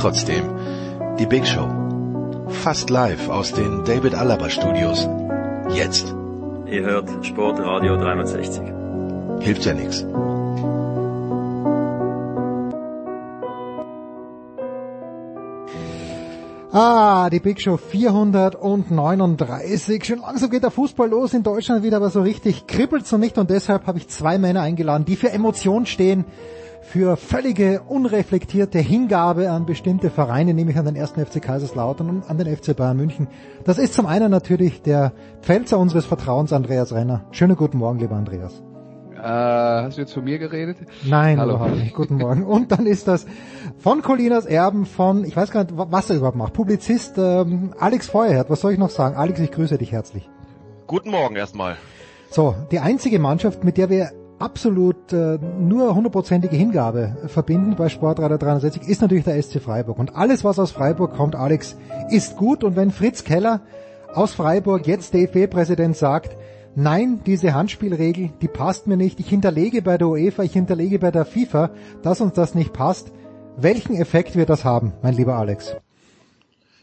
Trotzdem, die Big Show. Fast live aus den David Alaba Studios. Jetzt. Ihr hört Sportradio 360. Hilft ja nichts. Ah, die Big Show 439. Schon langsam geht der Fußball los in Deutschland wieder, aber so richtig kribbelt's noch nicht und deshalb habe ich zwei Männer eingeladen, die für Emotion stehen, für völlige unreflektierte Hingabe an bestimmte Vereine, nämlich an den ersten FC Kaiserslautern und an den FC Bayern München. Das ist zum einen natürlich der Pfälzer unseres Vertrauens, Andreas Renner. Schönen guten Morgen, lieber Andreas. Äh, hast du jetzt von mir geredet? Nein, Hallo. überhaupt nicht. Guten Morgen. Und dann ist das von Colinas Erben von, ich weiß gar nicht, was er überhaupt macht, Publizist ähm, Alex Feuerherd. Was soll ich noch sagen? Alex, ich grüße dich herzlich. Guten Morgen erstmal. So, die einzige Mannschaft, mit der wir absolut äh, nur hundertprozentige Hingabe verbinden bei Sportradio 360, ist natürlich der SC Freiburg. Und alles, was aus Freiburg kommt, Alex, ist gut. Und wenn Fritz Keller aus Freiburg, jetzt DFB-Präsident, sagt, nein, diese Handspielregel, die passt mir nicht, ich hinterlege bei der UEFA, ich hinterlege bei der FIFA, dass uns das nicht passt, welchen Effekt wird das haben, mein lieber Alex?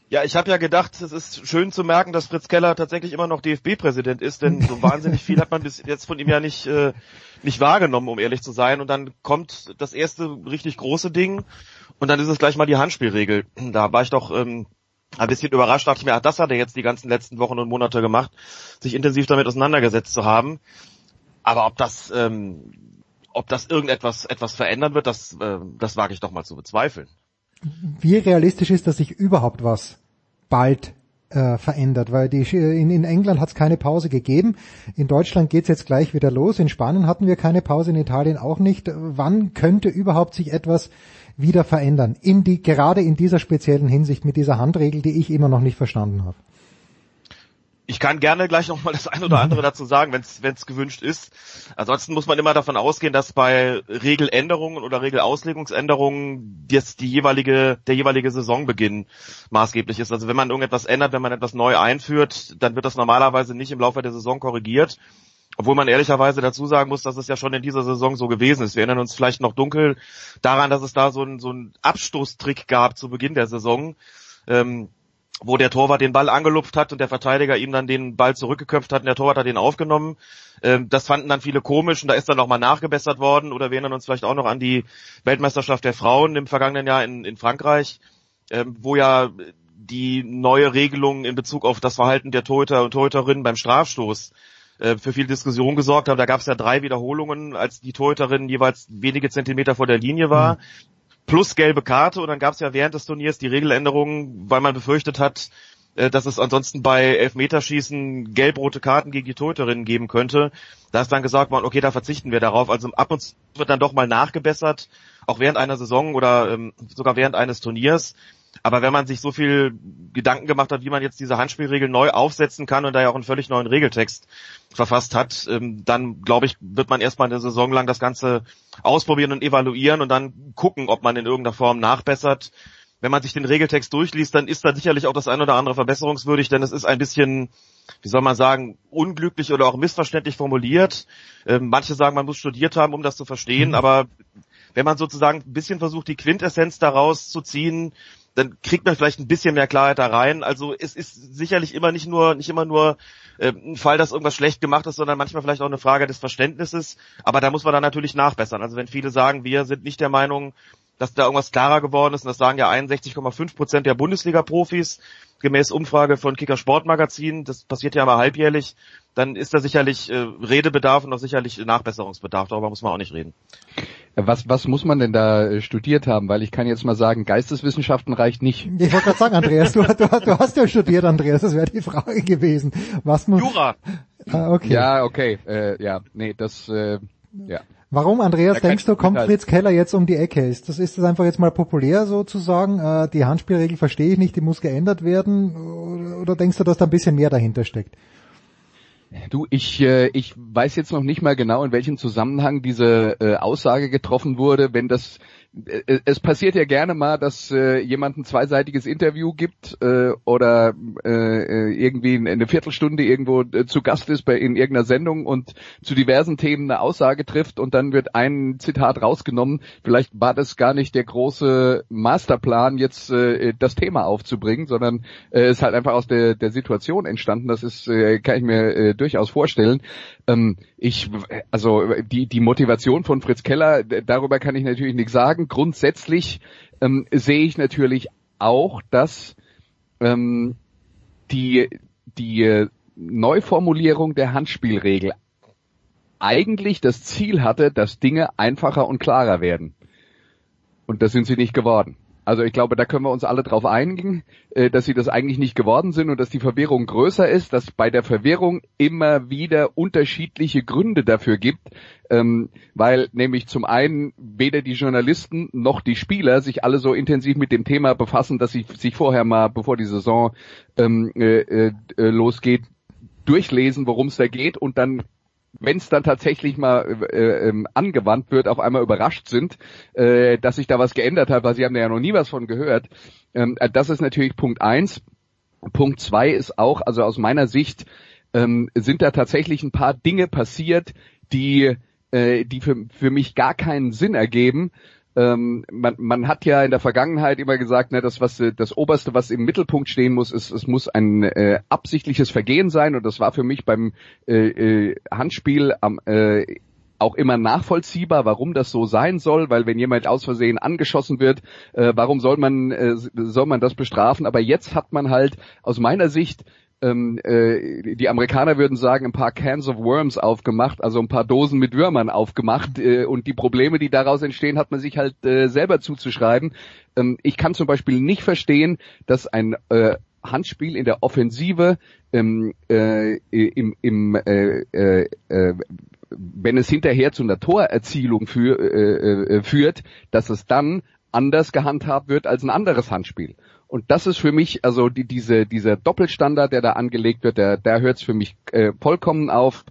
Ja, ich habe ja gedacht, es ist schön zu merken, dass Fritz Keller tatsächlich immer noch DFB-Präsident ist, denn so wahnsinnig viel hat man bis jetzt von ihm ja nicht, äh, nicht wahrgenommen, um ehrlich zu sein. Und dann kommt das erste richtig große Ding und dann ist es gleich mal die Handspielregel. Da war ich doch ähm, ein bisschen überrascht, dachte ich mir, ach, das hat er jetzt die ganzen letzten Wochen und Monate gemacht, sich intensiv damit auseinandergesetzt zu haben. Aber ob das, ähm, ob das irgendetwas etwas verändern wird, das, äh, das wage ich doch mal zu bezweifeln. Wie realistisch ist, dass sich überhaupt was bald äh, verändert? Weil die, in, in England hat es keine Pause gegeben. In Deutschland geht's jetzt gleich wieder los. In Spanien hatten wir keine Pause, in Italien auch nicht. Wann könnte überhaupt sich etwas wieder verändern? In die, gerade in dieser speziellen Hinsicht mit dieser Handregel, die ich immer noch nicht verstanden habe. Ich kann gerne gleich noch mal das ein oder andere dazu sagen, wenn es gewünscht ist. Ansonsten muss man immer davon ausgehen, dass bei Regeländerungen oder Regelauslegungsänderungen jetzt die jeweilige, der jeweilige Saisonbeginn maßgeblich ist. Also wenn man irgendetwas ändert, wenn man etwas neu einführt, dann wird das normalerweise nicht im Laufe der Saison korrigiert. Obwohl man ehrlicherweise dazu sagen muss, dass es ja schon in dieser Saison so gewesen ist. Wir erinnern uns vielleicht noch dunkel daran, dass es da so einen so einen Abstoßtrick gab zu Beginn der Saison. Ähm, wo der Torwart den Ball angelupft hat und der Verteidiger ihm dann den Ball zurückgeköpft hat und der Torwart hat den aufgenommen. Ähm, das fanden dann viele komisch und da ist dann nochmal nachgebessert worden oder wir erinnern uns vielleicht auch noch an die Weltmeisterschaft der Frauen im vergangenen Jahr in, in Frankreich, ähm, wo ja die neue Regelung in Bezug auf das Verhalten der Torhüter und Torhüterinnen beim Strafstoß äh, für viel Diskussion gesorgt haben. Da gab es ja drei Wiederholungen, als die Torhüterin jeweils wenige Zentimeter vor der Linie war. Mhm plus gelbe Karte und dann gab es ja während des Turniers die Regeländerungen, weil man befürchtet hat, äh, dass es ansonsten bei Elfmeterschießen gelb-rote Karten gegen die Torhüterinnen geben könnte. Da ist dann gesagt worden, okay, da verzichten wir darauf. Also ab und zu wird dann doch mal nachgebessert, auch während einer Saison oder ähm, sogar während eines Turniers. Aber wenn man sich so viel Gedanken gemacht hat, wie man jetzt diese Handspielregel neu aufsetzen kann und da ja auch einen völlig neuen Regeltext verfasst hat, ähm, dann glaube ich, wird man erstmal eine Saison lang das Ganze ausprobieren und evaluieren und dann gucken, ob man in irgendeiner Form nachbessert. Wenn man sich den Regeltext durchliest, dann ist da sicherlich auch das ein oder andere verbesserungswürdig, denn es ist ein bisschen, wie soll man sagen, unglücklich oder auch missverständlich formuliert. Ähm, manche sagen, man muss studiert haben, um das zu verstehen, aber wenn man sozusagen ein bisschen versucht, die Quintessenz daraus zu ziehen, dann kriegt man vielleicht ein bisschen mehr Klarheit da rein. Also es ist sicherlich immer nicht nur nicht immer nur äh, ein Fall, dass irgendwas schlecht gemacht ist, sondern manchmal vielleicht auch eine Frage des Verständnisses. Aber da muss man dann natürlich nachbessern. Also wenn viele sagen, wir sind nicht der Meinung, dass da irgendwas klarer geworden ist. Und das sagen ja 61,5 Prozent der Bundesliga-Profis gemäß Umfrage von Kicker Sportmagazin. Das passiert ja immer halbjährlich. Dann ist da sicherlich äh, Redebedarf und auch sicherlich Nachbesserungsbedarf. Darüber muss man auch nicht reden. Was, was muss man denn da äh, studiert haben? Weil ich kann jetzt mal sagen, Geisteswissenschaften reicht nicht. Ich wollte gerade sagen, Andreas, du, du, du, hast ja studiert, Andreas, das wäre die Frage gewesen. Was muss... Jura! Ah, okay. Ja, okay. Äh, ja, nee, das... Äh, ja. Warum, Andreas, denkst du, kommt Fritz Keller jetzt um die Ecke? Ist das, ist das einfach jetzt mal populär sozusagen? Äh, die Handspielregel verstehe ich nicht, die muss geändert werden? Oder, oder denkst du, dass da ein bisschen mehr dahinter steckt? Du, ich, äh, ich weiß jetzt noch nicht mal genau, in welchem Zusammenhang diese äh, Aussage getroffen wurde. Wenn das es passiert ja gerne mal, dass äh, jemand ein zweiseitiges Interview gibt äh, oder äh, äh irgendwie eine Viertelstunde irgendwo äh, zu Gast ist bei in irgendeiner Sendung und zu diversen Themen eine Aussage trifft und dann wird ein Zitat rausgenommen. Vielleicht war das gar nicht der große Masterplan, jetzt äh, das Thema aufzubringen, sondern äh, ist halt einfach aus der, der Situation entstanden. Das ist, äh, kann ich mir äh, durchaus vorstellen. Ähm, ich, also die, die Motivation von Fritz Keller, darüber kann ich natürlich nichts sagen. Grundsätzlich ähm, sehe ich natürlich auch, dass ähm, die, die Neuformulierung der Handspielregel eigentlich das Ziel hatte, dass Dinge einfacher und klarer werden. Und das sind sie nicht geworden. Also ich glaube, da können wir uns alle darauf einigen, äh, dass sie das eigentlich nicht geworden sind und dass die Verwirrung größer ist, dass bei der Verwirrung immer wieder unterschiedliche Gründe dafür gibt, ähm, weil nämlich zum einen weder die Journalisten noch die Spieler sich alle so intensiv mit dem Thema befassen, dass sie sich vorher mal, bevor die Saison ähm, äh, äh, losgeht, durchlesen, worum es da geht und dann wenn es dann tatsächlich mal äh, ähm, angewandt wird, auf einmal überrascht sind, äh, dass sich da was geändert hat, weil sie haben ja noch nie was von gehört. Ähm, äh, das ist natürlich Punkt eins. Punkt zwei ist auch, also aus meiner Sicht ähm, sind da tatsächlich ein paar Dinge passiert, die äh, die für, für mich gar keinen Sinn ergeben ähm, man, man hat ja in der Vergangenheit immer gesagt, ne, das was das oberste, was im Mittelpunkt stehen muss, ist, es muss ein äh, absichtliches Vergehen sein und das war für mich beim äh, äh, Handspiel am äh, auch immer nachvollziehbar, warum das so sein soll, weil wenn jemand aus Versehen angeschossen wird, äh, warum soll man äh, soll man das bestrafen? Aber jetzt hat man halt aus meiner Sicht ähm, äh, die Amerikaner würden sagen, ein paar Cans of Worms aufgemacht, also ein paar Dosen mit Würmern aufgemacht äh, und die Probleme, die daraus entstehen, hat man sich halt äh, selber zuzuschreiben. Ähm, ich kann zum Beispiel nicht verstehen, dass ein äh, Handspiel in der Offensive ähm, äh, im, im äh, äh, äh, wenn es hinterher zu einer Torerzielung für, äh, äh, führt, dass es dann anders gehandhabt wird als ein anderes Handspiel. Und das ist für mich, also die, diese, dieser Doppelstandard, der da angelegt wird, der, der hört es für mich äh, vollkommen auf.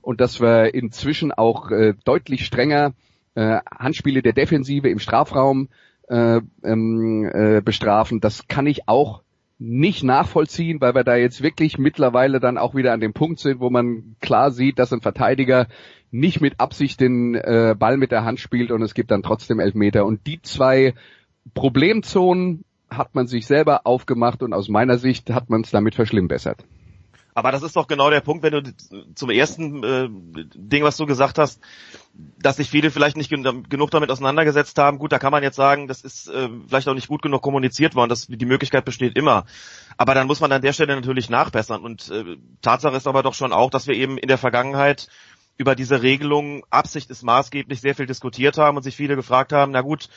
Und dass wir inzwischen auch äh, deutlich strenger äh, Handspiele der Defensive im Strafraum äh, ähm, äh, bestrafen, das kann ich auch nicht nachvollziehen, weil wir da jetzt wirklich mittlerweile dann auch wieder an dem Punkt sind, wo man klar sieht, dass ein Verteidiger nicht mit Absicht den äh, Ball mit der Hand spielt und es gibt dann trotzdem Elfmeter. Und die zwei Problemzonen hat man sich selber aufgemacht und aus meiner Sicht hat man es damit verschlimmbessert. Aber das ist doch genau der Punkt, wenn du zum ersten äh, Ding, was du gesagt hast, dass sich viele vielleicht nicht genug damit auseinandergesetzt haben. Gut, da kann man jetzt sagen, das ist äh, vielleicht auch nicht gut genug kommuniziert worden. Das, die Möglichkeit besteht immer. Aber dann muss man an der Stelle natürlich nachbessern. Und äh, Tatsache ist aber doch schon auch, dass wir eben in der Vergangenheit über diese Regelung Absicht ist maßgeblich sehr viel diskutiert haben und sich viele gefragt haben, na gut,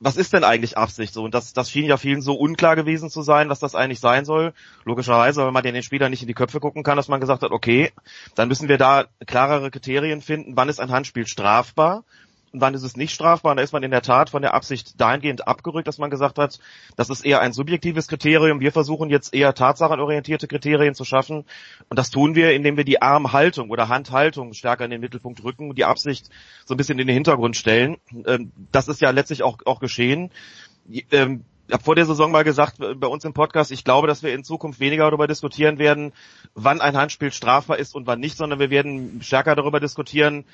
was ist denn eigentlich Absicht so? Und das, das schien ja vielen so unklar gewesen zu sein, was das eigentlich sein soll. Logischerweise, wenn man den Spielern nicht in die Köpfe gucken kann, dass man gesagt hat, okay, dann müssen wir da klarere Kriterien finden, wann ist ein Handspiel strafbar und wann ist es nicht strafbar. Und da ist man in der Tat von der Absicht dahingehend abgerückt, dass man gesagt hat, das ist eher ein subjektives Kriterium. Wir versuchen jetzt eher tatsachenorientierte Kriterien zu schaffen. Und das tun wir, indem wir die Armhaltung oder Handhaltung stärker in den Mittelpunkt rücken und die Absicht so ein bisschen in den Hintergrund stellen. Ähm, das ist ja letztlich auch, auch geschehen. Ähm, ich habe vor der Saison mal gesagt äh, bei uns im Podcast, ich glaube, dass wir in Zukunft weniger darüber diskutieren werden, wann ein Handspiel strafbar ist und wann nicht, sondern wir werden stärker darüber diskutieren,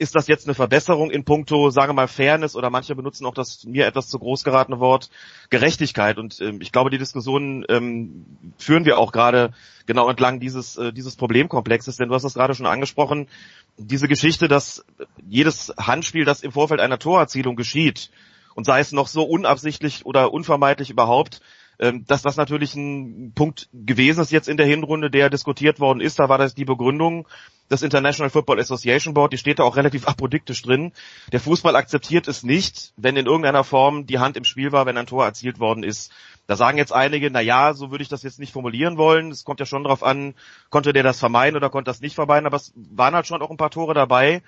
ist das jetzt eine Verbesserung in puncto, sage mal, Fairness oder manche benutzen auch das mir etwas zu groß geratene Wort Gerechtigkeit. Und ähm, ich glaube, die Diskussion ähm, führen wir auch gerade genau entlang dieses, äh, dieses Problemkomplexes, denn du hast das gerade schon angesprochen, diese Geschichte, dass jedes Handspiel, das im Vorfeld einer Torerzielung geschieht, und sei es noch so unabsichtlich oder unvermeidlich überhaupt, ähm, dass das natürlich ein Punkt gewesen ist jetzt in der Hinrunde, der diskutiert worden ist. Da war das die Begründung des International Football Association Board, die steht da auch relativ apodiktisch drin. Der Fußball akzeptiert es nicht, wenn in irgendeiner Form die Hand im Spiel war, wenn ein Tor erzielt worden ist. Da sagen jetzt einige, na ja, so würde ich das jetzt nicht formulieren wollen. Es kommt ja schon darauf an, konnte der das vermeiden oder konnte das nicht vermeiden, aber es waren halt schon auch ein paar Tore dabei,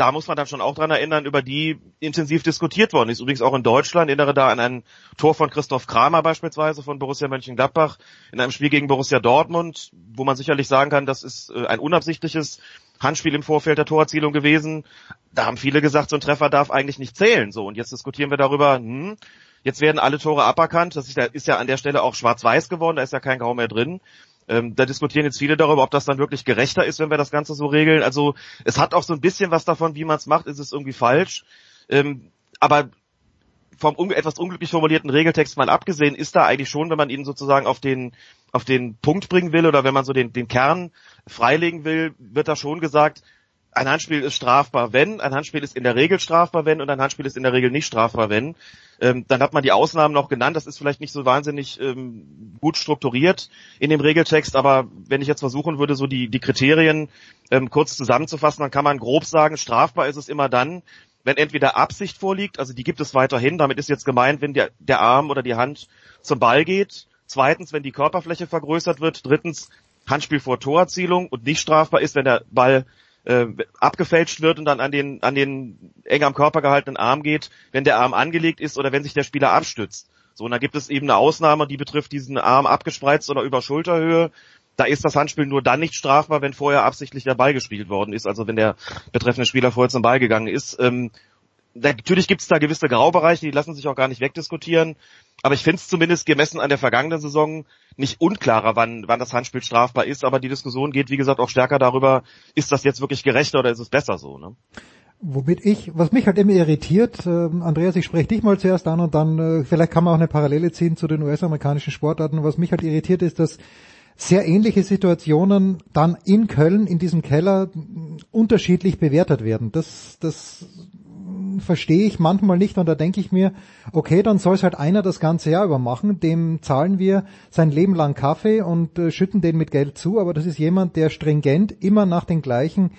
da muss man dann schon auch dran erinnern, über die intensiv diskutiert worden ist. Übrigens auch in Deutschland, erinnere da an ein Tor von Christoph Kramer beispielsweise von Borussia Mönchengladbach in einem Spiel gegen Borussia Dortmund, wo man sicherlich sagen kann, das ist äh, ein unabsichtliches Handspiel im Vorfeld der Torerzielung gewesen. Da haben viele gesagt, so ein Treffer darf eigentlich nicht zählen. So, und jetzt diskutieren wir darüber, hm, jetzt werden alle Tore aberkannt. Das ist ja, an der Stelle auch schwarz-weiß geworden, da ist ja kein Grau mehr drin. Ähm, da diskutieren jetzt viele darüber, ob das dann wirklich gerechter ist, wenn wir das Ganze so regeln. Also es hat auch so ein bisschen was davon, wie man es macht, ist es irgendwie falsch. Ähm, aber vom un etwas unglücklich formulierten Regeltext mal abgesehen, ist da eigentlich schon, wenn man ihn sozusagen auf den auf den Punkt bringen will oder wenn man so den, den Kern freilegen will, wird da schon gesagt, ein Handspiel ist strafbar, wenn, ein Handspiel ist in der Regel strafbar, wenn und ein Handspiel ist in der Regel nicht strafbar, wenn. Ähm, dann hat man die Ausnahmen noch genannt. Das ist vielleicht nicht so wahnsinnig ähm, gut strukturiert in dem Regeltext, aber wenn ich jetzt versuchen würde, so die, die Kriterien ähm, kurz zusammenzufassen, dann kann man grob sagen, strafbar ist es immer dann, wenn entweder Absicht vorliegt, also die gibt es weiterhin, damit ist jetzt gemeint, wenn der, der Arm oder die Hand zum Ball geht. Zweitens, wenn die Körperfläche vergrößert wird. Drittens, Handspiel vor Torerzielung und nicht strafbar ist, wenn der Ball äh, abgefälscht wird und dann an den, an den eng am Körper gehaltenen Arm geht, wenn der Arm angelegt ist oder wenn sich der Spieler abstützt. So, und da gibt es eben eine Ausnahme, die betrifft diesen Arm abgespreizt oder über Schulterhöhe. Da ist das Handspiel nur dann nicht strafbar, wenn vorher absichtlich der Ball gespielt worden ist, also wenn der betreffende Spieler vorher zum Ball gegangen ist. Ähm, natürlich gibt es da gewisse Graubereiche, die lassen sich auch gar nicht wegdiskutieren. Aber ich finde es zumindest gemessen an der vergangenen Saison nicht unklarer, wann, wann das Handspiel strafbar ist. Aber die Diskussion geht, wie gesagt, auch stärker darüber, ist das jetzt wirklich gerechter oder ist es besser so? Ne? Womit ich, was mich halt immer irritiert, äh, Andreas, ich spreche dich mal zuerst an und dann, äh, vielleicht kann man auch eine Parallele ziehen zu den US-amerikanischen Sportarten. Was mich halt irritiert ist, dass sehr ähnliche Situationen dann in Köln in diesem Keller unterschiedlich bewertet werden. Das, das verstehe ich manchmal nicht und da denke ich mir, okay, dann soll es halt einer das ganze Jahr über machen, dem zahlen wir sein Leben lang Kaffee und äh, schütten den mit Geld zu, aber das ist jemand, der stringent immer nach den gleichen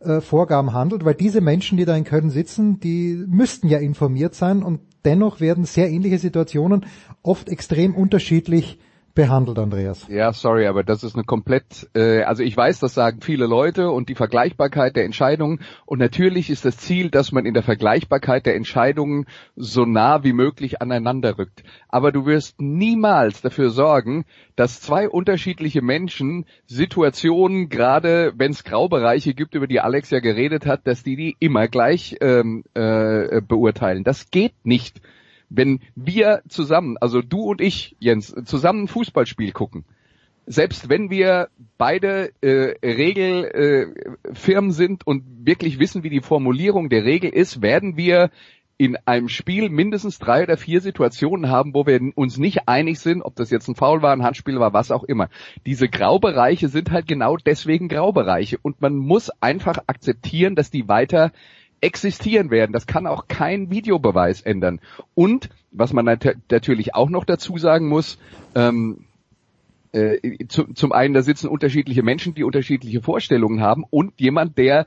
äh, Vorgaben handelt, weil diese Menschen, die da in Köln sitzen, die müssten ja informiert sein und dennoch werden sehr ähnliche Situationen oft extrem unterschiedlich behandelt, Andreas. Ja, sorry, aber das ist eine komplett, äh, also ich weiß, das sagen viele Leute und die Vergleichbarkeit der Entscheidungen und natürlich ist das Ziel, dass man in der Vergleichbarkeit der Entscheidungen so nah wie möglich aneinander rückt. Aber du wirst niemals dafür sorgen, dass zwei unterschiedliche Menschen Situationen, gerade wenn es Graubereiche gibt, über die Alex ja geredet hat, dass die die immer gleich ähm, äh, beurteilen. Das geht nicht wenn wir zusammen, also du und ich, Jens, zusammen ein Fußballspiel gucken, selbst wenn wir beide äh, Regelfirmen äh, sind und wirklich wissen, wie die Formulierung der Regel ist, werden wir in einem Spiel mindestens drei oder vier Situationen haben, wo wir uns nicht einig sind, ob das jetzt ein Foul war, ein Handspiel war, was auch immer. Diese Graubereiche sind halt genau deswegen Graubereiche und man muss einfach akzeptieren, dass die weiter existieren werden. Das kann auch kein Videobeweis ändern. Und was man nat natürlich auch noch dazu sagen muss, ähm, äh, zu, zum einen, da sitzen unterschiedliche Menschen, die unterschiedliche Vorstellungen haben und jemand, der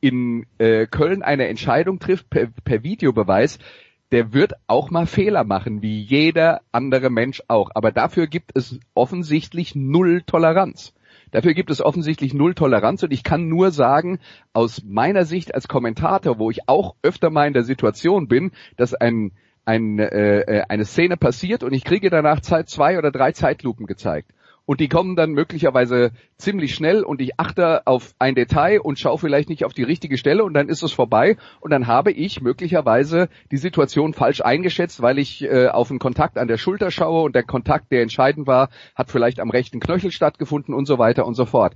in äh, Köln eine Entscheidung trifft per, per Videobeweis, der wird auch mal Fehler machen, wie jeder andere Mensch auch. Aber dafür gibt es offensichtlich null Toleranz. Dafür gibt es offensichtlich null Toleranz und ich kann nur sagen, aus meiner Sicht als Kommentator, wo ich auch öfter mal in der Situation bin, dass ein, ein, äh, äh eine Szene passiert und ich kriege danach zwei oder drei Zeitlupen gezeigt und die kommen dann möglicherweise ziemlich schnell und ich achte auf ein Detail und schaue vielleicht nicht auf die richtige Stelle und dann ist es vorbei und dann habe ich möglicherweise die Situation falsch eingeschätzt, weil ich äh, auf einen Kontakt an der Schulter schaue und der Kontakt, der entscheidend war, hat vielleicht am rechten Knöchel stattgefunden und so weiter und so fort.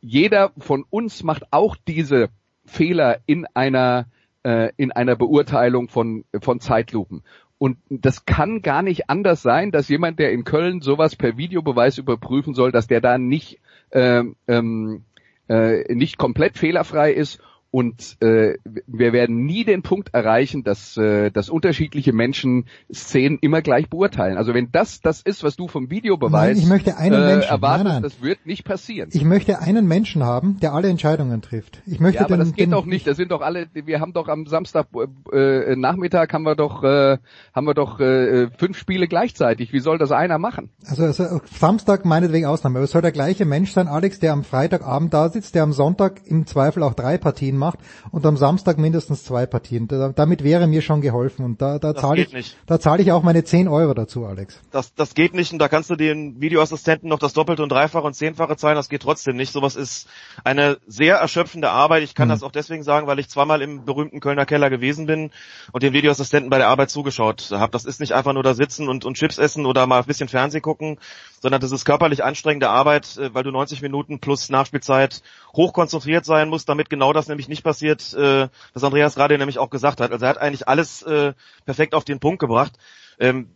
Jeder von uns macht auch diese Fehler in einer äh, in einer Beurteilung von, von Zeitlupen. Und das kann gar nicht anders sein, dass jemand, der in Köln sowas per Videobeweis überprüfen soll, dass der da nicht, ähm, ähm, äh, nicht komplett fehlerfrei ist und äh, wir werden nie den Punkt erreichen, dass, äh, dass unterschiedliche Menschen Szenen immer gleich beurteilen. Also wenn das das ist, was du vom Video beweist, Nein, ich möchte einen äh, Menschen. erwartest, Nein, nein. das wird nicht passieren. Ich möchte einen Menschen haben, der alle Entscheidungen trifft. Ich möchte ja, aber den, das geht den, doch nicht. Das sind doch alle. Wir haben doch am Samstag äh, Nachmittag haben wir doch äh, haben wir doch äh, fünf Spiele gleichzeitig. Wie soll das einer machen? Also, also Samstag meinetwegen Ausnahme, aber es soll der gleiche Mensch sein, Alex, der am Freitagabend da sitzt, der am Sonntag im Zweifel auch drei Partien macht und am Samstag mindestens zwei Partien. Da, damit wäre mir schon geholfen und da, da Das zahle geht ich, nicht. da zahle ich auch meine 10 Euro dazu, Alex. Das, das geht nicht und da kannst du den Videoassistenten noch das Doppelte und Dreifache und Zehnfache zahlen, das geht trotzdem nicht. Sowas ist eine sehr erschöpfende Arbeit. Ich kann Mhm. das auch deswegen sagen, weil ich zweimal im berühmten Kölner Keller gewesen bin und dem Videoassistenten bei der Arbeit zugeschaut habe. Das ist nicht einfach nur da sitzen und, und Chips essen oder mal ein bisschen Fernsehen gucken, sondern das ist körperlich anstrengende Arbeit, äh, weil du 90 Minuten plus Nachspielzeit hochkonzentriert sein musst, damit genau das nämlich nicht passiert, äh, was Andreas gerade nämlich auch gesagt hat. Also er hat eigentlich alles äh, perfekt auf den Punkt gebracht. Ähm,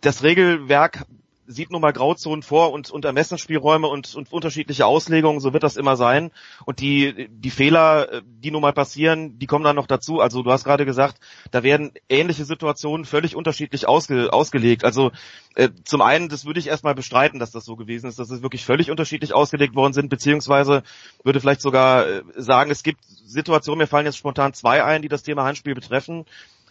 das Regelwerk sieht nun mal Grauzonen vor und, und Ermessensspielräume und, und unterschiedliche Auslegungen, so wird das immer sein. Und die, die Fehler, äh, die nun mal passieren, die kommen dann noch dazu. Also du hast gerade gesagt, da werden ähnliche Situationen völlig unterschiedlich ausge, ausgelegt. Also äh, zum einen, das würde ich erstmal bestreiten, dass das so gewesen ist, dass es wirklich völlig unterschiedlich ausgelegt worden sind, beziehungsweise würde vielleicht sogar äh, sagen, es gibt Situationen, mir fallen jetzt spontan zwei ein, die das Thema Handspiel betreffen,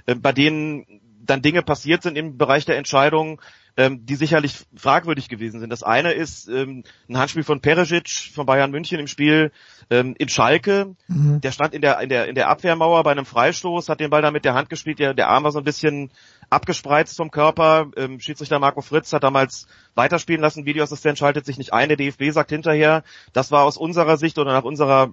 äh, bei denen dann Dinge passiert sind im Bereich der Entscheidung, ähm, die sicherlich fragwürdig gewesen sind. Das eine ist ähm, ein Handspiel von Perisic von Bayern München im Spiel ähm, in Schalke. Mhm. Der stand in der, in der, in der Abwehrmauer bei einem Freistoß, hat den Ball da mit der Hand gespielt, der, der Arm war so ein bisschen abgespreizt vom Körper. Ähm, Schiedsrichter Marco Fritz hat damals weiterspielen lassen, Videoassistent schaltet sich nicht ein, der DFB sagt hinterher, das war aus unserer Sicht oder nach unserer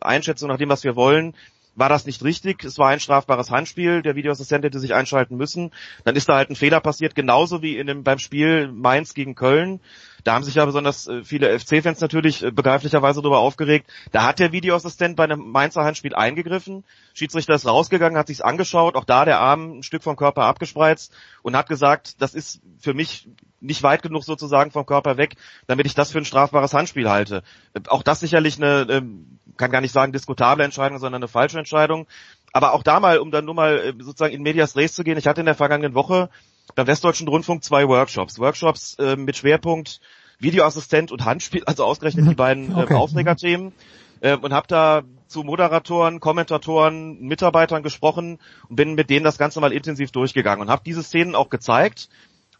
Einschätzung, nach dem, was wir wollen, war das nicht richtig. Es war ein strafbares Handspiel. Der Videoassistent hätte sich einschalten müssen. Dann ist da halt ein Fehler passiert, genauso wie in dem, beim Spiel Mainz gegen Köln. Da haben sich ja besonders äh, viele FC-Fans natürlich äh, begreiflicherweise darüber aufgeregt. Da hat der Videoassistent bei einem Mainzer Handspiel eingegriffen. Schiedsrichter ist rausgegangen, hat sich's angeschaut. Auch da der Arm ein Stück vom Körper abgespreizt und hat gesagt, das ist für mich nicht weit genug sozusagen vom Körper weg, damit ich das für ein strafbares Handspiel halte. Äh, Auch das sicherlich eine, ähm, kann gar nicht sagen diskutable Entscheidung, sondern eine falsche Entscheidung. Aber auch da mal, um dann nur mal sozusagen in Medias Res zu gehen, ich hatte in der vergangenen Woche beim Westdeutschen Rundfunk zwei Workshops. Workshops äh, mit Schwerpunkt Videoassistent und Handspiel, also ausgerechnet die beiden Okay. äh, Aufregerthemen. Äh, und habe da zu Moderatoren, Kommentatoren, Mitarbeitern gesprochen und bin mit denen das Ganze mal intensiv durchgegangen und habe diese Szenen auch gezeigt.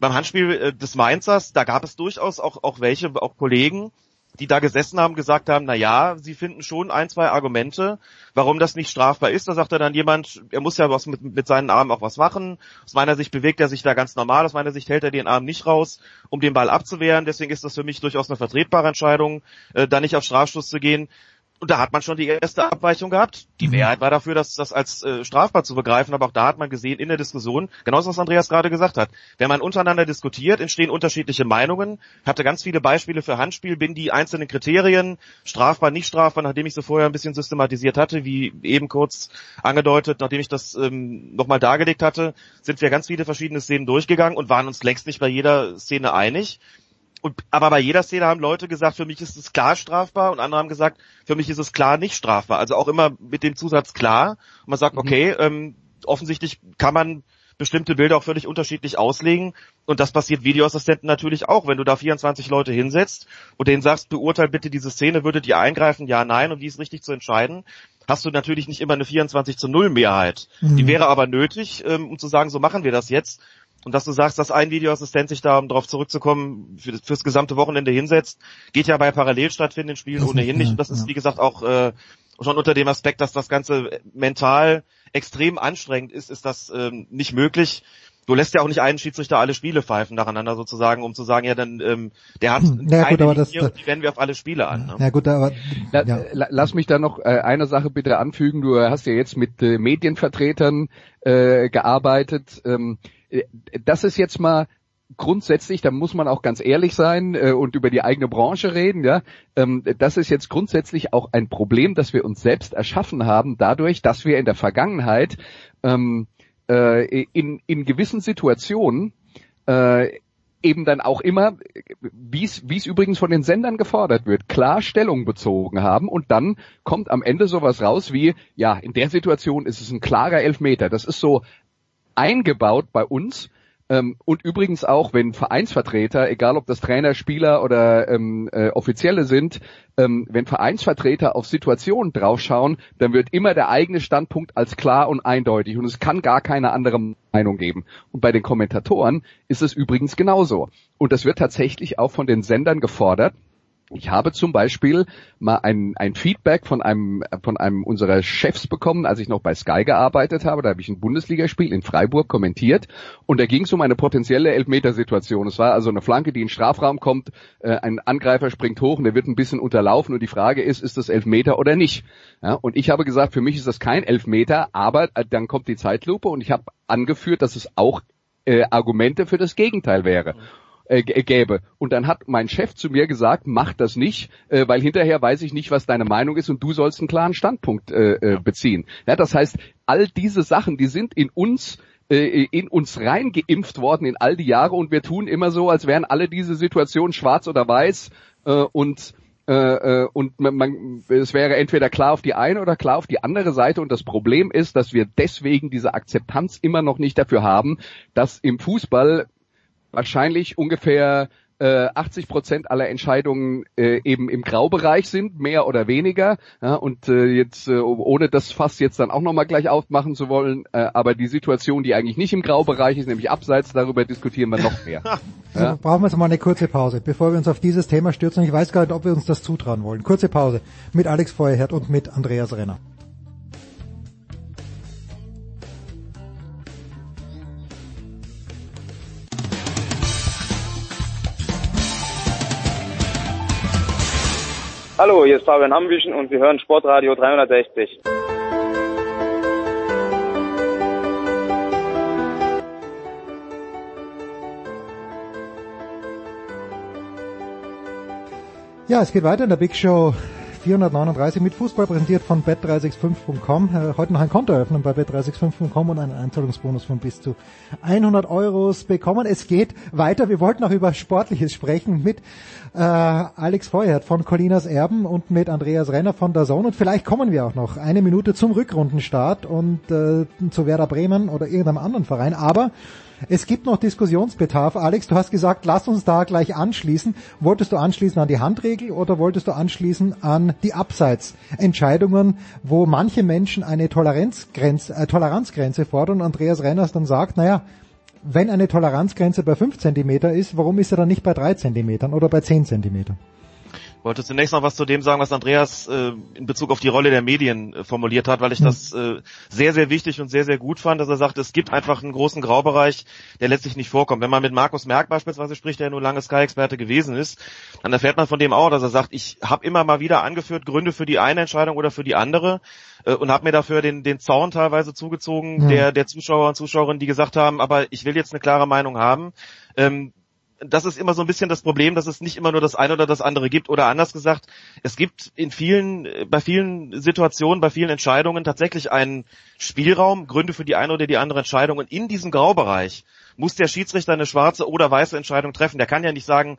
Beim Handspiel äh, des Mainzers, da gab es durchaus auch, auch welche, auch Kollegen, die da gesessen haben, gesagt haben, na ja, sie finden schon ein, zwei Argumente, warum das nicht strafbar ist. Da sagte dann jemand, er muss ja was mit, mit seinen Armen auch was machen. Aus meiner Sicht bewegt er sich da ganz normal, aus meiner Sicht hält er den Arm nicht raus, um den Ball abzuwehren. Deswegen ist das für mich durchaus eine vertretbare Entscheidung, äh, da nicht auf Strafstoß zu gehen. Und da hat man schon die erste Abweichung gehabt. Die Mehrheit war dafür, das, das als äh, strafbar zu begreifen, aber auch da hat man gesehen in der Diskussion, genauso was Andreas gerade gesagt hat, wenn man untereinander diskutiert, entstehen unterschiedliche Meinungen. Ich hatte ganz viele Beispiele für Handspiel, bin die einzelnen Kriterien, strafbar, nicht strafbar, nachdem ich sie vorher ein bisschen systematisiert hatte, wie eben kurz angedeutet, nachdem ich das ähm, nochmal dargelegt hatte, sind wir ganz viele verschiedene Szenen durchgegangen und waren uns längst nicht bei jeder Szene einig. Und, aber bei jeder Szene haben Leute gesagt, für mich ist es klar strafbar und andere haben gesagt, für mich ist es klar nicht strafbar. Also auch immer mit dem Zusatz klar. Und man sagt, okay, ähm, offensichtlich kann man bestimmte Bilder auch völlig unterschiedlich auslegen. Und das passiert Videoassistenten natürlich auch. Wenn du da 24 Leute hinsetzt und denen sagst, beurteil bitte diese Szene, würdet ihr eingreifen, ja, nein, und die ist richtig zu entscheiden, hast du natürlich nicht immer eine 24 zu 0 Mehrheit. Die wäre aber nötig, ähm, um zu sagen, so machen wir das jetzt. Und dass du sagst, dass ein Videoassistent sich da, um darauf zurückzukommen, für, fürs gesamte Wochenende hinsetzt, geht ja bei parallel stattfindenden Spielen Das ohnehin nicht, Und das ist, ja. wie gesagt, auch äh, schon unter dem Aspekt, dass das Ganze mental extrem anstrengend ist, ist das ähm, nicht möglich. Du lässt ja auch nicht einen Schiedsrichter alle Spiele pfeifen nacheinander sozusagen, um zu sagen, ja, dann ähm, der hat Hm, ja, gut, aber das- Linie und die wenden wir auf alle Spiele an. Ne? Ja gut, aber ja. la, lass mich da noch äh, eine Sache bitte anfügen. Du hast ja jetzt mit äh, Medienvertretern äh, gearbeitet. Ähm, äh, das ist jetzt mal grundsätzlich, da muss man auch ganz ehrlich sein äh, und über die eigene Branche reden, ja. Ähm, das ist jetzt grundsätzlich auch ein Problem, das wir uns selbst erschaffen haben, dadurch, dass wir in der Vergangenheit ähm, äh, in, in gewissen Situationen äh, eben dann auch immer, wie es übrigens von den Sendern gefordert wird, klar Stellung bezogen haben und dann kommt am Ende sowas raus wie, ja, in der Situation ist es ein klarer Elfmeter. Das ist so eingebaut bei uns, ähm, und übrigens auch, wenn Vereinsvertreter, egal ob das Trainer, Spieler oder ähm, äh, Offizielle sind, ähm, wenn Vereinsvertreter auf Situationen draufschauen, dann wird immer der eigene Standpunkt als klar und eindeutig und es kann gar keine andere Meinung geben. Und bei den Kommentatoren ist es übrigens genauso. Und das wird tatsächlich auch von den Sendern gefordert. Ich habe zum Beispiel mal ein, ein Feedback von einem, von einem unserer Chefs bekommen, als ich noch bei Sky gearbeitet habe. Da habe ich ein Bundesligaspiel in Freiburg kommentiert und da ging es um eine potenzielle Elfmetersituation. Es war also eine Flanke, die in den Strafraum kommt, äh, ein Angreifer springt hoch und der wird ein bisschen unterlaufen und die Frage ist, ist das Elfmeter oder nicht? Ja, und ich habe gesagt, für mich ist das kein Elfmeter, aber äh, dann kommt die Zeitlupe und ich habe angeführt, dass es auch äh, Argumente für das Gegenteil wäre äh, gäbe. Und dann hat mein Chef zu mir gesagt, mach das nicht, äh, weil hinterher weiß ich nicht, was deine Meinung ist und du sollst einen klaren Standpunkt äh, äh, beziehen. Ja, das heißt, all diese Sachen, die sind in uns äh, in uns reingeimpft worden in all die Jahre und wir tun immer so, als wären alle diese Situationen schwarz oder weiß äh, und äh, äh, und man, man, es wäre entweder klar auf die eine oder klar auf die andere Seite und das Problem ist, dass wir deswegen diese Akzeptanz immer noch nicht dafür haben, dass im Fußball wahrscheinlich ungefähr äh, 80 Prozent aller Entscheidungen äh, eben im Graubereich sind, mehr oder weniger. Ja, und äh, jetzt, äh, ohne das Fass jetzt dann auch nochmal gleich aufmachen zu wollen, äh, aber die Situation, die eigentlich nicht im Graubereich ist, nämlich abseits, darüber diskutieren wir noch mehr. ja. also brauchen wir jetzt mal eine kurze Pause, bevor wir uns auf dieses Thema stürzen. Ich weiß gar nicht, ob wir uns das zutrauen wollen. Kurze Pause mit Alex Feuerherd und mit Andreas Renner. Hallo, hier ist Fabian Ambüchen und Sie hören Sportradio 360. Ja, es geht weiter in der Big Show 439 mit Fußball präsentiert von bet365.com. Äh, heute noch ein Konto öffnen bei bet365.com und einen Einzahlungsbonus von bis zu 100 Euros bekommen. Es geht weiter. Wir wollten auch über Sportliches sprechen mit äh, Alex Feuert von Colinas Erben und mit Andreas Renner von der Zone. Und vielleicht kommen wir auch noch eine Minute zum Rückrundenstart und äh, zu Werder Bremen oder irgendeinem anderen Verein. Aber es gibt noch Diskussionsbedarf. Alex, du hast gesagt, lass uns da gleich anschließen. Wolltest du anschließen an die Handregel oder wolltest du anschließen an die Abseitsentscheidungen, wo manche Menschen eine Toleranzgrenze, äh, Toleranzgrenze fordern? Andreas Renners dann sagt, naja, wenn eine Toleranzgrenze bei 5 Zentimeter ist, warum ist er dann nicht bei 3 Zentimetern oder bei 10 Zentimetern? Wollte zunächst noch was zu dem sagen, was Andreas äh, in Bezug auf die Rolle der Medien äh, formuliert hat, weil ich hm. das äh, sehr, sehr wichtig und sehr, sehr gut fand, dass er sagt, es gibt einfach einen großen Graubereich, der letztlich nicht vorkommt. Wenn man mit Markus Merck beispielsweise spricht, der ja nur lange Sky-Experte gewesen ist, dann erfährt man von dem auch, dass er sagt, ich habe immer mal wieder angeführt Gründe für die eine Entscheidung oder für die andere äh, und habe mir dafür den, den Zaun teilweise zugezogen, hm. der, der Zuschauer und Zuschauerinnen, die gesagt haben, aber ich will jetzt eine klare Meinung haben. Ähm, das ist immer so ein bisschen das Problem, dass es nicht immer nur das eine oder das andere gibt. Oder anders gesagt, es gibt in vielen, bei vielen Situationen, bei vielen Entscheidungen tatsächlich einen Spielraum, Gründe für die eine oder die andere Entscheidung. Und in diesem Graubereich muss der Schiedsrichter eine schwarze oder weiße Entscheidung treffen. Der kann ja nicht sagen,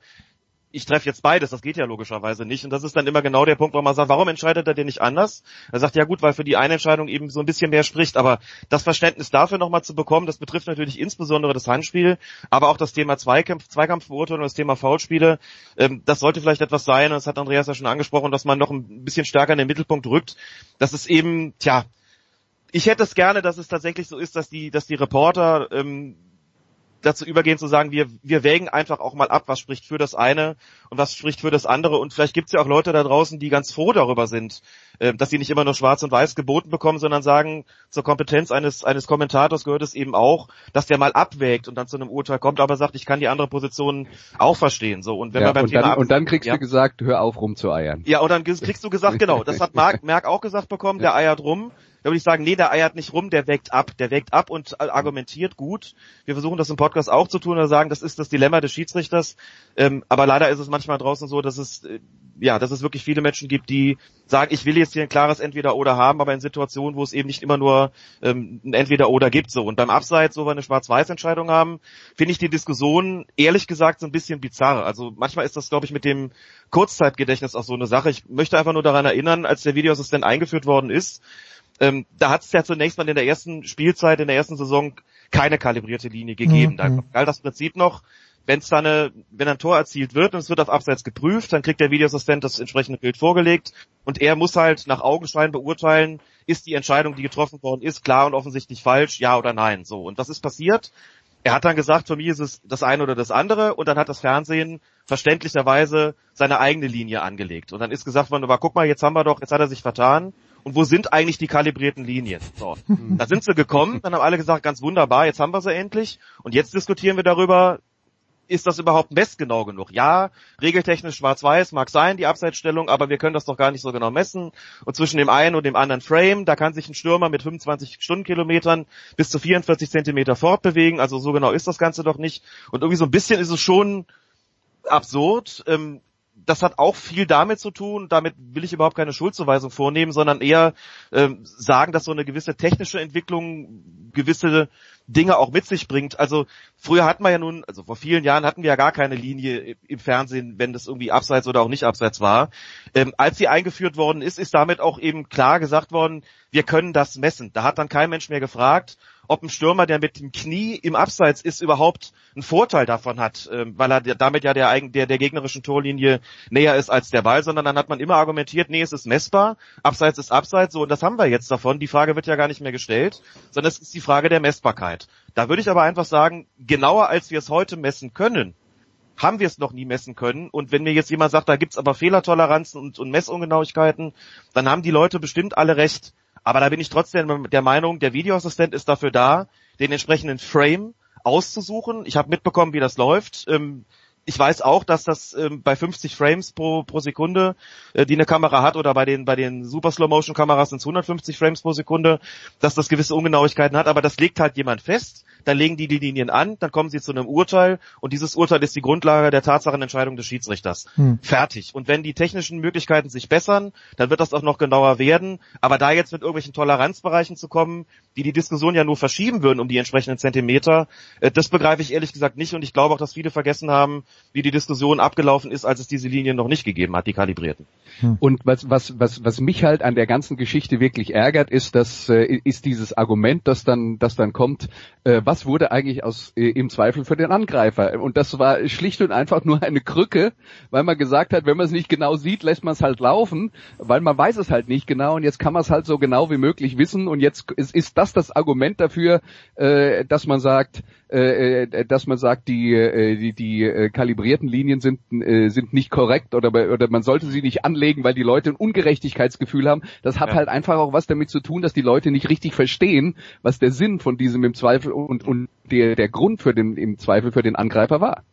ich treffe jetzt beides, das geht ja logischerweise nicht. Und das ist dann immer genau der Punkt, wo man sagt, warum entscheidet er denn nicht anders? Er sagt, ja gut, weil für die eine Entscheidung eben so ein bisschen mehr spricht. Aber das Verständnis dafür nochmal zu bekommen, das betrifft natürlich insbesondere das Handspiel, aber auch das Thema Zweikampf, Zweikampfbeurteilung, das Thema Foulspiele. Ähm, das sollte vielleicht etwas sein, und das hat Andreas ja schon angesprochen, dass man noch ein bisschen stärker in den Mittelpunkt rückt. Das ist eben, tja, ich hätte es gerne, dass es tatsächlich so ist, dass die, dass die Reporter ähm, dazu übergehen zu sagen, wir, wir wägen einfach auch mal ab, was spricht für das eine und was spricht für das andere. Und vielleicht gibt es ja auch Leute da draußen, die ganz froh darüber sind, äh, dass sie nicht immer nur schwarz und weiß geboten bekommen, sondern sagen, zur Kompetenz eines, eines Kommentators gehört es eben auch, dass der mal abwägt und dann zu einem Urteil kommt, aber sagt, ich kann die andere Position auch verstehen. So Und wenn ja, man beim und Thema dann, und dann kriegst ja. du gesagt, hör auf rumzueiern. Ja, und dann kriegst du gesagt, genau, das hat Marc, Merck auch gesagt bekommen, der eiert rum. Da würde ich sagen, nee, der eiert nicht rum, der wägt ab. Der wägt ab und argumentiert gut. Wir versuchen das im Podcast auch zu tun und sagen, das ist das Dilemma des Schiedsrichters. Ähm, aber leider ist es manchmal draußen so, dass es äh, ja, dass es wirklich viele Menschen gibt, die sagen, ich will jetzt hier ein klares Entweder-Oder haben, aber in Situationen, wo es eben nicht immer nur ähm, ein Entweder-Oder gibt. So und beim Abseits, wo wir eine Schwarz-Weiß-Entscheidung haben, finde ich die Diskussion ehrlich gesagt so ein bisschen bizarr. Also manchmal ist das, glaube ich, mit dem Kurzzeitgedächtnis auch so eine Sache. Ich möchte einfach nur daran erinnern, als der Videoassistent eingeführt worden ist, ähm, da hat es ja zunächst mal in der ersten Spielzeit, in der ersten Saison keine kalibrierte Linie gegeben. Mhm. Da galt das Prinzip noch, wenn es da eine, wenn ein Tor erzielt wird und es wird auf Abseits geprüft, dann kriegt der Videoassistent das entsprechende Bild vorgelegt und er muss halt nach Augenschein beurteilen, ist die Entscheidung, die getroffen worden ist, klar und offensichtlich falsch, ja oder nein. So. Und was ist passiert? Er hat dann gesagt, für mich ist es das eine oder das andere und dann hat das Fernsehen verständlicherweise seine eigene Linie angelegt. Und dann ist gesagt worden, aber guck mal, jetzt haben wir doch, jetzt hat er sich vertan. Und wo sind eigentlich die kalibrierten Linien? So. da sind sie gekommen, dann haben alle gesagt, ganz wunderbar, jetzt haben wir sie endlich. Und jetzt diskutieren wir darüber, ist das überhaupt messgenau genug? Ja, regeltechnisch schwarz-weiß mag sein, die Abseitsstellung, aber wir können das doch gar nicht so genau messen. Und zwischen dem einen und dem anderen Frame, da kann sich ein Stürmer mit 25 Stundenkilometern bis zu 44 Zentimeter fortbewegen. Also so genau ist das Ganze doch nicht. Und irgendwie so ein bisschen ist es schon absurd. Ähm, das hat auch viel damit zu tun, damit will ich überhaupt keine Schuldzuweisung vornehmen, sondern eher ähm, sagen, dass so eine gewisse technische Entwicklung gewisse Dinge auch mit sich bringt. Also früher hatten wir ja nun, also vor vielen Jahren hatten wir ja gar keine Linie im Fernsehen, wenn das irgendwie abseits oder auch nicht abseits war. Ähm, als sie eingeführt worden ist, ist damit auch eben klar gesagt worden, wir können das messen. Da hat dann kein Mensch mehr gefragt, ob ein Stürmer, der mit dem Knie im Abseits ist, überhaupt einen Vorteil davon hat, ähm, weil er damit ja der, der, der gegnerischen Torlinie näher ist als der Ball, sondern dann hat man immer argumentiert, nee, es ist messbar, Abseits ist Abseits, so und das haben wir jetzt davon. Die Frage wird ja gar nicht mehr gestellt, sondern es ist die Frage der Messbarkeit. Da würde ich aber einfach sagen, genauer als wir es heute messen können, haben wir es noch nie messen können. Und wenn mir jetzt jemand sagt, da gibt's aber Fehlertoleranzen und, und Messungenauigkeiten, dann haben die Leute bestimmt alle recht. Aber da bin ich trotzdem der Meinung, der Videoassistent ist dafür da, den entsprechenden Frame auszusuchen. Ich habe mitbekommen, wie das läuft. Ähm, ich weiß auch, dass das ähm, bei 50 Frames pro, pro Sekunde, äh, die eine Kamera hat, oder bei den bei den Super Slow Motion Kameras sind es 150 Frames pro Sekunde, dass das gewisse Ungenauigkeiten hat. Aber das legt halt jemand fest dann legen die die Linien an, dann kommen sie zu einem Urteil und dieses Urteil ist die Grundlage der Tatsachenentscheidung des Schiedsrichters. Hm. Fertig. Und wenn die technischen Möglichkeiten sich bessern, dann wird das auch noch genauer werden. Aber da jetzt mit irgendwelchen Toleranzbereichen zu kommen, die die Diskussion ja nur verschieben würden um die entsprechenden Zentimeter, äh, das begreife ich ehrlich gesagt nicht und ich glaube auch, dass viele vergessen haben, wie die Diskussion abgelaufen ist, als es diese Linien noch nicht gegeben hat, die kalibrierten. Hm. Und was, was, was, was mich halt an der ganzen Geschichte wirklich ärgert, ist, dass, äh, ist dieses Argument, das dann, das dann kommt, äh, was wurde eigentlich aus, äh, im Zweifel für den Angreifer? Und das war schlicht und einfach nur eine Krücke, weil man gesagt hat, wenn man es nicht genau sieht, lässt man es halt laufen, weil man weiß es halt nicht genau und jetzt kann man es halt so genau wie möglich wissen und jetzt ist, ist das das Argument dafür, äh, dass man sagt, äh, äh, dass man sagt, die, äh, die, die äh, kalibrierten Linien sind, äh, sind nicht korrekt oder, oder man sollte sie nicht anlegen, weil die Leute ein Ungerechtigkeitsgefühl haben. Das hat ja. halt einfach auch was damit zu tun, dass die Leute nicht richtig verstehen, was der Sinn von diesem im Zweifel und, und der, der Grund für den, im Zweifel für den Angreifer war.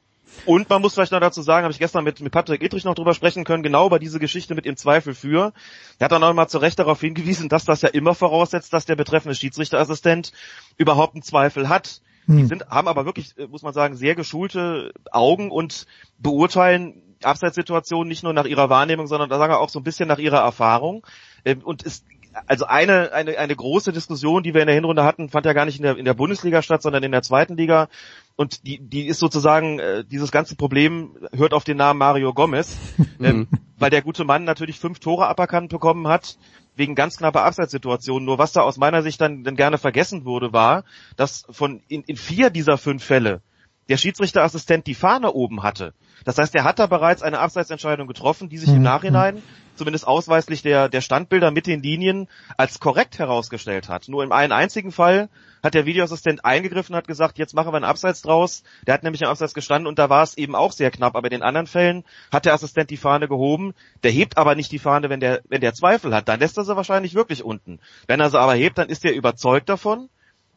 Und man muss vielleicht noch dazu sagen, habe ich gestern mit, mit Patrick Ittrich noch drüber sprechen können, genau über diese Geschichte mit im Zweifel für. Er hat dann auch mal zu Recht darauf hingewiesen, dass das ja immer voraussetzt, dass der betreffende Schiedsrichterassistent überhaupt einen Zweifel hat. Die hm. sind, haben aber wirklich, äh, muss man sagen, sehr geschulte Augen und beurteilen Abseitssituationen nicht nur nach ihrer Wahrnehmung, sondern da sagen wir auch so ein bisschen nach ihrer Erfahrung. Ähm, und es also eine, eine, eine große Diskussion, die wir in der Hinrunde hatten, fand ja gar nicht in der, in der Bundesliga statt, sondern in der zweiten Liga. Und die, die ist sozusagen, äh, dieses ganze Problem hört auf den Namen Mario Gomez, ähm, weil der gute Mann natürlich fünf Tore aberkannt bekommen hat, wegen ganz knapper Abseitssituationen. Nur was da aus meiner Sicht dann, dann gerne vergessen wurde, war, dass von in, in vier dieser fünf Fälle der Schiedsrichterassistent die Fahne oben hatte. Das heißt, er hat da bereits eine Abseitsentscheidung getroffen, die sich im mhm. Nachhinein zumindest ausweislich der, der Standbilder mit den Linien als korrekt herausgestellt hat. Nur in einem einzigen Fall hat der Videoassistent eingegriffen, hat gesagt, jetzt machen wir einen Abseits draus. Der hat nämlich im Abseits gestanden und da war es eben auch sehr knapp. Aber in den anderen Fällen hat der Assistent die Fahne gehoben. Der hebt aber nicht die Fahne, wenn der, wenn der Zweifel hat. Dann lässt er sie wahrscheinlich wirklich unten. Wenn er sie aber hebt, dann ist er überzeugt davon.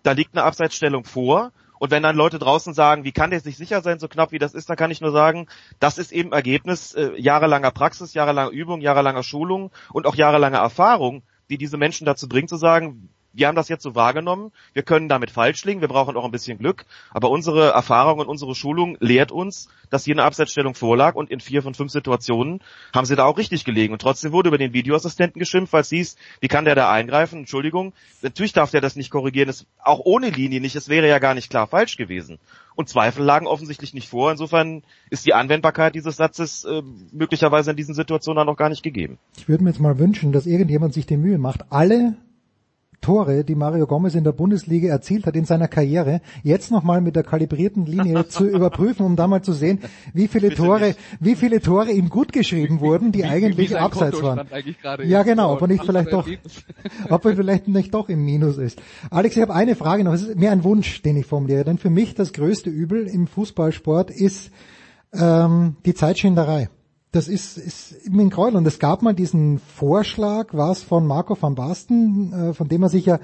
Da liegt eine Abseitsstellung vor und wenn dann Leute draußen sagen, wie kann der sich sicher sein, so knapp wie das ist, dann kann ich nur sagen, das ist eben Ergebnis äh, jahrelanger Praxis, jahrelanger Übung, jahrelanger Schulung und auch jahrelanger Erfahrung, die diese Menschen dazu bringt zu sagen, wir haben das jetzt so wahrgenommen, wir können damit falsch liegen, wir brauchen auch ein bisschen Glück, aber unsere Erfahrung und unsere Schulung lehrt uns, dass hier eine Abseitsstellung vorlag und in vier von fünf Situationen haben sie da auch richtig gelegen. Und trotzdem wurde über den Videoassistenten geschimpft, weil es hieß, wie kann der da eingreifen? Entschuldigung, natürlich darf der das nicht korrigieren, das, auch ohne Linie nicht, es wäre ja gar nicht klar falsch gewesen. Und Zweifel lagen offensichtlich nicht vor, insofern ist die Anwendbarkeit dieses Satzes äh, möglicherweise in diesen Situationen dann noch gar nicht gegeben. Ich würde mir jetzt mal wünschen, dass irgendjemand sich die Mühe macht, alle Tore, die Mario Gomez in der Bundesliga erzielt hat in seiner Karriere, jetzt nochmal mit der kalibrierten Linie zu überprüfen, um da mal zu sehen, wie viele Bitte Tore, nicht. wie viele Tore ihm gut geschrieben wurden, die Wie- wie eigentlich sein abseits waren. Ja, genau, ob er nicht vielleicht doch, ob er vielleicht nicht doch im Minus ist. Alex, ich habe eine Frage noch. Es ist mehr ein Wunsch, den ich formuliere, denn für mich das größte Übel im Fußballsport ist ähm, die Zeitschinderei. Das ist, ist Gräuel. Und es gab mal diesen Vorschlag, was von Marco van Basten, äh, von dem er sich ja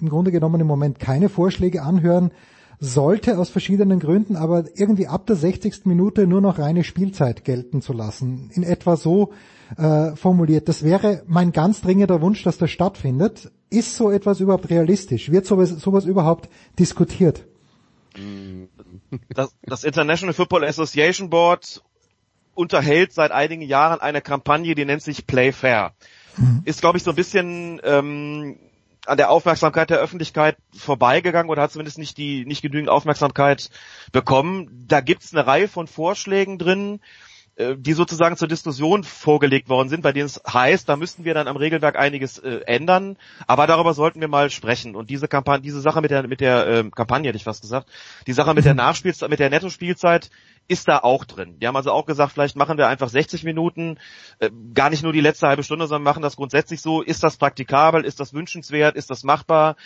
im Grunde genommen im Moment keine Vorschläge anhören sollte, aus verschiedenen Gründen, aber irgendwie ab der 60. Minute nur noch reine Spielzeit gelten zu lassen. In etwa so äh, formuliert. Das wäre mein ganz dringender Wunsch, dass das stattfindet. Ist so etwas überhaupt realistisch? Wird sowas, sowas überhaupt diskutiert? das, das International Football Association Board unterhält seit einigen Jahren eine Kampagne, die nennt sich Play Fair. Ist, glaube ich, so ein bisschen ähm, an der Aufmerksamkeit der Öffentlichkeit vorbeigegangen oder hat zumindest nicht die nicht genügend Aufmerksamkeit bekommen. Da gibt's eine Reihe von Vorschlägen drin, äh, die sozusagen zur Diskussion vorgelegt worden sind, bei denen es heißt, da müssten wir dann am Regelwerk einiges äh, ändern, aber darüber sollten wir mal sprechen. Und diese Kampagne, diese Sache mit der mit der ähm, Kampagne hätte ich fast gesagt, die Sache mit der Nachspielzeit, mit der Nettospielzeit ist da auch drin. Die haben also auch gesagt, vielleicht machen wir einfach 60 Minuten, äh, gar nicht nur die letzte halbe Stunde, sondern machen das grundsätzlich so. Ist das praktikabel? Ist das wünschenswert? Ist das machbar?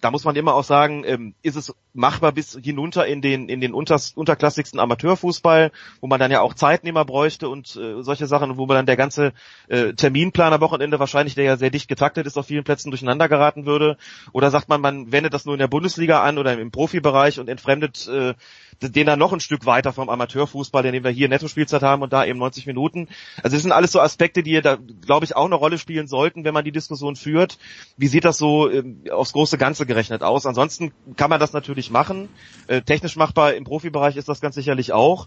Da muss man immer auch sagen, ähm, ist es machbar bis hinunter in den in den unters, unterklassigsten Amateurfußball, wo man dann ja auch Zeitnehmer bräuchte und äh, solche Sachen, wo man dann der ganze äh, Terminplan am Wochenende wahrscheinlich, der ja sehr dicht getaktet ist, auf vielen Plätzen durcheinander geraten würde. Oder sagt man, man wendet das nur in der Bundesliga an oder im Profibereich und entfremdet äh, den dann noch ein Stück weiter vom Amateurfußball, den wir hier Nettospielzeit haben und da eben 90 Minuten. Also das sind alles so Aspekte, die da, glaube ich, auch eine Rolle spielen sollten, wenn man die Diskussion führt. Wie sieht das so ähm, aufs große Ganze gerechnet aus? Ansonsten kann man das natürlich machen. Äh, technisch machbar im Profibereich ist das ganz sicherlich auch.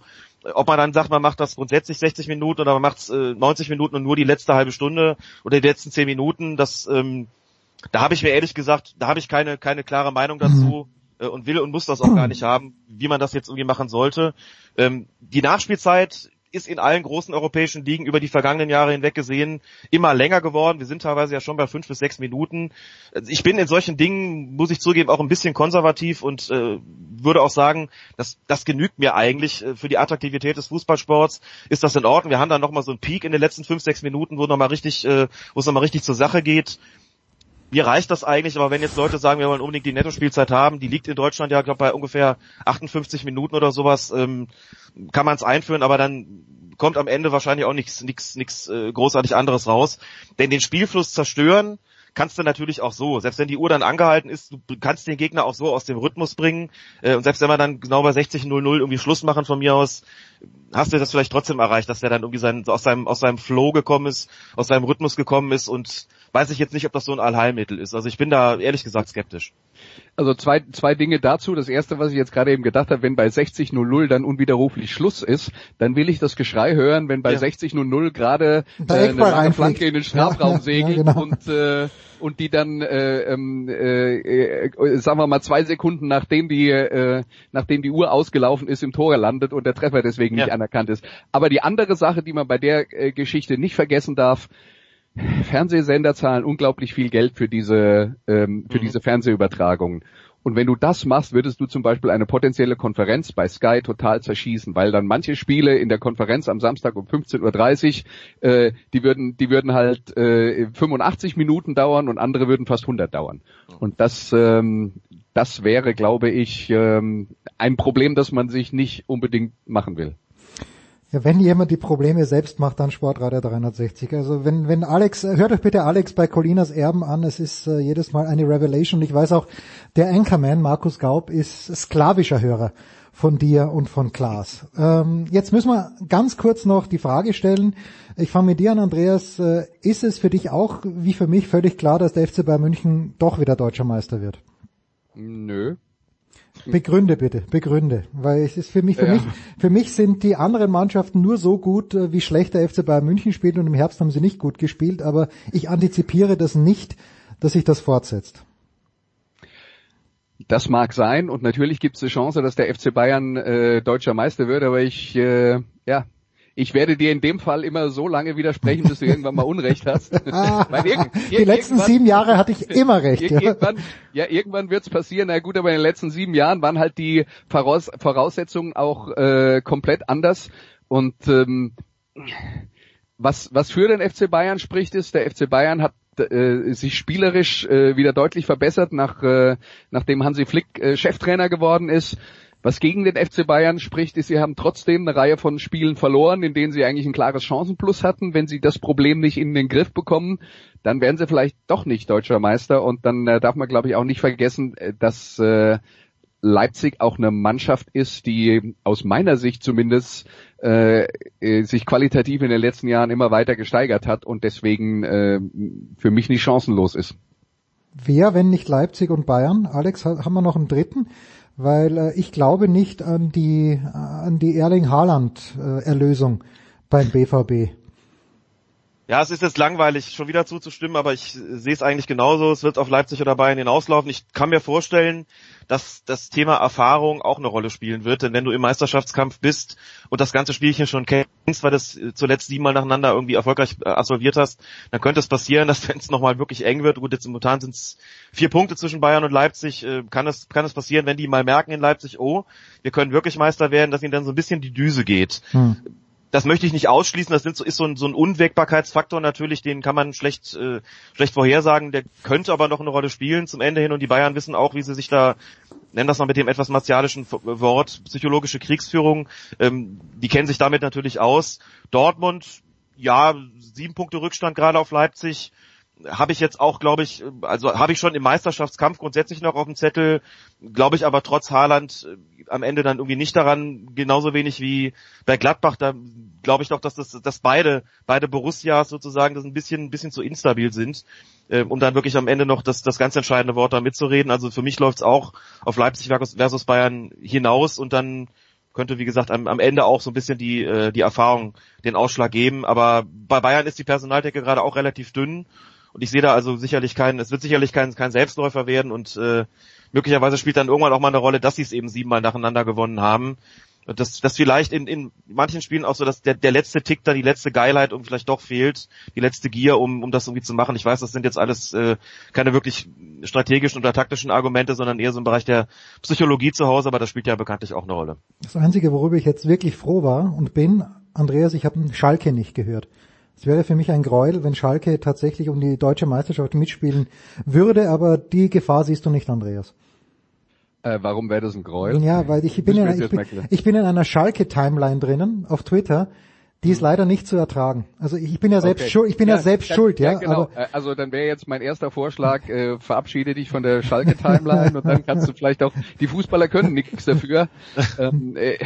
Ob man dann sagt, man macht das grundsätzlich 60 Minuten oder man macht es äh, 90 Minuten und nur die letzte halbe Stunde oder die letzten 10 Minuten, das ähm, da habe ich mir ehrlich gesagt, da habe ich keine keine klare Meinung dazu äh, und will und muss das auch gar nicht haben, wie man das jetzt irgendwie machen sollte. Ähm, die Nachspielzeit ist in allen großen europäischen Ligen über die vergangenen Jahre hinweg gesehen immer länger geworden. Wir sind teilweise ja schon bei fünf bis sechs Minuten. Also Ich bin in solchen Dingen, muss ich zugeben, auch ein bisschen konservativ und äh, würde auch sagen, das, das genügt mir eigentlich äh, für die Attraktivität des Fußballsports. Ist das in Ordnung? Wir haben dann nochmal so einen Peak in den letzten fünf, sechs Minuten, wo noch mal richtig, äh, wo es nochmal richtig zur Sache geht mir reicht das eigentlich, aber wenn jetzt Leute sagen, wir wollen unbedingt die Nettospielzeit haben, die liegt in Deutschland ja, glaube bei ungefähr 58 Minuten oder sowas, ähm, kann man es einführen, aber dann kommt am Ende wahrscheinlich auch nichts nichts nichts äh, großartig anderes raus. Denn den Spielfluss zerstören kannst du natürlich auch so. Selbst wenn die Uhr dann angehalten ist, du kannst den Gegner auch so aus dem Rhythmus bringen. Äh, und selbst wenn wir dann genau bei 60.00 irgendwie Schluss machen von mir aus, hast du das vielleicht trotzdem erreicht, dass der dann irgendwie sein, aus seinem aus seinem Flow gekommen ist, aus seinem Rhythmus gekommen ist und weiß ich jetzt nicht, ob das so ein Allheilmittel ist. Also ich bin da ehrlich gesagt skeptisch. Also zwei, zwei Dinge dazu. Das erste, was ich jetzt gerade eben gedacht habe, wenn bei 60.00 dann unwiderruflich Schluss ist, dann will ich das Geschrei hören, wenn bei Ja. 60.00 gerade äh, Der eine. Flanke in den Strafraum Ja, ja, segelt ja, genau. und äh, und die dann äh, ähm, äh, äh, sagen wir mal zwei Sekunden nachdem die äh, nachdem die Uhr ausgelaufen ist im Tor landet und der Treffer deswegen Ja. nicht anerkannt ist. Aber die andere Sache, die man bei der äh, Geschichte nicht vergessen darf, Fernsehsender zahlen unglaublich viel Geld für diese, ähm, für Mhm. diese Fernsehübertragungen. Und wenn du das machst, würdest du zum Beispiel eine potenzielle Konferenz bei Sky total zerschießen, weil dann manche Spiele in der Konferenz am Samstag um 15.30 Uhr, äh, die würden, die würden halt äh, 85 Minuten dauern und andere würden fast 100 dauern. Und das, ähm, das wäre, glaube ich, ähm, ein Problem, das man sich nicht unbedingt machen will. Ja, wenn jemand die Probleme selbst macht, dann Sportradio 360. Also wenn, wenn Alex, hört euch bitte Alex bei Colinas Erben an. Es ist äh, jedes Mal eine Revelation. Ich weiß auch, der Anchorman, Markus Gaub, ist sklavischer Hörer von dir und von Klaas. Ähm, jetzt müssen wir ganz kurz noch die Frage stellen. Ich fange mit dir an, Andreas. Äh, ist es für dich auch, wie für mich, völlig klar, dass der FC Bayern München doch wieder deutscher Meister wird? Nö. Begründe bitte, begründe, weil es ist für mich, für Ja. mich, für mich sind die anderen Mannschaften nur so gut, äh, wie schlecht der FC Bayern München spielt und im Herbst haben sie nicht gut gespielt, aber ich antizipiere das nicht, dass sich das fortsetzt. Das mag sein. Und natürlich gibt es eine Chance, dass der FC Bayern äh, deutscher Meister wird, aber ich, äh, ja, ich werde dir in dem Fall immer so lange widersprechen, bis du irgendwann mal Unrecht hast. Weil irgend- Die letzten sieben Jahre hatte ich immer recht. Ir Ja. irgendwann, ja, irgendwann wird's passieren. Na gut, aber in den letzten sieben Jahren waren halt die Voraus Voraussetzungen auch äh, komplett anders. Und ähm, was, was für den FC Bayern spricht, ist, der FC Bayern hat äh, sich spielerisch äh, wieder deutlich verbessert, nach, äh, nachdem Hansi Flick äh, Cheftrainer geworden ist. Was gegen den FC Bayern spricht, ist, sie haben trotzdem eine Reihe von Spielen verloren, in denen sie eigentlich ein klares Chancenplus hatten. Wenn sie das Problem nicht in den Griff bekommen, dann werden sie vielleicht doch nicht deutscher Meister. Und dann äh, darf man, glaube ich, auch nicht vergessen, äh, dass äh, Leipzig auch eine Mannschaft ist, die aus meiner Sicht zumindest äh, äh, sich qualitativ in den letzten Jahren immer weiter gesteigert hat und deswegen äh, für mich nicht chancenlos ist. Wer, wenn nicht Leipzig und Bayern? Alex, ha- haben wir noch einen dritten? Weil äh, ich glaube nicht an die äh, an die Erling Haaland äh, Erlösung beim BVB. Ja, es ist jetzt langweilig, schon wieder zuzustimmen, aber ich sehe es eigentlich genauso. Es wird auf Leipzig oder Bayern hinauslaufen. Ich kann mir vorstellen, dass das Thema Erfahrung auch eine Rolle spielen wird, denn wenn du im Meisterschaftskampf bist und das ganze Spielchen schon kennst, weil du es zuletzt siebenmal nacheinander irgendwie erfolgreich äh, absolviert hast, dann könnte es passieren, dass wenn es nochmal wirklich eng wird, gut, jetzt momentan sind es vier Punkte zwischen Bayern und Leipzig, äh, kann es, kann es passieren, wenn die mal merken in Leipzig, oh, wir können wirklich Meister werden, dass ihnen dann so ein bisschen die Düse geht Hm. Das möchte ich nicht ausschließen. Das ist so ein, so ein Unwägbarkeitsfaktor natürlich, den kann man schlecht, äh, schlecht vorhersagen. Der könnte aber noch eine Rolle spielen zum Ende hin. Und die Bayern wissen auch, wie sie sich da, nennen das mal mit dem etwas martialischen Wort, psychologische Kriegsführung, ähm, die kennen sich damit natürlich aus. Dortmund, ja, sieben Punkte Rückstand gerade auf Leipzig. Habe ich jetzt auch, glaube ich, also habe ich schon im Meisterschaftskampf grundsätzlich noch auf dem Zettel, glaube ich aber trotz Haaland äh, am Ende dann irgendwie nicht daran, genauso wenig wie bei Gladbach, da glaube ich doch, dass das, dass beide, beide Borussias sozusagen das ein bisschen, ein bisschen zu instabil sind, äh, um dann wirklich am Ende noch das, das ganz entscheidende Wort da mitzureden. Also für mich läuft es auch auf Leipzig versus Bayern hinaus und dann könnte, wie gesagt, am, am Ende auch so ein bisschen die, äh, die Erfahrung den Ausschlag geben. Aber bei Bayern ist die Personaldecke gerade auch relativ dünn. Und ich sehe da also sicherlich keinen, es wird sicherlich kein, kein Selbstläufer werden und äh, möglicherweise spielt dann irgendwann auch mal eine Rolle, dass sie es eben siebenmal nacheinander gewonnen haben. Und dass, dass vielleicht in, in manchen Spielen auch so, dass der, der letzte Tick da, die letzte Geilheit um vielleicht doch fehlt, die letzte Gier, um, um das irgendwie zu machen. Ich weiß, das sind jetzt alles äh, keine wirklich strategischen oder taktischen Argumente, sondern eher so im Bereich der Psychologie zu Hause, aber das spielt ja bekanntlich auch eine Rolle. Das Einzige, worüber ich jetzt wirklich froh war und bin, Andreas, ich habe Schalke nicht gehört. Es wäre für mich ein Gräuel, wenn Schalke tatsächlich um die deutsche Meisterschaft mitspielen würde, aber die Gefahr siehst du nicht, Andreas. Äh, warum wäre das ein Gräuel? Ja, weil ich bin, in, jetzt ich, bin, ich bin in einer Schalke-Timeline drinnen auf Twitter, die ist leider nicht zu ertragen. Also ich bin ja selbst Okay. schuld, ich bin ja, selbst dann- schuld, ja. genau. Aber Äh, also dann wäre jetzt mein erster Vorschlag, äh, verabschiede dich von der Schalke-Timeline und dann kannst du vielleicht auch, die Fußballer können nichts dafür. ähm, äh,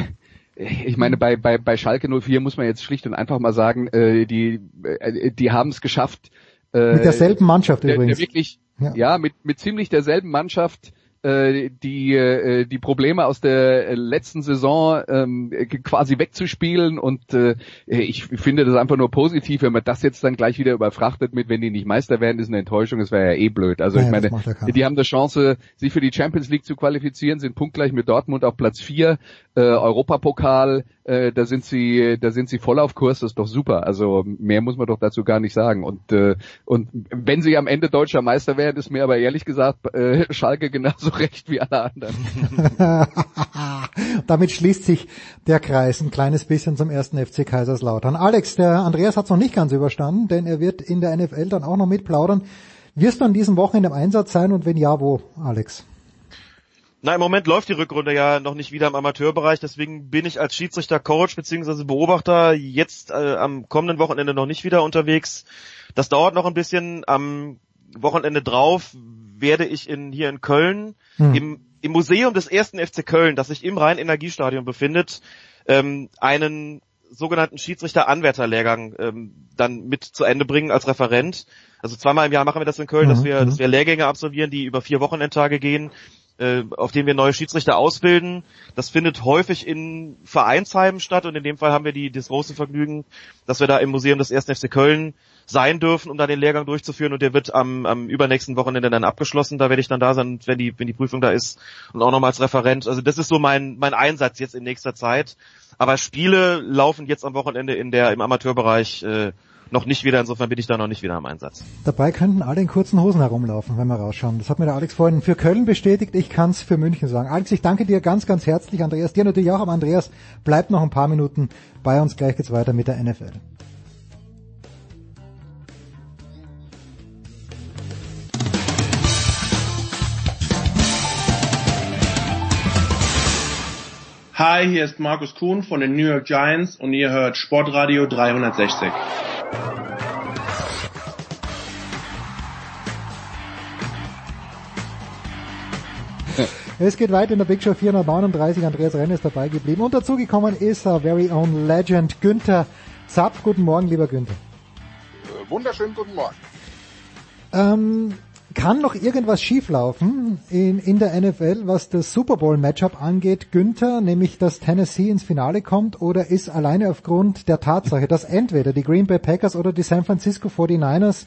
ich meine, bei, bei, bei Schalke 04 muss man jetzt schlicht und einfach mal sagen, äh, die, äh, die haben es geschafft. Äh, mit derselben Mannschaft der, der übrigens. wirklich, Ja. ja, mit, mit ziemlich derselben Mannschaft äh, die äh, die Probleme aus der letzten Saison ähm, äh, quasi wegzuspielen und äh, ich finde das einfach nur positiv, wenn man das jetzt dann gleich wieder überfrachtet mit, wenn die nicht Meister werden, ist eine Enttäuschung, das wäre ja eh blöd. Also Naja, ich meine, ja die haben die Chance, sich für die Champions League zu qualifizieren, sind punktgleich mit Dortmund auf Platz 4, äh, Europapokal, äh, da sind sie, da sind sie voll auf Kurs, das ist doch super. Also mehr muss man doch dazu gar nicht sagen. Und äh, und wenn sie am Ende deutscher Meister werden, ist mir aber ehrlich gesagt äh, Schalke genauso recht wie alle anderen. Damit schließt sich der Kreis ein kleines bisschen zum ersten FC Kaiserslautern. Alex, der Andreas hat es noch nicht ganz überstanden, denn er wird in der NFL dann auch noch mitplaudern. Wirst du an diesem Wochenende im Einsatz sein und wenn ja, wo, Alex? Na, im Moment läuft die Rückrunde ja noch nicht wieder im Amateurbereich, deswegen bin ich als Schiedsrichter, Coach bzw. Beobachter jetzt äh, am kommenden Wochenende noch nicht wieder unterwegs. Das dauert noch ein bisschen. Am Wochenende drauf werde ich in, hier in Köln Hm. im im Museum des ersten FC Köln, das sich im Rhein-Energiestadion befindet, ähm, einen sogenannten Schiedsrichter-Anwärterlehrgang ähm, dann mit zu Ende bringen als Referent. Also zweimal im Jahr machen wir das in Köln, dass Mhm, wir, mhm. dass wir Lehrgänge absolvieren, die über vier Wochenendtage gehen, äh, auf denen wir neue Schiedsrichter ausbilden. Das findet häufig in Vereinsheimen statt und in dem Fall haben wir die, das große Vergnügen, dass wir da im Museum des 1. FC Köln sein dürfen, um da den Lehrgang durchzuführen und der wird am, am übernächsten Wochenende dann abgeschlossen. Da werde ich dann da sein, wenn die, wenn die Prüfung da ist und auch nochmal als Referent. Also das ist so mein, mein Einsatz jetzt in nächster Zeit. Aber Spiele laufen jetzt am Wochenende in der, im Amateurbereich äh, noch nicht wieder, insofern bin ich da noch nicht wieder am Einsatz. Dabei könnten alle in kurzen Hosen herumlaufen, wenn wir rausschauen. Das hat mir der Alex vorhin für Köln bestätigt. Ich kann es für München sagen. Alex, ich danke dir ganz, ganz herzlich. Andreas, dir natürlich auch. Aber Andreas, bleibt noch ein paar Minuten bei uns. Gleich geht's weiter mit der NFL. Hi, hier ist Markus Kuhn von den New York Giants und ihr hört Sportradio 360. Es geht weiter in der Big Show 439. Andreas Renn ist dabei geblieben. Und dazugekommen ist our very own Legend Günther Zapf. Guten Morgen, lieber Günther. Wunderschönen guten Morgen. Ähm, kann noch irgendwas schieflaufen in, in der NFL, was das Super Bowl Matchup angeht, Günther, nämlich dass Tennessee ins Finale kommt, oder ist alleine aufgrund der Tatsache, dass entweder die Green Bay Packers oder die San Francisco 49ers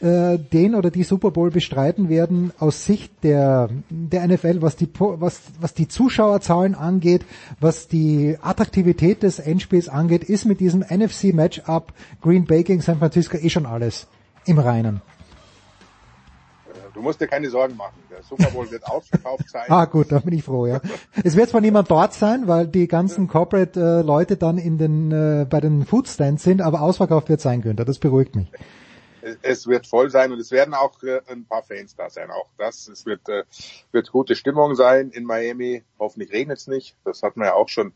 äh, den oder die Super Bowl bestreiten werden aus Sicht der, der NFL, was die, was, was die Zuschauerzahlen angeht, was die Attraktivität des Endspiels angeht, ist mit diesem NFC Matchup Green Bay gegen San Francisco eh schon alles im Reinen. Du musst dir keine Sorgen machen. Der Super Bowl wird ausverkauft sein. Ah gut, da bin ich froh, ja. Es wird zwar niemand dort sein, weil die ganzen Corporate-Leute dann in den äh, bei den Foodstands sind, aber ausverkauft wird sein, Günther. Das beruhigt mich. Es wird voll sein und es werden auch äh, ein paar Fans da sein. Auch das. Es wird, äh, wird gute Stimmung sein in Miami. Hoffentlich regnet es nicht. Das hatten wir ja auch schon.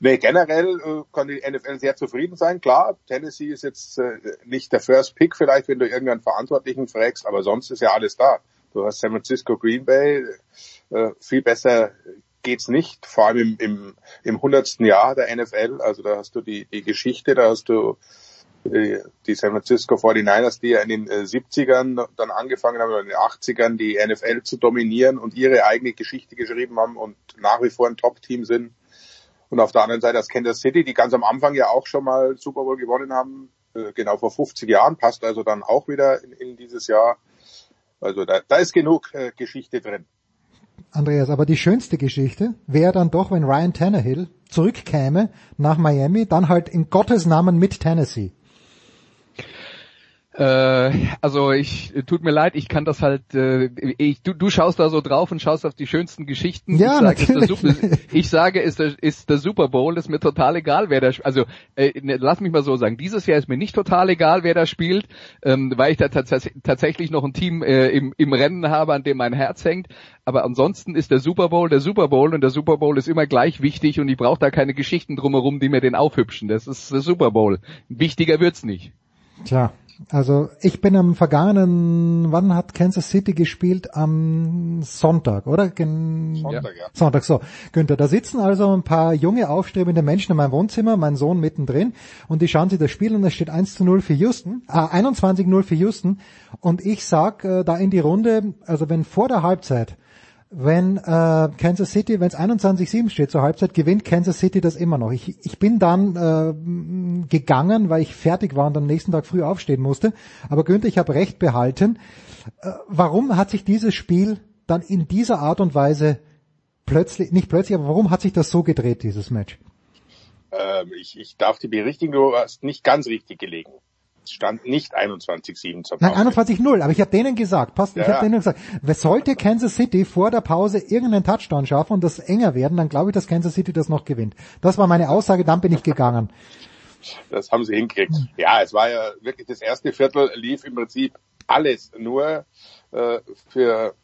Nee, generell äh, kann die NFL sehr zufrieden sein. Klar, Tennessee ist jetzt äh, nicht der First Pick vielleicht, wenn du irgendeinen Verantwortlichen fragst, aber sonst ist ja alles da. Du hast San Francisco Green Bay. Äh, viel besser geht's nicht. Vor allem im, im, im hundertsten Jahr der NFL. Also da hast du die, die Geschichte, da hast du die die San Francisco 49ers, die ja in den äh, 70ern dann angefangen haben, oder in den 80ern die NFL zu dominieren und ihre eigene Geschichte geschrieben haben und nach wie vor ein Top-Team sind. Und auf der anderen Seite das Kansas City, die ganz am Anfang ja auch schon mal Super Bowl gewonnen haben, äh, genau vor 50 Jahren, passt also dann auch wieder in, in dieses Jahr. Also da, da ist genug äh, Geschichte drin. Andreas, aber die schönste Geschichte wäre dann doch, wenn Ryan Tannehill zurückkäme nach Miami, dann halt in Gottes Namen mit Tennessee. Äh, also ich tut mir leid, ich kann das halt. Äh, ich, du, du schaust da so drauf und schaust auf die schönsten Geschichten. Ja, ich sage, natürlich. Ist der Super, ich sage, ist der, ist der Super Bowl, ist mir total egal, wer da. Also äh, ne, lass mich mal so sagen. Dieses Jahr ist mir nicht total egal, wer da spielt, ähm, weil ich da tats tatsächlich noch ein Team äh, im, im Rennen habe, an dem mein Herz hängt. Aber ansonsten ist der Super Bowl der Super Bowl und der Super Bowl ist immer gleich wichtig und ich brauche da keine Geschichten drumherum, die mir den aufhübschen. Das ist der Super Bowl. Wichtiger wird's nicht. Tja, also ich bin am vergangenen, wann hat Kansas City gespielt? Am Sonntag, oder? Gen Sonntag, ja. Sonntag, so. Günther, da sitzen also ein paar junge, aufstrebende Menschen in meinem Wohnzimmer, mein Sohn mittendrin, und die schauen sich das Spiel und es steht 1 zu 0 für Houston, äh, 21 0 für Houston, und ich sag äh, da in die Runde, also wenn vor der Halbzeit wenn äh, Kansas City, wenn es 21-7 steht zur Halbzeit, gewinnt Kansas City das immer noch. Ich, ich bin dann äh, gegangen, weil ich fertig war und am nächsten Tag früh aufstehen musste. Aber Günther, ich habe recht behalten. Äh, warum hat sich dieses Spiel dann in dieser Art und Weise plötzlich, nicht plötzlich, aber warum hat sich das so gedreht, dieses Match? Ähm, ich, ich darf die berichtigen, du hast nicht ganz richtig gelegen. Es stand nicht 21-7 zur Nein, Pause. 21-0, aber ich habe denen gesagt, passt, ich Ja. habe denen gesagt, sollte Kansas City vor der Pause irgendeinen Touchdown schaffen und das enger werden, dann glaube ich, dass Kansas City das noch gewinnt. Das war meine Aussage, dann bin ich gegangen. Das haben sie hingekriegt. Ja, es war ja wirklich das erste Viertel lief im Prinzip alles nur äh, für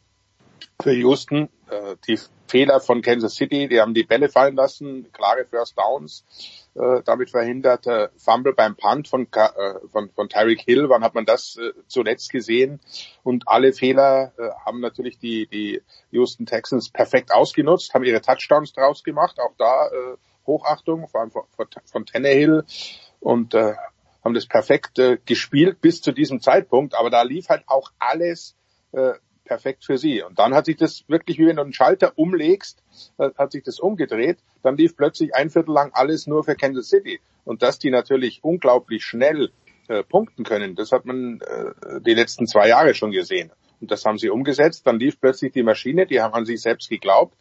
für Houston. Äh, die Fehler von Kansas City, die haben die Bälle fallen lassen, klare First Downs. Äh, damit verhindert. Äh, Fumble beim Punt von, äh, von, von Tyreek Hill, wann hat man das äh, zuletzt gesehen? Und alle Fehler äh, haben natürlich die, die Houston Texans perfekt ausgenutzt, haben ihre Touchdowns draus gemacht, auch da äh, Hochachtung, vor allem von, von Tannehill und äh, haben das perfekt äh, gespielt bis zu diesem Zeitpunkt, aber da lief halt auch alles äh, perfekt für sie. Und dann hat sich das wirklich, wie wenn du einen Schalter umlegst, äh, hat sich das umgedreht. Dann lief plötzlich ein Viertel lang alles nur für Kansas City. Und dass die natürlich unglaublich schnell äh, punkten können, das hat man äh, die letzten zwei Jahre schon gesehen. Und das haben sie umgesetzt. Dann lief plötzlich die Maschine, die haben an sich selbst geglaubt.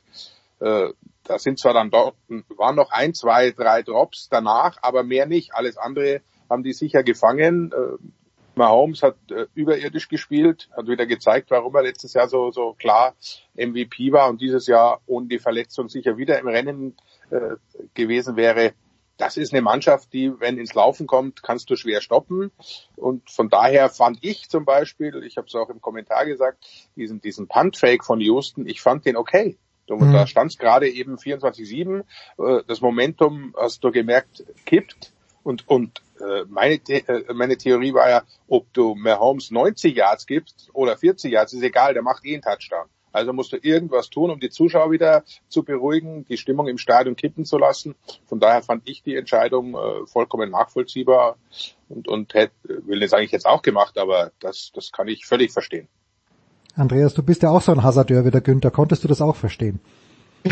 Äh, da sind zwar dann dort, waren noch ein, zwei, drei Drops danach, aber mehr nicht. Alles andere haben die sicher gefangen. Äh, Mahomes hat äh, überirdisch gespielt, hat wieder gezeigt, warum er letztes Jahr so, so klar MVP war und dieses Jahr ohne die Verletzung sicher wieder im Rennen äh, gewesen wäre. Das ist eine Mannschaft, die, wenn ins Laufen kommt, kannst du schwer stoppen. Und von daher fand ich zum Beispiel, ich habe es auch im Kommentar gesagt, diesen, diesen Punt-Fake von Houston, ich fand den okay. Und mhm. da stand es gerade eben 24-7. Äh, das Momentum, hast du gemerkt, kippt. Und, und äh, meine, äh, meine Theorie war ja, ob du Mahomes 90 Yards gibst oder 40 Yards, ist egal, der macht eh einen Touchdown. Also musst du irgendwas tun, um die Zuschauer wieder zu beruhigen, die Stimmung im Stadion kippen zu lassen. Von daher fand ich die Entscheidung äh, vollkommen nachvollziehbar und, und hätte, will das eigentlich jetzt auch gemacht, aber das, das kann ich völlig verstehen. Andreas, du bist ja auch so ein Hasardeur wie der Günther. Konntest du das auch verstehen?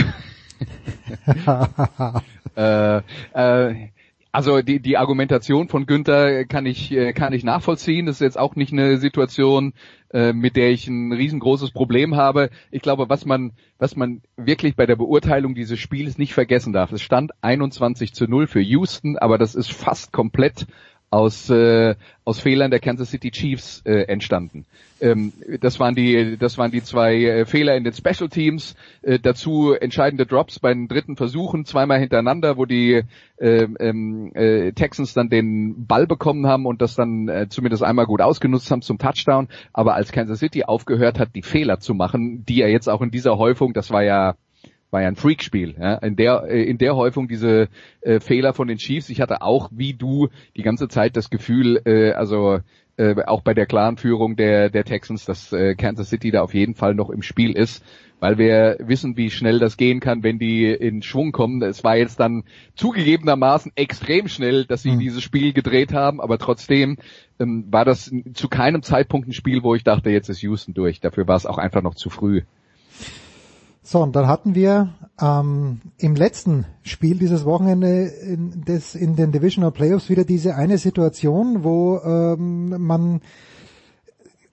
äh, äh, also die, die Argumentation von Günther kann ich, äh, kann ich nachvollziehen. Das ist jetzt auch nicht eine Situation, äh, mit der ich ein riesengroßes Problem habe. Ich glaube, was man, was man wirklich bei der Beurteilung dieses Spiels nicht vergessen darf, es stand 21 zu 0 für Houston, aber das ist fast komplett aus, äh, aus Fehlern der Kansas City Chiefs äh, entstanden. Ähm, das waren die, das waren die zwei äh, Fehler in den Special Teams. Äh, dazu entscheidende Drops bei den dritten Versuchen, zweimal hintereinander, wo die äh, ähm, äh, Texans dann den Ball bekommen haben und das dann äh, zumindest einmal gut ausgenutzt haben zum Touchdown. Aber als Kansas City aufgehört hat, die Fehler zu machen, die er jetzt auch in dieser Häufung, das war ja war ja ein Freakspiel. Ja? In der äh, in der Häufung diese äh, Fehler von den Chiefs. Ich hatte auch wie du die ganze Zeit das Gefühl, äh, also äh, auch bei der klaren Führung der der Texans, dass äh, Kansas City da auf jeden Fall noch im Spiel ist, weil wir wissen, wie schnell das gehen kann, wenn die in Schwung kommen. Es war jetzt dann zugegebenermaßen extrem schnell, dass sie mhm. dieses Spiel gedreht haben, aber trotzdem ähm, war das zu keinem Zeitpunkt ein Spiel, wo ich dachte, jetzt ist Houston durch. Dafür war es auch einfach noch zu früh. So, und dann hatten wir ähm, im letzten Spiel dieses Wochenende in, des, in den Divisional Playoffs wieder diese eine Situation, wo ähm, man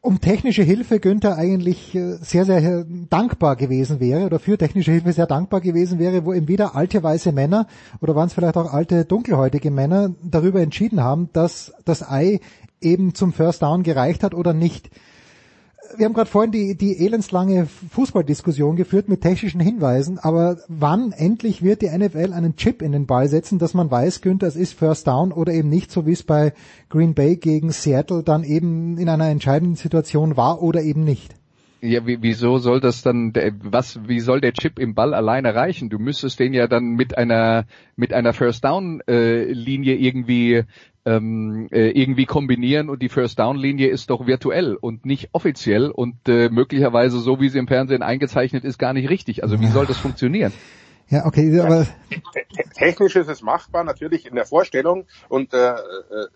um technische Hilfe Günther eigentlich äh, sehr, sehr dankbar gewesen wäre oder für technische Hilfe sehr dankbar gewesen wäre, wo eben wieder alte weiße Männer oder waren es vielleicht auch alte dunkelhäutige Männer darüber entschieden haben, dass das Ei eben zum First Down gereicht hat oder nicht wir haben gerade vorhin die, die elendslange Fußballdiskussion geführt mit technischen Hinweisen, aber wann endlich wird die NFL einen Chip in den Ball setzen, dass man weiß, Günther, es ist First Down oder eben nicht, so wie es bei Green Bay gegen Seattle dann eben in einer entscheidenden Situation war oder eben nicht? Ja, wie, wieso soll das dann, was, wie soll der Chip im Ball alleine reichen? Du müsstest den ja dann mit einer, mit einer First Down äh, Linie irgendwie ähm, äh, irgendwie kombinieren und die First Down Linie ist doch virtuell und nicht offiziell und äh, möglicherweise so wie sie im Fernsehen eingezeichnet ist gar nicht richtig. Also wie soll das funktionieren? Ja, okay, aber technisch ist es machbar, natürlich in der Vorstellung. Und äh, äh,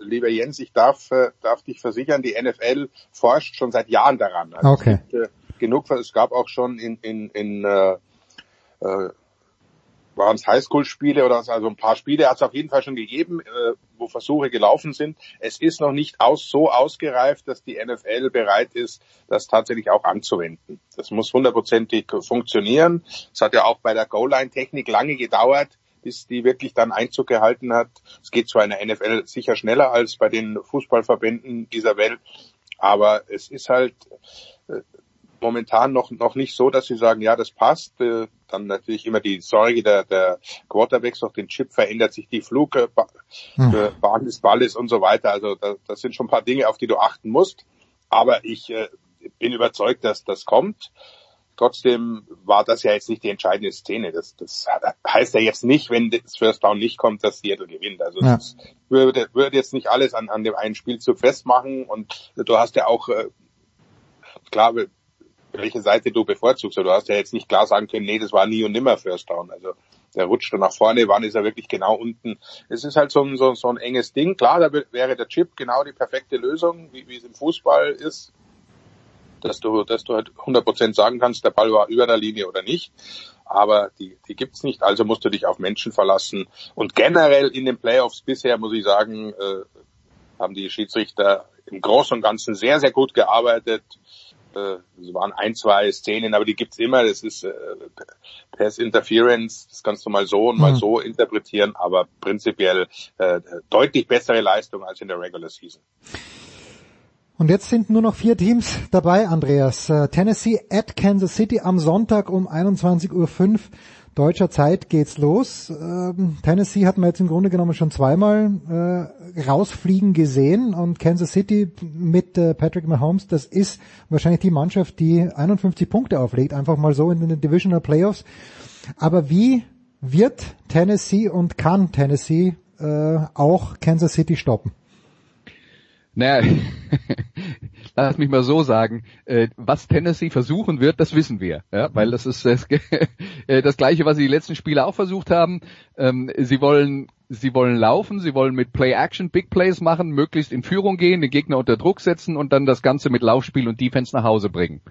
lieber Jens, ich darf, äh, darf dich versichern, die NFL forscht schon seit Jahren daran. Also okay. Es gibt, äh, genug, es gab auch schon in, in, in äh, äh, waren es Highschool-Spiele oder also ein paar Spiele hat es auf jeden Fall schon gegeben, äh, wo Versuche gelaufen sind. Es ist noch nicht aus, so ausgereift, dass die NFL bereit ist, das tatsächlich auch anzuwenden. Das muss hundertprozentig funktionieren. Es hat ja auch bei der Goal-Line-Technik lange gedauert, bis die wirklich dann Einzug gehalten hat. Es geht zwar in der NFL sicher schneller als bei den Fußballverbänden dieser Welt, aber es ist halt äh, momentan noch, noch nicht so, dass sie sagen, ja, das passt. Äh, dann natürlich immer die Sorge der, der Quarterbacks durch den Chip verändert sich die Flugbahn hm. des Balles und so weiter. Also da, das sind schon ein paar Dinge, auf die du achten musst. Aber ich äh, bin überzeugt, dass das kommt. trotzdem war das ja jetzt nicht die entscheidende Szene. Das, das heißt ja jetzt nicht, wenn das First Down nicht kommt, dass Seattle gewinnt. Also ja. das würde, würde jetzt nicht alles an, an dem einen Spielzug festmachen und du hast ja auch äh, klar, welche Seite du bevorzugst. Du hast ja jetzt nicht klar sagen können, nee, das war nie und nimmer First Down. Also der rutschte nach vorne, wann ist er wirklich genau unten. Es ist halt so ein, so, so ein enges Ding. Klar, da wäre der Chip genau die perfekte Lösung, wie, wie es im Fußball ist dass du, dass du halt 100% sagen kannst, der Ball war über der Linie oder nicht. Aber die, die gibt's nicht, also musst du dich auf Menschen verlassen. Und generell in den Playoffs bisher, muss ich sagen, äh, haben die Schiedsrichter im Großen und Ganzen sehr, sehr gut gearbeitet. Äh, es waren ein, zwei Szenen, aber die gibt's immer. Das ist äh, Pass Interference, das kannst du mal so und mal mhm. so interpretieren, aber prinzipiell äh, deutlich bessere Leistung als in der Regular Season. Und jetzt sind nur noch vier Teams dabei, Andreas. Äh, Tennessee at Kansas City am Sonntag um 21.05 Uhr deutscher Zeit geht's los. Ähm, Tennessee hat man jetzt im Grunde genommen schon zweimal äh, rausfliegen gesehen und Kansas City mit äh, Patrick Mahomes, das ist wahrscheinlich die Mannschaft, die 51 Punkte auflegt, einfach mal so in den Divisional Playoffs. Aber wie wird Tennessee und kann Tennessee äh, auch Kansas City stoppen? Naja, lass mich mal so sagen, äh, was Tennessee versuchen wird, das wissen wir, ja, weil das ist das, äh, das Gleiche, was sie die letzten Spiele auch versucht haben. Ähm, sie wollen sie wollen laufen, sie wollen mit Play-Action Big Plays machen, möglichst in Führung gehen, den Gegner unter Druck setzen und dann das Ganze mit Laufspiel und Defense nach Hause bringen.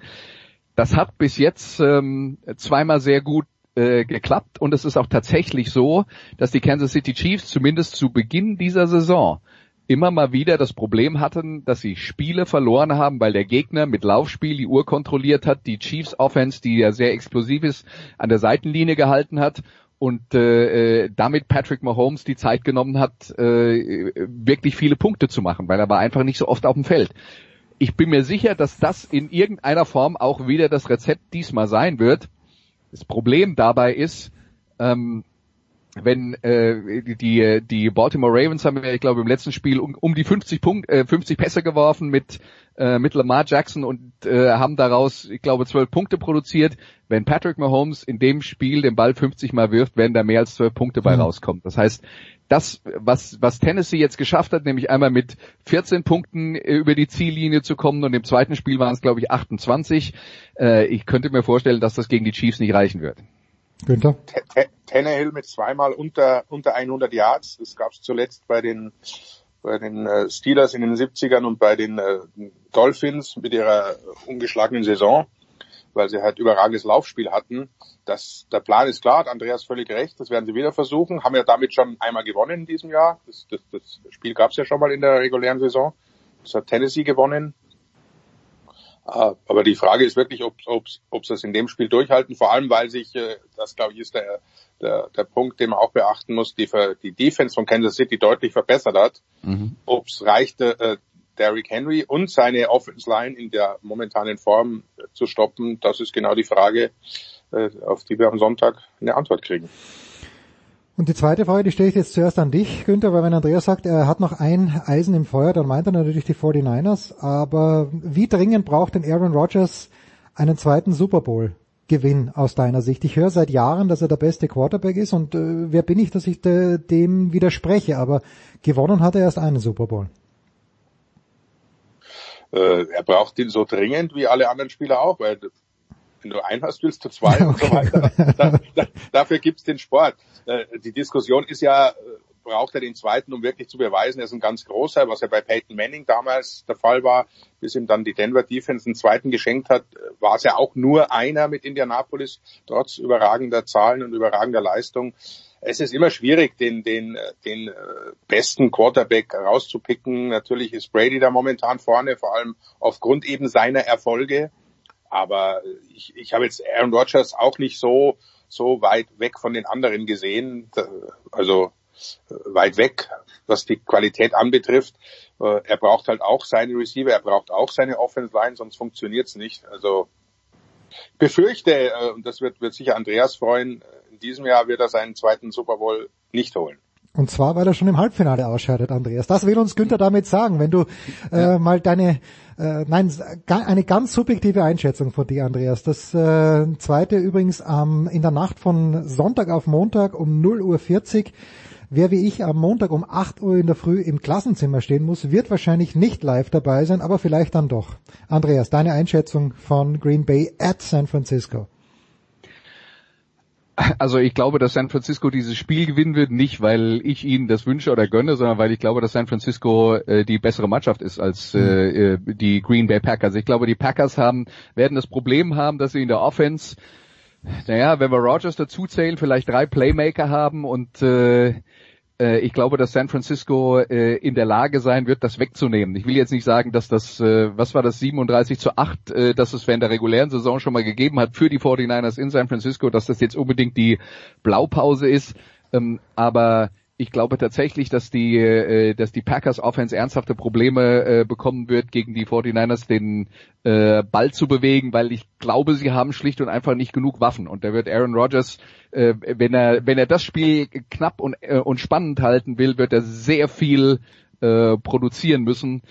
Das hat bis jetzt ähm, zweimal sehr gut äh, geklappt und es ist auch tatsächlich so, dass die Kansas City Chiefs zumindest zu Beginn dieser Saison immer mal wieder das Problem hatten, dass sie Spiele verloren haben, weil der Gegner mit Laufspiel die Uhr kontrolliert hat, die Chiefs Offense, die ja sehr explosiv ist, an der Seitenlinie gehalten hat und äh, äh, damit Patrick Mahomes die Zeit genommen hat, äh, wirklich viele Punkte zu machen, weil er war einfach nicht so oft auf dem Feld. Ich bin mir sicher, dass das in irgendeiner Form auch wieder das Rezept diesmal sein wird. Das Problem dabei ist, ähm, wenn äh, die die Baltimore Ravens haben ja, ich glaube, im letzten Spiel um, um die 50 Punkt, äh, 50 Pässe geworfen mit äh, mit Lamar Jackson und äh, haben daraus, ich glaube, 12 Punkte produziert. Wenn Patrick Mahomes in dem Spiel den Ball 50 Mal wirft, werden da mehr als 12 Punkte bei mhm. rauskommen. Das heißt, das, was, was Tennessee jetzt geschafft hat, nämlich einmal mit 14 Punkten äh, über die Ziellinie zu kommen und im zweiten Spiel waren es, glaube ich, 28. Äh, ich könnte mir vorstellen, dass das gegen die Chiefs nicht reichen wird. Günther? Tannehill mit zweimal unter, unter 100 Yards. Das gab es zuletzt bei den, bei den äh, Steelers in den 70ern und bei den äh, Dolphins mit ihrer ungeschlagenen Saison, weil sie halt überragendes Laufspiel hatten. Das, der Plan ist klar, hat Andreas völlig recht, das werden sie wieder versuchen. Haben ja damit schon einmal gewonnen in diesem Jahr. Das, das, das Spiel gab es ja schon mal in der regulären Saison. Das hat Tennessee gewonnen. Ah, aber die Frage ist wirklich, ob, ob, ob sie es in dem Spiel durchhalten, vor allem weil sich, äh, das glaube ich ist der, der, der Punkt, den man auch beachten muss, die, die Defense von Kansas City deutlich verbessert hat. Mhm. Ob es reichte, äh, Derrick Henry und seine Offense Line in der momentanen Form zu stoppen, das ist genau die Frage, äh, auf die wir am Sonntag eine Antwort kriegen. Und die zweite Frage, die stelle ich jetzt zuerst an dich, Günther, weil wenn Andreas sagt, er hat noch ein Eisen im Feuer, dann meint er natürlich die 49ers. Aber wie dringend braucht denn Aaron Rodgers einen zweiten Super Bowl? Gewinn aus deiner Sicht? Ich höre seit Jahren, dass er der beste Quarterback ist und äh, wer bin ich, dass ich de, dem widerspreche, aber gewonnen hat er erst einen Super Bowl. Äh, er braucht ihn so dringend wie alle anderen Spieler auch, weil wenn du einen hast, willst du zwei okay. und so weiter. Da, da, dafür gibt's den Sport. Äh, die Diskussion ist ja, äh, braucht er den zweiten, um wirklich zu beweisen, er ist ein ganz großer, was ja bei Peyton Manning damals der Fall war, bis ihm dann die Denver Defense einen zweiten geschenkt hat, war es ja auch nur einer mit Indianapolis, trotz überragender Zahlen und überragender Leistung. Es ist immer schwierig, den, den, den äh, besten Quarterback rauszupicken. Natürlich ist Brady da momentan vorne, vor allem aufgrund eben seiner Erfolge. Aber ich, ich habe jetzt Aaron Rodgers auch nicht so, so weit weg von den anderen gesehen. Also äh, weit weg, was die Qualität anbetrifft. Äh, er braucht halt auch seine Receiver, er braucht auch seine Offense Line, sonst funktioniert's nicht. Also ich befürchte, äh, und das wird, wird sicher Andreas freuen, in diesem Jahr wird er seinen zweiten Super Bowl nicht holen. Und zwar, weil er schon im Halbfinale ausscheidet, Andreas. Das will uns Günther damit sagen. Wenn du äh, mal deine, äh, nein, eine ganz subjektive Einschätzung von dir, Andreas. Das äh, zweite übrigens ähm, in der Nacht von Sonntag auf Montag um 0 Uhr 40. Wer wie ich am Montag um 8 Uhr in der Früh im Klassenzimmer stehen muss, wird wahrscheinlich nicht live dabei sein, aber vielleicht dann doch. Andreas, deine Einschätzung von Green Bay at San Francisco. Also ich glaube, dass San Francisco dieses Spiel gewinnen wird, nicht weil ich ihnen das wünsche oder gönne, sondern weil ich glaube, dass San Francisco äh, die bessere Mannschaft ist als äh, mhm. äh, die Green Bay Packers. Ich glaube, die Packers haben werden das Problem haben, dass sie in der Offense, naja, wenn wir Rogers dazu zählen, vielleicht drei Playmaker haben und äh, äh, ich glaube, dass San Francisco äh, in der Lage sein wird, das wegzunehmen. Ich will jetzt nicht sagen, dass das, äh, was war das, 37 zu 8, äh, dass es während der regulären Saison schon mal gegeben hat für die 49ers in San Francisco, dass das jetzt unbedingt die Blaupause ist. Ähm, aber ich glaube tatsächlich, dass die, äh, dass die Packers Offense ernsthafte Probleme äh, bekommen wird, gegen die 49ers den äh, Ball zu bewegen, weil ich glaube, sie haben schlicht und einfach nicht genug Waffen. Und da wird Aaron Rodgers, äh, wenn er, wenn er das Spiel knapp und, äh, und spannend halten will, wird er sehr viel äh, produzieren müssen.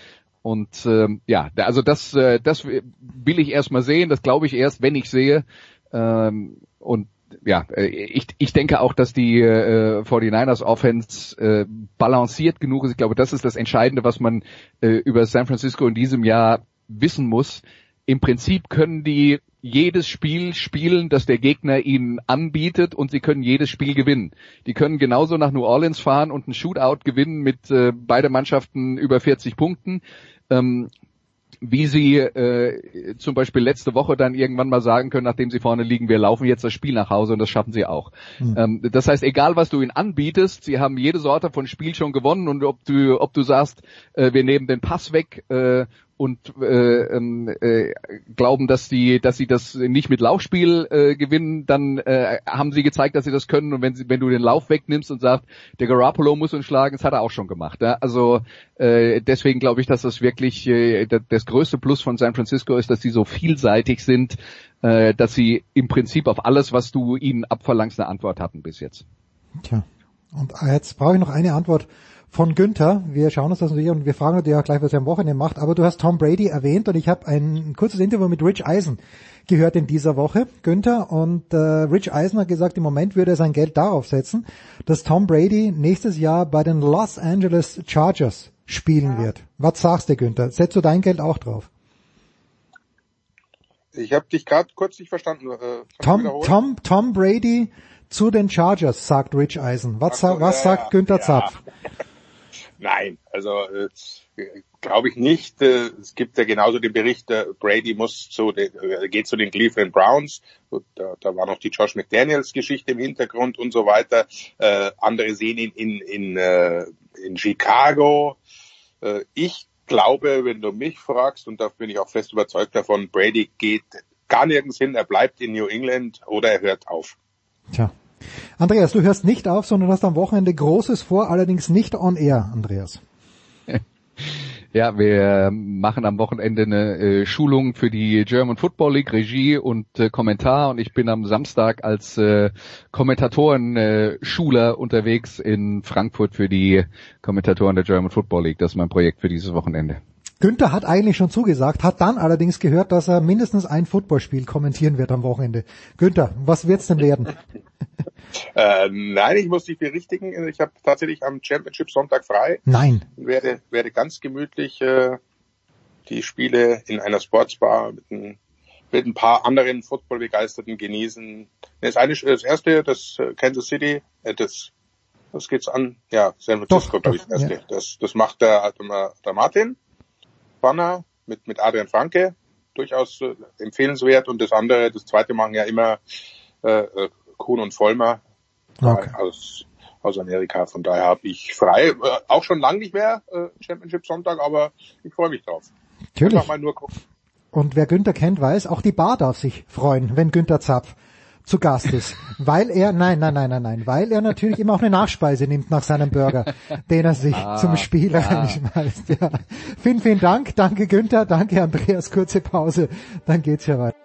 Und äh, ja, also das, äh, das will ich erst mal sehen, das glaube ich erst, wenn ich sehe. Ähm, und ja, äh, ich, ich denke auch, dass die äh, 49ers Offense äh, balanciert genug ist. Ich glaube, das ist das Entscheidende, was man äh, über San Francisco in diesem Jahr wissen muss. Im Prinzip können die jedes Spiel spielen, das der Gegner ihnen anbietet und sie können jedes Spiel gewinnen. Die können genauso nach New Orleans fahren und ein Shootout gewinnen mit äh, beide Mannschaften über 40 Punkten. Ähm, wie sie äh, zum Beispiel letzte Woche dann irgendwann mal sagen können, nachdem sie vorne liegen, wir laufen jetzt das Spiel nach Hause und das schaffen sie auch. Mhm. Ähm, das heißt, egal was du ihnen anbietest, sie haben jede Sorte von Spiel schon gewonnen und ob du, ob du sagst, äh, wir nehmen den Pass weg äh, und äh, ähm, äh, glauben, dass die, dass sie das nicht mit Laufspiel äh, gewinnen, dann äh, haben sie gezeigt, dass sie das können. Und wenn sie, wenn du den Lauf wegnimmst und sagst, der Garoppolo muss uns schlagen, das hat er auch schon gemacht. Ja? Also äh, deswegen glaube ich, dass das wirklich äh, das größte Plus von San Francisco ist, dass sie so vielseitig sind, äh, dass sie im Prinzip auf alles, was du ihnen abverlangst, eine Antwort hatten bis jetzt. Tja. Und jetzt brauche ich noch eine Antwort von Günther. Wir schauen uns das natürlich und wir fragen natürlich auch gleich, was er am Wochenende macht. Aber du hast Tom Brady erwähnt und ich habe ein kurzes Interview mit Rich Eisen gehört in dieser Woche, Günther. Und äh, Rich Eisen hat gesagt, im Moment würde er sein Geld darauf setzen, dass Tom Brady nächstes Jahr bei den Los Angeles Chargers spielen wird. Was sagst du, Günther? Setzt du dein Geld auch drauf? Ich habe dich gerade kurz nicht verstanden. Äh, Tom, Tom, Tom Brady zu den Chargers, sagt Rich Eisen. Was, so, was ja, sagt Günther ja. Zapf? Nein, also äh, glaube ich nicht. Äh, es gibt ja genauso den Bericht, äh, Brady muss zu den, äh, geht zu den Cleveland Browns. Da, da war noch die Josh McDaniels Geschichte im Hintergrund und so weiter. Äh, andere sehen ihn in, in, äh, in Chicago. Äh, ich glaube, wenn du mich fragst, und da bin ich auch fest überzeugt davon, Brady geht gar nirgends hin, er bleibt in New England oder er hört auf. Tja, Andreas, du hörst nicht auf, sondern hast am Wochenende Großes vor, allerdings nicht on air, Andreas. Ja, wir machen am Wochenende eine äh, Schulung für die German Football League, Regie und äh, Kommentar und ich bin am Samstag als äh, Kommentatoren-Schuler äh, unterwegs in Frankfurt für die Kommentatoren der German Football League. Das ist mein Projekt für dieses Wochenende. Günther hat eigentlich schon zugesagt, hat dann allerdings gehört, dass er mindestens ein Footballspiel kommentieren wird am Wochenende. Günther, was wird's denn werden? Äh, nein, ich muss dich berichtigen. Ich habe tatsächlich am Championship Sonntag frei. Nein. Werde, werde ganz gemütlich äh, die Spiele in einer Sportsbar mit ein, mit ein paar anderen Footballbegeisterten genießen. Das, eine, das erste, das äh, Kansas City, äh, das was geht's an? Ja, San Francisco, glaube ich, das erste. Ja. Das, das macht der, der Martin Banner mit, mit Adrian Franke. Durchaus äh, empfehlenswert. Und das andere, das zweite machen ja immer äh, äh Kuhn und Vollmer okay. aus, aus Amerika. Von daher habe ich frei, äh, auch schon lange nicht mehr äh, Championship Sonntag, aber ich freue mich drauf. Natürlich. Und wer Günther kennt, weiß, auch die Bar darf sich freuen, wenn Günther Zapf zu Gast ist, weil er, nein, nein, nein, nein, nein, weil er natürlich immer auch eine Nachspeise nimmt nach seinem Burger, den er sich ah, zum Spiel ah. reinschmeißt. Ja. Vielen, vielen Dank, danke Günther, danke Andreas, kurze Pause, dann geht's ja weiter.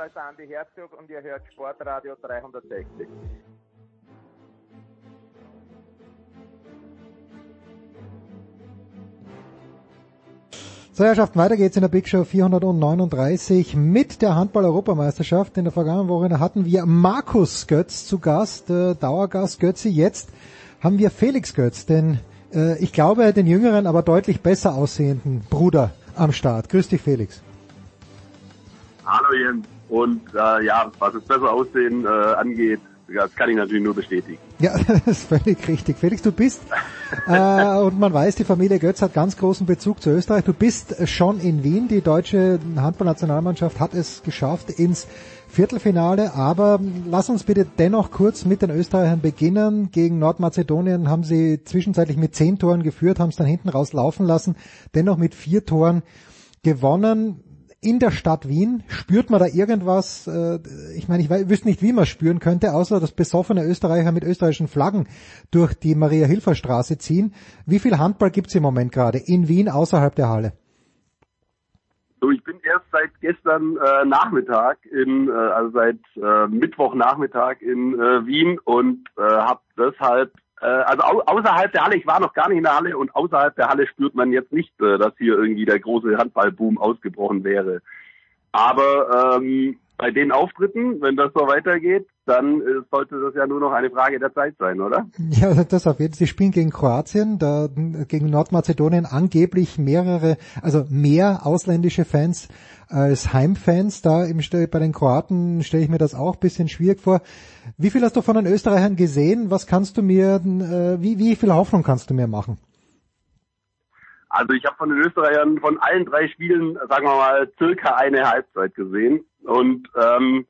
Da ist Andi Herzog und ihr hört Sportradio 360. So, Herrschaften, weiter geht's in der Big Show 439 mit der Handball-Europameisterschaft. In der vergangenen Woche hatten wir Markus Götz zu Gast, äh, Dauergast Götzi. Jetzt haben wir Felix Götz, den, äh, ich glaube, den jüngeren, aber deutlich besser aussehenden Bruder am Start. Grüß dich, Felix. Hallo Jens. Und äh, ja, was das besser Aussehen äh, angeht, das kann ich natürlich nur bestätigen. Ja, das ist völlig richtig. Felix, du bist, äh, und man weiß, die Familie Götz hat ganz großen Bezug zu Österreich. Du bist schon in Wien. Die deutsche Handballnationalmannschaft hat es geschafft ins Viertelfinale. Aber lass uns bitte dennoch kurz mit den Österreichern beginnen. Gegen Nordmazedonien haben sie zwischenzeitlich mit zehn Toren geführt, haben es dann hinten raus laufen lassen. Dennoch mit vier Toren gewonnen in der Stadt Wien? Spürt man da irgendwas? Äh, ich meine, ich wüsste nicht, wie man spüren könnte, außer dass besoffene Österreicher mit österreichischen Flaggen durch die Maria-Hilfer-Straße ziehen. Wie viel Handball gibt's im Moment gerade in Wien außerhalb der Halle? So, ich bin erst seit gestern äh, Nachmittag in, äh, also seit äh, Mittwochnachmittag in äh, Wien und äh, habe deshalb also au außerhalb der Halle, ich war noch gar nicht in der Halle und außerhalb der Halle spürt man jetzt nicht, äh, dass hier irgendwie der große Handballboom ausgebrochen wäre. Aber ähm, bei den Auftritten, wenn das so weitergeht, dann äh, sollte das ja nur noch eine Frage der Zeit sein, oder? Ja, das auf jeden Fall. Sie spielen gegen Kroatien, da gegen Nordmazedonien angeblich mehrere, also mehr ausländische Fans als Heimfans. Da im, bei den Kroaten stelle ich mir das auch ein bisschen schwierig vor. Wie viel hast du von den Österreichern gesehen? Was kannst du mir, äh, wie, wie viel Hoffnung kannst du mir machen? Also ich habe von den Österreichern von allen drei Spielen, sagen wir mal, circa eine Halbzeit gesehen. Und ähm,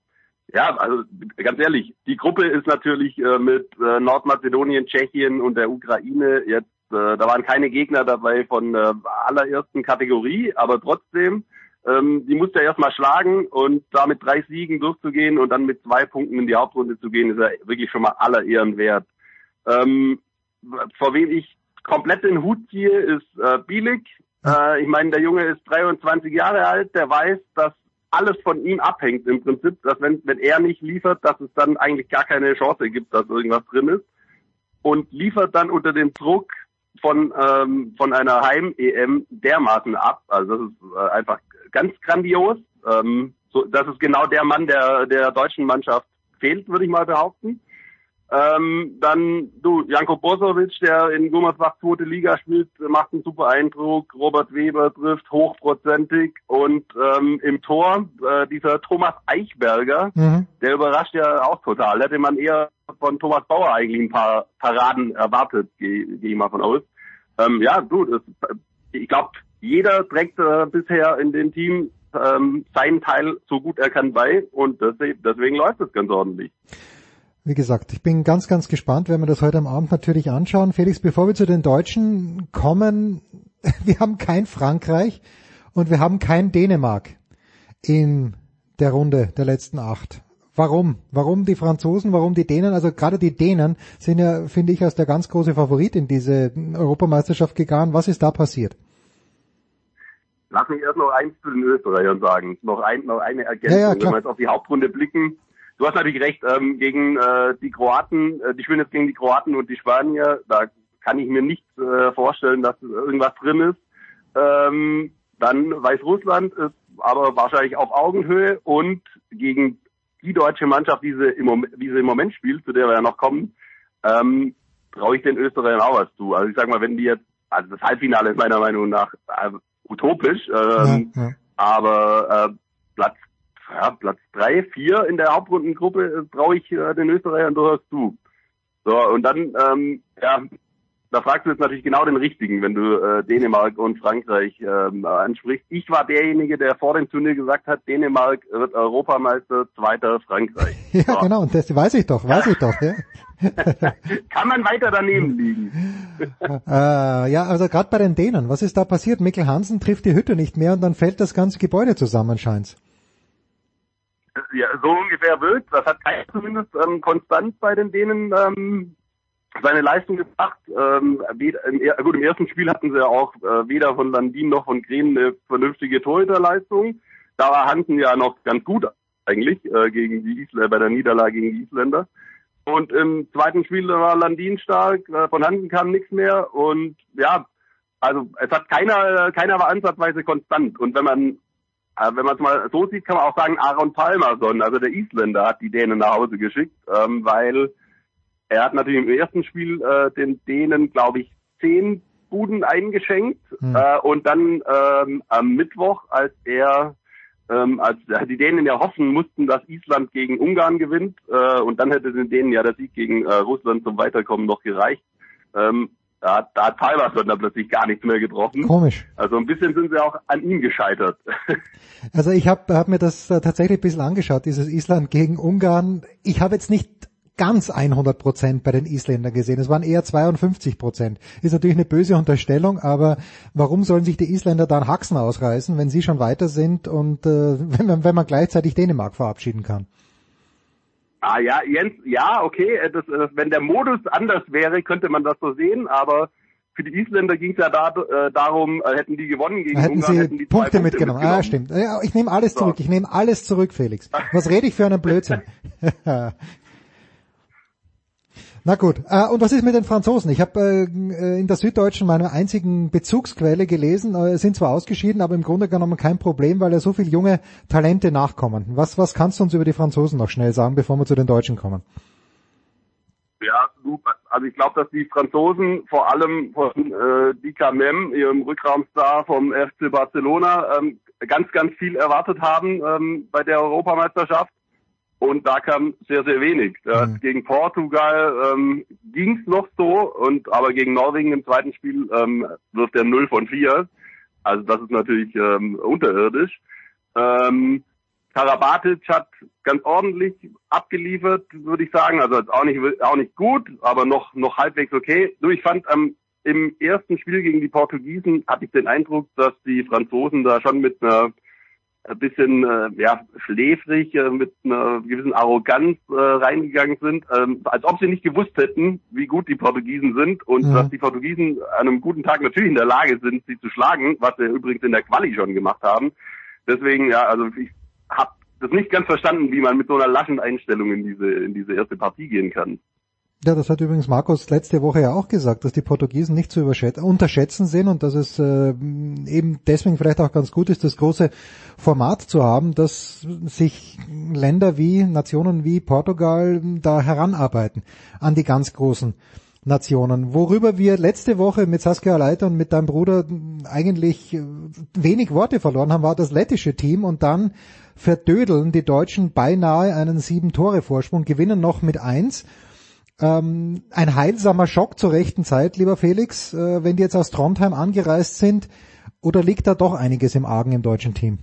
ja, also ganz ehrlich, die Gruppe ist natürlich äh, mit äh, Nordmazedonien, Tschechien und der Ukraine jetzt, äh, da waren keine Gegner dabei von äh, allerersten Kategorie, aber trotzdem, ähm, die musste ja erstmal schlagen und da mit drei Siegen durchzugehen und dann mit zwei Punkten in die Hauptrunde zu gehen, ist ja wirklich schon mal aller Ehren wert. Ähm, vor wem ich komplett den Hut ziehe, ist äh, Bielik. Äh, ich meine, der Junge ist 23 Jahre alt, der weiß, dass alles von ihm abhängt im Prinzip, dass wenn, wenn er nicht liefert, dass es dann eigentlich gar keine Chance gibt, dass irgendwas drin ist. Und liefert dann unter dem Druck von, ähm, von einer Heim-EM dermaßen ab. Also das ist äh, einfach ganz grandios. Ähm, so, das ist genau der Mann, der der deutschen Mannschaft fehlt, würde ich mal behaupten. Ähm, dann du, Janko Bosovic, der in Gummersbach zweite Liga spielt, macht einen super Eindruck. Robert Weber trifft hochprozentig und ähm, im Tor äh, dieser Thomas Eichberger, mhm. der überrascht ja auch total. Hätte man eher von Thomas Bauer eigentlich ein paar Paraden erwartet, gehe geh ich mal von aus. Ähm, ja, du, das, ich glaube, jeder trägt äh, bisher in dem Team ähm, seinen Teil so gut er kann bei und deswegen, deswegen läuft es ganz ordentlich. Wie gesagt, ich bin ganz, ganz gespannt, wenn wir das heute am Abend natürlich anschauen. Felix, bevor wir zu den Deutschen kommen, wir haben kein Frankreich und wir haben kein Dänemark in der Runde der letzten acht. Warum? Warum die Franzosen? Warum die Dänen? Also gerade die Dänen sind ja, finde ich, als der ganz große Favorit in diese Europameisterschaft gegangen. Was ist da passiert? Lass mich erst noch eins zu den Österreichern sagen. Noch, ein, noch eine Ergänzung. Ja, ja, Wenn wir jetzt auf die Hauptrunde blicken, du hast natürlich recht, ähm, gegen äh, die Kroaten, äh, die spielen jetzt gegen die Kroaten und die Spanier, da kann ich mir nicht äh, vorstellen, dass irgendwas drin ist. Ähm, dann Weißrussland ist aber wahrscheinlich auf Augenhöhe und gegen die deutsche Mannschaft, die sie im Moment, wie sie im Moment spielt, zu der wir ja noch kommen, ähm, traue ich den Österreichern auch was zu. Also ich sag mal, wenn die jetzt, also das Halbfinale ist meiner Meinung nach äh, utopisch, ähm, ja, ja. aber äh, Platz ja, Platz drei, vier in der Hauptrundengruppe äh, traue ich äh, den Österreichern durchaus zu. So, und dann, ähm, ja, da fragst du jetzt natürlich genau den richtigen, wenn du äh, Dänemark und Frankreich ähm, ansprichst. Ich war derjenige, der vor dem Turnier gesagt hat, Dänemark wird Europameister, zweiter Frankreich. ja, so. genau, und das weiß ich doch, weiß ich doch. Ja. Kann man weiter daneben liegen. äh, ja, also gerade bei den Dänen, was ist da passiert? Mikkel Hansen trifft die Hütte nicht mehr und dann fällt das ganze Gebäude zusammen, scheint's ja, so ungefähr wirkt. Das hat keiner zumindest ähm, konstant bei den Dänen ähm, seine Leistung gebracht. Ähm, gut, im ersten Spiel hatten sie ja auch äh, weder von Landin noch von Green eine vernünftige Torhüterleistung. da war Hansen ja noch ganz gut eigentlich äh, gegen die Isländer, bei der Niederlage gegen die Isländer. Und im zweiten Spiel war Landin stark, äh, von Hansen kam nichts mehr und ja, also es hat keiner, keiner war ansatzweise konstant. Und wenn man äh, wenn man es mal so sieht, kann man auch sagen, Aaron Palmerson, also der Isländer, hat die Dänen nach Hause geschickt, ähm, weil er hat natürlich im ersten Spiel äh, den Dänen, glaube ich, zehn Buden eingeschenkt Hm. äh, und dann ähm, am Mittwoch, als er ähm, als die Dänen ja hoffen mussten, dass Island gegen Ungarn gewinnt äh, und dann hätte den Dänen ja der Sieg gegen äh, Russland zum Weiterkommen noch gereicht. Ähm, da, hat- da hat Palmerson dann plötzlich gar nichts mehr getroffen. Komisch. Also ein bisschen sind sie auch an ihm gescheitert. Also ich habe hab mir das äh, tatsächlich ein bisschen angeschaut, dieses Island gegen Ungarn. Ich habe jetzt nicht ganz 100 Prozent bei den Isländern gesehen. Es waren eher 52 Prozent. Ist natürlich eine böse Unterstellung, aber warum sollen sich die Isländer dann Haxen ausreißen, wenn sie schon weiter sind und äh, wenn, man, wenn man gleichzeitig Dänemark verabschieden kann? Ah ja, Jens, ja, okay, äh, das, äh, wenn der Modus anders wäre, könnte man das so sehen, aber für die Isländer ging es ja da, äh, darum, äh, hätten die gewonnen gegen Hätten Ungarn, sie hätten die zwei Punkte, mitgenommen. Ah, stimmt. Ja, ich nehme alles So. zurück. Ich nehme alles zurück, Felix. Was rede ich für einen Blödsinn? Na gut. Äh, und was ist mit den Franzosen? Ich habe äh, in der Süddeutschen meine einzigen Bezugsquelle gelesen. Äh, sind zwar ausgeschieden, aber im Grunde genommen kein Problem, weil ja so viele junge Talente nachkommen. Was, was kannst du uns über die Franzosen noch schnell sagen, bevor wir zu den Deutschen kommen? Ja, also ich glaube, dass die Franzosen vor allem von äh, Dika Mem, ihrem Rückraumstar vom FC Barcelona, ähm, ganz, ganz viel erwartet haben ähm, bei der Europameisterschaft. Und da kam sehr, sehr wenig. Ja, Gegen Portugal ähm, ging's noch so, und aber gegen Norwegen im zweiten Spiel ähm, wirft er 0 von 4. Also das ist natürlich ähm, unterirdisch. Ähm, Karabatic hat ganz ordentlich abgeliefert, würde ich sagen. Also auch nicht auch nicht gut, aber noch noch halbwegs okay. Du, ich fand ähm, im ersten Spiel gegen die Portugiesen hatte ich den Eindruck, dass die Franzosen da schon mit einer ein bisschen äh, ja schläfrig, äh, mit einer gewissen Arroganz äh, reingegangen sind, ähm, als ob sie nicht gewusst hätten, wie gut die Portugiesen sind und Mhm. dass die Portugiesen an einem guten Tag natürlich in der Lage sind, sie zu schlagen, was sie übrigens in der Quali schon gemacht haben. Deswegen, ja, also ich habe das nicht ganz verstanden, wie man mit so einer laschen Einstellung in diese in diese erste Partie gehen kann. Ja, das hat übrigens Markus letzte Woche ja auch gesagt, dass die Portugiesen nicht zu unterschätzen sind und dass es äh, eben deswegen vielleicht auch ganz gut ist, das große Format zu haben, dass sich Länder wie Nationen wie Portugal da heranarbeiten an die ganz großen Nationen. Worüber wir letzte Woche mit Saskia Leiter und mit deinem Bruder eigentlich äh, wenig Worte verloren haben, war das lettische Team und dann verdödeln die Deutschen beinahe einen sieben Tore Vorsprung, gewinnen noch mit eins. Ähm, ein heilsamer Schock zur rechten Zeit, lieber Felix, äh, wenn die jetzt aus Trondheim angereist sind, oder liegt da doch einiges im Argen im deutschen Team?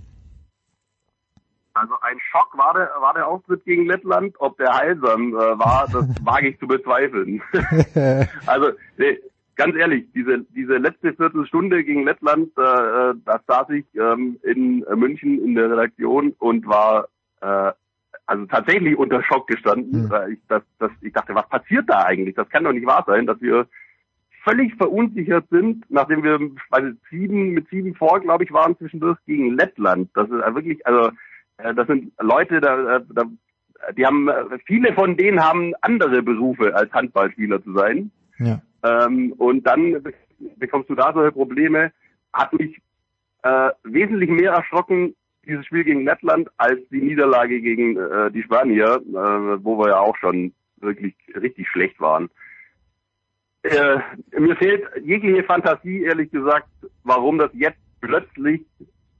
Also ein Schock war der, war der Auftritt gegen Lettland. Ob der heilsam äh, war, das wage ich zu bezweifeln. also nee, ganz ehrlich, diese diese letzte Viertelstunde gegen Lettland, äh, äh, da saß ich ähm, in München in der Redaktion und war äh, also tatsächlich unter Schock gestanden. Mhm. Weil ich, das, das, ich dachte, was passiert da eigentlich? Das kann doch nicht wahr sein, dass wir völlig verunsichert sind, nachdem wir bei sieben mit sieben vor, glaube ich, waren zwischendurch gegen Lettland. Das ist wirklich, also äh, das sind Leute, da, da die haben viele von denen haben andere Berufe als Handballspieler zu sein. Ja. Ähm, und dann bekommst du da solche Probleme. Hat mich äh, wesentlich mehr erschrocken, dieses Spiel gegen Lettland, als die Niederlage gegen äh, die Spanier, äh, wo wir ja auch schon wirklich richtig schlecht waren. Äh, mir fehlt jegliche Fantasie, ehrlich gesagt, warum das jetzt plötzlich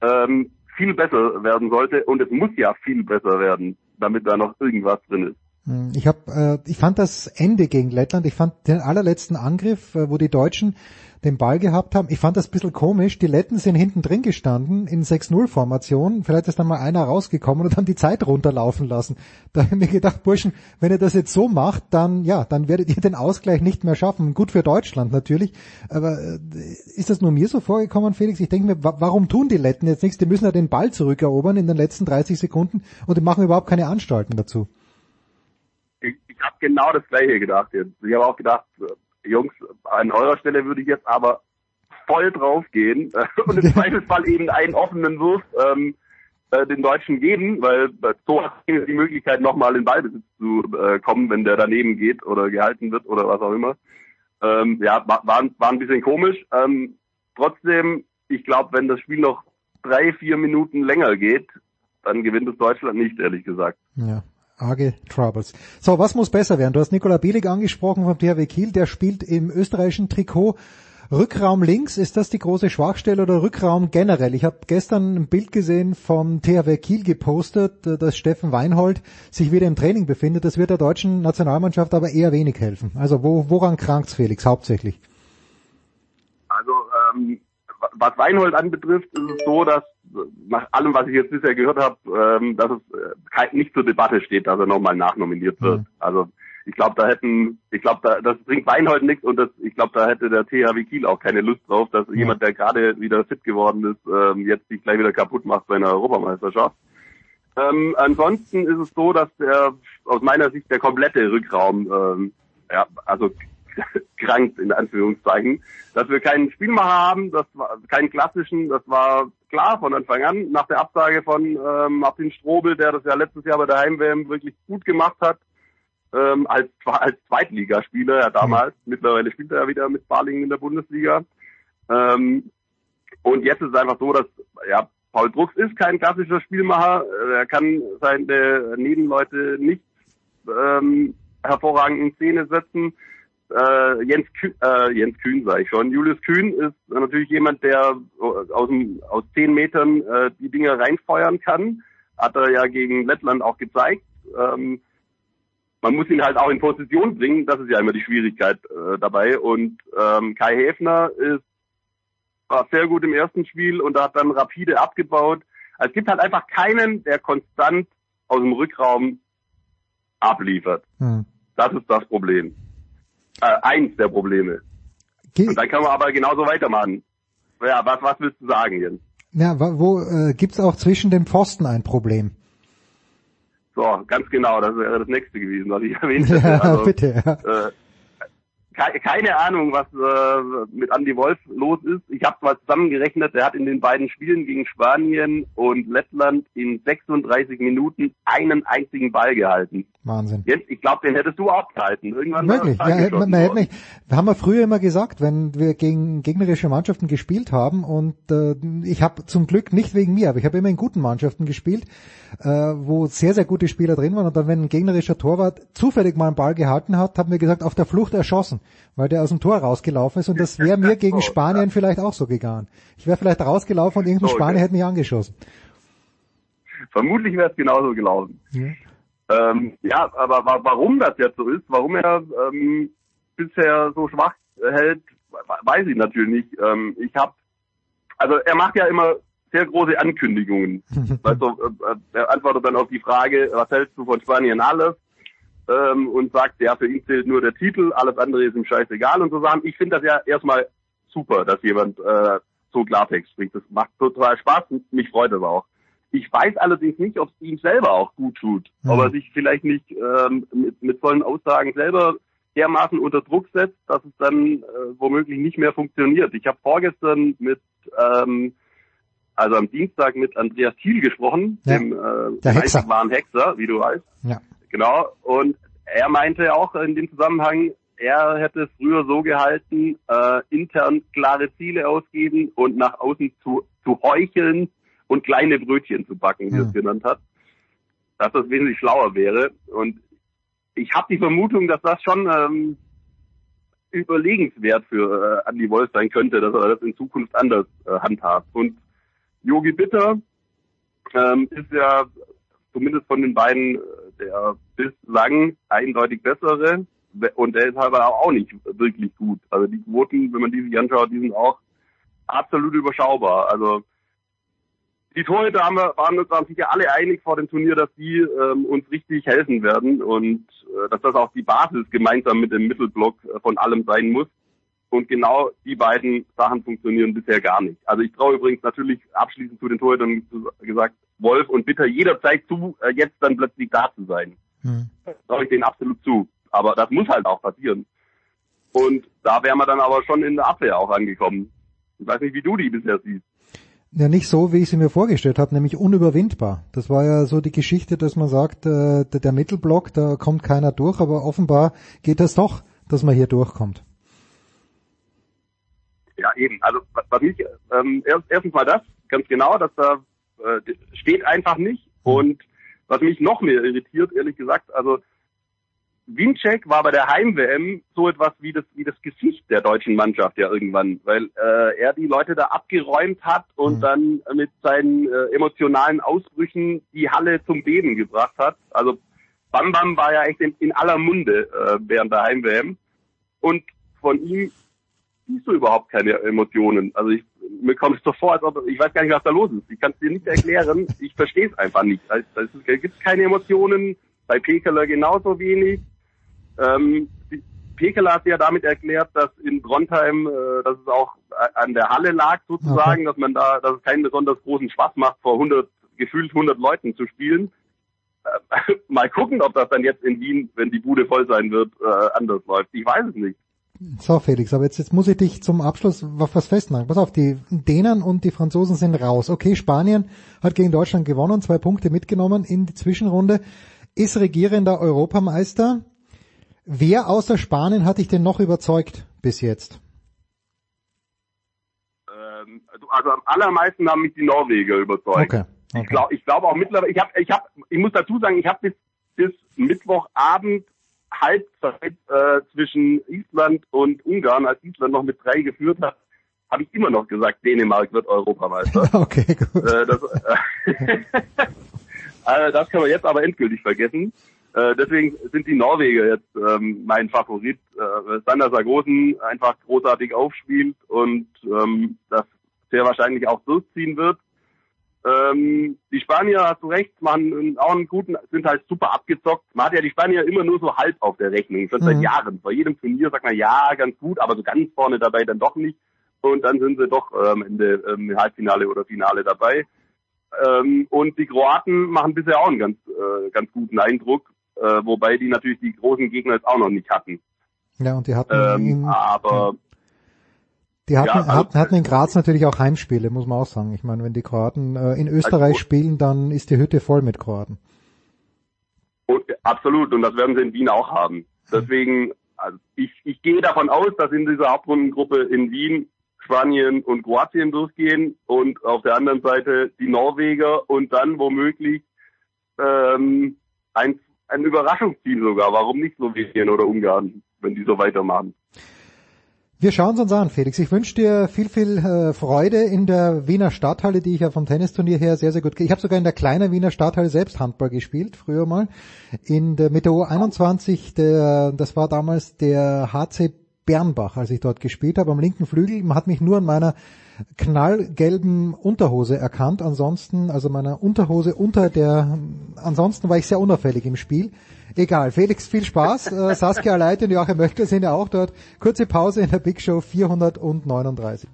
ähm, viel besser werden sollte. Und es muss ja viel besser werden, damit da noch irgendwas drin ist. Hm, Ich habe, äh, ich fand das Ende gegen Lettland, ich fand den allerletzten Angriff, äh, wo die Deutschen den Ball gehabt haben, ich fand das ein bisschen komisch. Die Letten sind hinten drin gestanden in 6-0-Formation. Vielleicht ist dann mal einer rausgekommen und haben die Zeit runterlaufen lassen. Da habe ich mir gedacht, Burschen, wenn ihr das jetzt so macht, dann ja, dann werdet ihr den Ausgleich nicht mehr schaffen. Gut für Deutschland natürlich. Aber äh, ist das nur mir so vorgekommen, Felix? Ich denke mir, wa warum tun die Letten jetzt nichts? Die müssen ja den Ball zurückerobern in den letzten 30 Sekunden und die machen überhaupt keine Anstalten dazu. Ich, ich habe genau das gleiche gedacht jetzt. Ich habe auch gedacht, Jungs, an eurer Stelle würde ich jetzt aber voll draufgehen und im Zweifelsfall eben einen offenen Wurf ähm, äh, den Deutschen geben, weil so hat er die Möglichkeit, nochmal in Ballbesitz zu äh, kommen, wenn der daneben geht oder gehalten wird oder was auch immer. Ähm, ja, war, war, war ein bisschen komisch. Ähm, trotzdem, ich glaube, wenn das Spiel noch drei, vier Minuten länger geht, dann gewinnt es Deutschland nicht, ehrlich gesagt. Ja, arge Troubles. So, was muss besser werden? Du hast Nikola Bielig angesprochen vom THW Kiel, der spielt im österreichischen Trikot. Rückraum links, ist das die große Schwachstelle oder Rückraum generell? Ich habe gestern ein Bild gesehen vom THW Kiel gepostet, dass Steffen Weinhold sich wieder im Training befindet. Das wird der deutschen Nationalmannschaft aber eher wenig helfen. Also wo, woran krankt's Felix hauptsächlich? Also ähm, was Weinhold anbetrifft, ist es so, dass nach allem, was ich jetzt bisher gehört habe, ähm, dass es nicht zur Debatte steht, dass er nochmal nachnominiert wird. Mhm. Also ich glaube, da hätten, ich glaube, da, das bringt Weinhold nichts und das, ich glaube, da hätte der THW Kiel auch keine Lust drauf, dass ja. jemand, der gerade wieder fit geworden ist, ähm, jetzt sich gleich wieder kaputt macht bei einer Europameisterschaft. Ähm, ansonsten ist es so, dass der aus meiner Sicht der komplette Rückraum, ähm, ja, also krankt in Anführungszeichen, dass wir keinen Spielmacher haben, das war keinen klassischen, das war klar von Anfang an nach der Absage von ähm, Martin Strobel, der das ja letztes Jahr bei der Heim-WM wirklich gut gemacht hat ähm, als, als Zweitligaspieler ja damals. Mhm. Mittlerweile spielt er ja wieder mit Balingen in der Bundesliga. Ähm, und jetzt ist es einfach so, dass ja Paul Drucks ist kein klassischer Spielmacher. Er kann seine Nebenleute nicht ähm, hervorragend in Szene setzen. Äh, Jens, Kühn, äh, Jens Kühn sage ich schon. Julius Kühn ist natürlich jemand, der aus, dem, aus zehn Metern äh, die Dinge reinfeuern kann. Hat er ja gegen Lettland auch gezeigt. Ähm, man muss ihn halt auch in Position bringen, das ist ja immer die Schwierigkeit äh, dabei. Und ähm, Kai Häfner ist war sehr gut im ersten Spiel und hat dann rapide abgebaut. Also es gibt halt einfach keinen, der konstant aus dem Rückraum abliefert. Hm. Das ist das Problem. Äh, eins der Probleme. Ge und dann kann man aber genauso weitermachen. Ja, was, was willst du sagen, Jens? Ja, wo äh, gibt's auch zwischen den Pfosten ein Problem? So, ganz genau, das wäre das nächste gewesen, was ich erwähnt hätte. Ja, also, bitte. Ja. Äh, keine Ahnung, was äh, mit Andy Wolf los ist. Ich habe mal zusammengerechnet, er hat in den beiden Spielen gegen Spanien und Lettland in 36 Minuten einen einzigen Ball gehalten. Wahnsinn. Jetzt, ich glaube, den hättest du auch gehalten. Irgendwann Möglich. Ja, man, man hätte nicht, haben wir früher immer gesagt, wenn wir gegen gegnerische Mannschaften gespielt haben und äh, ich habe zum Glück nicht wegen mir, aber ich habe immer in guten Mannschaften gespielt, äh, wo sehr, sehr gute Spieler drin waren und dann, wenn ein gegnerischer Torwart zufällig mal einen Ball gehalten hat, haben wir gesagt, auf der Flucht erschossen weil der aus dem Tor rausgelaufen ist und das wäre mir gegen Spanien vielleicht auch so gegangen. Ich wäre vielleicht rausgelaufen und irgendein so, Spanier hätte mich angeschossen. Vermutlich wäre es genauso gelaufen. Ja. Ähm, ja, aber warum das jetzt so ist, warum er ähm, bisher so schwach hält, weiß ich natürlich nicht. Ähm, ich habe, also er macht ja immer sehr große Ankündigungen. du, äh, er antwortet dann auf die Frage, was hältst du von Spanien alles? Ähm, und sagt, ja, für ihn zählt nur der Titel, alles andere ist ihm scheißegal und so Sachen. Ich finde das ja erstmal super, dass jemand äh, so Klartext spricht. Das macht total Spaß und mich freut das auch. Ich weiß allerdings nicht, ob es ihm selber auch gut tut, mhm. ob er sich vielleicht nicht ähm, mit, mit vollen Aussagen selber dermaßen unter Druck setzt, dass es dann äh, womöglich nicht mehr funktioniert. Ich habe vorgestern mit ähm, also am Dienstag mit Andreas Thiel gesprochen, ja. dem äh, Hexer. wahren Hexer, wie du weißt. Ja. Genau. Und er meinte auch in dem Zusammenhang, er hätte es früher so gehalten, äh, intern klare Ziele ausgeben und nach außen zu, zu heucheln und kleine Brötchen zu backen, wie er es genannt hat. Dass das wesentlich schlauer wäre. Und ich habe die Vermutung, dass das schon ähm, überlegenswert für äh, Andy Wolf sein könnte, dass er das in Zukunft anders äh, handhabt. Und Yogi Bitter ähm, ist ja zumindest von den beiden äh, der bislang eindeutig bessere und der ist aber auch nicht wirklich gut. Also die Quoten, wenn man die sich anschaut, die sind auch absolut überschaubar. Also die Torhüter haben wir, waren uns sicher alle einig vor dem Turnier, dass die ähm, uns richtig helfen werden und äh, dass das auch die Basis gemeinsam mit dem Mittelblock äh, von allem sein muss. Und genau die beiden Sachen funktionieren bisher gar nicht. Also ich traue übrigens natürlich abschließend zu den Torhütern gesagt, Wolf und Bitter jederzeit zu, äh, jetzt dann plötzlich da zu sein. Hm. Traue ich denen absolut zu. Aber das muss halt auch passieren. Und da wären wir dann aber schon in der Abwehr auch angekommen. Ich weiß nicht, wie du die bisher siehst. Ja, nicht so, wie ich sie mir vorgestellt habe, nämlich unüberwindbar. Das war ja so die Geschichte, dass man sagt, äh, der, der Mittelblock, da kommt keiner durch, aber offenbar geht das doch, dass man hier durchkommt. Ja, eben. Also was mich ähm, erst, erstens mal das, ganz genau, dass da äh, steht einfach nicht. Und was mich noch mehr irritiert, ehrlich gesagt, also Winczek war bei der Heim-WM so etwas wie das, wie das Gesicht der deutschen Mannschaft ja irgendwann, weil äh, er die Leute da abgeräumt hat und mhm. dann mit seinen äh, emotionalen Ausbrüchen die Halle zum Beben gebracht hat. Also Bam Bam war ja echt in, in aller Munde äh, während der Heim-WM. Und von ihm siehst du überhaupt keine Emotionen. Also ich, mir kommt es so vor, als ob ich weiß gar nicht, was da los ist. Ich kann es dir nicht erklären. Ich verstehe es einfach nicht. Also, es gibt keine Emotionen. Bei Pekeler genauso wenig. Ähm, Pekeler hat ja damit erklärt, dass in Trondheim, äh, dass es auch an der Halle lag sozusagen, okay. dass man da, dass es keinen besonders großen Spaß macht, vor 100 gefühlt 100 Leuten zu spielen. Äh, mal gucken, ob das dann jetzt in Wien, wenn die Bude voll sein wird, äh, anders läuft. Ich weiß es nicht. So, Felix, aber jetzt, jetzt muss ich dich zum Abschluss auf was festmachen. Pass auf, die Dänen und die Franzosen sind raus. Okay, Spanien hat gegen Deutschland gewonnen, zwei Punkte mitgenommen in die Zwischenrunde, ist regierender Europameister. Wer außer Spanien hat dich denn noch überzeugt bis jetzt? Ähm, also am allermeisten haben mich die Norweger überzeugt. Okay. okay. Ich glaube ich glaub auch mittlerweile, ich habe, ich habe, ich muss dazu sagen, ich habe bis, bis Mittwochabend Halbzeit äh, zwischen Island und Ungarn, als Island noch mit drei geführt hat, habe ich immer noch gesagt, Dänemark wird Europameister. okay, gut. Äh, das, äh, das können wir jetzt aber endgültig vergessen. Äh, deswegen sind die Norweger jetzt ähm, mein Favorit. Äh, Sander Sargosen einfach großartig aufspielt und ähm, das sehr wahrscheinlich auch durchziehen wird. Ähm, die Spanier, hast du recht, machen auch einen guten, sind halt super abgezockt. Man hat ja die Spanier immer nur so halb auf der Rechnung, schon mhm. seit Jahren. Bei jedem Turnier sagt man, ja, ganz gut, aber so ganz vorne dabei dann doch nicht. Und dann sind sie doch am Ende ähm, Halbfinale oder Finale dabei. Ähm, und die Kroaten machen bisher auch einen ganz, äh, ganz guten Eindruck, äh, wobei die natürlich die großen Gegner jetzt auch noch nicht hatten. Ja, und die hatten ähm, ihn, aber ja. Die hatten, ja, also, hatten, hatten in Graz natürlich auch Heimspiele, muss man auch sagen. Ich meine, wenn die Kroaten äh, in Österreich also, spielen, dann ist die Hütte voll mit Kroaten. Und, absolut, und das werden sie in Wien auch haben. Deswegen, also ich, ich gehe davon aus, dass in dieser Hauptrundengruppe in Wien Spanien und Kroatien durchgehen und auf der anderen Seite die Norweger und dann womöglich ähm, ein, ein Überraschungsteam sogar. Warum nicht Slowenien oder Ungarn, wenn die so weitermachen? Wir schauen es uns an, Felix. Ich wünsche dir viel, viel äh, Freude in der Wiener Stadthalle, die ich ja vom Tennisturnier her sehr, sehr gut. Ich habe sogar in der kleinen Wiener Stadthalle selbst Handball gespielt, früher mal. In der mit der U21, der, das war damals der HC Bernbach, als ich dort gespielt habe, am linken Flügel. Man hat mich nur an meiner knallgelben Unterhose erkannt. Ansonsten, also meiner Unterhose unter der, ansonsten war ich sehr unauffällig im Spiel. Egal. Felix, viel Spaß. Äh, Saskia Leite und Joachim Möchtel sind ja auch dort. Kurze Pause in der Big Show 439.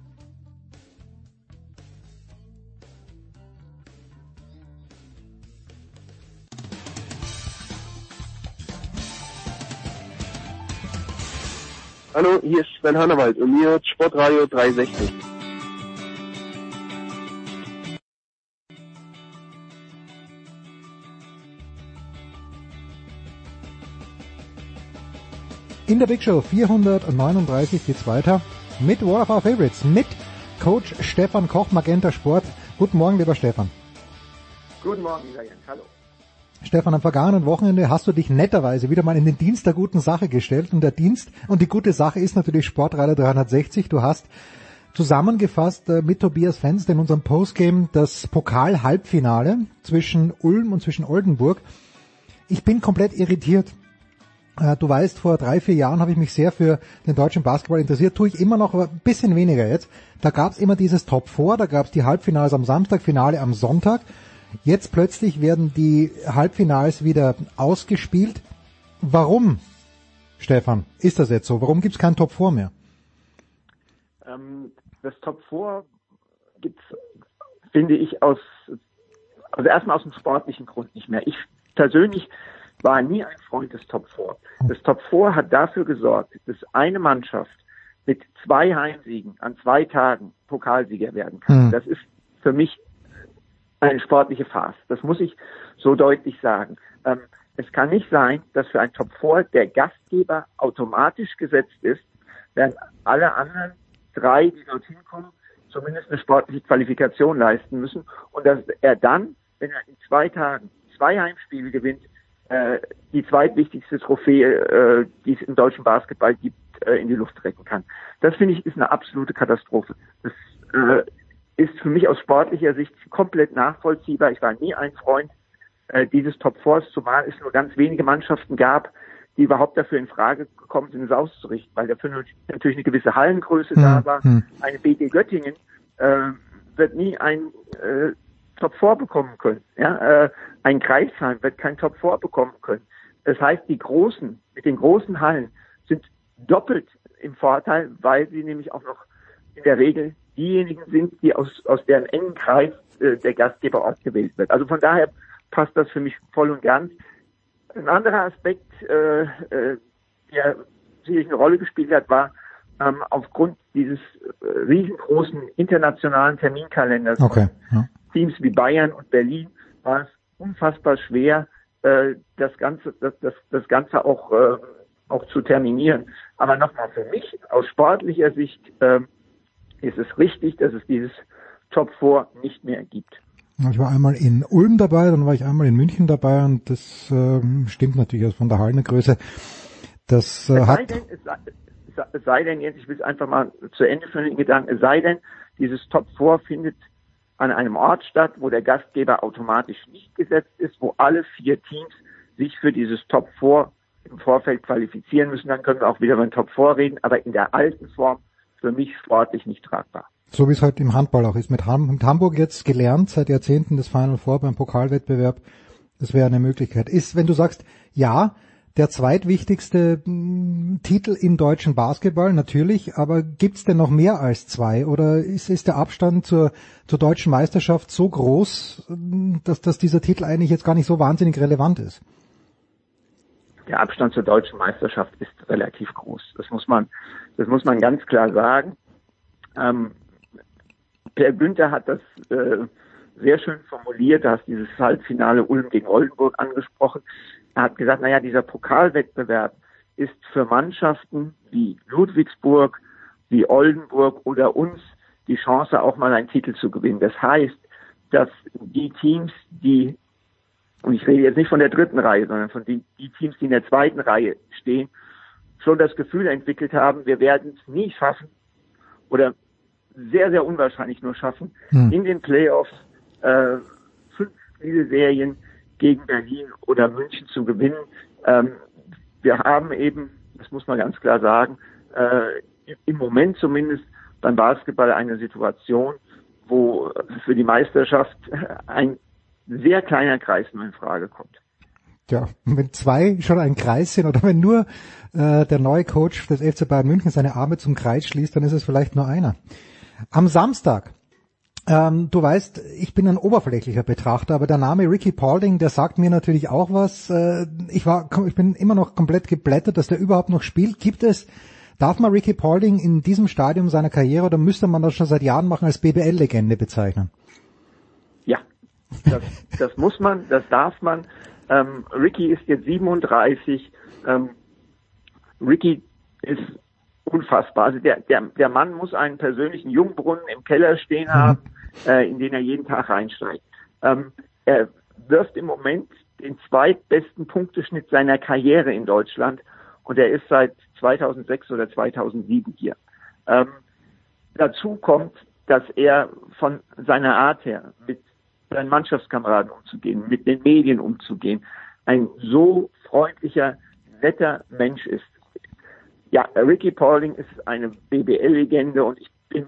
Hallo, hier ist Sven Hannawald und mir hört Sportradio 360. In der Big Show 439 geht's weiter mit War of Our Favorites, mit Coach Stefan Koch, Magenta Sport. Guten Morgen, lieber Stefan. Guten Morgen, lieber Jens. Hallo. Stefan, am vergangenen Wochenende hast du dich netterweise wieder mal in den Dienst der guten Sache gestellt und der Dienst und die gute Sache ist natürlich Sportradar 360. Du hast zusammengefasst äh, mit Tobias Fenster in unserem Postgame das Pokal-Halbfinale zwischen Ulm und zwischen Oldenburg. Ich bin komplett irritiert. Äh, du weißt, vor drei, vier Jahren habe ich mich sehr für den deutschen Basketball interessiert, tue ich immer noch, aber ein bisschen weniger jetzt. Da gab es immer dieses Top 4, da gab es die Halbfinals am Samstag, Finale am Sonntag. Jetzt plötzlich werden die Halbfinals wieder ausgespielt. Warum, Stefan, ist das jetzt so? Warum gibt es kein Top 4 mehr? Ähm, das Top 4 gibt's, finde ich, aus, also erstmal aus dem sportlichen Grund nicht mehr. Ich persönlich war nie ein Freund des Top 4. Das Top 4 hat dafür gesorgt, dass eine Mannschaft mit zwei Heimsiegen an zwei Tagen Pokalsieger werden kann. Mhm. Das ist für mich eine sportliche Farce. Das muss ich so deutlich sagen. Ähm, es kann nicht sein, dass für ein Top 4 der Gastgeber automatisch gesetzt ist, während alle anderen drei, die dorthin kommen, zumindest eine sportliche Qualifikation leisten müssen und dass er dann, wenn er in zwei Tagen zwei Heimspiele gewinnt, äh, die zweitwichtigste Trophäe, äh, die es im deutschen Basketball gibt, äh, in die Luft retten kann. Das finde ich ist eine absolute Katastrophe. Das äh, ist für mich aus sportlicher Sicht komplett nachvollziehbar. Ich war nie ein Freund äh, dieses Top Fours, zumal es nur ganz wenige Mannschaften gab, die überhaupt dafür in Frage gekommen sind, es auszurichten, weil dafür natürlich eine gewisse Hallengröße hm, da war. Hm. Eine BG Göttingen äh, wird nie ein äh, Top 4 bekommen können. Ja? Äh, ein Kreisheim wird kein Top 4 bekommen können. Das heißt, die Großen, mit den großen Hallen sind doppelt im Vorteil, weil sie nämlich auch noch in der Regel diejenigen sind, die aus, aus deren engen Kreis äh, der Gastgeber ausgewählt wird. Also von daher passt das für mich voll und ganz. Ein anderer Aspekt, äh, äh, der sicherlich eine Rolle gespielt hat, war ähm, aufgrund dieses äh, riesengroßen internationalen Terminkalenders okay, ja. Teams wie Bayern und Berlin war es unfassbar schwer, äh, das Ganze, das, das, das Ganze auch, äh, auch zu terminieren. Aber nochmal für mich aus sportlicher Sicht äh, ist es richtig, dass es dieses Top 4 nicht mehr gibt. Ich war einmal in Ulm dabei, dann war ich einmal in München dabei und das äh, stimmt natürlich also von der Hallengröße. Das äh, es hat. Sei denn, es, sei, es sei denn, jetzt, ich will es einfach mal zu Ende führen, den Gedanken, es sei denn, dieses Top 4 findet an einem Ort statt, wo der Gastgeber automatisch nicht gesetzt ist, wo alle vier Teams sich für dieses Top 4 im Vorfeld qualifizieren müssen, dann können wir auch wieder über den Top 4 reden, aber in der alten Form für mich sportlich nicht tragbar. So wie es halt im Handball auch ist. Mit, Ham mit Hamburg jetzt gelernt, seit Jahrzehnten das Final Four beim Pokalwettbewerb. Das wäre eine Möglichkeit. Ist, wenn du sagst, ja, der zweitwichtigste hm, Titel im deutschen Basketball, natürlich, aber gibt's denn noch mehr als zwei? Oder ist, ist der Abstand zur, zur deutschen Meisterschaft so groß, hm, dass, dass dieser Titel eigentlich jetzt gar nicht so wahnsinnig relevant ist? Der Abstand zur deutschen Meisterschaft ist relativ groß. Das muss man, das muss man ganz klar sagen. Ähm, Per Günther hat das äh, sehr schön formuliert. Du hast dieses Halbfinale Ulm gegen Oldenburg angesprochen. Er hat gesagt, naja, dieser Pokalwettbewerb ist für Mannschaften wie Ludwigsburg, wie Oldenburg oder uns die Chance, auch mal einen Titel zu gewinnen. Das heißt, dass die Teams, die, und ich rede jetzt nicht von der dritten Reihe, sondern von die, die Teams, die in der zweiten Reihe stehen, schon das Gefühl entwickelt haben, wir werden es nie schaffen oder sehr, sehr unwahrscheinlich nur schaffen, hm. in den Playoffs äh, fünf Spielserien gegen Berlin oder München zu gewinnen. Ähm, wir haben eben, das muss man ganz klar sagen, äh, im Moment zumindest beim Basketball eine Situation, wo für die Meisterschaft ein sehr kleiner Kreis nur in Frage kommt. Ja, wenn zwei schon ein Kreis sind oder wenn nur äh, der neue Coach des FC Bayern München seine Arme zum Kreis schließt, dann ist es vielleicht nur einer. Am Samstag ähm, du weißt, ich bin ein oberflächlicher Betrachter, aber der Name Ricky Paulding, der sagt mir natürlich auch was. Äh, ich war, ich bin immer noch komplett geblättert, dass der überhaupt noch spielt. Gibt es, darf man Ricky Paulding in diesem Stadium seiner Karriere oder müsste man das schon seit Jahren machen als BBL-Legende bezeichnen? Ja, das, das muss man, das darf man. Ähm, Ricky ist jetzt 37. Ähm, Ricky ist unfassbar. Also der, der, der Mann muss einen persönlichen Jungbrunnen im Keller stehen haben, äh, in den er jeden Tag reinsteigt. Ähm, er wirft im Moment den zweitbesten Punkteschnitt seiner Karriere in Deutschland und er ist seit 2006 oder 2007 hier. Ähm, dazu kommt, dass er von seiner Art her mit seinen Mannschaftskameraden umzugehen, mit den Medien umzugehen, ein so freundlicher, netter Mensch ist. Ja, Ricky Paulding ist eine BBL-Legende und ich bin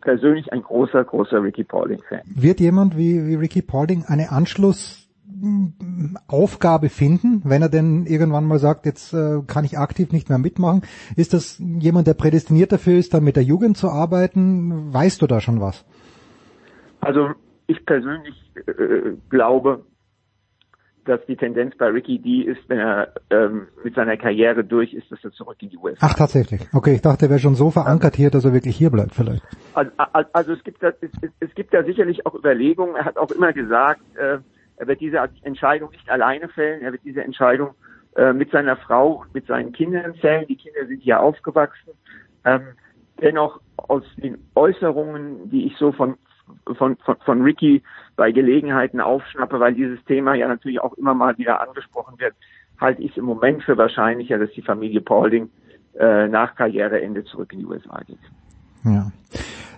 persönlich ein großer, großer Ricky Paulding-Fan. Wird jemand wie, wie Ricky Paulding eine Anschlussaufgabe finden, wenn er denn irgendwann mal sagt, jetzt äh, kann ich aktiv nicht mehr mitmachen? Ist das jemand, der prädestiniert dafür ist, dann mit der Jugend zu arbeiten? Weißt du da schon was? Also ich persönlich äh, glaube, dass die Tendenz bei Ricky die ist, wenn er ähm, mit seiner Karriere durch ist, dass er zurück in die USA. Ach tatsächlich. Okay, ich dachte, er wäre schon so verankert hier, dass er wirklich hier bleibt vielleicht. Also, also es gibt da, es, es gibt da sicherlich auch Überlegungen. Er hat auch immer gesagt, äh, er wird diese Entscheidung nicht alleine fällen. Er wird diese Entscheidung äh, mit seiner Frau mit seinen Kindern fällen. Die Kinder sind hier aufgewachsen. Ähm, dennoch aus den Äußerungen, die ich so von von, von, von Ricky bei Gelegenheiten aufschnappe, weil dieses Thema ja natürlich auch immer mal wieder angesprochen wird, halte ich im Moment für wahrscheinlicher, dass die Familie Paulding äh, nach Karriereende zurück in die USA geht. Ja.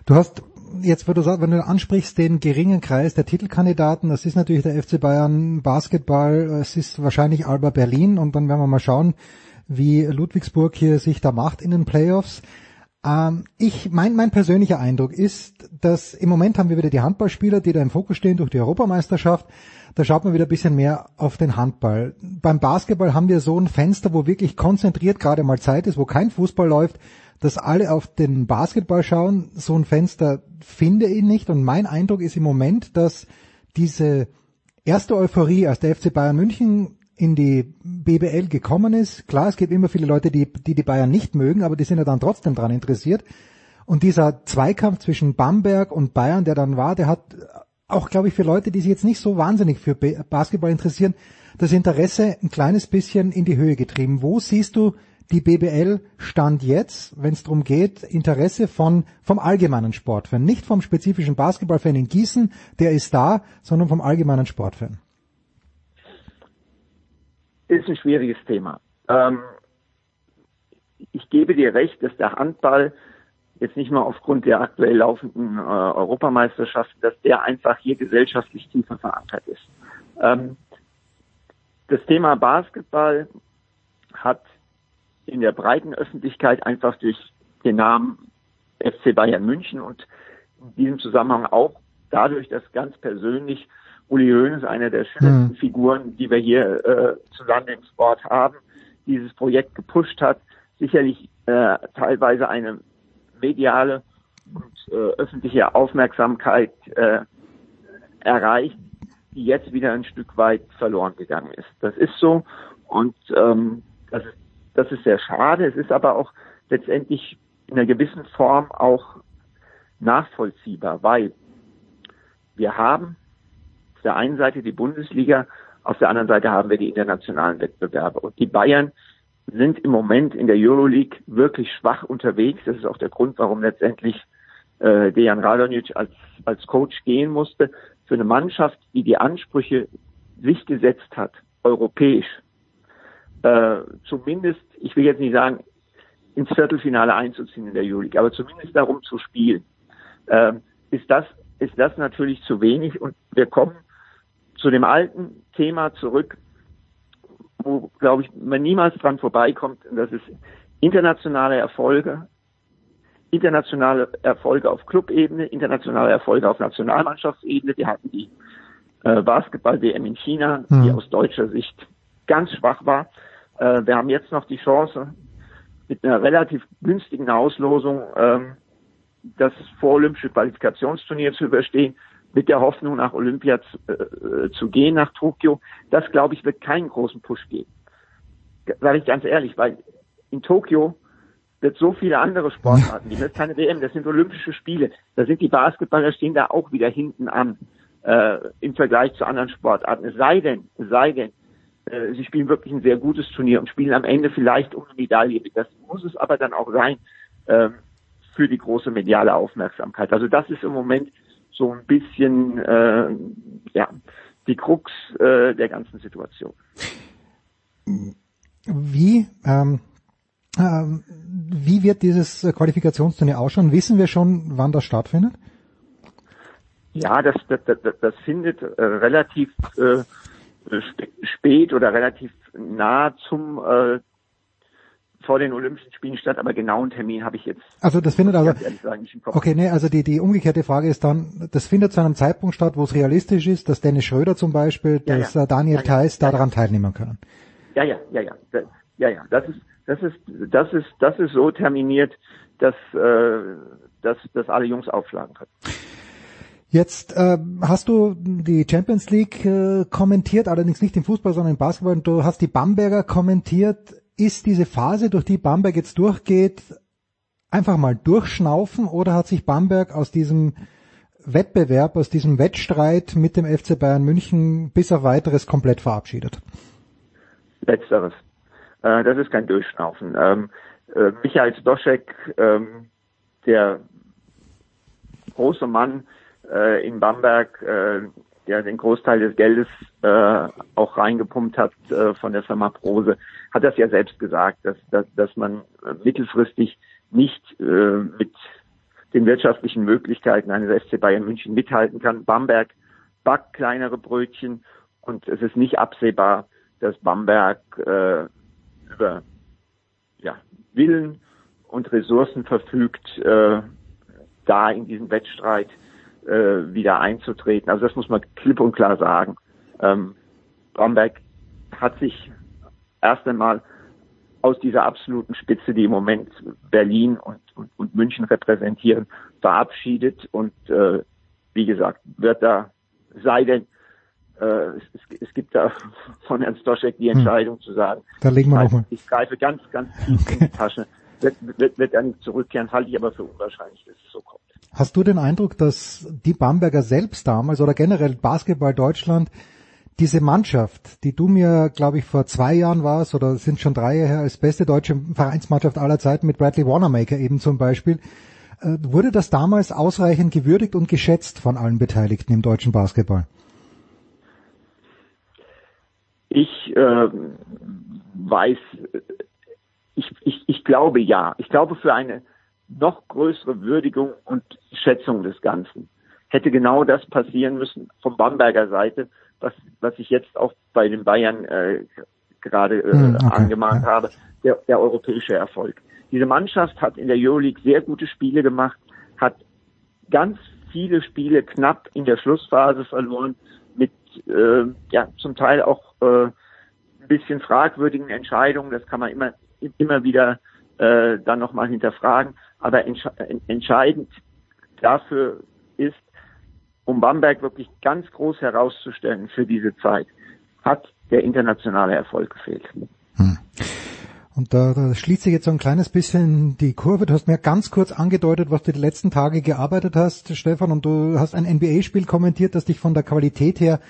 Du hast jetzt, wenn du, wenn du ansprichst, den geringen Kreis der Titelkandidaten, das ist natürlich der FC Bayern Basketball, es ist wahrscheinlich Alba Berlin und dann werden wir mal schauen, wie Ludwigsburg hier sich da macht in den Playoffs. Ähm, ich, mein, mein persönlicher Eindruck ist, dass im Moment haben wir wieder die Handballspieler, die da im Fokus stehen durch die Europameisterschaft. Da schaut man wieder ein bisschen mehr auf den Handball. Beim Basketball haben wir so ein Fenster, wo wirklich konzentriert gerade mal Zeit ist, wo kein Fußball läuft, dass alle auf den Basketball schauen. So ein Fenster finde ich nicht. Und mein Eindruck ist im Moment, dass diese erste Euphorie, als der FC Bayern München in die BBL gekommen ist. Klar, es gibt immer viele Leute, die, die die Bayern nicht mögen, aber die sind ja dann trotzdem dran interessiert. Und dieser Zweikampf zwischen Bamberg und Bayern, der dann war, der hat auch, glaube ich, für Leute, die sich jetzt nicht so wahnsinnig für Basketball interessieren, das Interesse ein kleines bisschen in die Höhe getrieben. Wo siehst du die BBL Stand jetzt, wenn es darum geht, Interesse von vom allgemeinen Sportfan, nicht vom spezifischen Basketballfan in Gießen, der ist da, sondern vom allgemeinen Sportfan? Ist ein schwieriges Thema. Ähm, ich gebe dir recht, dass der Handball jetzt nicht mal aufgrund der aktuell laufenden äh, Europameisterschaften, dass der einfach hier gesellschaftlich tiefer verankert ist. Ähm, das Thema Basketball hat in der breiten Öffentlichkeit einfach durch den Namen FC Bayern München und in diesem Zusammenhang auch dadurch, dass ganz persönlich Uli Hoeneß, eine der schönsten mhm. Figuren, die wir hier äh, zusammen im Sport haben, dieses Projekt gepusht hat, sicherlich äh, teilweise eine mediale und äh, öffentliche Aufmerksamkeit äh, erreicht, die jetzt wieder ein Stück weit verloren gegangen ist. Das ist so und ähm, das, ist, das ist sehr schade. Es ist aber auch letztendlich in einer gewissen Form auch nachvollziehbar, weil wir haben auf der einen Seite die Bundesliga, auf der anderen Seite haben wir die internationalen Wettbewerbe. Und die Bayern sind im Moment in der Euroleague wirklich schwach unterwegs. Das ist auch der Grund, warum letztendlich äh, Dejan Radonjic als, als Coach gehen musste. Für eine Mannschaft, die die Ansprüche sich gesetzt hat, europäisch, äh, zumindest, ich will jetzt nicht sagen, ins Viertelfinale einzuziehen in der Euroleague, aber zumindest darum zu spielen, äh, ist das ist das natürlich zu wenig und wir kommen zu dem alten Thema zurück, wo, glaube ich, man niemals dran vorbeikommt, und das ist internationale Erfolge, internationale Erfolge auf Clubebene, internationale Erfolge auf Nationalmannschaftsebene. Wir hatten die äh, Basketball-WM in China, mhm. die aus deutscher Sicht ganz schwach war. Äh, wir haben jetzt noch die Chance, mit einer relativ günstigen Auslosung ähm, das vorolympische Qualifikationsturnier zu überstehen mit der Hoffnung, nach Olympia zu, äh, zu gehen, nach Tokio, das glaube ich, wird keinen großen Push geben. Sage ich ganz ehrlich, weil in Tokio wird so viele andere Sportarten. Das ist keine WM, das sind Olympische Spiele. Da sind die Basketballer stehen da auch wieder hinten an äh, im Vergleich zu anderen Sportarten. Es sei denn, es sei denn, äh, sie spielen wirklich ein sehr gutes Turnier und spielen am Ende vielleicht um eine Medaille. Das muss es aber dann auch sein äh, für die große mediale Aufmerksamkeit. Also das ist im Moment so ein bisschen äh, ja die Krux äh, der ganzen Situation. Wie ähm, ähm, wie wird dieses Qualifikationsturnier ausschauen? Wissen wir schon, wann das stattfindet? Ja, das, das, das, das findet äh, relativ äh, spät oder relativ nah zum äh, vor den Olympischen Spielen statt, aber genauen Termin habe ich jetzt. Also das findet also. Sagen, okay, nee, also die, die umgekehrte Frage ist dann, das findet zu einem Zeitpunkt statt, wo es realistisch ist, dass Dennis Schröder zum Beispiel, ja, dass ja. Äh, Daniel ja, Theiss ja, daran teilnehmen können. Ja, ja, ja, ja, ja, ja. Das ist, das ist, das ist, das ist so terminiert, dass, äh, dass, dass alle Jungs aufschlagen können. Jetzt äh, hast du die Champions League äh, kommentiert, allerdings nicht im Fußball, sondern im Basketball. Und du hast die Bamberger kommentiert. Ist diese Phase, durch die Bamberg jetzt durchgeht, einfach mal durchschnaufen oder hat sich Bamberg aus diesem Wettbewerb, aus diesem Wettstreit mit dem FC Bayern München bis auf weiteres komplett verabschiedet? Letzteres. Äh, das ist kein Durchschnaufen. Ähm, äh, Michael Stoschek, ähm, der große Mann äh, in Bamberg, der den Großteil des Geldes äh, auch reingepumpt hat äh, von der Firma Prose, hat das ja selbst gesagt, dass, dass, dass man mittelfristig nicht äh, mit den wirtschaftlichen Möglichkeiten eines FC Bayern München mithalten kann. Bamberg backt kleinere Brötchen und es ist nicht absehbar, dass Bamberg äh, über ja, Willen und Ressourcen verfügt, äh, da in diesen Wettstreit äh, wieder einzutreten. Also das muss man klipp und klar sagen. Ähm, Bamberg hat sich erst einmal aus dieser absoluten Spitze, die im Moment Berlin und, und, und München repräsentieren, verabschiedet und äh, wie gesagt, wird da, sei denn, äh, es, es, gibt da von Herrn Stoschek die hm. Entscheidung hm. zu sagen, da legen wir ich, greife, ich greife ganz, ganz tief okay. in die Tasche, nicht zurückkehren, halte ich aber für unwahrscheinlich, dass es so kommt. Hast du den Eindruck, dass die Bamberger selbst damals oder generell Basketball Deutschland diese Mannschaft, die du mir, glaube ich, vor zwei Jahren warst oder sind schon drei Jahre her als beste deutsche Vereinsmannschaft aller Zeiten mit Bradley Wanamaker eben zum Beispiel, äh, wurde das damals ausreichend gewürdigt und geschätzt von allen Beteiligten im deutschen Basketball? Ich äh, weiß, ich, ich, ich glaube ja. Ich glaube für eine noch größere Würdigung und Schätzung des Ganzen hätte genau das passieren müssen von Bamberger Seite, was, was ich jetzt auch bei den Bayern äh, gerade äh, hm, okay, angemahnt habe, der, der europäische Erfolg. Diese Mannschaft hat in der Euroleague sehr gute Spiele gemacht, hat ganz viele Spiele knapp in der Schlussphase verloren, mit äh, ja zum Teil auch äh, ein bisschen fragwürdigen Entscheidungen. Das kann man immer immer wieder äh, dann nochmal hinterfragen. Aber entsche entscheidend dafür ist, um Bamberg wirklich ganz groß herauszustellen für diese Zeit, hat der internationale Erfolg gefehlt. Hm. Und da, da schließt sich jetzt so ein kleines bisschen die Kurve. Du hast mir ganz kurz angedeutet, was du die letzten Tage gearbeitet hast, Stefan, und du hast ein NBA-Spiel kommentiert, das dich von der Qualität her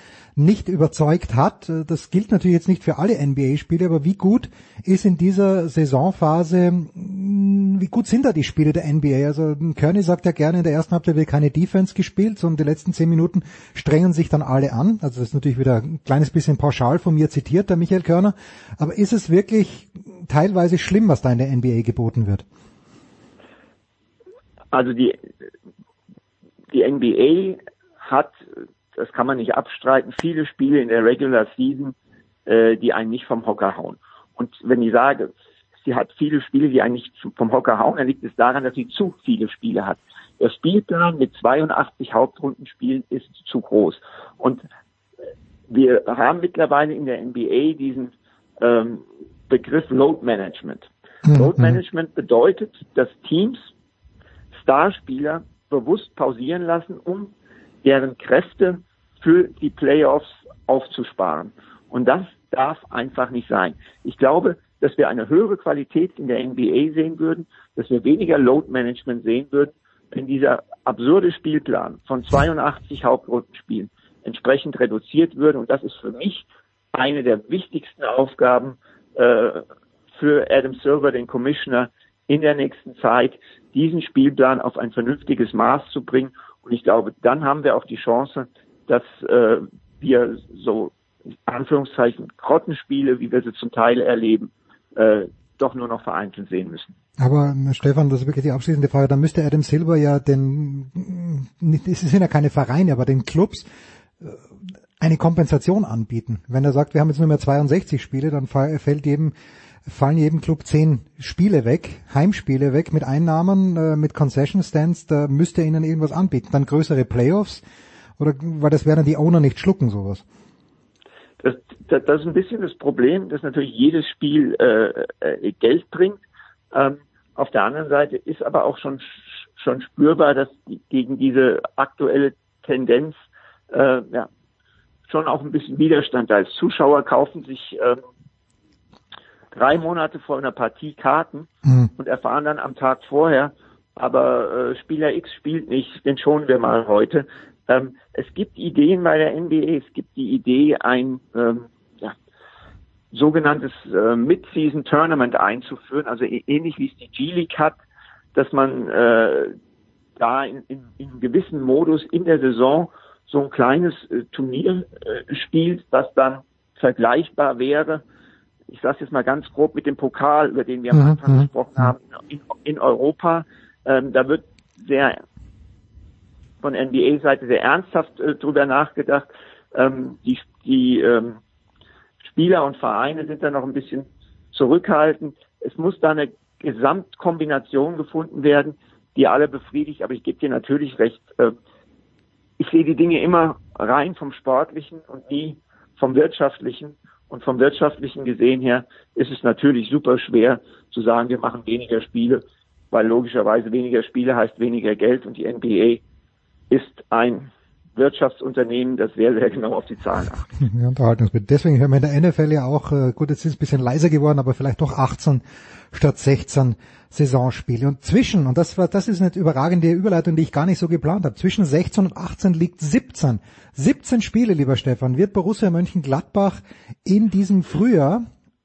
nicht überzeugt hat. Das gilt natürlich jetzt nicht für alle NBA-Spiele, aber wie gut ist in dieser Saisonphase, wie gut sind da die Spiele der NBA? Also Kearney sagt ja gerne, in der ersten Halbzeit wird keine Defense gespielt, sondern die letzten zehn Minuten strengen sich dann alle an. Also das ist natürlich wieder ein kleines bisschen pauschal von mir zitiert, der Michael Körner. Aber ist es wirklich teilweise schlimm, was da in der NBA geboten wird? Also die, die NBA hat das kann man nicht abstreiten, viele Spiele in der Regular Season, äh, die einen nicht vom Hocker hauen. Und wenn ich sage, sie hat viele Spiele, die einen nicht vom Hocker hauen, dann liegt es daran, dass sie zu viele Spiele hat. Der Spielplan mit 82 Hauptrundenspielen ist zu groß. Und wir haben mittlerweile in der NBA diesen ähm, Begriff Load Management. Mhm. Load Management bedeutet, dass Teams Starspieler bewusst pausieren lassen, um deren Kräfte für die Playoffs aufzusparen. Und das darf einfach nicht sein. Ich glaube, dass wir eine höhere Qualität in der NBA sehen würden, dass wir weniger Load Management sehen würden, wenn dieser absurde Spielplan von 82 Hauptrundenspielen entsprechend reduziert würde. Und das ist für mich eine der wichtigsten Aufgaben äh, für Adam Silver, den Commissioner, in der nächsten Zeit, diesen Spielplan auf ein vernünftiges Maß zu bringen. Und ich glaube, dann haben wir auch die Chance, dass äh, wir so Anführungszeichen Grottenspiele, wie wir sie zum Teil erleben, äh, doch nur noch vereinzelt sehen müssen. Aber Stefan, das ist wirklich die abschließende Frage. Da müsste Adam Silver ja den, es sind ja keine Vereine, aber den Clubs äh, eine Kompensation anbieten. Wenn er sagt, wir haben jetzt nur mehr 62 Spiele, dann fällt jedem, fallen jedem Club 10 Spiele weg, Heimspiele weg mit Einnahmen, äh, mit Concession Stands, da müsste er ihnen irgendwas anbieten. Dann größere Playoffs, oder weil das werden die Owner nicht schlucken, sowas? Das, das, das ist ein bisschen das Problem, dass natürlich jedes Spiel äh, äh, Geld bringt. Ähm, auf der anderen Seite ist aber auch schon schon spürbar, dass gegen diese aktuelle Tendenz, äh, ja, schon auch ein bisschen Widerstand. Als Zuschauer kaufen sich äh, drei Monate vor einer Partie Karten mhm. und erfahren dann am Tag vorher, aber äh, Spieler X spielt nicht, den schonen wir mal heute. Ähm, es gibt Ideen bei der NBA, es gibt die Idee, ein ähm, ja, sogenanntes äh, Mid-Season Tournament einzuführen, also ähnlich wie es die G-League hat, dass man äh, da in, in, in gewissen Modus in der Saison so ein kleines äh, Turnier äh, spielt, was dann vergleichbar wäre, ich sage jetzt mal ganz grob mit dem Pokal, über den wir am mhm, Anfang mhm. gesprochen haben, in, in Europa. Ähm, da wird sehr von NBA-Seite sehr ernsthaft äh, drüber nachgedacht. Ähm, die die ähm, Spieler und Vereine sind da noch ein bisschen zurückhaltend. Es muss da eine Gesamtkombination gefunden werden, die alle befriedigt. Aber ich gebe dir natürlich recht. Äh, ich sehe die Dinge immer rein vom Sportlichen und nie vom Wirtschaftlichen. Und vom Wirtschaftlichen gesehen her ist es natürlich super schwer zu sagen, wir machen weniger Spiele, weil logischerweise weniger Spiele heißt weniger Geld und die NBA ist ein Wirtschaftsunternehmen, das sehr, sehr genau auf die Zahlen achtet. Ja, Unterhaltungsbild. Deswegen hören wir in der NFL ja auch, äh, gut, jetzt ist es ein bisschen leiser geworden, aber vielleicht doch 18 statt 16 Saisonspiele. Und zwischen, und das war, das ist eine überragende Überleitung, die ich gar nicht so geplant habe, zwischen 16 und 18 liegt 17. 17 Spiele, lieber Stefan, wird Borussia Mönchengladbach in diesem Frühjahr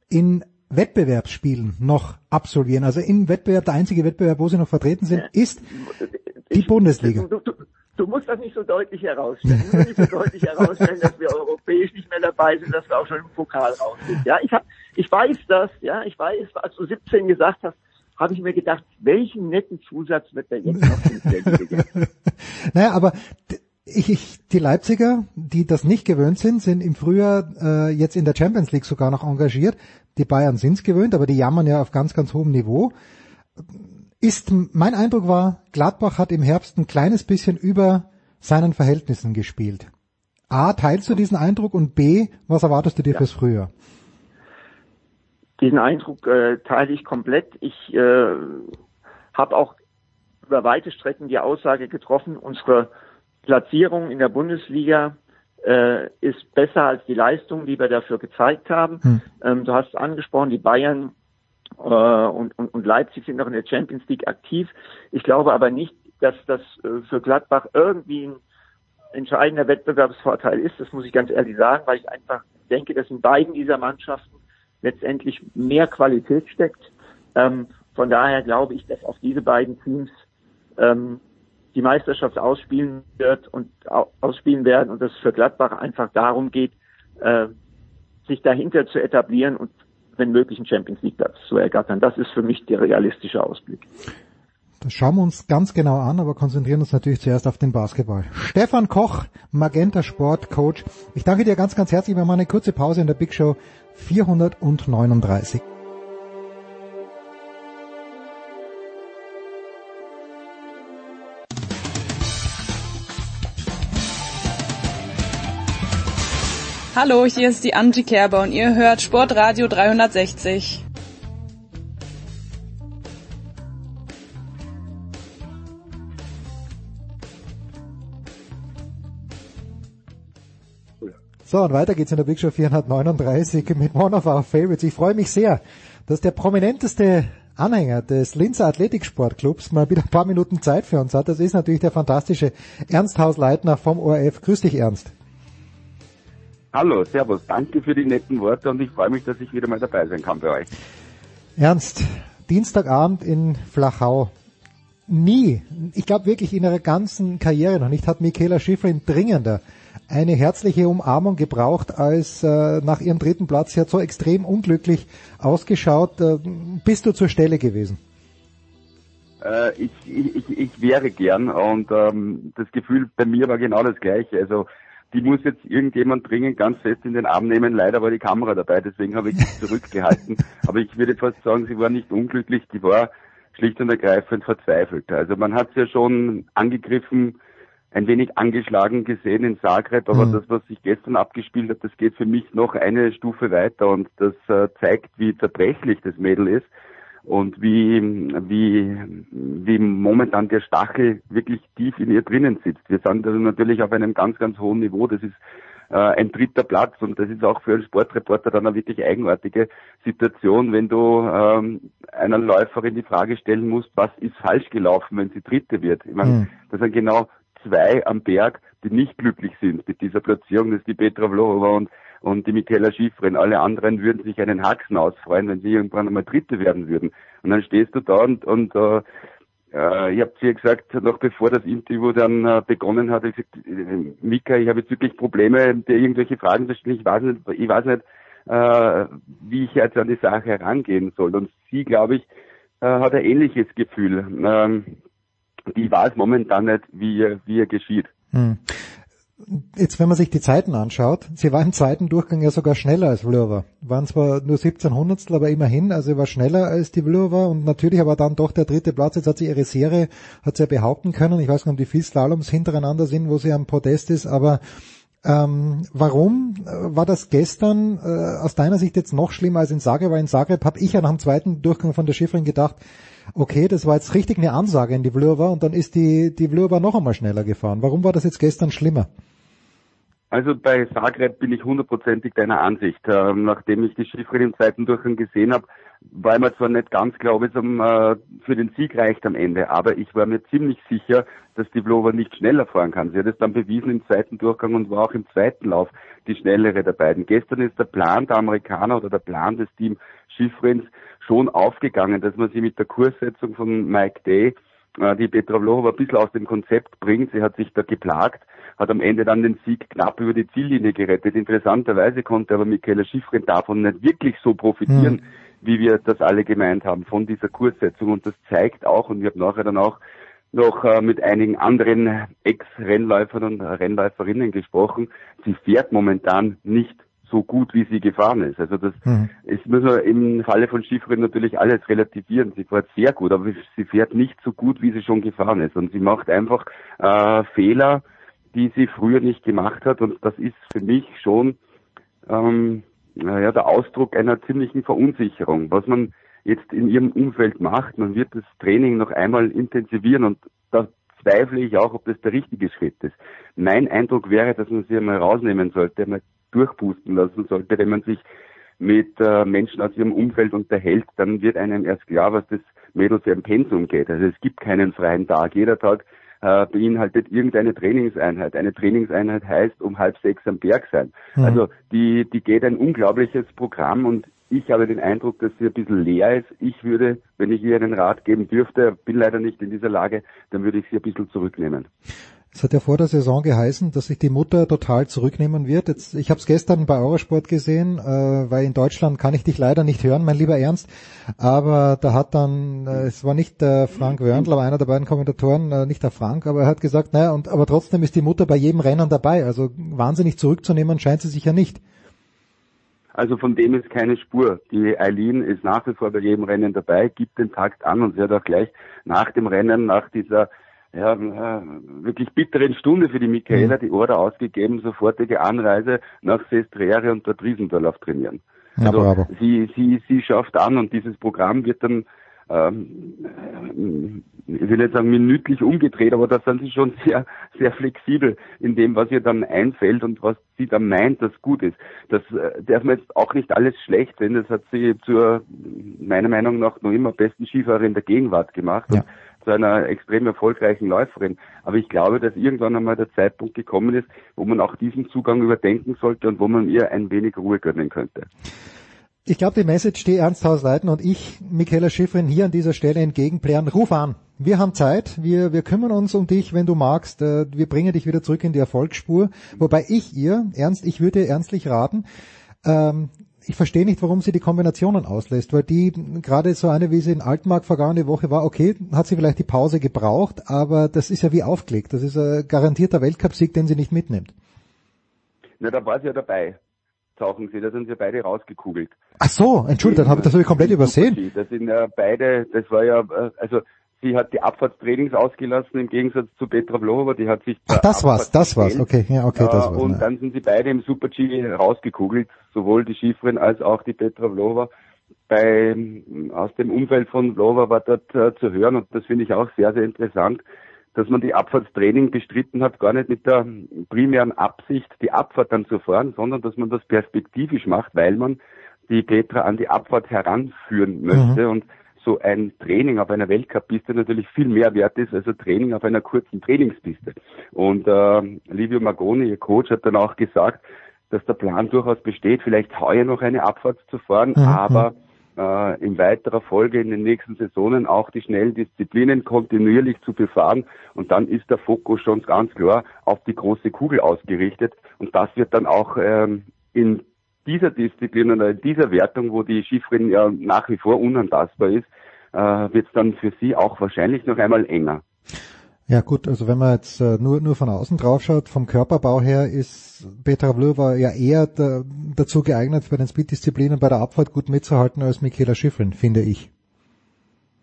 in Wettbewerbsspielen noch absolvieren. Also im Wettbewerb, der einzige Wettbewerb, wo sie noch vertreten sind, ist die Bundesliga. Du, du, du musst das nicht so deutlich herausstellen. Du musst nicht so deutlich herausstellen, dass wir europäisch nicht mehr dabei sind, dass wir auch schon im Pokal raus sind. Ja, ich hab, ich weiß das, ja, ich weiß, als du 17 gesagt hast, habe ich mir gedacht, welchen netten Zusatz wird der jetzt noch naja, aber ich, ich, die Leipziger, die das nicht gewöhnt sind, sind im Frühjahr äh, jetzt in der Champions League sogar noch engagiert. Die Bayern sind's gewöhnt, aber die jammern ja auf ganz, ganz hohem Niveau. Ist mein Eindruck war, Gladbach hat im Herbst ein kleines bisschen über seinen Verhältnissen gespielt. A, teilst du diesen Eindruck und B, was erwartest du dir ja. fürs Frühjahr? Diesen Eindruck äh, teile ich komplett. Ich äh, habe auch über weite Strecken die Aussage getroffen, unsere Platzierung in der Bundesliga äh, ist besser als die Leistung, die wir dafür gezeigt haben. Hm. Ähm, du hast es angesprochen, die Bayern äh, und, und, und Leipzig sind noch in der Champions League aktiv. Ich glaube aber nicht, dass das äh, für Gladbach irgendwie ein entscheidender Wettbewerbsvorteil ist. Das muss ich ganz ehrlich sagen, weil ich einfach denke, dass in beiden dieser Mannschaften letztendlich mehr Qualität steckt. Ähm, von daher glaube ich, dass auch diese beiden Teams ähm, die Meisterschaft ausspielen wird und ausspielen werden und dass es für Gladbach einfach darum geht, äh, sich dahinter zu etablieren und wenn möglich einen Champions League Platz zu ergattern. Das ist für mich der realistische Ausblick. Das schauen wir uns ganz genau an, aber konzentrieren uns natürlich zuerst auf den Basketball. Stefan Koch, Magenta Sport Coach. Ich danke dir ganz, ganz herzlich. Wir machen eine kurze Pause in der Big Show 439. Hallo, hier ist die Angie Kerber und ihr hört Sportradio 360. So, und weiter geht's in der Big Show 439 mit One of Our Favorites. Ich freue mich sehr, dass der prominenteste Anhänger des Linzer Athletiksportclubs mal wieder ein paar Minuten Zeit für uns hat. Das ist natürlich der fantastische Ernst Hausleitner vom ORF. Grüß dich, Ernst. Hallo, Servus, danke für die netten Worte und ich freue mich, dass ich wieder mal dabei sein kann bei euch. Ernst, Dienstagabend in Flachau. Nie, ich glaube wirklich in ihrer ganzen Karriere noch nicht, hat Michaela Schifrin dringender eine herzliche Umarmung gebraucht, als äh, nach ihrem dritten Platz. Sie hat so extrem unglücklich ausgeschaut. Äh, bist du zur Stelle gewesen? Äh, ich, ich, ich wäre gern und ähm, das Gefühl bei mir war genau das gleiche. Also die muss jetzt irgendjemand dringend ganz fest in den Arm nehmen. Leider war die Kamera dabei, deswegen habe ich sie zurückgehalten. Aber ich würde fast sagen, sie war nicht unglücklich, die war schlicht und ergreifend verzweifelt. Also man hat sie ja schon angegriffen, ein wenig angeschlagen gesehen in Zagreb, aber mhm. das, was sich gestern abgespielt hat, das geht für mich noch eine Stufe weiter und das äh, zeigt, wie zerbrechlich das Mädel ist. Und wie, wie, wie momentan der Stachel wirklich tief in ihr drinnen sitzt. Wir sind also natürlich auf einem ganz, ganz hohen Niveau. Das ist äh, ein dritter Platz und das ist auch für einen Sportreporter dann eine wirklich eigenartige Situation, wenn du ähm, einer Läuferin die Frage stellen musst, was ist falsch gelaufen, wenn sie Dritte wird. Ich meine, mhm. das sind genau zwei am Berg, die nicht glücklich sind mit dieser Platzierung. Das ist die Petra Vlhova und und die Michaela Schifrin. Alle anderen würden sich einen Haxen ausfreuen, wenn sie irgendwann einmal Dritte werden würden. Und dann stehst du da und, und äh, äh ich habe zu ihr gesagt, noch bevor das Interview dann äh, begonnen hat, ich gesagt, äh, Mika, ich habe jetzt wirklich Probleme, dir irgendwelche Fragen zu stellen. Ich weiß nicht, ich weiß nicht, äh, wie ich jetzt an die Sache herangehen soll. Und sie, glaube ich, äh, hat ein ähnliches Gefühl. Ähm, die weiß momentan nicht, wie, wie ihr geschieht. Hm. Jetzt, wenn man sich die Zeiten anschaut, sie war im zweiten Durchgang ja sogar schneller als Vlhova. Waren zwar nur 17 Hundertstel, aber immerhin, also sie war schneller als die Vlhova und natürlich aber dann doch der dritte Platz. Jetzt hat sie ihre Serie, hat sie ja behaupten können. Ich weiß nicht, ob die viel Slaloms hintereinander sind, wo sie am Podest ist, aber ähm, warum war das gestern äh, aus deiner Sicht jetzt noch schlimmer als in Zagreb? Weil in Zagreb habe ich ja nach dem zweiten Durchgang von der Schifferin gedacht, okay, das war jetzt richtig eine Ansage in die Vlhova und dann ist die, die Vlhova noch einmal schneller gefahren. Warum war das jetzt gestern schlimmer? Also bei Zagreb bin ich hundertprozentig deiner Ansicht. Ähm, nachdem ich die Schifferin im zweiten Durchgang gesehen habe, war mir zwar nicht ganz klar, ob es äh, für den Sieg reicht am Ende, aber ich war mir ziemlich sicher, dass die Vlova nicht schneller fahren kann. Sie hat es dann bewiesen im zweiten Durchgang und war auch im zweiten Lauf die schnellere der beiden. Gestern ist der Plan der Amerikaner oder der Plan des Team Schiffrins schon aufgegangen, dass man sie mit der Kurssetzung von Mike Day äh, die Petra Vlhova ein bisschen aus dem Konzept bringt. Sie hat sich da geplagt, hat am Ende dann den Sieg knapp über die Ziellinie gerettet. Interessanterweise konnte aber Michaela Schiffrin davon nicht wirklich so profitieren, mhm. wie wir das alle gemeint haben, von dieser Kurssetzung. Und das zeigt auch, und ich habe nachher dann auch noch äh, mit einigen anderen Ex-Rennläufern und Rennläuferinnen gesprochen, sie fährt momentan nicht so gut, wie sie gefahren ist. Also das mhm. ist, müssen wir im Falle von Schifferin natürlich alles relativieren. Sie fährt sehr gut, aber sie fährt nicht so gut, wie sie schon gefahren ist. Und sie macht einfach äh, Fehler, die sie früher nicht gemacht hat. Und das ist für mich schon ähm, ja, der Ausdruck einer ziemlichen Verunsicherung. Was man jetzt in ihrem Umfeld macht, man wird das Training noch einmal intensivieren und da zweifle ich auch, ob das der richtige Schritt ist. Mein Eindruck wäre, dass man sie einmal rausnehmen sollte, einmal durchpusten lassen sollte. Wenn man sich mit äh, Menschen aus ihrem Umfeld unterhält, dann wird einem erst klar, was das Mädel für ein Pensum geht. Also es gibt keinen freien Tag. Jeder Tag äh, beinhaltet irgendeine Trainingseinheit. Eine Trainingseinheit heißt um halb sechs am Berg sein. Mhm. Also die, die geht ein unglaubliches Programm und ich habe den Eindruck, dass sie ein bisschen leer ist. Ich würde, wenn ich ihr einen Rat geben dürfte, bin leider nicht in dieser Lage, dann würde ich sie ein bisschen zurücknehmen. Es hat ja vor der Saison geheißen, dass sich die Mutter total zurücknehmen wird. Jetzt, ich habe es gestern bei Eurosport gesehen, äh, weil in Deutschland kann ich dich leider nicht hören, mein lieber Ernst. Aber da hat dann, äh, es war nicht der Frank Wörndl, aber einer der beiden Kommentatoren, äh, nicht der Frank, aber er hat gesagt, naja, und aber trotzdem ist die Mutter bei jedem Rennen dabei. Also wahnsinnig zurückzunehmen scheint sie sich ja nicht. Also von dem ist keine Spur. Die Eileen ist nach wie vor bei jedem Rennen dabei, gibt den Takt an und sie hat auch gleich nach dem Rennen, nach dieser ja, wirklich bitteren Stunde für die Michaela mhm. die Order ausgegeben, sofortige Anreise nach Sestriere und dort Riesendorlauf trainieren. Ja, also bravo. sie, sie, sie schafft an und dieses Programm wird dann, ähm, ich will nicht sagen minütlich umgedreht, aber da sind sie schon sehr, sehr flexibel in dem, was ihr dann einfällt und was sie dann meint, das gut ist. Das äh, darf man jetzt auch nicht alles schlecht sehen. Das hat sie zur, meiner Meinung nach, noch immer besten Skifahrerin der Gegenwart gemacht. Ja zu einer extrem erfolgreichen Läuferin. Aber ich glaube, dass irgendwann einmal der Zeitpunkt gekommen ist, wo man auch diesen Zugang überdenken sollte und wo man ihr ein wenig Ruhe gönnen könnte. Ich glaube, die Message, die Ernst Hausleiten und ich, Michaela Schiffrin, hier an dieser Stelle entgegenplären, ruf an. Wir haben Zeit, wir, wir kümmern uns um dich, wenn du magst. Äh, wir bringen dich wieder zurück in die Erfolgsspur. Wobei ich ihr, Ernst, ich würde ernstlich raten, ähm, ich verstehe nicht, warum sie die Kombinationen auslässt, weil die gerade so eine, wie sie in Altmark vergangene Woche war, okay, hat sie vielleicht die Pause gebraucht, aber das ist ja wie aufgelegt. Das ist ein garantierter Weltcupsieg, den sie nicht mitnimmt. Na, da war sie ja dabei. Tauchen sie, da sind sie beide rausgekugelt. Ach so, Entschuldigung, das habe das hab ich komplett übersehen. Das sind ja beide, das war ja, äh, also Sie hat die Abfahrtstrainings ausgelassen im Gegensatz zu Petra Vlhova, die hat sich Ach, das war's, das war's, okay, ja, okay, das war's. Und ne. dann sind sie beide im Super-G rausgekugelt, sowohl die Schifrin als auch die Petra Vlhova. bei, aus dem Umfeld von Vlova war dort äh, zu hören und das finde ich auch sehr, sehr interessant, dass man die Abfahrtstraining bestritten hat, gar nicht mit der primären Absicht, die Abfahrt dann zu fahren, sondern dass man das perspektivisch macht, weil man die Petra an die Abfahrt heranführen möchte mhm. und so ein Training auf einer Weltcup-Piste natürlich viel mehr wert ist als ein Training auf einer kurzen Trainingspiste. Und äh, Livio Magoni, ihr Coach, hat dann auch gesagt, dass der Plan durchaus besteht, vielleicht heuer noch eine Abfahrt zu fahren, mhm. aber äh, in weiterer Folge in den nächsten Saisonen auch die schnellen Disziplinen kontinuierlich zu befahren. Und dann ist der Fokus schon ganz klar auf die große Kugel ausgerichtet. Und das wird dann auch ähm, in dieser Disziplin oder in dieser Wertung, wo die Skifrerin ja nach wie vor unantastbar ist, äh, wird es dann für sie auch wahrscheinlich noch einmal enger. Ja gut, also wenn man jetzt äh, nur nur von außen drauf schaut, vom Körperbau her ist Petra Vlhova ja eher da, dazu geeignet, bei den Speed-Disziplinen bei der Abfahrt gut mitzuhalten als Michaela Schifrin, finde ich.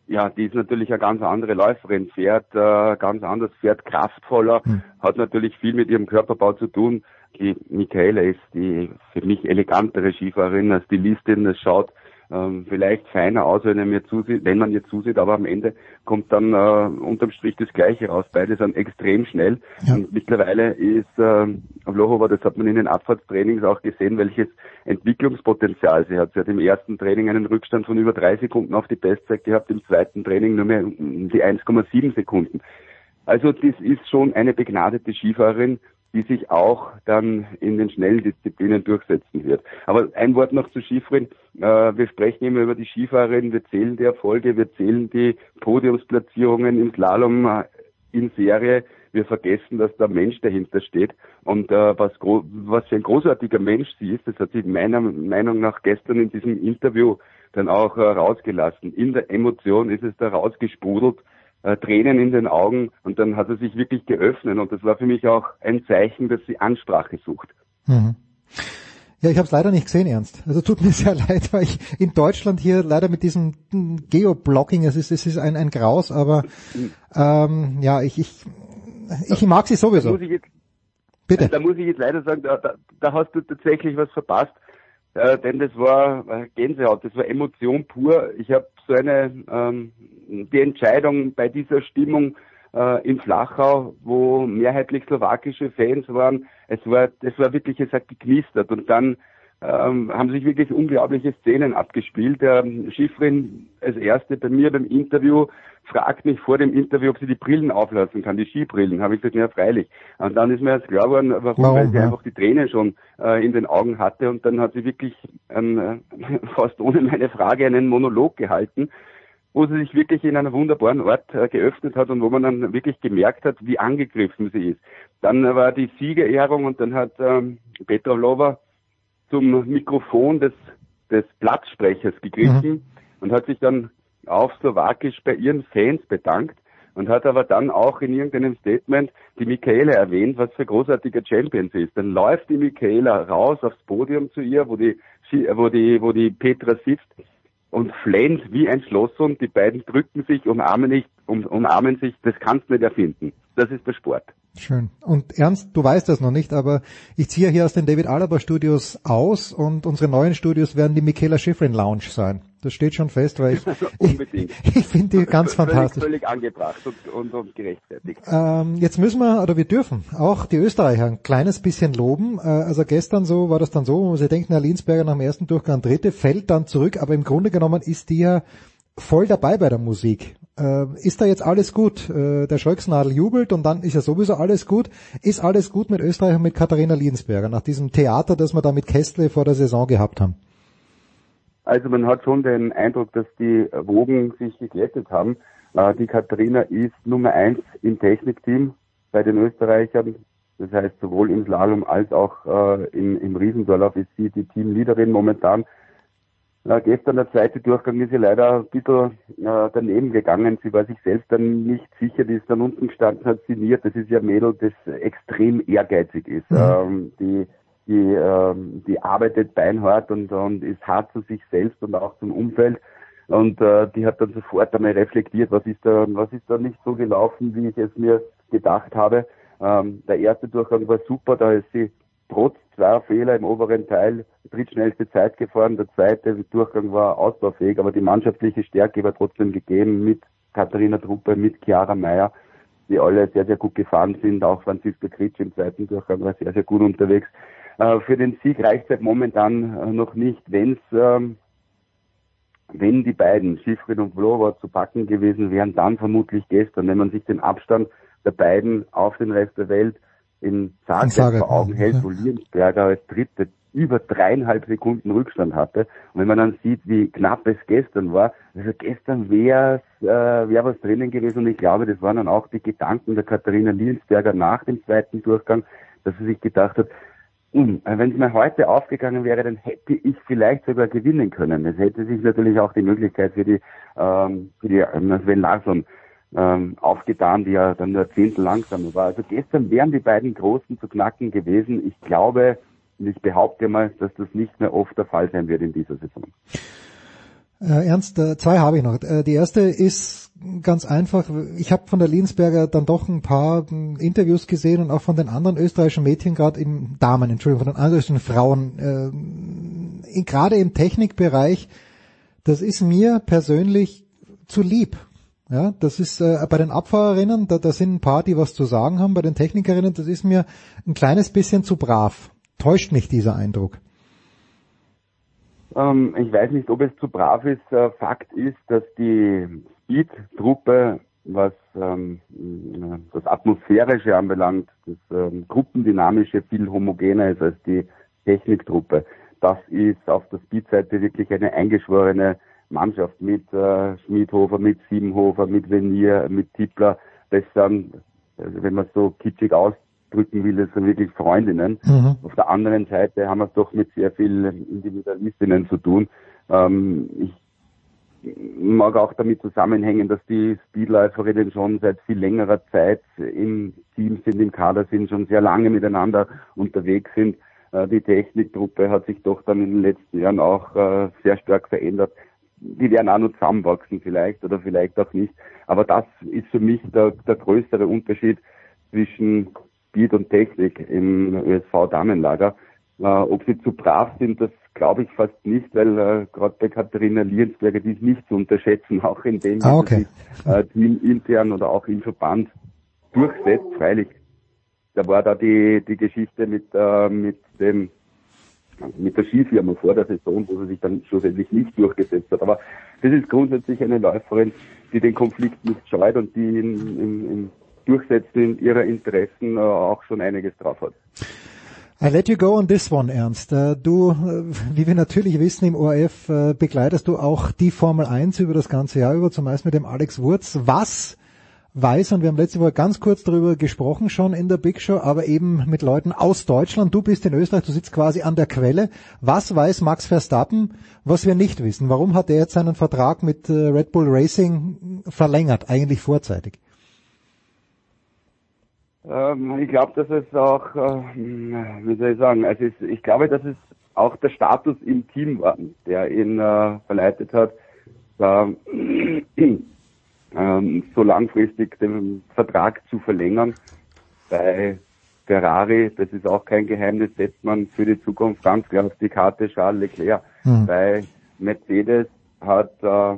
Ja, die ist natürlich eine ganz andere Läuferin, fährt äh, ganz anders, fährt kraftvoller, hm. hat natürlich viel mit ihrem Körperbau zu tun. Die Michaela ist die für mich elegantere Skifahrerin als die Listin. Das schaut ähm, vielleicht feiner aus, wenn, er mir zusieht, wenn man mir zusieht, aber am Ende kommt dann äh, unterm Strich das Gleiche raus. Beide sind extrem schnell. Ja. Und mittlerweile ist äh, Vlohova, das hat man in den Abfahrtstrainings auch gesehen, welches Entwicklungspotenzial sie hat. Sie hat im ersten Training einen Rückstand von über drei Sekunden auf die Bestzeit gehabt, im zweiten Training nur mehr die 1,7 Sekunden. Also das ist schon eine begnadete Skifahrerin, die sich auch dann in den schnellen Disziplinen durchsetzen wird. Aber ein Wort noch zu Skifrennen. Äh, wir sprechen immer über die Skifahrerin, wir zählen die Erfolge, wir zählen die Podiumsplatzierungen im Slalom äh, in Serie. Wir vergessen, dass da ein Mensch dahinter steht und äh, was, was für ein großartiger Mensch sie ist, das hat sie meiner Meinung nach gestern in diesem Interview dann auch rausgelassen. In der Emotion ist es da rausgesprudelt äh, Tränen in den Augen und dann hat er sich wirklich geöffnet und das war für mich auch ein Zeichen, dass sie Ansprache sucht. Mhm. Ja, ich habe es leider nicht gesehen, Ernst. Also tut mir sehr leid, weil ich in Deutschland hier leider mit diesem Geoblocking, es ist, es ist ein, ein Graus, aber ähm, ja, ich, ich, ich mag sie sowieso. Jetzt, Bitte. Da muss ich jetzt leider sagen, da, da, da hast du tatsächlich was verpasst, äh, denn das war äh, Gänsehaut, das war Emotion pur. Ich habe so eine ähm, die Entscheidung bei dieser Stimmung äh, in Flachau, wo mehrheitlich slowakische Fans waren, es war, es war wirklich, es hat geknistert und dann ähm, haben sich wirklich unglaubliche Szenen abgespielt. Der Schiffrin als erste bei mir beim Interview fragt mich vor dem Interview, ob sie die Brillen auflassen kann, die Skibrillen. Habe ich gesagt, ja freilich. Und dann ist mir erst klar geworden, warum, warum weil sie ja. einfach die Tränen schon äh, in den Augen hatte und dann hat sie wirklich ähm, fast ohne meine Frage einen Monolog gehalten wo sie sich wirklich in einer wunderbaren Ort äh, geöffnet hat und wo man dann wirklich gemerkt hat, wie angegriffen sie ist. Dann war die Siegerehrung und dann hat ähm, Petra Lova zum Mikrofon des, des Platzsprechers gegriffen mhm. und hat sich dann auf Slowakisch bei ihren Fans bedankt und hat aber dann auch in irgendeinem Statement die Michaela erwähnt, was für großartiger Champion sie ist. Dann läuft die Michaela raus aufs Podium zu ihr, wo die, wo die, wo die Petra sitzt und flennt wie ein Schlosshund. Die beiden drücken sich, umarmen, nicht, um, umarmen sich. Das kannst du nicht erfinden. Das ist der Sport. Schön. Und Ernst, du weißt das noch nicht, aber ich ziehe hier aus den David Alaba Studios aus und unsere neuen Studios werden die Michaela Schifrin Lounge sein. Das steht schon fest, weil ich, Unbedingt. ich, ich finde die ganz völlig, fantastisch. Völlig angebracht und, und, und gerechtfertigt. Ähm, jetzt müssen wir, oder wir dürfen auch die Österreicher ein kleines bisschen loben. Äh, also gestern so war das dann so, wo sie denken, Herr Linsberger nach dem ersten Durchgang dritte, fällt dann zurück, aber im Grunde genommen ist die ja voll dabei bei der Musik. Äh, ist da jetzt alles gut? Äh, der Schröcksnadel jubelt und dann ist ja sowieso alles gut. Ist alles gut mit Österreich und mit Katharina Liensberger nach diesem Theater, das wir da mit Kestle vor der Saison gehabt haben? Also man hat schon den Eindruck, dass die Wogen sich geglättet haben. Äh, die Katharina ist Nummer eins im Technikteam bei den Österreichern. Das heißt, sowohl im Slalom als auch äh, im, im Riesendorlauf ist sie die Teamleaderin momentan. Äh, gestern der zweite Durchgang ist sie leider ein bisschen äh, daneben gegangen. Sie war sich selbst dann nicht sicher, die ist dann unten gestanden, hat signiert. Das ist ja ein Mädel, das extrem ehrgeizig ist. Mhm. Ähm, die die, ähm, die arbeitet beinhart und, und ist hart zu sich selbst und auch zum Umfeld. Und äh, die hat dann sofort einmal reflektiert, was ist da, was ist da nicht so gelaufen, wie ich es mir gedacht habe. Ähm, der erste Durchgang war super, da ist sie trotz zweier Fehler im oberen Teil drittschnellste Zeit gefahren. Der zweite Durchgang war ausbaufähig, aber die mannschaftliche Stärke war trotzdem gegeben mit Katharina Truppe, mit Chiara Meyer, die alle sehr, sehr gut gefahren sind. Auch Franziska Kritsch im zweiten Durchgang war sehr, sehr gut unterwegs. Äh, für den Sieg reicht es halt momentan äh, noch nicht, wenn's, ähm, wenn die beiden, Schifrin und Vlova, zu packen gewesen wären, dann vermutlich gestern. Wenn man sich den Abstand der beiden auf den Rest der Welt in Zagreb vor Augen hält, wo Liensberger als Dritte über dreieinhalb Sekunden Rückstand hatte. Und wenn man dann sieht, wie knapp es gestern war, also gestern wäre äh, wär was drinnen gewesen und ich glaube, das waren dann auch die Gedanken der Katharina Liensberger nach dem zweiten Durchgang, dass sie sich gedacht hat, hm, wenn es mir heute aufgegangen wäre, dann hätte ich vielleicht sogar gewinnen können. Es hätte sich natürlich auch die Möglichkeit für die, ähm, für die ähm, Sven Larsson ähm, aufgetan, die ja dann nur Zehntel langsamer war. Also gestern wären die beiden Großen zu knacken gewesen. Ich glaube, und ich behaupte mal, dass das nicht mehr oft der Fall sein wird in dieser Saison. Äh, Ernst, äh, zwei habe ich noch. Äh, die erste ist ganz einfach. Ich habe von der Liensberger dann doch ein paar äh, Interviews gesehen und auch von den anderen österreichischen Mädchen, gerade im Damen, Entschuldigung, von den anderen Frauen, äh, gerade im Technikbereich. Das ist mir persönlich zu lieb. Ja, das ist äh, bei den Abfahrerinnen, da, da sind ein paar, die was zu sagen haben. Bei den Technikerinnen, das ist mir ein kleines bisschen zu brav. Täuscht mich dieser Eindruck? Ähm, ich weiß nicht, ob es zu brav ist. Äh, Fakt ist, dass die Speed-Truppe, was ähm, das Atmosphärische anbelangt, das ähm, Gruppendynamische viel homogener ist als die Techniktruppe. Das ist auf der Speed-Seite wirklich eine eingeschworene Mannschaft mit äh, Schmidhofer, mit Siebenhofer, mit Venier, mit Tippler. Das sind, also wenn man so kitschig aus drücken will, das sind wirklich Freundinnen. Mhm. Auf der anderen Seite haben wir es doch mit sehr vielen Individualistinnen zu tun. Ähm, ich mag auch damit zusammenhängen, dass die Speedläuferinnen schon seit viel längerer Zeit im Team sind, im Kader sind, schon sehr lange miteinander unterwegs sind. Äh, die Techniktruppe hat sich doch dann in den letzten Jahren auch äh, sehr stark verändert. Die werden auch nur zusammenwachsen vielleicht oder vielleicht auch nicht. Aber das ist für mich der, der größere Unterschied zwischen Speed und Technik im ÖSV-Damenlager. Äh, ob sie zu brav sind, das glaube ich fast nicht, weil äh, gerade bei Katharina Liensberger, die ist nicht zu unterschätzen, auch in dem, ah, okay. sie äh, Team intern oder auch im Verband durchsetzt. Freilich, da war da die, die Geschichte mit, äh, mit dem mit der Skifirma vor der Saison, wo sie sich dann schlussendlich nicht durchgesetzt hat. Aber das ist grundsätzlich eine Läuferin, die den Konflikt nicht scheut und die in, in, in Durchsetzen ihrer Interessen äh, auch schon einiges drauf hat. I let you go on this one, Ernst. Äh, du, äh, wie wir natürlich wissen, im ORF begleitest du auch die Formel 1 über das ganze Jahr über, zumeist mit dem Alex Wurz. Was weiß, und wir haben letzte Woche ganz kurz darüber gesprochen schon in der Big Show, aber eben mit Leuten aus Deutschland. Du bist in Österreich, du sitzt quasi an der Quelle. Was weiß Max Verstappen, was wir nicht wissen? Warum hat er jetzt seinen Vertrag mit Red Bull Racing verlängert, eigentlich vorzeitig? Ähm, ich glaube, dass es auch, äh, wie soll ich sagen, also es, ich glaube, dass es auch der Status im Team war, der ihn äh, verleitet hat, da, ähm, so langfristig den Vertrag zu verlängern. Bei Ferrari, das ist auch kein Geheimnis, setzt man für die Zukunft ganz klar auf die Karte Charles Leclerc. Mhm. Bei Mercedes hat äh,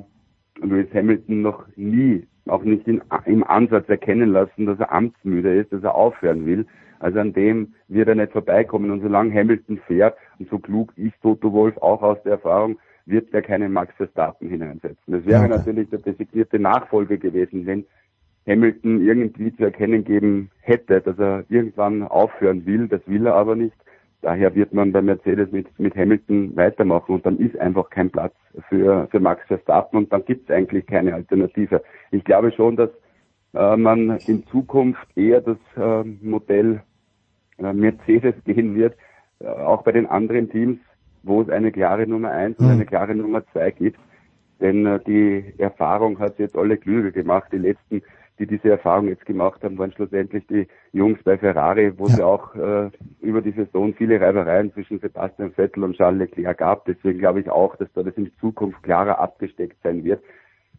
Lewis Hamilton noch nie auch nicht in, im Ansatz erkennen lassen, dass er amtsmüde ist, dass er aufhören will. Also an dem wird er nicht vorbeikommen. Und solange Hamilton fährt, und so klug ist Toto Wolf auch aus der Erfahrung, wird er keinen Max Verstappen hineinsetzen. Das wäre okay. natürlich der designierte Nachfolger gewesen, wenn Hamilton irgendwie zu erkennen geben hätte, dass er irgendwann aufhören will. Das will er aber nicht. Daher wird man bei Mercedes mit, mit Hamilton weitermachen und dann ist einfach kein Platz für, für Max Verstappen und dann gibt es eigentlich keine Alternative. Ich glaube schon, dass äh, man in Zukunft eher das äh, Modell äh, Mercedes gehen wird, äh, auch bei den anderen Teams, wo es eine klare Nummer eins und hm. eine klare Nummer zwei gibt. Denn äh, die Erfahrung hat jetzt alle klüger gemacht. Die letzten die diese Erfahrung jetzt gemacht haben, waren schlussendlich die Jungs bei Ferrari, wo ja. es auch äh, über die Saison viele Reibereien zwischen Sebastian Vettel und Charles Leclerc gab. Deswegen glaube ich auch, dass da das in Zukunft klarer abgesteckt sein wird.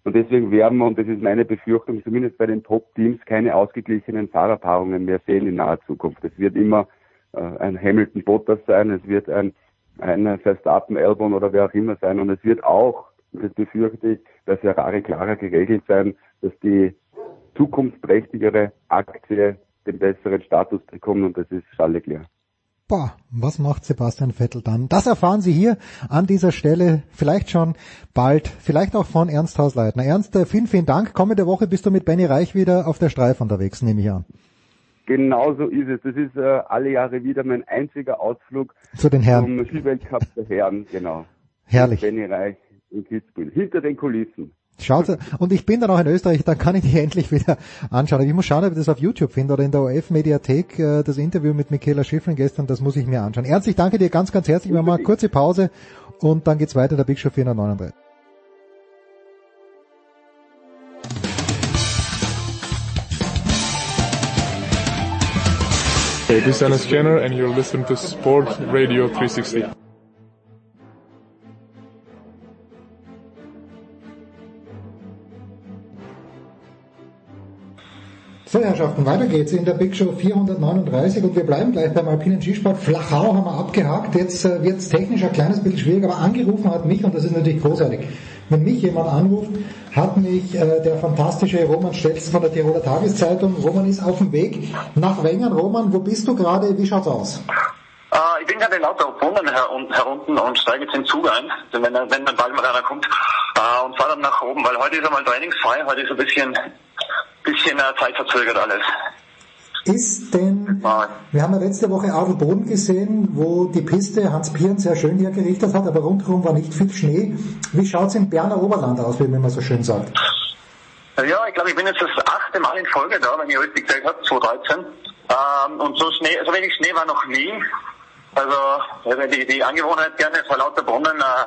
Und deswegen werden wir, und das ist meine Befürchtung, zumindest bei den Top-Teams keine ausgeglichenen Fahrerpaarungen mehr sehen in naher Zukunft. Es wird immer äh, ein Hamilton Bottas sein, es wird ein, ein Verstappen Albon oder wer auch immer sein und es wird auch, das befürchte ich, bei Ferrari klarer geregelt sein, dass die zukunftsträchtigere Aktie den besseren Status bekommt und das ist Charles Leclerc. Boah, was macht Sebastian Vettel dann? Das erfahren Sie hier an dieser Stelle vielleicht schon bald, vielleicht auch von Ernst Hausleitner. Ernst, äh, vielen, vielen Dank. Kommende Woche bist du mit Benny Reich wieder auf der Streif unterwegs, nehme ich an. Genau so ist es. Das ist äh, alle Jahre wieder mein einziger Ausflug zu den Herren. Zum Skiweltcup der Herren, genau. Herrlich. Benny Reich in Kitzbühel, hinter den Kulissen. Schaut, und ich bin dann auch in Österreich, dann kann ich die endlich wieder anschauen. Ich muss schauen, ob ich das auf YouTube finde oder in der OF-Mediathek, äh, das Interview mit Michaela Schiffrin gestern, das muss ich mir anschauen. Ernst, ich danke dir ganz, ganz herzlich. Wir machen mal eine kurze Pause und dann geht's weiter, der Big Show 439. Hey, this is Dennis Scanner and you're listening to Sport Radio 360. So, Herrschaften, weiter geht's in der Big Show 439 und wir bleiben gleich beim alpinen Skisport. Flachau haben wir abgehakt, jetzt äh, wird's technisch ein kleines bisschen schwierig, aber angerufen hat mich, und das ist natürlich großartig, wenn mich jemand anruft, hat mich äh, der fantastische Roman Stelz von der Tiroler Tageszeitung, Roman ist auf dem Weg nach Wengen. Roman, wo bist du gerade, wie schaut's aus? Äh, ich bin gerade in lauter Brunnen her herunten und steige jetzt in den Zug ein, wenn, wenn dann bald mal einer kommt, äh, und fahre dann nach oben, weil heute ist einmal trainingsfrei, heute ist ein bisschen bisschen äh, zeitverzögert alles. Ist denn, wir haben ja letzte Woche Adelboden gesehen, wo die Piste Hans Pieren sehr schön hergerichtet hat, aber rundherum war nicht viel Schnee. Wie schaut's im Berner Oberland aus, wie man so schön sagt? Ja, ich glaube, ich bin jetzt das achte Mal in Folge da, wenn ich richtig gesagt habe, 2013. Ähm, und so Schnee, so wenig Schnee war noch nie. Also die, die Angewohnheit gerne vor lauter Brunnen äh,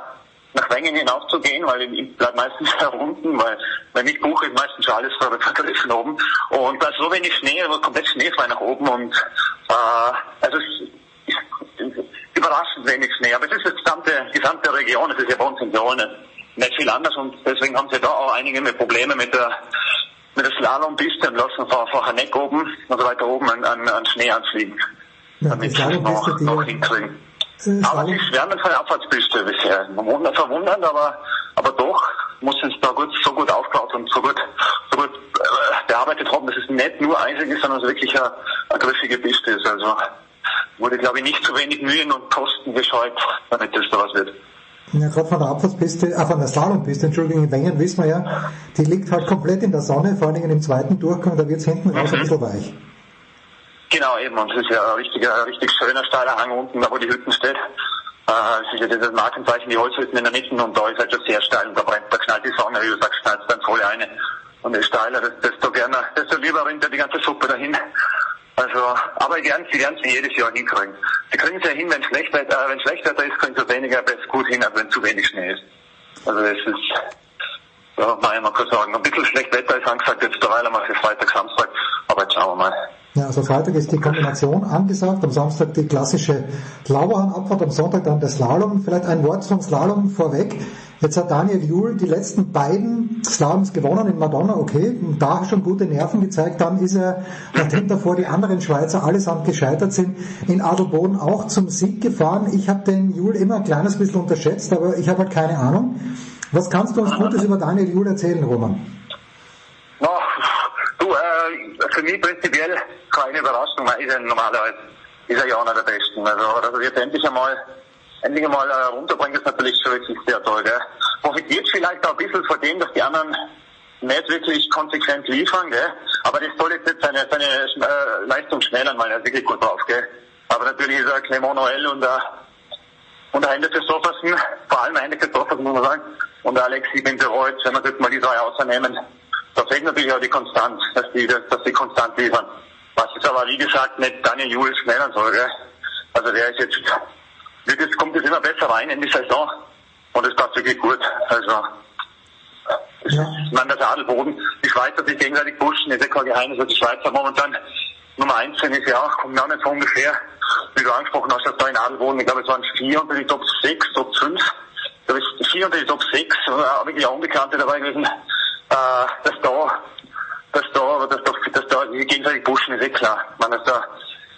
nach Wengen hinaufzugehen, weil ich bleib meistens da unten, weil wenn ich buche, ist meistens schon alles vergriffen oben. Und da ist so wenig Schnee, aber komplett schneefrei nach oben und äh, also es ist überraschend wenig Schnee. Aber es ist die gesamte, gesamte Region, es ist ja bei uns in Tirol nicht, viel anders und deswegen haben sie da auch einige Probleme mit der mit der Slalompiste und lassen vor, vor Haneck oben und so weiter oben an, an, an Schnee anfliegen. Ja, damit sie es noch, noch hinkriegen. Aber es ist mit der Abfahrtspiste bisher. Verwundernd, aber, aber doch muss es da gut, so gut aufgebaut und so gut, so gut äh, bearbeitet haben, dass es nicht nur einzig ist, sondern es wirklich eine, eine griffige Piste ist. Also wurde, glaube ich, nicht zu wenig Mühen und Kosten gescheut, damit das da was wird. Ja, gerade von der Abfahrtspiste, äh, von der Slalompiste, Entschuldigung, in Wengen wissen wir ja, die liegt halt komplett in der Sonne, vor allen Dingen im zweiten Durchgang, da wird es hinten raus mhm. ein bisschen weich. Genau, eben. Und es ist ja ein richtig, ein richtig schöner steiler Hang unten, da wo die Hütten steht. Äh, es ist ja dieses Markenzeichen, die Holzhütten in der Mitte und da ist halt schon sehr steil und da brennt, da knallt die Sonne, wie du sagst, knallt dann voll eine. Und je steiler, desto gerne, desto lieber rinnt er die ganze Suppe dahin. Also, aber die werden, sie werden jedes Jahr hinkriegen. Sie kriegen es ja hin, wenn schlecht, äh, wenn schlecht Wetter ist, kriegen sie weniger besser gut hin, als wenn zu wenig Schnee ist. Also das ist, ja, ich mal kurz sagen. Ein bisschen schlecht Wetter ist angesagt, jetzt derweil für Freitag, Samstag, aber jetzt schauen wir mal. Ja, also Freitag ist die Kombination angesagt, am Samstag die klassische Lauberhahnabfahrt, am Sonntag dann der Slalom. Vielleicht ein Wort zum Slalom vorweg. Jetzt hat Daniel Juhl die letzten beiden Slaloms gewonnen in Madonna, okay, da schon gute Nerven gezeigt, dann ist er, nachdem davor die anderen Schweizer allesamt gescheitert sind, in Adelboden auch zum Sieg gefahren. Ich habe den Juhl immer ein kleines bisschen unterschätzt, aber ich habe halt keine Ahnung. Was kannst du uns Gutes über Daniel Juhl erzählen, Roman? Für mich prinzipiell keine Überraschung, weil ist er normalerweise ist er ja einer der Besten. Also, dass er jetzt endlich einmal, endlich einmal äh, runterbringt, ist natürlich schon wirklich sehr toll. Gell? Profitiert vielleicht auch ein bisschen von dem, dass die anderen nicht wirklich konsequent liefern, gell? aber das soll jetzt seine, seine äh, Leistung schmälern, weil er ist wirklich gut drauf. Gell? Aber natürlich ist er Clement Noel und der, und der Hände Christoffersen, vor allem Hände Christoffersen muss man sagen, und der Alexi Binterreutz, wenn wir jetzt mal die drei außernehmen, da fehlt natürlich auch die Konstanz, dass die, dass die konstant liefern. Was jetzt aber, wie gesagt, nicht Daniel Jules schmälern soll, gell? Also der ist jetzt, jetzt kommt es immer besser rein in die Saison. Und es passt wirklich gut. Also, ja. ich meine, das Adelboden, die Schweizer sich gegenseitig pushen, ist ja kein Geheimnis, die Schweizer momentan Nummer 18 ist ja auch, kommt auch nicht so ungefähr, wie du angesprochen hast, dass da in Adelboden, ich glaube, es waren vier unter die Top 6, Top 5, da ist vier unter die Top 6, wirklich auch Unbekannte dabei gewesen, äh, dass da dass da, dass da, dass da die gegenseitig pushen, ist eh klar. Ich meine, dass da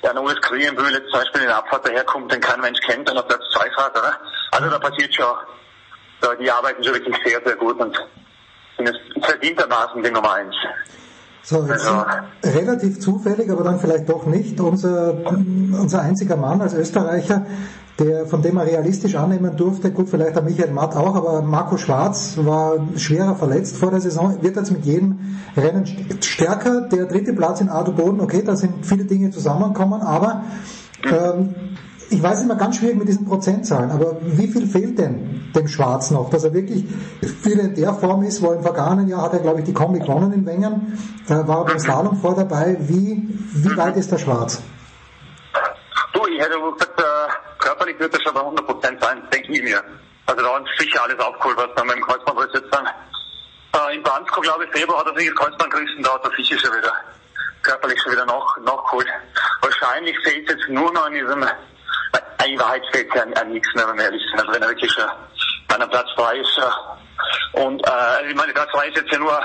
der Noves Krienbühl jetzt zum Beispiel in der Abfahrt daherkommt, den kein Mensch kennt, und auf Platz 2 fährt, oder? Also da passiert schon, da, die arbeiten schon wirklich sehr, sehr gut und sind jetzt verdientermaßen die Nummer 1. So, jetzt also, relativ zufällig, aber dann vielleicht doch nicht, unser, unser einziger Mann als Österreicher, der, von dem man realistisch annehmen durfte, gut, vielleicht der Michael Matt auch, aber Marco Schwarz war schwerer verletzt vor der Saison, wird jetzt mit jedem Rennen stärker. Der dritte Platz in Ado Boden, okay, da sind viele Dinge zusammengekommen, aber ähm, ich weiß immer ganz schwierig mit diesen Prozentzahlen, aber wie viel fehlt denn dem Schwarz noch, dass er wirklich viel in der Form ist, wo im vergangenen Jahr hat er, glaube ich, die Kombi gewonnen in Wengen, da war er beim Slalom vor dabei. Wie, wie weit ist der Schwarz? Du, ich hätte äh, körperlich wird er schon bei 100% sein, denke ich mir. Also da haben sicher alles aufgeholt, was dann mit dem Kreuzbandriss jetzt. Äh, in Bansko, glaube ich, Februar hat er sich das Kreuzband gerissen, da hat er sicher schon wieder körperlich schon wieder nach, nachgeholt. Wahrscheinlich fehlt jetzt nur noch an diesem in Wahrheit fehlt ja an, an nichts mehr, wenn wir ehrlich sind. Also wenn er wirklich äh, bei einem Platz 3 ist. Äh, und äh, ich meine, Platz 2 ist jetzt ja nur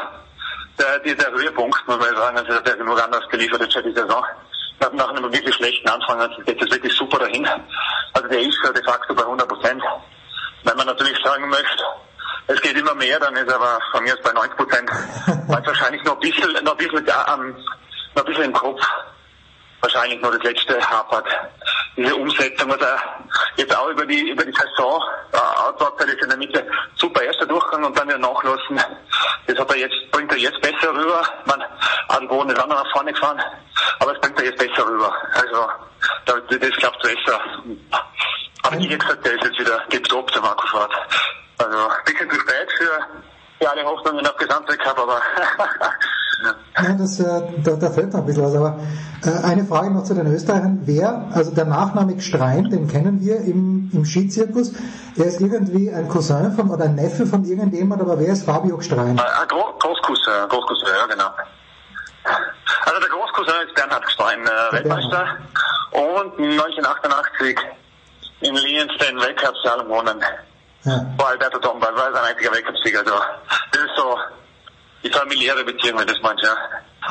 der, der, der Höhepunkt, muss man sagen. Also der hat genug anders geliefert jetzt die Saison. Nach, nach einem wirklich schlechten Anfang also geht es wirklich super dahin. Also der ist de facto bei 100 Prozent. Wenn man natürlich sagen möchte, es geht immer mehr, dann ist er aber von mir aus bei 90 Prozent. Weil wahrscheinlich noch ein bisschen, noch ein bisschen, ähm, noch ein bisschen im Kopf wahrscheinlich nur das letzte hapert. Diese Umsetzung, was er jetzt auch über die, über die Saison, äh, Outward ist in der Mitte super erster Durchgang und dann wieder nachlassen. Das hat er jetzt, bringt er jetzt besser rüber. Man, Adelboden ist auch noch nach vorne gefahren, aber es bringt er jetzt besser rüber. Also, das, das klappt besser. Aber wie gesagt, der ist jetzt wieder tiptop, der Markus Schwarz. Also, bisschen zu spät für, für alle Hoffnungen auf Gesamtweltcup, aber Ja, das, äh, da, da fällt noch ein bisschen was. Aber äh, eine Frage noch zu den Österreichern. Wer, also der Nachname Strein, den kennen wir im, im Skizirkus. Er ist irgendwie ein Cousin von oder ein Neffe von irgendjemand, aber wer ist Fabio Strein? Ein äh, Gro Großcousin, Großcousin, ja genau. Also der Großcousin ist Bernhard Strein, äh, Weltmeister und 1988 in Lienz den Weltcup-Slalom gewonnen. Ja. War Alberto Tomba, war sein einziger Weltcupsieger. Also, das ist so die familiäre Beziehung, wenn das meinst, ja.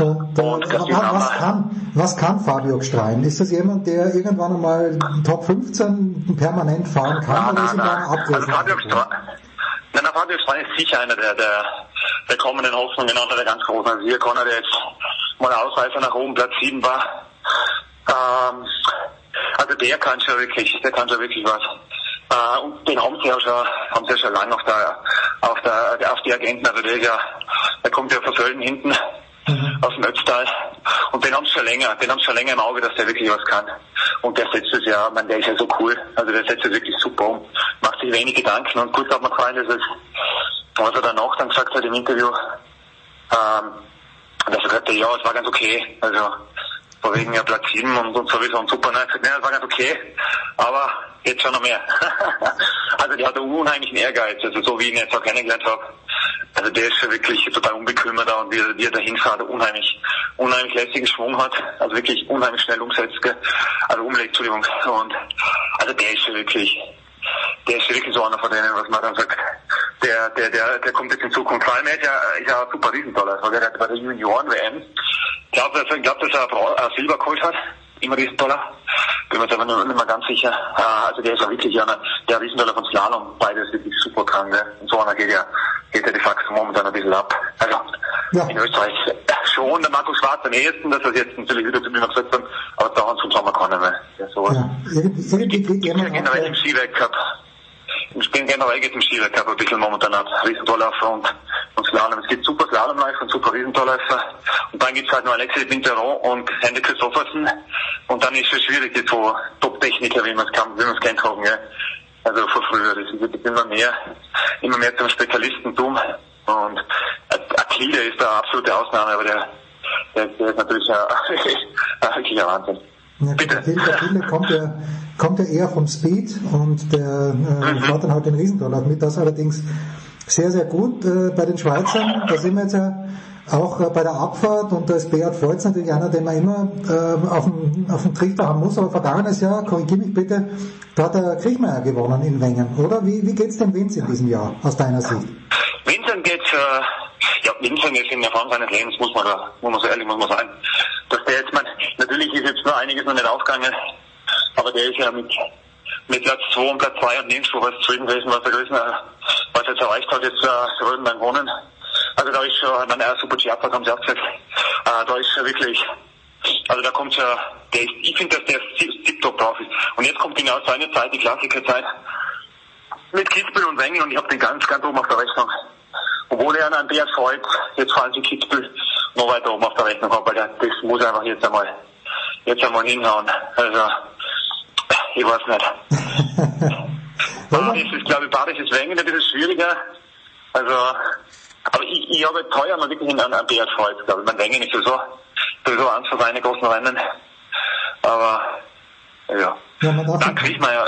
Und, äh, und was, kann, was kann Fabio Gstrein? Ist das jemand, der irgendwann einmal Top 15 permanent fahren kann? Nein, oder nein, nein. Also Fabio Gstrein, nein, Fabio Gstrein ist sicher einer der, der, der kommenden Hoffnungen, einer der ganz großen. Also hier kann er jetzt mal Ausreißer nach oben, Platz 7 war. Ähm, also der kann schon wirklich, der kann schon wirklich was. Äh, und den haben sie ja schon, haben sie ja schon lange auf der, auf der, auf die Agenten, also der ist ja, der kommt ja von Sölden hinten, mhm. aus dem Ötztal. Und den haben sie schon länger, den haben sie schon länger im Auge, dass der wirklich was kann. Und der setzt es ja, man, der ist ja so cool. Also der setzt es wirklich super um. Macht sich wenig Gedanken. Und gut hat mir gefallen, dass es, was er danach dann gesagt hat im Interview, ähm, dass er gesagt hat, ja, es war ganz okay. Also, vor wegen ja Platz 7 und, und sowieso und super. Ja, es war ganz okay. Aber jetzt schon noch mehr. also der hat einen unheimlichen Ehrgeiz, also so wie ich ihn jetzt auch kennengelernt habe. Also der ist schon wirklich total unbekümmert und wie, wie er dahin fährt, unheimlich, unheimlich lässigen Schwung hat, also wirklich unheimlich schnell umsetzt, also umlegt, Entschuldigung. Und also der ist schon wirklich, der ist wirklich so einer von denen, was man dann sagt, der, der, der, der kommt jetzt in Zukunft. Vor allem er ist ja, ist ja super Riesentoller, weil der hat bei der Junioren-WM, ich glaube, dass, glaub, dass er Silber geholt hat, immer Riesentoller. Bin mir aber nicht mehr ganz sicher. Äh, also der ist ja wirklich einer, der Riesentoller von Slalom, beides wirklich super krank, ne? Und so einer geht ja, geht ja de facto momentan ein bisschen ab. Also, ja. in Österreich schon, der Markus Schwarz am ehesten, dass er jetzt natürlich wieder zu mir gesagt hat, aber da haben zum Sommer keiner mehr. Ja, sowas. Ja, irgendwie, irgendwie ja generell im Skiweltcup. Ich bin generell geht im Skiweltcup ein bisschen momentan ab. Riesentorläufer und, und Slalom. Es gibt super Slalomläufer und super Riesentorläufer. Und dann gibt's halt nur Alexis Pinteron und Henry Christoffersen. Und dann ist es schwierig, die zwei Top-Techniker, wie man es kann, wie man es kennt haben, gell. Also von früher. Das wird immer mehr, immer mehr zum Spezialistentum. Und Akile ist da absolute Ausnahme, aber der, der, der ist natürlich ein, ein Wahnsinn. Bitte. Der Akile kommt ja kommt ja eher vom Speed und der äh, mhm. fährt dann halt den Riesendollar mit. Das allerdings sehr, sehr gut äh, bei den Schweizern. Da sind wir jetzt ja auch äh, bei der Abfahrt und da ist Beat Volz natürlich einer, den man immer äh, auf, dem, auf dem Trichter haben muss. Aber vergangenes Jahr, korrigier mich bitte, da hat der Kriechmeier gewonnen in Wengen, oder? Wie, wie geht's dem Vince in diesem Jahr, aus deiner Sicht? Vincent geht's, äh, ja, Vincent ist in der Form seines Lebens, muss man da, muss man so ehrlich muss man sein. dass der jetzt, man, natürlich ist jetzt nur einiges noch nicht aufgegangen, aber der ist ja mit, mit Platz 2 und Platz 2 und nirgendwo was zufrieden gewesen, was der Größen, was er jetzt erreicht hat, jetzt äh, Röden beim Wohnen. Also da ist äh, G-Abfahrt haben sie auch gesagt, äh, da ist schon wirklich, also da kommt ja, der ist, ich finde, dass der tiptop drauf ist. Und jetzt kommt genau seine Zeit, die Klassikerzeit, mit Kitzbühel und Wengen und ich habe den ganz, ganz oben auf der Rechnung. Obwohl er an Andreas Freud jetzt vor allem die Kitzbühel noch weiter oben auf der Rechnung weil der, das muss einfach jetzt einmal, jetzt einmal hinhauen. Also, ich weiß nicht. Badisch ist, glaube ich, Badisch ist Wengen ein bisschen schwieriger. Also, aber ich, ich habe teuer mal wirklich an Andreas Freud, glaube ich. Mein Wengen ist sowieso, sowieso eins von seinen großen Rennen. Aber, ja. Ja, man darf, Dann kriegt man ja,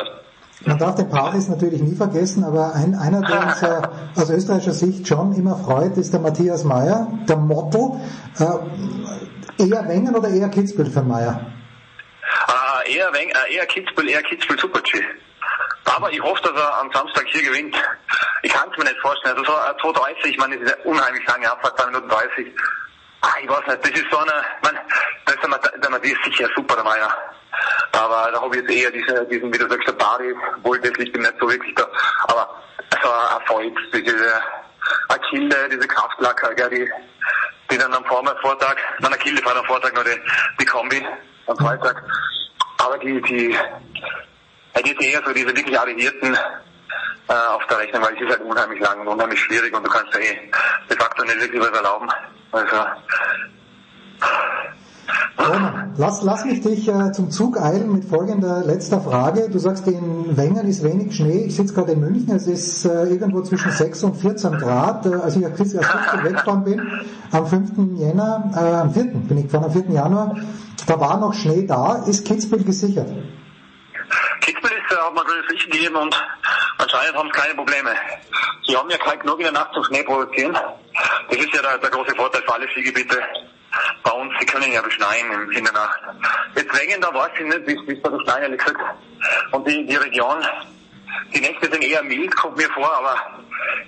man darf den Paris natürlich nie vergessen, aber ein, einer, der uns äh, aus österreichischer Sicht schon immer freut, ist der Matthias Mayer, der Motto. Äh, eher Wengen oder eher Kitzbühel für Mayer? äh, eher, Weng, äh, eher Kitzbühel, eher Kitzbühel Super G. Aber ich hoffe, dass er am Samstag hier gewinnt. Ich kann es mir nicht vorstellen. Also so äh, 2.30, ich meine, das ist eine unheimlich lange Abfahrt, 2 Minuten 30. Ah, ich weiß nicht, das ist so eine, man, das ist der, Matt- der Matthias sicher super, der Meier. Aber da habe ich jetzt eher diese, diesen, wie du sagst, der Bari, obwohl das liegt ihm nicht so wirklich da. Aber so ein Erfolg, diese Achille, diese Kraftlacker, gell, die, die dann am Vormittag, nein, Achille fährt am Vortag noch die, die Kombi, am Freitag. Aber die, die, die ist eher so diese wirklich arrivierten äh, auf der Rechnung, weil es ist halt unheimlich lang und unheimlich schwierig und du kannst ja eh de facto nicht wirklich was erlauben. Also, Roman, lass, lass mich dich äh, zum Zug eilen mit folgender letzter Frage. Du sagst, in Wengen ist wenig Schnee. Ich sitze gerade in München, es ist äh, irgendwo zwischen 6 und 14 Grad. Äh, als ich als Kitzbühel weggefahren bin, am 5. Jänner, äh, am 4. bin ich gefahren, am 4. Januar, da war noch Schnee da. Ist Kitzbühel gesichert? Kitzbühel ist, hat man grünes Licht gegeben und anscheinend haben sie keine Probleme. Sie haben ja kalt genug in der Nacht zum Schnee produzieren. Das ist ja der, der große Vorteil für alle Skigebiete bei uns. Sie können ja beschneien in, der Nacht. Jetzt Wengen, da weiß ich nicht, wie es da beschneien, ehrlich gesagt. Und die, die Region, die Nächte sind eher mild, kommt mir vor, aber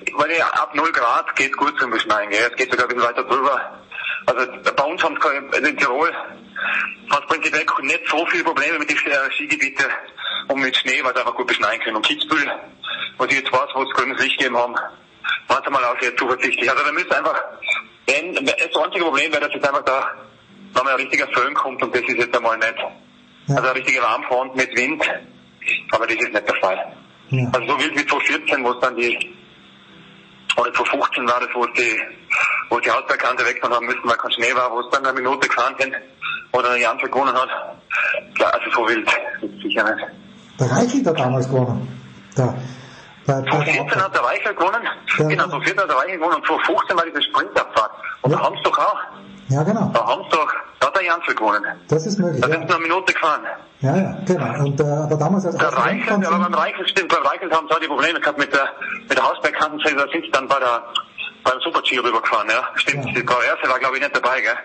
die ab 0 Grad geht gut zum Beschneien, gell? Es geht sogar ein bisschen weiter drüber. Also bei uns haben sie also in Tirol hat prinzipiell nicht so viele Probleme mit den äh, Skigebieten und mit Schnee, weil sie einfach gut beschneien können. Und Kitzbühel, was ich jetzt weiß, wo es grünes Licht gegeben haben, waren sie mal auch sehr zuversichtlich. Also da müsste einfach, wenn, das einzige Problem wäre, dass jetzt einfach da nochmal ein richtiger Föhn kommt und das ist jetzt einmal nicht. Also eine richtige Warmfront mit Wind, aber das ist nicht der Fall. Also so wild wie 2014, wo es dann die, oder 2015 war das, wo es die, wo es die Hausbergkante wegfahren haben müssen, weil kein Schnee war, wo es dann eine Minute gefahren sind, oder eine Janze gewonnen hat. Ja, also so wild sicher nicht. Der Reichelt hat damals gewonnen. Da. Bei, bei der 2014 hat der Reichel gewonnen, genau, 2014 hat der Reichel gewonnen und 2015 war diese Sprintabfahrt. Und da haben sie doch auch, ja, genau. da haben sie doch, da hat der Janze gewonnen. Das ist möglich. Da Ja, sind sie nur eine Minute gefahren. ja, ja genau. Und, äh, aber damals als Der Reichel, aber beim Reichel stimmt, beim Reichel haben sie auch die Probleme gehabt mit der, mit der Hausbergkanten, da sind sie dann bei der, beim Super-G rübergefahren, ja. Stimmt, die Frau Erste war glaube ich nicht dabei, gell.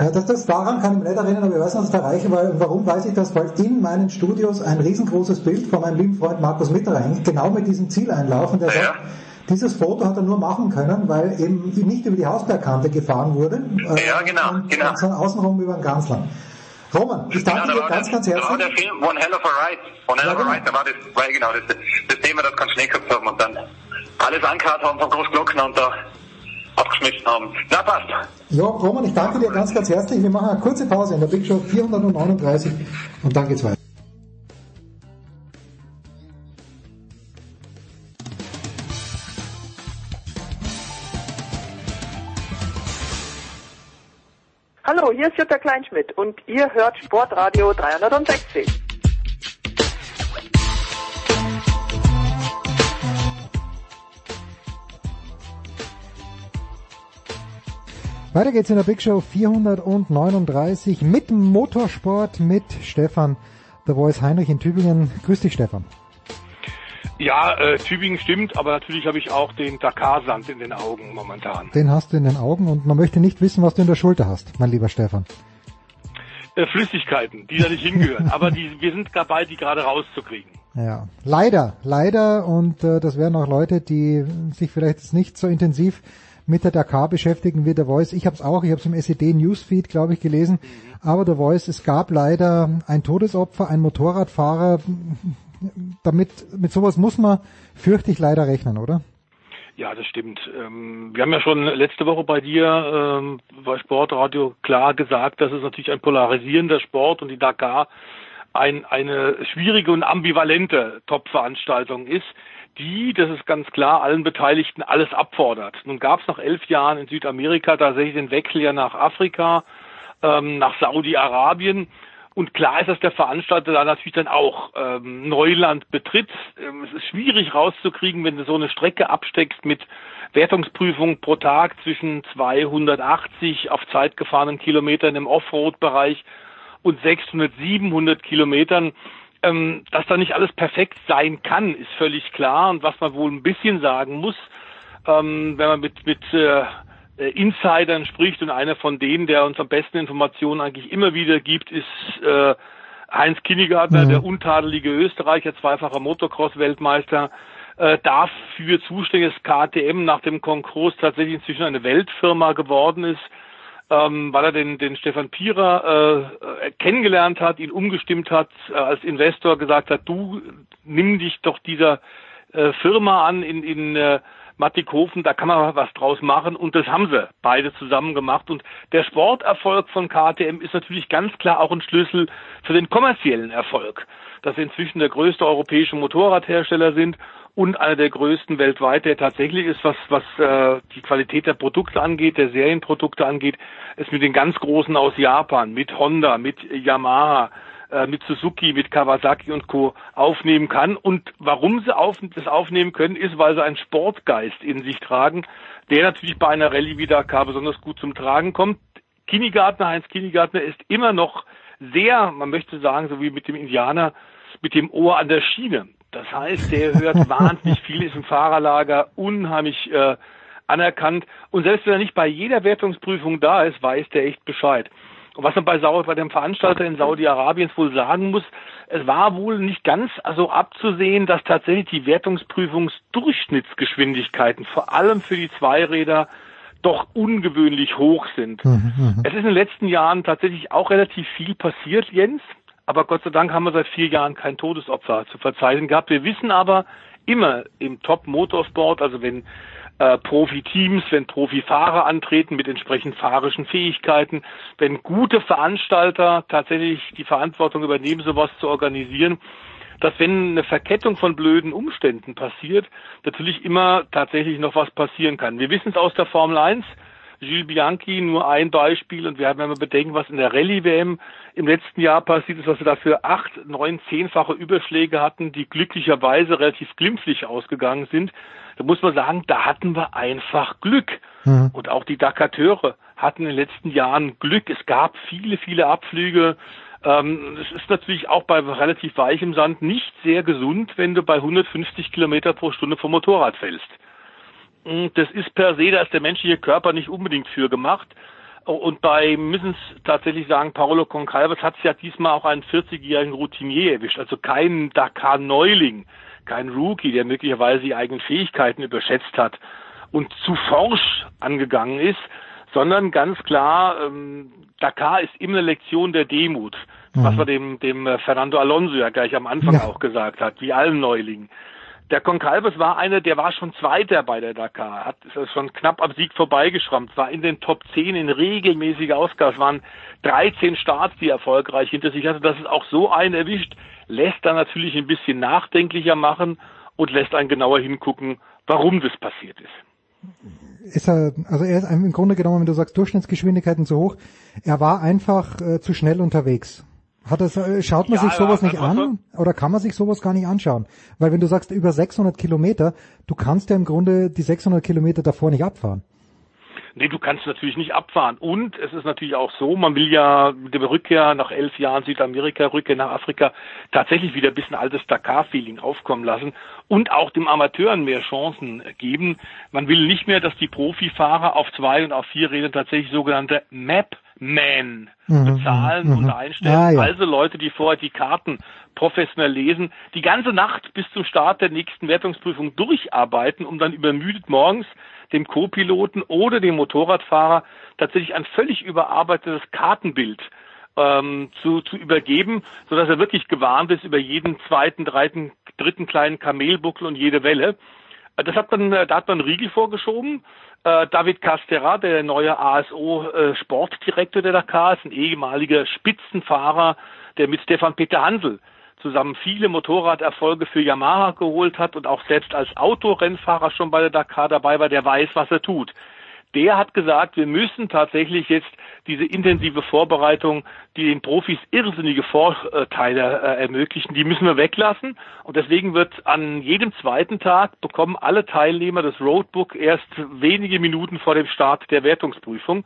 Ja, das, das daran kann ich mich nicht erinnern, aber ich weiß noch, dass der Reiche war. Und warum weiß ich das? Weil in meinen Studios ein riesengroßes Bild von meinem lieben Freund Markus Mitterer hängt, genau mit diesem Zieleinlauf. Und der sagt, dieses Foto hat er nur machen können, weil eben nicht über die Hausbergkante gefahren wurde, äh, Ja, genau, genau. sondern außenrum über den Gansland. Roman, ich danke da dir ganz, ganz herzlich. der Film One Hell of a Ride. One Hell of a Ride, da war das, war ja genau das, das Thema, das keinen Schnee gehabt haben und dann alles angehört haben von Großglocken und da abgeschmissen haben. Na, passt. Ja, Roman, ich danke dir ganz, ganz herzlich. Wir machen eine kurze Pause in der Big Show 439 und dann geht's weiter. Hallo, hier ist Jutta Kleinschmidt und ihr hört Sportradio 360. Weiter geht's in der Big Show 439 mit Motorsport mit Stefan, der Voice Heinrich in Tübingen. Grüß dich, Stefan. Ja, äh, Tübingen stimmt, aber natürlich habe ich auch den Dakar-Sand in den Augen momentan. Den hast du in den Augen und man möchte nicht wissen, was du in der Schulter hast, mein lieber Stefan. Äh, Flüssigkeiten, die da nicht hingehören, aber die, wir sind dabei, die gerade rauszukriegen. Ja, leider, leider und äh, das wären auch Leute, die sich vielleicht nicht so intensiv mit der Dakar beschäftigen wie der Voice. Ich habe es auch, ich habe es im SED Newsfeed, glaube ich, gelesen. Aber der Voice, es gab leider ein Todesopfer, ein Motorradfahrer. Damit, mit sowas muss man, fürchte ich, leider rechnen, oder? Ja, das stimmt. Ähm, wir haben ja schon letzte Woche bei dir ähm, bei Sportradio klar gesagt, dass es natürlich ein polarisierender Sport und die Dakar ein, eine schwierige und ambivalente Top-Veranstaltung ist, die, das ist ganz klar, allen Beteiligten alles abfordert. Nun gab es nach elf Jahren in Südamerika tatsächlich den Wechsel ja nach Afrika, ähm, nach Saudi-Arabien und klar ist, dass der Veranstalter da natürlich dann auch ähm, Neuland betritt. Ähm, es ist schwierig rauszukriegen, wenn du so eine Strecke absteckst mit Wertungsprüfung pro Tag zwischen 280 auf Zeit gefahrenen Kilometern im Offroad-Bereich und 600, 700 Kilometern. Ähm, dass da nicht alles perfekt sein kann, ist völlig klar. Und was man wohl ein bisschen sagen muss, ähm, wenn man mit, mit äh, äh, Insidern spricht und einer von denen, der uns am besten Informationen eigentlich immer wieder gibt, ist äh, Heinz Kinnigartner, mhm. der untadelige Österreicher, zweifacher Motocross-Weltmeister, äh, dafür zuständig ist KTM nach dem Konkurs tatsächlich inzwischen eine Weltfirma geworden ist, ähm, weil er den, den Stefan Pierer äh, kennengelernt hat, ihn umgestimmt hat, äh, als Investor gesagt hat, du nimm dich doch dieser äh, Firma an in, in äh, Mattighofen, da kann man was draus machen. Und das haben sie beide zusammen gemacht. Und der Sporterfolg von KTM ist natürlich ganz klar auch ein Schlüssel für den kommerziellen Erfolg, dass sie inzwischen der größte europäische Motorradhersteller sind und einer der größten weltweit, der tatsächlich ist, was, was äh, die Qualität der Produkte angeht, der Serienprodukte angeht, ist mit den ganz Großen aus Japan, mit Honda, mit Yamaha, äh, mit Suzuki, mit Kawasaki und Co. aufnehmen kann. Und warum sie auf, das aufnehmen können, ist, weil sie einen Sportgeist in sich tragen, der natürlich bei einer Rallye wie Dakar besonders gut zum Tragen kommt. Kinigartner, Heinz Kinigartner ist immer noch sehr, man möchte sagen, so wie mit dem Indianer, mit dem Ohr an der Schiene. Das heißt, der hört wahnsinnig viel, ist im Fahrerlager unheimlich äh, anerkannt. Und selbst wenn er nicht bei jeder Wertungsprüfung da ist, weiß der echt Bescheid. Und was man bei, Sau bei dem Veranstalter in Saudi-Arabien wohl sagen muss, es war wohl nicht ganz also abzusehen, dass tatsächlich die Wertungsprüfungsdurchschnittsgeschwindigkeiten vor allem für die Zweiräder doch ungewöhnlich hoch sind. Mhm, mhm, es ist in den letzten Jahren tatsächlich auch relativ viel passiert, Jens. Aber Gott sei Dank haben wir seit vier Jahren kein Todesopfer zu verzeichnen gehabt. Wir wissen aber immer im Top-Motorsport, also wenn äh, Profiteams, wenn Profifahrer antreten mit entsprechend fahrischen Fähigkeiten, wenn gute Veranstalter tatsächlich die Verantwortung übernehmen, sowas zu organisieren, dass wenn eine Verkettung von blöden Umständen passiert, natürlich immer tatsächlich noch was passieren kann. Wir wissen es aus der Formel 1, Gilles Bianchi nur ein Beispiel und wir haben, wenn wir bedenken, was in der Rallye-WM im letzten Jahr passiert ist, was wir dafür acht, neun, zehnfache Überschläge hatten, die glücklicherweise relativ glimpflich ausgegangen sind, da muss man sagen, da hatten wir einfach Glück. Mhm. Und auch die Dakateure hatten in den letzten Jahren Glück. Es gab viele, viele Abflüge. Ähm, es ist natürlich auch bei relativ weichem Sand nicht sehr gesund, wenn du bei 150 Kilometer pro Stunde vom Motorrad fällst. Das ist per se, da ist der menschliche Körper nicht unbedingt für gemacht. Und bei, müssen es tatsächlich sagen, Paolo Concalves hat es ja diesmal auch einen 40-jährigen Routinier erwischt, also keinen Dakar-Neuling, kein Rookie, der möglicherweise die eigenen Fähigkeiten überschätzt hat und zu forsch angegangen ist, sondern ganz klar, ähm, Dakar ist immer eine Lektion der Demut, mhm. was man dem, dem äh, Fernando Alonso ja gleich am Anfang ja. auch gesagt hat, wie allen Neulingen. Der Concalves war einer, der war schon Zweiter bei der Dakar, hat schon knapp am Sieg vorbeigeschrammt, war in den Top 10 in regelmäßiger Ausgabe. Es waren 13 Starts, die erfolgreich hinter sich hatte. Dass es auch so einen erwischt, lässt dann natürlich ein bisschen nachdenklicher machen und lässt einen genauer hingucken, warum das passiert ist. Ist er, also er ist im Grunde genommen, wenn du sagst Durchschnittsgeschwindigkeiten zu hoch, er war einfach äh, zu schnell unterwegs. Hat das, äh, schaut man ja, sich sowas ja, nicht also an oder kann man sich sowas gar nicht anschauen? Weil wenn du sagst über 600 Kilometer, du kannst ja im Grunde die 600 Kilometer davor nicht abfahren. Nee, du kannst natürlich nicht abfahren. Und es ist natürlich auch so, man will ja mit der Rückkehr nach elf Jahren Südamerika, Rückkehr nach Afrika tatsächlich wieder ein bisschen altes Dakar-Feeling aufkommen lassen und auch dem Amateuren mehr Chancen geben. Man will nicht mehr, dass die Profifahrer auf zwei und auf vier Rädern tatsächlich sogenannte Map Man mhm, bezahlen mhm, und einstellen. Ah, ja. Also Leute, die vorher die Karten professionell lesen, die ganze Nacht bis zum Start der nächsten Wertungsprüfung durcharbeiten, um dann übermüdet morgens dem Co-Piloten oder dem Motorradfahrer tatsächlich ein völlig überarbeitetes Kartenbild ähm, zu, zu übergeben, sodass er wirklich gewarnt ist über jeden zweiten, dritten, dritten kleinen Kamelbuckel und jede Welle. Äh, Das hat man, äh, da hat man einen Riegel vorgeschoben. Äh, David Castera, der neue ASO-Sportdirektor der Dakar, ist ein ehemaliger Spitzenfahrer, der mit Stefan Peter Hansel zusammen viele Motorraderfolge für Yamaha geholt hat und auch selbst als Autorennfahrer schon bei der Dakar dabei war, der weiß, was er tut. Der hat gesagt, wir müssen tatsächlich jetzt diese intensive Vorbereitung, die den Profis irrsinnige Vorteile äh, ermöglichen, die müssen wir weglassen. Und deswegen wird an jedem zweiten Tag bekommen alle Teilnehmer das Roadbook erst wenige Minuten vor dem Start der Wertungsprüfung.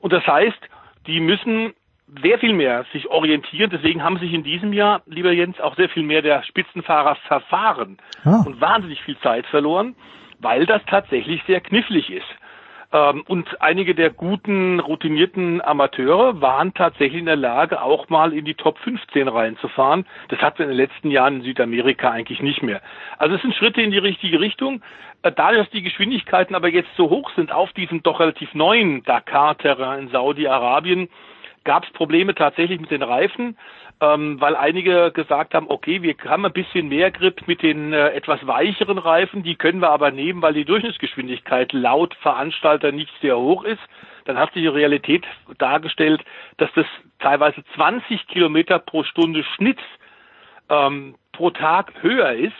Und das heißt, die müssen sehr viel mehr sich orientieren. Deswegen haben sich in diesem Jahr, lieber Jens, auch sehr viel mehr der Spitzenfahrer verfahren Ah. und wahnsinnig viel Zeit verloren, weil das tatsächlich sehr knifflig ist. Ähm, und einige der guten, routinierten Amateure waren tatsächlich in der Lage, auch mal in die Top 15 reinzufahren. Das hatten wir in den letzten Jahren in Südamerika eigentlich nicht mehr. Also es sind Schritte in die richtige Richtung. Äh, Dadurch, dass die Geschwindigkeiten aber jetzt so hoch sind auf diesem doch relativ neuen Dakar-Terrain in Saudi-Arabien, gab es Probleme tatsächlich mit den Reifen, ähm, weil einige gesagt haben, okay, wir haben ein bisschen mehr Grip mit den äh, etwas weicheren Reifen, die können wir aber nehmen, weil die Durchschnittsgeschwindigkeit laut Veranstalter nicht sehr hoch ist. Dann hat sich die Realität dargestellt, dass das teilweise 20 Kilometer pro Stunde Schnitt ähm, pro Tag höher ist.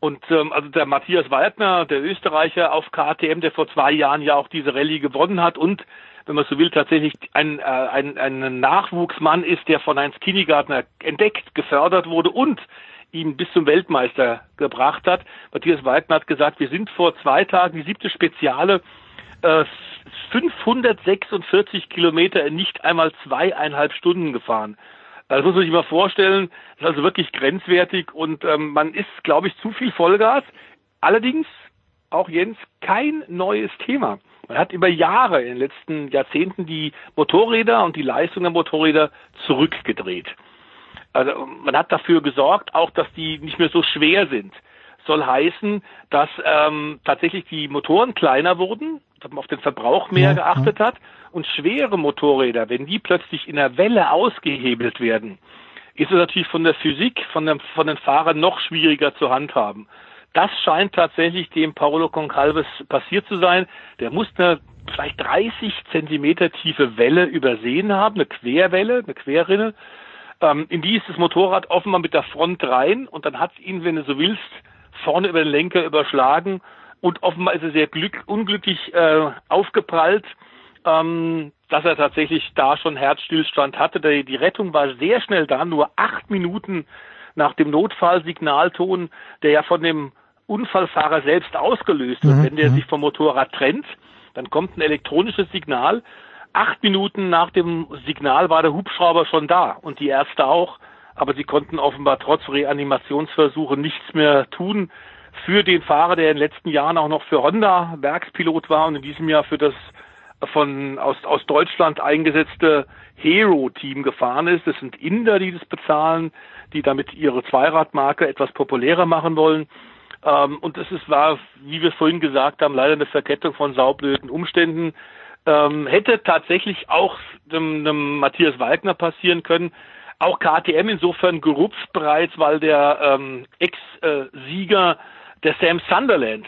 Und ähm, also der Matthias Waldner, der Österreicher auf KTM, der vor zwei Jahren ja auch diese Rallye gewonnen hat und wenn man so will, tatsächlich ein, äh, ein, ein Nachwuchsmann ist, der von Heinz Kinnegartner entdeckt, gefördert wurde und ihn bis zum Weltmeister gebracht hat. Matthias Waldner hat gesagt, wir sind vor zwei Tagen die siebte Speziale äh, 546 Kilometer in nicht einmal zweieinhalb Stunden gefahren. Das muss man sich mal vorstellen. Das ist also wirklich grenzwertig und ähm, man ist, glaube ich, zu viel Vollgas. Allerdings, auch Jens, kein neues Thema. Man hat über Jahre in den letzten Jahrzehnten die Motorräder und die Leistung der Motorräder zurückgedreht. Also man hat dafür gesorgt, auch dass die nicht mehr so schwer sind. Soll heißen, dass ähm, tatsächlich die Motoren kleiner wurden, dass man auf den Verbrauch mehr geachtet hat und schwere Motorräder, wenn die plötzlich in der Welle ausgehebelt werden, ist es natürlich von der Physik von, dem, von den Fahrern noch schwieriger zu handhaben. Das scheint tatsächlich dem Paolo Concalves passiert zu sein. Der muss eine vielleicht 30 Zentimeter tiefe Welle übersehen haben, eine Querwelle, eine Querrinne. Ähm, in die ist das Motorrad offenbar mit der Front rein und dann hat es ihn, wenn du so willst, vorne über den Lenker überschlagen und offenbar ist er sehr glück, unglücklich äh, aufgeprallt, ähm, dass er tatsächlich da schon Herzstillstand hatte. Die, die Rettung war sehr schnell da, nur acht Minuten nach dem Notfallsignalton, der ja von dem Unfallfahrer selbst ausgelöst wird. Mhm, Wenn der mhm. sich vom Motorrad trennt, dann kommt ein elektronisches Signal. Acht Minuten nach dem Signal war der Hubschrauber schon da und die Ärzte auch, aber sie konnten offenbar trotz Reanimationsversuche nichts mehr tun für den Fahrer, der in den letzten Jahren auch noch für Honda Werkspilot war und in diesem Jahr für das von aus, aus Deutschland eingesetzte Hero-Team gefahren ist. Das sind Inder, die das bezahlen, die damit ihre Zweiradmarke etwas populärer machen wollen. Ähm, und es ist, war, wie wir vorhin gesagt haben, leider eine Verkettung von saublöden Umständen. Ähm, hätte tatsächlich auch dem, dem Matthias Wagner passieren können. Auch KTM insofern gerupft bereits, weil der ähm, Ex-Sieger der Sam Sunderland,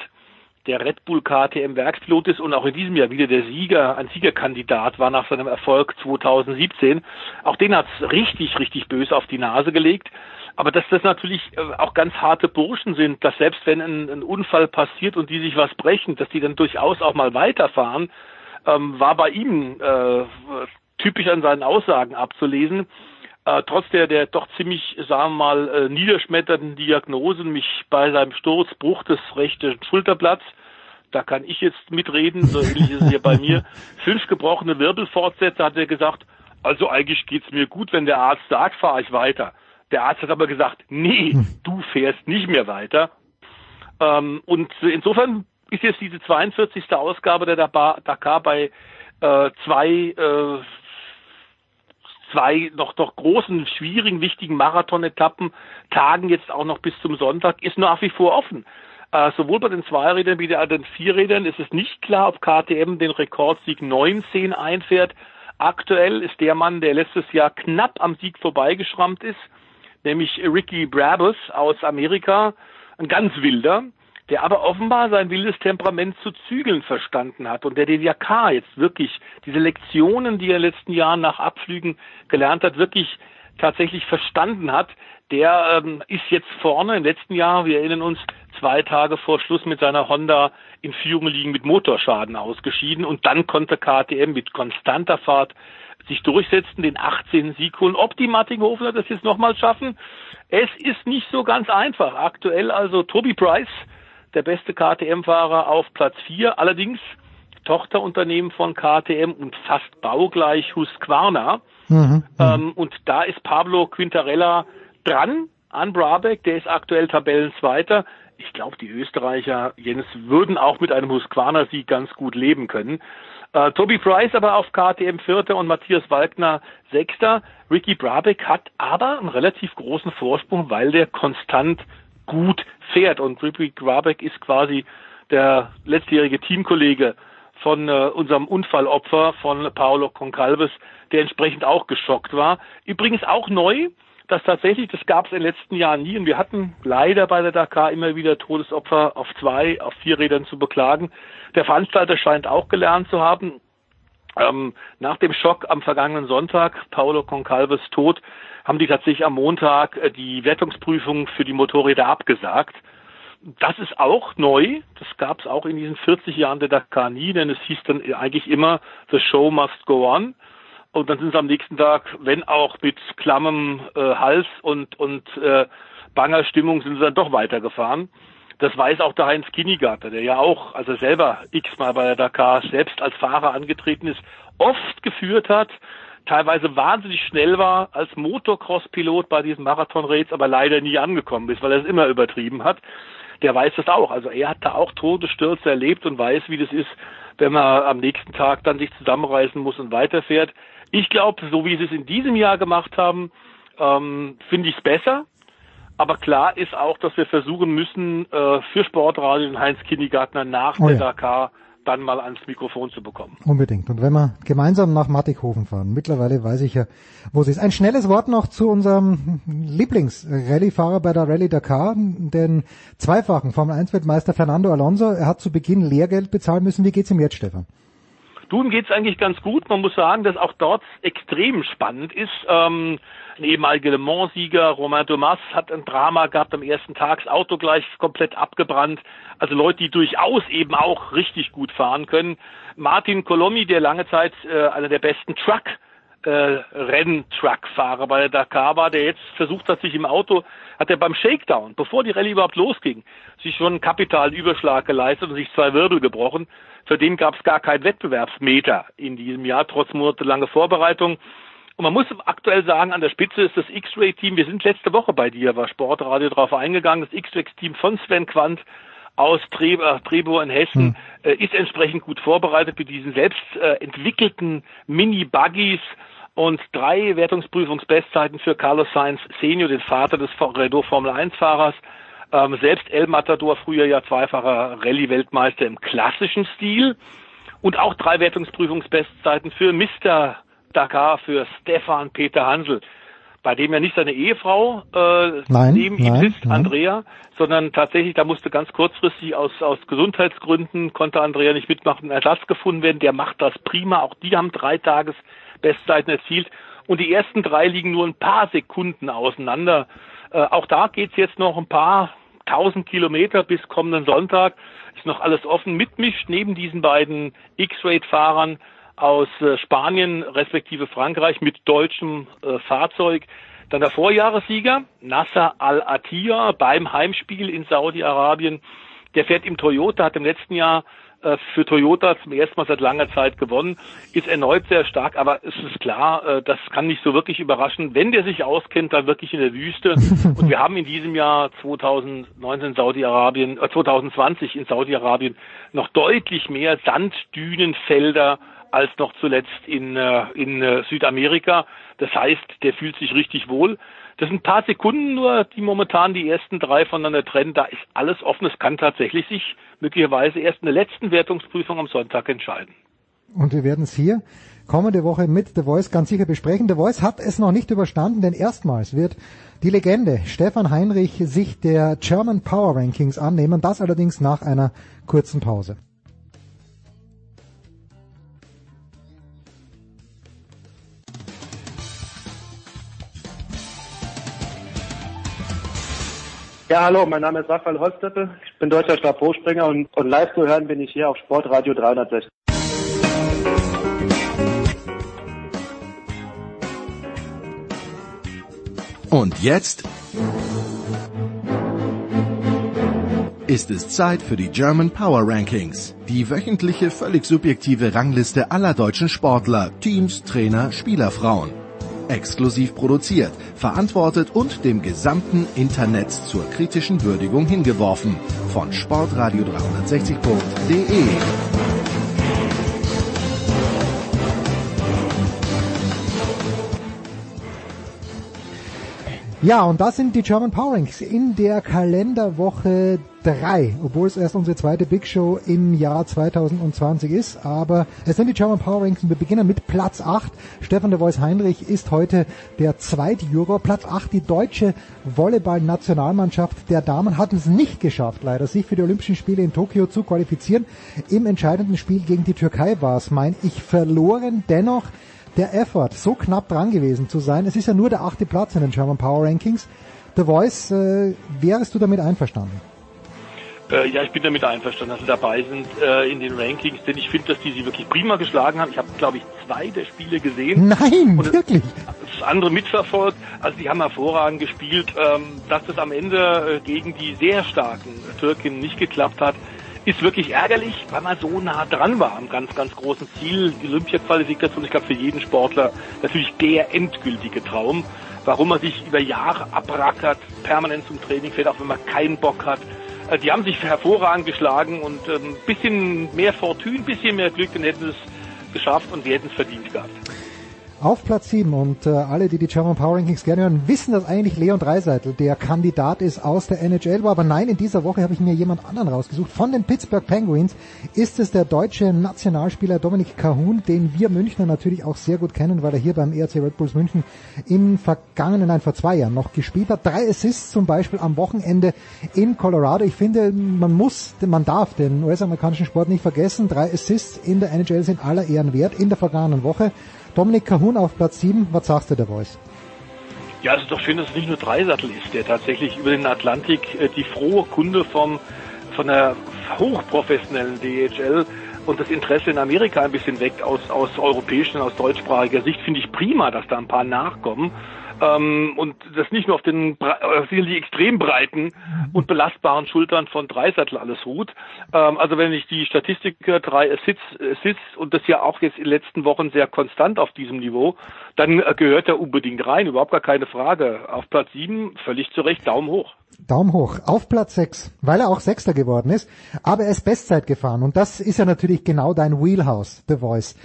der Red Bull KTM Werkspilot ist und auch in diesem Jahr wieder der Sieger, ein Siegerkandidat war nach seinem Erfolg 2017. Auch den hat's richtig, richtig böse auf die Nase gelegt. Aber dass das natürlich äh, auch ganz harte Burschen sind, dass selbst wenn ein, ein Unfall passiert und die sich was brechen, dass die dann durchaus auch mal weiterfahren, ähm, war bei ihm äh, typisch an seinen Aussagen abzulesen. Äh, trotz der, der doch ziemlich, sagen wir mal, äh, niederschmetternden Diagnosen, mich bei seinem Sturz, Bruch des rechten Schulterblatts, da kann ich jetzt mitreden, so ähnlich ist es hier bei mir, fünf gebrochene Wirbelfortsätze, hat er gesagt, also eigentlich geht's mir gut, wenn der Arzt sagt, fahre ich weiter. Der Arzt hat aber gesagt, nee, du fährst nicht mehr weiter. Ähm, und insofern ist jetzt diese 42. Ausgabe der Dakar bei äh, zwei, äh, zwei noch, noch großen, schwierigen, wichtigen Marathon-Etappen, Tagen jetzt auch noch bis zum Sonntag, ist nach wie vor offen. Äh, sowohl bei den Zweirädern wie bei den Vierrädern ist es nicht klar, ob KTM den Rekordsieg 19 einfährt. Aktuell ist der Mann, der letztes Jahr knapp am Sieg vorbeigeschrammt ist, nämlich Ricky Brabus aus Amerika, ein ganz wilder, der aber offenbar sein wildes Temperament zu zügeln verstanden hat und der den Jakar jetzt wirklich diese Lektionen, die er in den letzten Jahren nach Abflügen gelernt hat, wirklich tatsächlich verstanden hat, der ähm, ist jetzt vorne im letzten Jahr, wir erinnern uns, zwei Tage vor Schluss mit seiner Honda in Führung liegen mit Motorschaden ausgeschieden und dann konnte KTM mit konstanter Fahrt sich durchsetzen, den 18. Sieg holen. Ob die Mattinghofen das jetzt nochmal schaffen, es ist nicht so ganz einfach. Aktuell also Toby Price, der beste KTM-Fahrer auf Platz 4, allerdings Tochterunternehmen von KTM und fast baugleich Husqvarna. Mhm, ähm, und da ist Pablo Quintarella dran an Brabeck, der ist aktuell Tabellenzweiter. Ich glaube, die Österreicher, Jens, würden auch mit einem Husqvarna-Sieg ganz gut leben können. Äh, Toby Price aber auf KTM Vierter und Matthias Walkner Sechster. Ricky Brabeck hat aber einen relativ großen Vorsprung, weil der konstant gut fährt. Und Ricky Brabeck ist quasi der letztjährige Teamkollege von äh, unserem Unfallopfer von Paolo Concalves, der entsprechend auch geschockt war. Übrigens auch neu, dass tatsächlich, das gab es in den letzten Jahren nie und wir hatten leider bei der Dakar immer wieder Todesopfer auf zwei, auf vier Rädern zu beklagen. Der Veranstalter scheint auch gelernt zu haben. Ähm, nach dem Schock am vergangenen Sonntag, Paolo Concalves Tod, haben die tatsächlich am Montag äh, die Wertungsprüfung für die Motorräder abgesagt. Das ist auch neu. Das gab es auch in diesen 40 Jahren der Dakar nie, denn es hieß dann eigentlich immer, the show must go on. Und dann sind sie am nächsten Tag, wenn auch mit klammem äh, Hals und, und äh, banger Stimmung, sind sie dann doch weitergefahren. Das weiß auch der Heinz Kinnigarter, der ja auch, also selber x-mal bei der Dakar selbst als Fahrer angetreten ist, oft geführt hat, teilweise wahnsinnig schnell war als Motocross-Pilot bei diesen Marathon-Rates, aber leider nie angekommen ist, weil er es immer übertrieben hat. Der weiß das auch. Also er hat da auch Todesstürze erlebt und weiß, wie das ist, wenn man am nächsten Tag dann sich zusammenreißen muss und weiterfährt. Ich glaube, so wie sie es in diesem Jahr gemacht haben, ähm, finde ich es besser. Aber klar ist auch, dass wir versuchen müssen, äh, für Sportradio und Heinz Kindergartner nach oh, der ja. Dakar dann mal ans Mikrofon zu bekommen. Unbedingt. Und wenn wir gemeinsam nach Mattighofen fahren, mittlerweile weiß ich ja, wo es ist. Ein schnelles Wort noch zu unserem Lieblings-Rallye-Fahrer bei der Rallye Dakar, den zweifachen Formel 1 Weltmeister Fernando Alonso. Er hat zu Beginn Lehrgeld bezahlen müssen. Wie geht's ihm jetzt, Stefan? Nun geht's eigentlich ganz gut. Man muss sagen, dass auch dort extrem spannend ist. Ähm, ein ehemaliger Le Mans-Sieger, Romain Dumas, hat ein Drama gehabt am ersten Tag, das Auto gleich komplett abgebrannt. Also Leute, die durchaus eben auch richtig gut fahren können. Martin Colomi, der lange Zeit äh, einer der besten Truck äh, Renntruck-Fahrer bei der Dakar war, der jetzt versucht hat, sich im Auto, hat er beim Shakedown, bevor die Rallye überhaupt losging, sich schon einen Kapitalüberschlag geleistet und sich zwei Wirbel gebrochen. Den gab es gar keinen Wettbewerbsmeter in diesem Jahr, trotz monatelanger Vorbereitung. Und man muss aktuell sagen, an der Spitze ist das X-Ray-Team. Wir sind letzte Woche bei dir, war Sportradio drauf eingegangen. Das X-Ray-Team von Sven Quandt aus Trebor in Hessen hm. äh, ist entsprechend gut vorbereitet mit diesen selbst äh, entwickelten Mini-Buggies und drei Wertungsprüfungsbestzeiten für Carlos Sainz Senior, den Vater des Renault Formel 1 Fahrers. Ähm, selbst El Matador, früher ja zweifacher Rallye-Weltmeister im klassischen Stil. Und auch drei Wertungsprüfungsbestzeiten für Mr. Dakar für Stefan Peter Hansel, bei dem ja nicht seine Ehefrau äh, nein, neben ihm nein, sitzt, nein. Andrea, sondern tatsächlich, da musste ganz kurzfristig aus, aus Gesundheitsgründen, konnte Andrea nicht mitmachen, Ersatz gefunden werden. Der macht das prima. Auch die haben drei Tages Bestzeiten erzielt. Und die ersten drei liegen nur ein paar Sekunden auseinander. Äh, auch da geht's jetzt noch ein paar tausend Kilometer bis kommenden Sonntag. Ist noch alles offen. Mitmischt neben diesen beiden X-Rate-Fahrern aus äh, Spanien respektive Frankreich mit deutschem äh, Fahrzeug. Dann der Vorjahressieger, Nasser Al-Attiyah beim Heimspiel in Saudi-Arabien. Der fährt im Toyota, hat im letzten Jahr für Toyota zum ersten Mal seit langer Zeit gewonnen, ist erneut sehr stark, aber es ist klar, äh, das kann nicht so wirklich überraschen. Wenn der sich auskennt, dann wirklich in der Wüste. Und wir haben in diesem Jahr 2019 Saudi-Arabien, äh, 2020 in Saudi-Arabien noch deutlich mehr Sanddünenfelder als noch zuletzt in, äh, in äh, Südamerika. Das heißt, der fühlt sich richtig wohl. Das sind ein paar Sekunden nur, die momentan die ersten drei voneinander trennen. Da ist alles offen. Es kann tatsächlich sich möglicherweise erst in der letzten Wertungsprüfung am Sonntag entscheiden. Und wir werden es hier kommende Woche mit The Voice ganz sicher besprechen. The Voice hat es noch nicht überstanden, denn erstmals wird die Legende Stefan Heinrich sich der German Power Rankings annehmen, das allerdings nach einer kurzen Pause. Ja, hallo, mein Name ist Raphael Holzdeppe. Ich bin deutscher Stabhochspringer und, und live zu hören bin ich hier auf Sportradio 360. Und jetzt ist es Zeit für die German Power Rankings, die wöchentliche völlig subjektive Rangliste aller deutschen Sportler, Teams, Trainer, Spielerfrauen. Exklusiv produziert, verantwortet und dem gesamten Internet zur kritischen Würdigung hingeworfen von sportradio360.de. Ja, und das sind die German Power Rankings in der Kalenderwoche 3, obwohl es erst unsere zweite Big Show im Jahr 2020 ist. Aber es sind die German Power Rankings. Wir beginnen mit Platz 8. Stefan de Vois Heinrich ist heute der Zweitjuror. Platz 8, die deutsche Volleyball-Nationalmannschaft der Damen hat es nicht geschafft, leider, sich für die Olympischen Spiele in Tokio zu qualifizieren. Im entscheidenden Spiel gegen die Türkei war es, mein ich, verloren. Dennoch der Effort, so knapp dran gewesen zu sein. Es ist ja nur der achte Platz in den German Power Rankings. The Voice, äh, wärst du damit einverstanden? Äh, ja, ich bin damit einverstanden, dass sie dabei sind äh, in den Rankings, denn ich finde, dass die sie wirklich prima geschlagen haben. Ich habe, glaube ich, zwei der Spiele gesehen. Nein, und wirklich? Das andere mitverfolgt. Also die haben hervorragend gespielt. Ähm, dass das am Ende äh, gegen die sehr starken Türken nicht geklappt hat, ist wirklich ärgerlich, weil man so nah dran war am ganz, ganz großen Ziel. Die Olympia-Qualifikation, ich glaube für jeden Sportler natürlich der endgültige Traum. Warum man sich über Jahre abrackert, permanent zum Training fährt, auch wenn man keinen Bock hat. Äh, die haben sich hervorragend geschlagen und ein ähm, bisschen mehr Fortune, bisschen mehr Glück, dann hätten sie es geschafft und sie hätten es verdient gehabt. Auf Platz 7 und äh, alle, die die German Power Rankings gerne hören, wissen, dass eigentlich Leon Dreiseitel der Kandidat ist aus der NHL war. Aber nein, in dieser Woche habe ich mir jemand anderen rausgesucht. Von den Pittsburgh Penguins ist es der deutsche Nationalspieler Dominik Cahun, den wir Münchner natürlich auch sehr gut kennen, weil er hier beim ERC Red Bulls München im vergangenen, nein, vor zwei Jahren noch gespielt hat. Drei Assists zum Beispiel am Wochenende in Colorado. Ich finde, man muss, man darf den US-amerikanischen Sport nicht vergessen. Drei Assists in der NHL sind aller Ehren wert in der vergangenen Woche. Dominik Cahun auf Platz 7, was sagst du der Voice? Ja, es ist doch schön, dass es nicht nur Dreisattel ist, der tatsächlich über den Atlantik äh, die frohe Kunde vom, von der hochprofessionellen DHL und das Interesse in Amerika ein bisschen weckt aus, aus europäischer aus deutschsprachiger Sicht, finde ich prima, dass da ein paar nachkommen. Ähm, und das nicht nur auf den die extrem breiten und belastbaren Schultern von Dreisattel alles ruht. Ähm, also wenn ich die Statistik drei Assists, Assists und das ja auch jetzt in den letzten Wochen sehr konstant auf diesem Niveau, dann äh, gehört er unbedingt rein, überhaupt gar keine Frage. Auf Platz sieben völlig zu Recht, Daumen hoch. Daumen hoch. Auf Platz sechs, weil er auch Sechster geworden ist, aber er ist Bestzeit gefahren und das ist ja natürlich genau dein Wheelhouse, The Voice.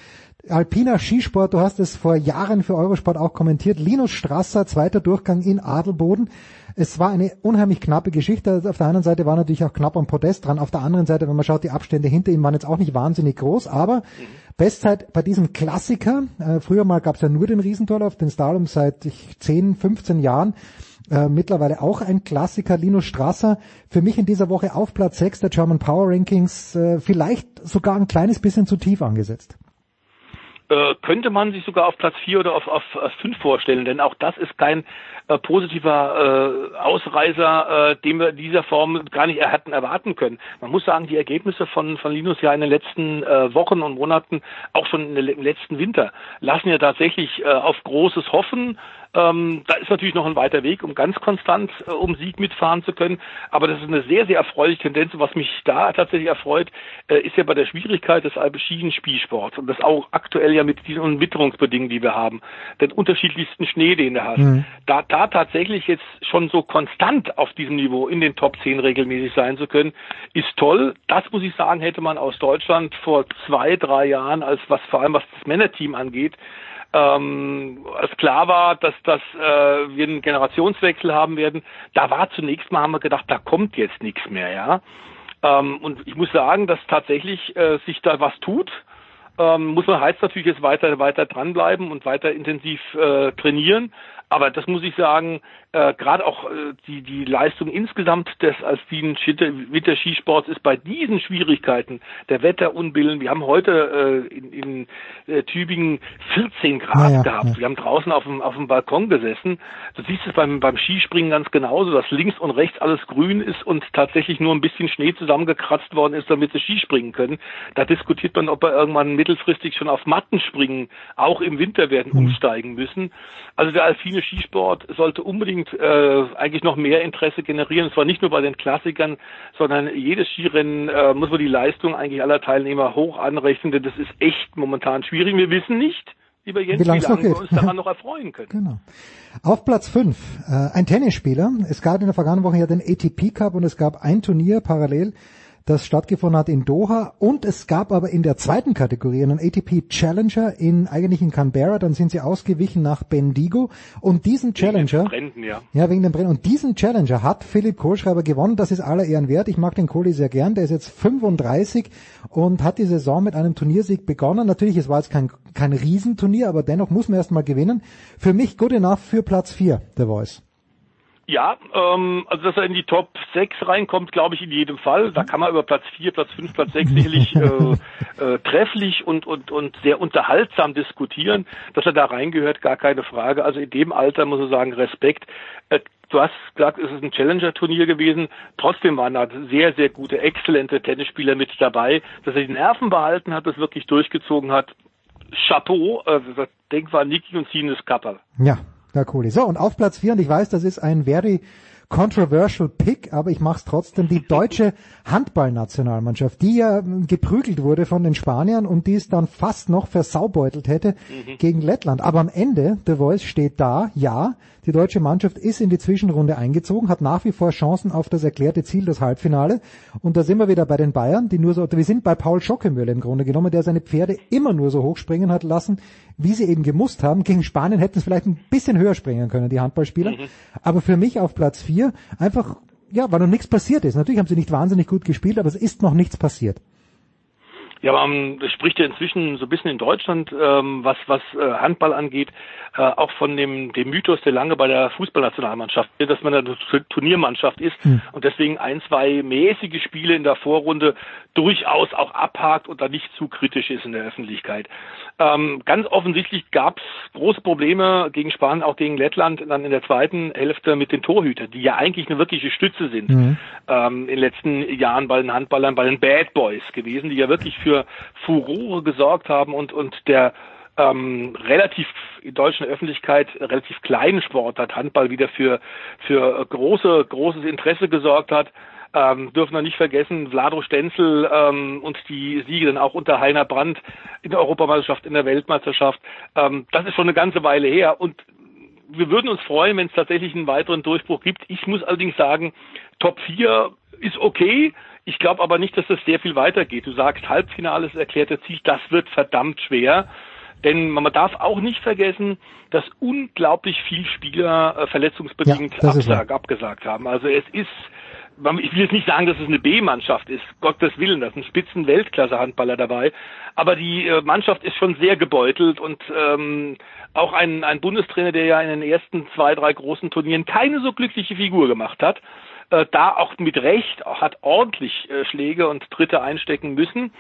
Alpiner Skisport, du hast es vor Jahren für Eurosport auch kommentiert. Linus Strasser, zweiter Durchgang in Adelboden. Es war eine unheimlich knappe Geschichte. Auf der einen Seite war natürlich auch knapp am Podest dran. Auf der anderen Seite, wenn man schaut, die Abstände hinter ihm waren jetzt auch nicht wahnsinnig groß. Aber Bestzeit bei diesem Klassiker. Äh, früher mal gab es ja nur den Riesentorlauf, den Slalom seit 10, 15 Jahren. Äh, mittlerweile auch ein Klassiker, Linus Strasser. Für mich in dieser Woche auf Platz 6 der German Power Rankings. Äh, vielleicht sogar ein kleines bisschen zu tief angesetzt äh, könnte man sich sogar auf Platz 4 oder auf, auf, auf 5 vorstellen, denn auch das ist kein äh, positiver äh, Ausreißer, äh, den wir in dieser Form gar nicht hätten erwarten können. Man muss sagen, die Ergebnisse von, von Linus ja in den letzten äh, Wochen und Monaten, auch schon im letzten Winter, lassen ja tatsächlich äh, auf Großes hoffen. Ähm, da ist natürlich noch ein weiter Weg, um ganz konstant äh, um Sieg mitfahren zu können. Aber das ist eine sehr, sehr erfreuliche Tendenz. Und was mich da tatsächlich erfreut, äh, ist ja bei der Schwierigkeit des alpischen Spielsports und das auch aktuell ja mit diesen Witterungsbedingungen, die wir haben, den unterschiedlichsten Schnee, den du hast. Mhm. Da, da tatsächlich jetzt schon so konstant auf diesem Niveau in den Top 10 regelmäßig sein zu können, ist toll. Das muss ich sagen, hätte man aus Deutschland vor zwei, drei Jahren, als was vor allem was das Männerteam angeht, ähm, als klar war, dass, dass äh, wir einen Generationswechsel haben werden, da war zunächst mal, haben wir gedacht, da kommt jetzt nichts mehr, ja. Ähm, und ich muss sagen, dass tatsächlich äh, sich da was tut. Ähm, muss man heißt natürlich jetzt weiter weiter dranbleiben und weiter intensiv äh, trainieren. Aber das muss ich sagen, äh, gerade auch äh, die, die Leistung insgesamt des alpinen Winterskisports ist bei diesen Schwierigkeiten der Wetterunbillen. Wir haben heute äh, in, in äh, Tübingen 14 Grad ja, ja, gehabt. Ja. Wir haben draußen auf dem, auf dem Balkon gesessen. Du siehst es beim, beim Skispringen ganz genauso, dass links und rechts alles grün ist und tatsächlich nur ein bisschen Schnee zusammengekratzt worden ist, damit sie Skispringen können. Da diskutiert man, ob wir irgendwann mittelfristig schon auf Matten springen, auch im Winter werden mhm. umsteigen müssen. Also der alpine Skisport sollte unbedingt äh, eigentlich noch mehr Interesse generieren. Und zwar nicht nur bei den Klassikern, sondern jedes Skirennen äh, muss man die Leistung eigentlich aller Teilnehmer hoch anrechnen, denn das ist echt momentan schwierig. Wir wissen nicht, lieber Jens, wie, wie lange wir uns daran noch erfreuen können. Genau. Auf Platz 5, äh, ein Tennisspieler. Es gab in der vergangenen Woche ja den ATP Cup und es gab ein Turnier parallel das stattgefunden hat in Doha. Und es gab aber in der zweiten Kategorie einen ATP Challenger in eigentlich in Canberra. Dann sind sie ausgewichen nach Bendigo. Und diesen Challenger, wegen Bränden, ja. ja wegen dem Brennen. Und diesen Challenger hat Philipp Kohlschreiber gewonnen. Das ist aller Ehren wert. Ich mag den Kohli sehr gern. Der ist jetzt 35 und hat die Saison mit einem Turniersieg begonnen. Natürlich, es war jetzt kein kein Riesenturnier, aber dennoch muss man erstmal gewinnen. Für mich good enough für Platz 4, der Voice. Ja, ähm, also dass er in die Top 6 reinkommt, glaube ich in jedem Fall. Da kann man über Platz 4, Platz 5, Platz 6 sicherlich äh, äh, trefflich und, und, und sehr unterhaltsam diskutieren. Dass er da reingehört, gar keine Frage. Also in dem Alter muss ich sagen, Respekt. Äh, du hast gesagt, es ist ein Challenger-Turnier gewesen. Trotzdem waren da sehr, sehr gute, exzellente Tennisspieler mit dabei. Dass er die Nerven behalten hat, das wirklich durchgezogen hat. Chapeau, äh, das Denkmal Niki und Sines Kapperl. Ja, cool. So, und auf Platz 4, und ich weiß, das ist ein very controversial pick, aber ich mache es trotzdem, die deutsche Handballnationalmannschaft, die ja geprügelt wurde von den Spaniern und die es dann fast noch versaubeutelt hätte mhm. gegen Lettland. Aber am Ende, The Voice steht da, ja, die deutsche Mannschaft ist in die Zwischenrunde eingezogen, hat nach wie vor Chancen auf das erklärte Ziel, das Halbfinale. Und da sind wir wieder bei den Bayern, die nur so, wir sind bei Paul Schockemöhle im Grunde genommen, der seine Pferde immer nur so hoch springen hat lassen, wie sie eben gemusst haben. Gegen Spanien hätten es vielleicht ein bisschen höher springen können, die Handballspieler. Mhm. Aber für mich auf Platz vier einfach, ja, weil noch nichts passiert ist. Natürlich haben sie nicht wahnsinnig gut gespielt, aber es ist noch nichts passiert. Ja, aber um, das spricht ja inzwischen so ein bisschen in Deutschland, ähm, was, was äh, Handball angeht, äh, auch von dem, dem Mythos, der lange bei der Fußballnationalmannschaft, dass man eine Turniermannschaft ist hm. und deswegen ein, zwei mäßige Spiele in der Vorrunde durchaus auch abhakt und da nicht zu kritisch ist in der Öffentlichkeit. Ähm, ganz offensichtlich gab es große Probleme gegen Spanien, auch gegen Lettland, dann in der zweiten Hälfte mit den Torhütern, die ja eigentlich eine wirkliche Stütze sind mhm. ähm, in den letzten Jahren bei den Handballern, bei den Bad Boys gewesen, die ja wirklich für Furore gesorgt haben und, und der ähm, relativ in deutschen Öffentlichkeit relativ kleinen Sport hat, Handball wieder für, für große, großes Interesse gesorgt hat. Ähm, dürfen wir nicht vergessen, Vlado Stenzel ähm, und die Siege dann auch unter Heiner Brandt in der Europameisterschaft, in der Weltmeisterschaft. Ähm, das ist schon eine ganze Weile her und wir würden uns freuen, wenn es tatsächlich einen weiteren Durchbruch gibt. Ich muss allerdings sagen, Top 4 ist okay. Ich glaube aber nicht, dass das sehr viel weitergeht. Du sagst, Halbfinale ist erklärte Ziel, das wird verdammt schwer. Denn man darf auch nicht vergessen, dass unglaublich viele Spieler äh, verletzungsbedingt ja, absag, abgesagt haben. Also es ist ich will jetzt nicht sagen, dass es eine B-Mannschaft ist, Gottes Willen, da sind spitzen Weltklasse-Handballer dabei, aber die äh, Mannschaft ist schon sehr gebeutelt und ähm, auch ein, ein Bundestrainer, der ja in den ersten zwei, drei großen Turnieren keine so glückliche Figur gemacht hat, äh, da auch mit Recht auch hat ordentlich äh, Schläge und Tritte einstecken müssen,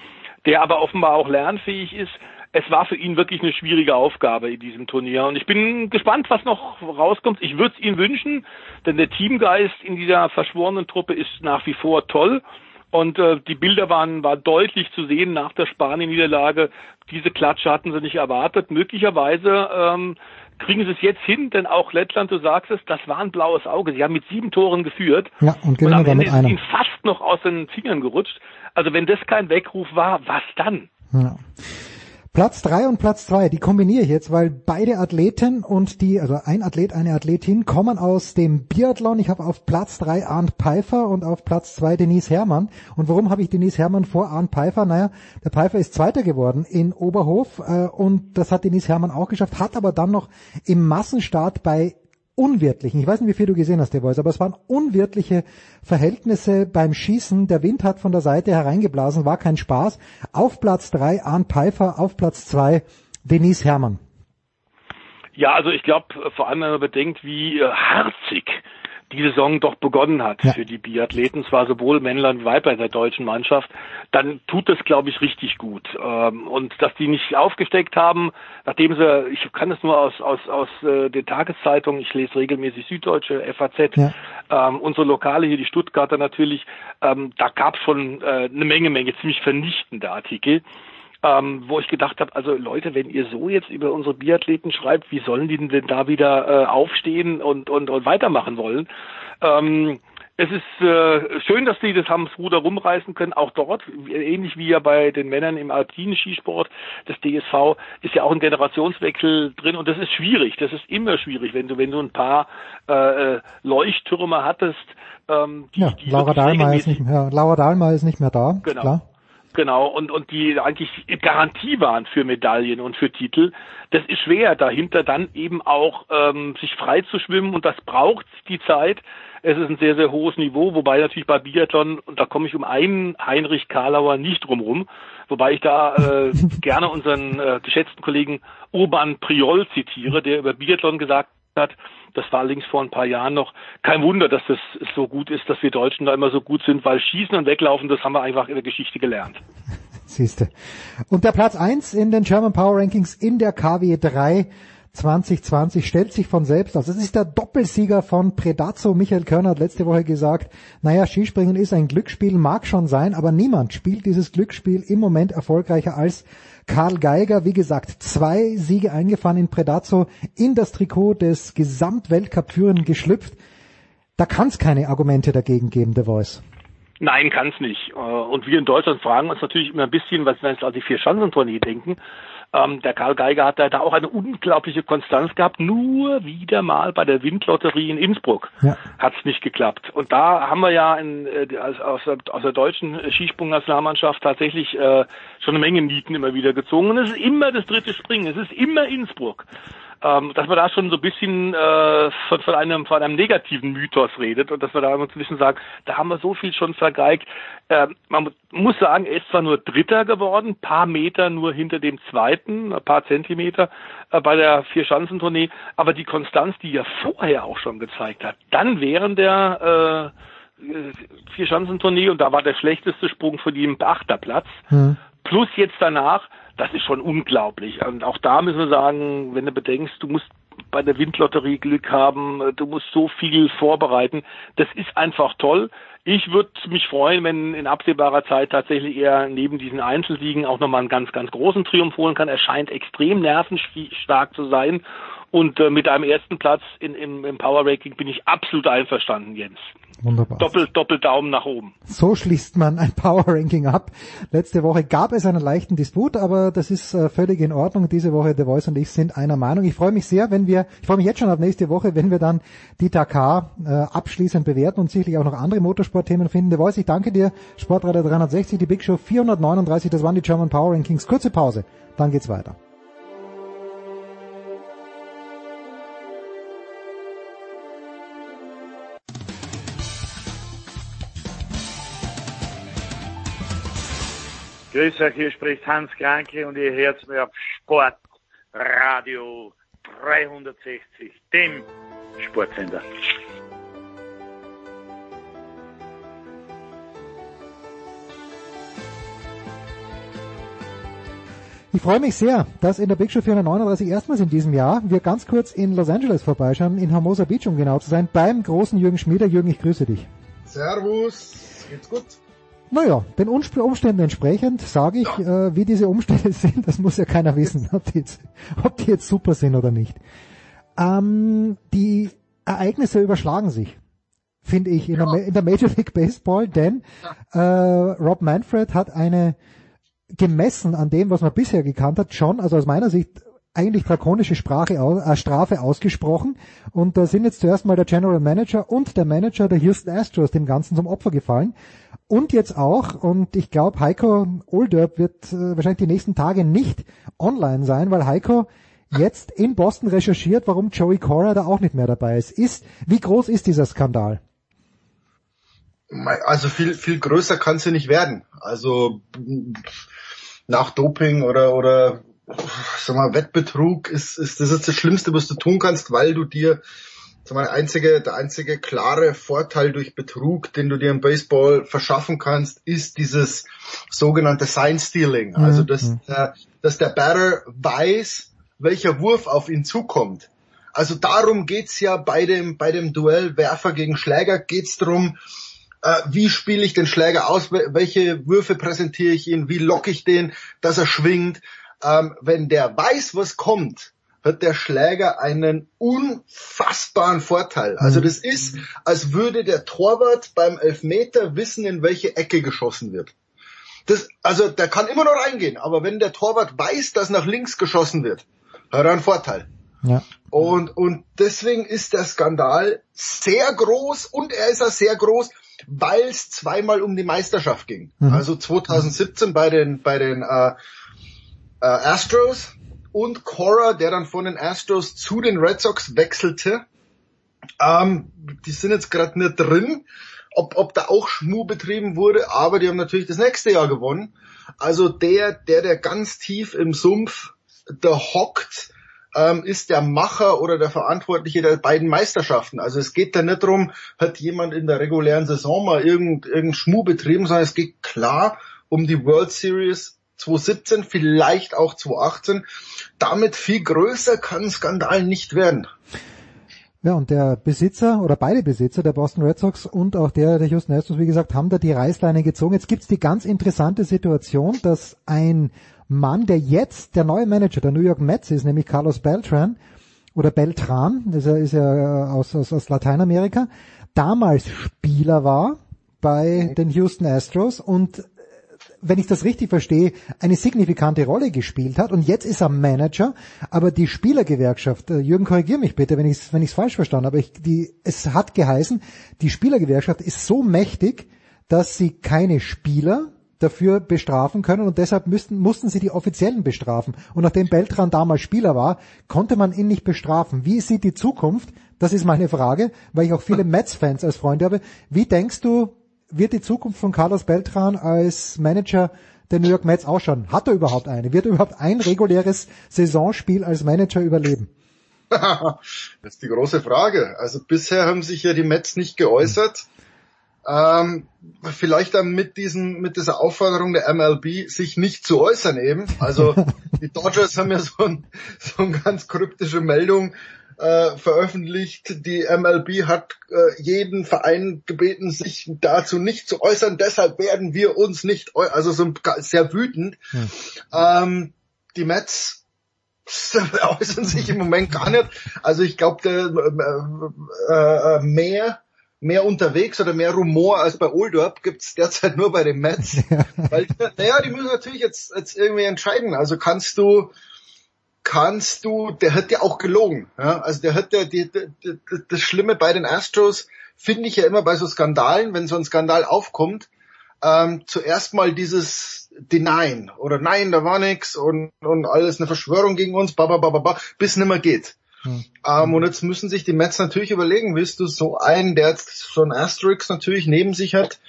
der aber offenbar auch lernfähig ist, es war für ihn wirklich eine schwierige Aufgabe in diesem Turnier. Und ich bin gespannt, was noch rauskommt. Ich würde es ihm wünschen, denn der Teamgeist in dieser verschworenen Truppe ist nach wie vor toll. Und äh, die Bilder waren, waren deutlich zu sehen nach der Spanien-Niederlage. Diese Klatsche hatten sie nicht erwartet. Möglicherweise ähm, kriegen sie es jetzt hin, denn auch Lettland, du sagst es, das war ein blaues Auge. Sie haben mit sieben Toren geführt. Ja, und Und am wir Ende mit ist einem. ihnen fast noch aus den Fingern gerutscht. Also wenn das kein Weckruf war, was dann? Ja. Platz drei und Platz zwei, die kombiniere ich jetzt, weil beide Athleten und die, also ein Athlet, eine Athletin, kommen aus dem Biathlon. Ich habe auf Platz drei Arndt Pfeiffer und auf Platz zwei Denise Herrmann. Und warum habe ich Denise Herrmann vor Arndt Pfeiffer? Naja, der Pfeiffer ist Zweiter geworden in Oberhof äh, und das hat Denise Herrmann auch geschafft, hat aber dann noch im Massenstart bei unwirtlichen, ich weiß nicht, wie viel du gesehen hast, der Voice, aber es waren unwirtliche Verhältnisse beim Schießen. Der Wind hat von der Seite hereingeblasen, war kein Spaß. Auf Platz drei Arndt Pfeiffer, auf Platz zwei Denise Herrmann. Ja, also ich glaube, vor allem wenn man bedenkt, wie äh, harzig die Saison doch begonnen hat für die Biathleten, zwar sowohl Männlein wie Weiblein der deutschen Mannschaft, dann tut das, glaube ich, richtig gut. Ähm, und dass die nicht aufgesteckt haben, nachdem sie, ich kann es nur aus, aus, aus äh, den Tageszeitungen, ich lese regelmäßig Süddeutsche, FAZ, ähm, unsere Lokale hier, die Stuttgarter natürlich, ähm, da gab es schon äh, eine Menge, Menge ziemlich vernichtende Artikel ähm, wo ich gedacht habe, also Leute, wenn ihr so jetzt über unsere Biathleten schreibt, wie sollen die denn da wieder äh, aufstehen und, und, und weitermachen wollen? Ähm, es ist äh, schön, dass die das haben das Ruder rumreißen können, auch dort, ähnlich wie ja bei den Männern im alpinen Skisport, das DSV ist ja auch ein Generationswechsel drin und das ist schwierig, das ist immer schwierig, wenn du, wenn du ein paar äh, äh, Leuchttürme hattest, ähm, die, Ja, die Laura Dahlmeier ist nicht mehr, Laura Dahlmeier ist nicht mehr da, Genau. klar. Genau, und, und die eigentlich Garantie waren für Medaillen und für Titel. Das ist schwer, dahinter dann eben auch ähm, sich frei zu schwimmen und das braucht die Zeit. Es ist ein sehr, sehr hohes Niveau, wobei natürlich bei Biathlon, und da komme ich um einen Heinrich Karlauer nicht drumrum, wobei ich da äh, gerne unseren äh, geschätzten Kollegen Urban Priol zitiere, der über Biathlon gesagt hat, das war allerdings vor ein paar Jahren noch. Kein Wunder, dass das so gut ist, dass wir Deutschen da immer so gut sind, weil Schießen und Weglaufen, das haben wir einfach in der Geschichte gelernt. Siehste. Und der Platz eins in den German Power Rankings in der KW 3 2020 stellt sich von selbst aus. Es ist der Doppelsieger von Predazzo. Michael Körner hat letzte Woche gesagt, naja, Skispringen ist ein Glücksspiel, mag schon sein, aber niemand spielt dieses Glücksspiel im Moment erfolgreicher als Karl Geiger. Wie gesagt, zwei Siege eingefahren in Predazzo, in das Trikot des Gesamtweltcup-Führenden geschlüpft. Da kann es keine Argumente dagegen geben, The Voice. Nein, kann es nicht. Äh, Und wir in Deutschland fragen uns natürlich immer ein bisschen, was wir jetzt an die vier Schanzentournee denken. Ähm, der Karl Geiger hat da da auch eine unglaubliche Konstanz gehabt. Nur wieder mal bei der Windlotterie in Innsbruck Ja. hat es nicht geklappt. Und da haben wir ja in, äh, aus, aus, der, aus der deutschen Skisprungnationalmannschaft tatsächlich äh, schon eine Menge Nieten immer wieder gezogen. Und es ist immer das dritte Springen. Es ist immer Innsbruck. Ähm, dass man da schon so ein bisschen äh, von, von einem von einem negativen Mythos redet und dass wir da immer so ein bisschen sagen, da haben wir so viel schon vergeigt. Ähm, man mu- muss sagen, er ist zwar nur Dritter geworden, paar Meter nur hinter dem Zweiten, ein paar Zentimeter äh, bei der Vier-Schanzentournee, aber die Konstanz, die er vorher auch schon gezeigt hat, dann während der äh, Vier-Schanzentournee und da war der schlechteste Sprung von ihm achter Platz, plus jetzt danach, das ist schon unglaublich. Und auch da müssen wir sagen, wenn du bedenkst, du musst bei der Windlotterie Glück haben, du musst so viel vorbereiten. Das ist einfach toll. Ich würde mich freuen, wenn in absehbarer Zeit tatsächlich er neben diesen Einzelsiegen auch nochmal einen ganz, ganz großen Triumph holen kann. Er scheint extrem nervenstark zu sein. Und äh, mit einem ersten Platz in, im, im Power Ranking bin ich absolut einverstanden, Jens. Wunderbar. Doppel, doppel Daumen nach oben. So schließt man ein Power Ranking ab. Letzte Woche gab es einen leichten Disput, aber das ist äh, völlig in Ordnung. Diese Woche The Voice und ich sind einer Meinung. Ich freue mich sehr, wenn wir, ich freue mich jetzt schon auf nächste Woche, wenn wir dann die Dakar äh, abschließend bewerten und sicherlich auch noch andere Motorsportthemen finden. The Voice, ich danke dir. Sportradar 360, die Big Show 439, das waren die German Power Rankings. Kurze Pause, dann geht's weiter. Grüß euch, hier spricht Hans Kranke und ihr hört mir auf Sportradio 360, dem Sportsender. Ich freue mich sehr, dass in der Big Show 439 erstmals in diesem Jahr wir ganz kurz in Los Angeles vorbeischauen, in Hermosa Beach um genau zu sein, beim großen Jürgen Schmieder. Jürgen, ich grüße dich. Servus, geht's gut? Naja, den Umst- Umständen entsprechend sage ich, äh, wie diese Umstände sind, das muss ja keiner wissen, ob die jetzt, ob die jetzt super sind oder nicht. Ähm, die Ereignisse überschlagen sich, finde ich, in, der, Ma- in der Major League Baseball, denn äh, Rob Manfred hat eine gemessen an dem, was man bisher gekannt hat, schon, also aus meiner Sicht eigentlich drakonische Sprache, äh, Strafe ausgesprochen. Und da sind jetzt zuerst mal der General Manager und der Manager der Houston Astros dem Ganzen zum Opfer gefallen. Und jetzt auch, und ich glaube, Heiko Olderb wird äh, wahrscheinlich die nächsten Tage nicht online sein, weil Heiko jetzt in Boston recherchiert, warum Joey Cora da auch nicht mehr dabei ist. Ist, wie groß ist dieser Skandal? Also viel, viel größer kann sie nicht werden. Also nach Doping oder, oder sag mal, Wettbetrug ist, ist das ist das Schlimmste, was du tun kannst, weil du dir mal, der einzige, der einzige klare Vorteil durch Betrug, den du dir im Baseball verschaffen kannst, ist dieses sogenannte Sign Stealing. Mhm. Also dass, der, dass der Batter weiß, welcher Wurf auf ihn zukommt. Also darum geht's ja bei dem, bei dem Duell Werfer gegen Schläger geht's drum, äh, wie spiele ich den Schläger aus, wel- welche Würfe präsentiere ich ihn, wie locke ich den, dass er schwingt. Ähm, wenn der weiß, was kommt, hat der Schläger einen unfassbaren Vorteil. Also das ist, als würde der Torwart beim Elfmeter wissen, in welche Ecke geschossen wird. Das, also der kann immer noch reingehen, aber wenn der Torwart weiß, dass nach links geschossen wird, hat er einen Vorteil. Ja. Und, und deswegen ist der Skandal sehr groß und er ist auch sehr groß, weil es zweimal um die Meisterschaft ging. Mhm. Also 2017 bei den, bei den äh, äh, Astros und Cora, der dann von den Astros zu den Red Sox wechselte. Ähm, die sind jetzt gerade nicht drin, ob, ob da auch Schmu betrieben wurde, aber die haben natürlich das nächste Jahr gewonnen. Also der, der, der ganz tief im Sumpf da hockt, ähm, ist der Macher oder der Verantwortliche der beiden Meisterschaften. Also es geht da nicht drum, hat jemand in der regulären Saison mal irgendein, irgendein Schmu betrieben, sondern es geht klar um die World Series 2017, vielleicht auch 2018. Damit viel größer kann ein Skandal nicht werden. Ja, und der Besitzer oder beide Besitzer der Boston Red Sox und auch der der Houston Astros, wie gesagt, haben da die Reißleine gezogen. Jetzt gibt's die ganz interessante Situation, dass ein Mann, der jetzt der neue Manager der New York Mets ist, nämlich Carlos Beltran oder Beltran, das ist ja, ist ja äh, aus, aus, aus Lateinamerika, damals Spieler war bei den Houston Astros und wenn ich das richtig verstehe, eine signifikante Rolle gespielt hat und jetzt ist er Manager, aber die Spielergewerkschaft, äh, Jürgen, korrigier mich bitte, wenn ich es wenn ich's falsch verstanden habe, ich, die, es hat geheißen, die Spielergewerkschaft ist so mächtig, dass sie keine Spieler dafür bestrafen können und deshalb müssten, mussten sie die Offiziellen bestrafen. Und nachdem Beltran damals Spieler war, konnte man ihn nicht bestrafen. Wie sieht die Zukunft? Das ist meine Frage, weil ich auch viele Mets-Fans als Freunde habe. Wie denkst du, wird die Zukunft von Carlos Beltran als Manager der New York Mets ausschauen? Hat er überhaupt eine? Wird er überhaupt ein reguläres Saisonspiel als Manager überleben? das ist die große Frage. Also bisher haben sich ja die Mets nicht geäußert. Ähm, vielleicht dann mit diesen, mit dieser Aufforderung der MLB, sich nicht zu äußern eben. Also die Dodgers haben ja so, ein, so eine ganz kryptische Meldung äh, veröffentlicht. Die MLB hat äh, jeden Verein gebeten, sich dazu nicht zu äußern. Deshalb werden wir uns nicht, also so sehr wütend. Ähm, die Mets äußern sich im Moment gar nicht. Also ich glaube, äh, äh, mehr mehr unterwegs oder mehr Rumor als bei Oldorp gibt's derzeit nur bei den Mets. Weil, naja, die müssen natürlich jetzt, jetzt irgendwie entscheiden. Also kannst du, kannst du, der hat ja auch gelogen. Ja? Also der hat ja, die, die, die, das Schlimme bei den Astros finde ich ja immer bei so Skandalen, wenn so ein Skandal aufkommt, ähm, zuerst mal dieses Denyen oder nein, da war nix und, und alles eine Verschwörung gegen uns, ba, ba, ba, ba, ba, bis nimmer geht. Ähm, und jetzt müssen sich die Mets natürlich überlegen, willst du so einen, der jetzt so ein Asterix natürlich neben sich hat,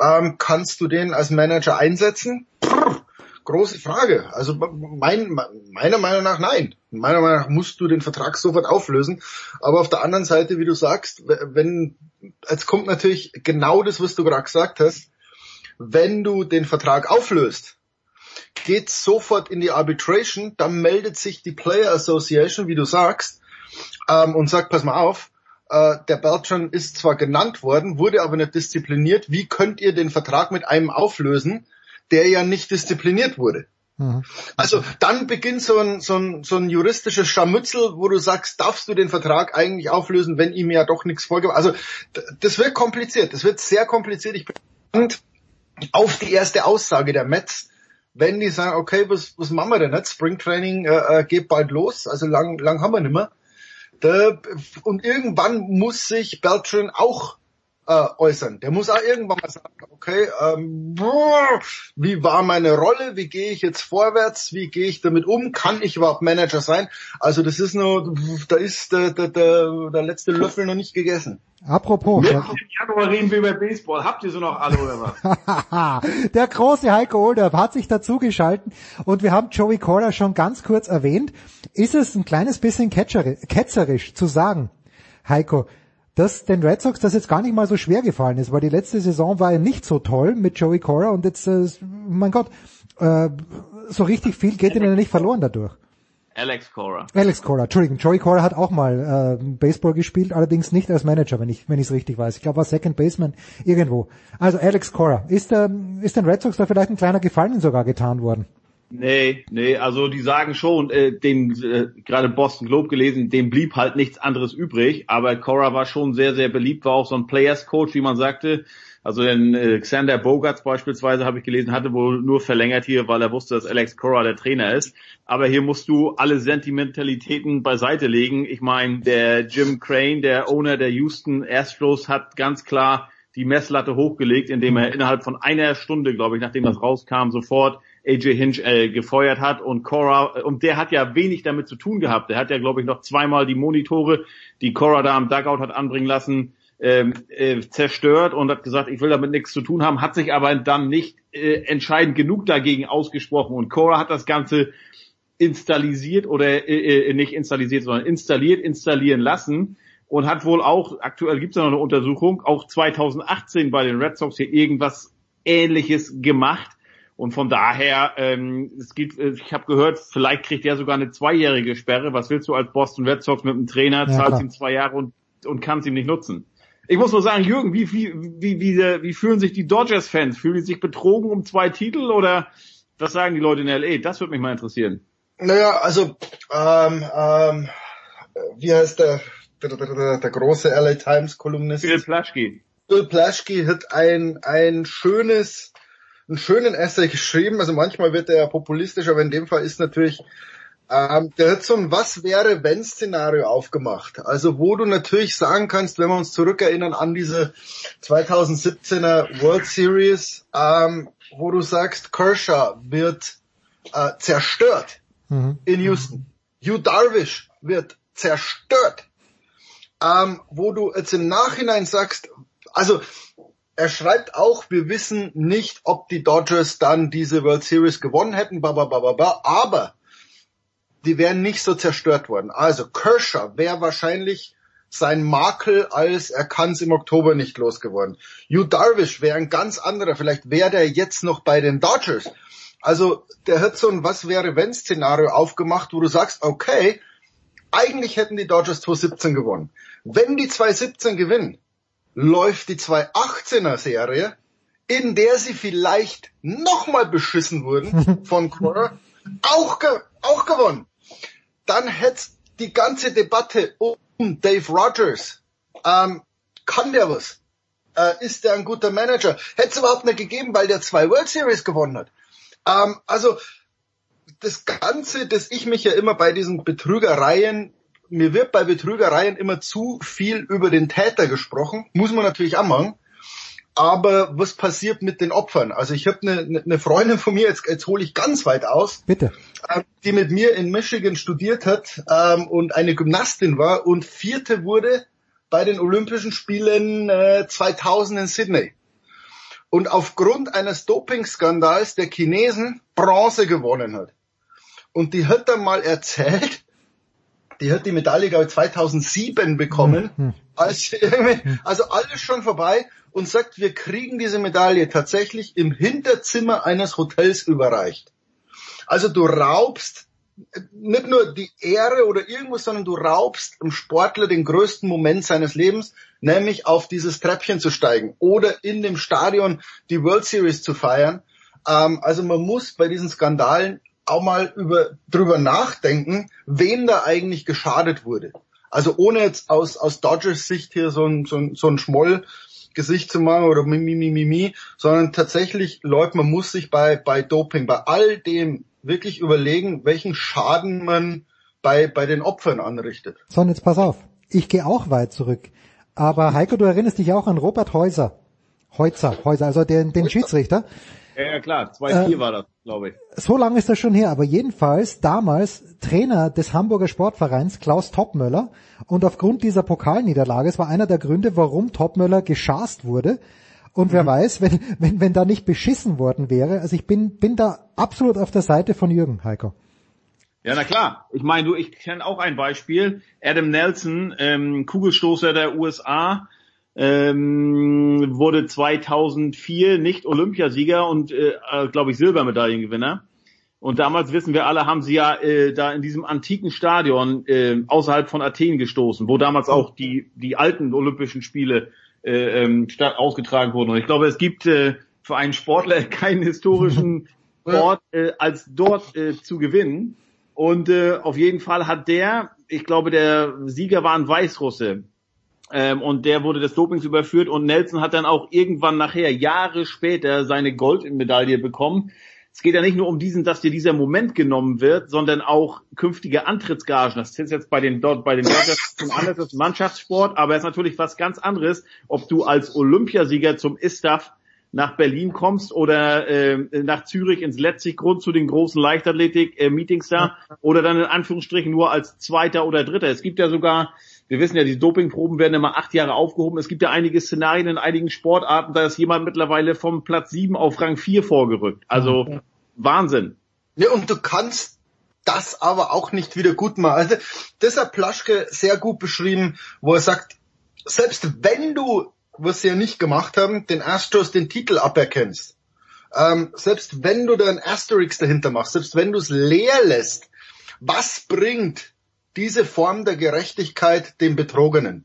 ähm, kannst du den als Manager einsetzen? Große Frage. Also mein, meiner Meinung nach nein. Meiner Meinung nach musst du den Vertrag sofort auflösen. Aber auf der anderen Seite, wie du sagst, wenn, jetzt kommt natürlich genau das, was du gerade gesagt hast, wenn du den Vertrag auflöst, geht sofort in die Arbitration, dann meldet sich die Player Association, wie du sagst, ähm, und sagt, pass mal auf, äh, der Beltran ist zwar genannt worden, wurde aber nicht diszipliniert. Wie könnt ihr den Vertrag mit einem auflösen, der ja nicht diszipliniert wurde? Mhm. Also dann beginnt so ein, so, ein, so ein juristisches Scharmützel, wo du sagst, darfst du den Vertrag eigentlich auflösen, wenn ihm ja doch nichts vorgemacht Also das wird kompliziert, das wird sehr kompliziert. Ich bin gespannt auf die erste Aussage der Mets, wenn die sagen, okay, was, was machen wir denn jetzt? Springtraining äh, äh, geht bald los, also lang, lang haben wir nicht mehr. Da, und irgendwann muss sich Beltran auch äh, äußern. Der muss auch irgendwann mal sagen, okay, ähm, wie war meine Rolle, wie gehe ich jetzt vorwärts, wie gehe ich damit um, kann ich überhaupt Manager sein? Also das ist nur, da ist der, der, der, der letzte Löffel noch nicht gegessen. Apropos, Im Januar reden wir über Baseball. Habt ihr so noch alle oder was? der große Heiko Olderb hat sich dazugeschalten und wir haben Joey Cora schon ganz kurz erwähnt. Ist es ein kleines bisschen ketzerisch zu sagen, Heiko, dass den Red Sox das jetzt gar nicht mal so schwer gefallen ist, weil die letzte Saison war ja nicht so toll mit Joey Cora und jetzt, äh, mein Gott, äh, so richtig viel geht ihnen ja nicht verloren dadurch. Alex Cora. Alex Cora, Entschuldigung, Joey Cora hat auch mal äh, Baseball gespielt, allerdings nicht als Manager, wenn ich wenn ich es richtig weiß. Ich glaube, war Second Baseman irgendwo. Also Alex Cora, ist der ist den Red Sox da vielleicht ein kleiner Gefallen sogar getan worden? Nee, nee, also die sagen schon, äh, den äh, gerade Boston Globe gelesen, dem blieb halt nichts anderes übrig, aber Cora war schon sehr, sehr beliebt, war auch so ein Players Coach, wie man sagte. Also den äh, Xander Bogarts beispielsweise habe ich gelesen, hatte wohl nur verlängert hier, weil er wusste, dass Alex Cora der Trainer ist. Aber hier musst du alle Sentimentalitäten beiseite legen. Ich meine, der Jim Crane, der Owner der Houston Astros, hat ganz klar die Messlatte hochgelegt, indem er innerhalb von einer Stunde, glaube ich, nachdem das rauskam, sofort AJ Hinch äh, gefeuert hat und Cora, und der hat ja wenig damit zu tun gehabt. Der hat ja, glaube ich, noch zweimal die Monitore, die Cora da am Dugout hat anbringen lassen, ähm, äh, zerstört und hat gesagt, ich will damit nichts zu tun haben, hat sich aber dann nicht äh, entscheidend genug dagegen ausgesprochen und Cora hat das Ganze installisiert oder äh, äh, nicht installiert, sondern installiert, installieren lassen und hat wohl auch, aktuell gibt es ja noch eine Untersuchung, auch 2018 bei den Red Sox hier irgendwas ähnliches gemacht. Und von daher, ähm, es gibt, äh, ich habe gehört, vielleicht kriegt er sogar eine zweijährige Sperre. Was willst du als Boston Red Sox mit einem Trainer, Ja, zahlst ihm zwei Jahre und, und kannst ihm nicht nutzen. Ich muss nur sagen, Jürgen, wie, wie, wie, wie, äh, wie fühlen sich die Dodgers-Fans? Fühlen die sich betrogen um zwei Titel oder was sagen die Leute in L.A.? Das würde mich mal interessieren. Naja, also ähm, ähm, wie heißt der, der, der, der, der große LA Times Kolumnist? Phil Plaschke. Phil Plaschke hat ein, ein schönes, einen schönen Essay geschrieben. Also manchmal wird er ja populistisch, aber in dem Fall ist natürlich, ähm, der hat so ein Was wäre wenn Szenario aufgemacht. Also wo du natürlich sagen kannst, wenn wir uns zurückerinnern an diese 2017er World Series, ähm, wo du sagst, Kershaw wird äh, zerstört in Houston. Hugh Darvish wird zerstört. Ähm, wo du jetzt im Nachhinein sagst, also er schreibt auch, wir wissen nicht, ob die Dodgers dann diese World Series gewonnen hätten, ba, ba, ba, ba, ba, aber die wären nicht so zerstört worden. Also Kershaw wäre wahrscheinlich sein Makel als er kann es im Oktober nicht losgeworden. Hugh Darvish wäre ein ganz anderer. Vielleicht wäre der jetzt noch bei den Dodgers. Also der hat so ein Was wäre wenn Szenario aufgemacht, wo du sagst, okay, eigentlich hätten die Dodgers 2017 gewonnen. Wenn die 2017 gewinnen, läuft die 2018er Serie, in der sie vielleicht nochmal beschissen wurden von Cora, auch, ge auch gewonnen. Dann hätte die ganze Debatte um Dave Rogers, ähm, kann der was? Äh, ist der ein guter Manager? Hätte es überhaupt nicht gegeben, weil der zwei World Series gewonnen hat. Ähm, also das Ganze, dass ich mich ja immer bei diesen Betrügereien, mir wird bei Betrügereien immer zu viel über den Täter gesprochen, muss man natürlich auch machen. Aber was passiert mit den Opfern? Also ich habe eine, eine Freundin von mir, jetzt, jetzt hole ich ganz weit aus, Bitte. ähm, die mit mir in Michigan studiert hat ähm, und eine Gymnastin war und vierte wurde bei den Olympischen Spielen äh, 2000 in Sydney. Und aufgrund eines Dopingskandals der Chinesen Bronze gewonnen hat. Und die hat dann mal erzählt, die hat die Medaille, glaube ich, 2007 bekommen. Als irgendwie, also alles schon vorbei und sagt, wir kriegen diese Medaille tatsächlich im Hinterzimmer eines Hotels überreicht. Also du raubst nicht nur die Ehre oder irgendwas, sondern du raubst dem Sportler den größten Moment seines Lebens, nämlich auf dieses Treppchen zu steigen oder in dem Stadion die World Series zu feiern. Ähm, also man muss bei diesen Skandalen auch mal über, drüber nachdenken, wem da eigentlich geschadet wurde. Also ohne jetzt aus, aus Dodgers Sicht hier so ein, so ein, so ein Schmoll Gesicht zu machen oder mi, mi, mi, mi, mi, sondern tatsächlich, Leute, man muss sich bei, bei Doping, bei all dem wirklich überlegen, welchen Schaden man bei, bei den Opfern anrichtet. So, und jetzt pass auf. Ich gehe auch weit zurück. Aber Heiko, du erinnerst dich auch an Robert Häuser. Häuser, Häuser, also den, den Schiedsrichter. Ja, ja klar, 2-4 Äh, war das, glaube ich. So lange ist das schon her, aber jedenfalls damals Trainer des Hamburger Sportvereins Klaus Toppmöller und aufgrund dieser Pokalniederlage, es war einer der Gründe, warum Toppmöller geschast wurde. Und wer weiß, wenn, wenn, wenn da nicht beschissen worden wäre, also ich bin, bin da absolut auf der Seite von Jürgen, Heiko. Ja, na klar. Ich meine, du, ich kenne auch ein Beispiel. Adam Nelson, ähm, Kugelstoßer der USA, ähm, wurde 2004 nicht Olympiasieger und, äh, glaube ich, Silbermedaillengewinner. Und damals wissen wir alle, haben sie ja äh, da in diesem antiken Stadion äh, außerhalb von Athen gestoßen, wo damals auch die die alten Olympischen Spiele äh, ähm, statt ausgetragen wurden. Und ich glaube, es gibt äh, für einen Sportler keinen historischen Ort äh, als dort äh, zu gewinnen. Und äh, auf jeden Fall hat der, ich glaube, der Sieger war ein Weißrusse. Ähm, und der wurde des Dopings überführt und Nelson hat dann auch irgendwann nachher, Jahre später, seine Goldmedaille bekommen. Es geht ja nicht nur um diesen, dass dir dieser Moment genommen wird, sondern auch künftige Antrittsgagen. Das ist jetzt bei den dort bei den Dodgers zum anders als Mannschaftssport, aber es ist natürlich was ganz anderes, ob du als Olympiasieger zum ISTAF nach Berlin kommst oder äh, nach Zürich ins Letziggrund zu den großen Leichtathletik-Meetings da oder dann in Anführungsstrichen nur als Zweiter oder Dritter. Es gibt ja sogar, wir wissen ja, die Dopingproben werden immer acht Jahre aufgehoben. Es gibt ja einige Szenarien in einigen Sportarten, da ist jemand mittlerweile vom Platz sieben auf Rang vier vorgerückt. Also Wahnsinn. Ja, und du kannst das aber auch nicht wieder gut machen. Also, das hat Plaschke sehr gut beschrieben, wo er sagt, selbst wenn du, was sie ja nicht gemacht haben, den Astros den Titel aberkennst, ähm, selbst wenn du da ein Asterix dahinter machst, selbst wenn du es leer lässt, was bringt diese Form der Gerechtigkeit den Betrogenen?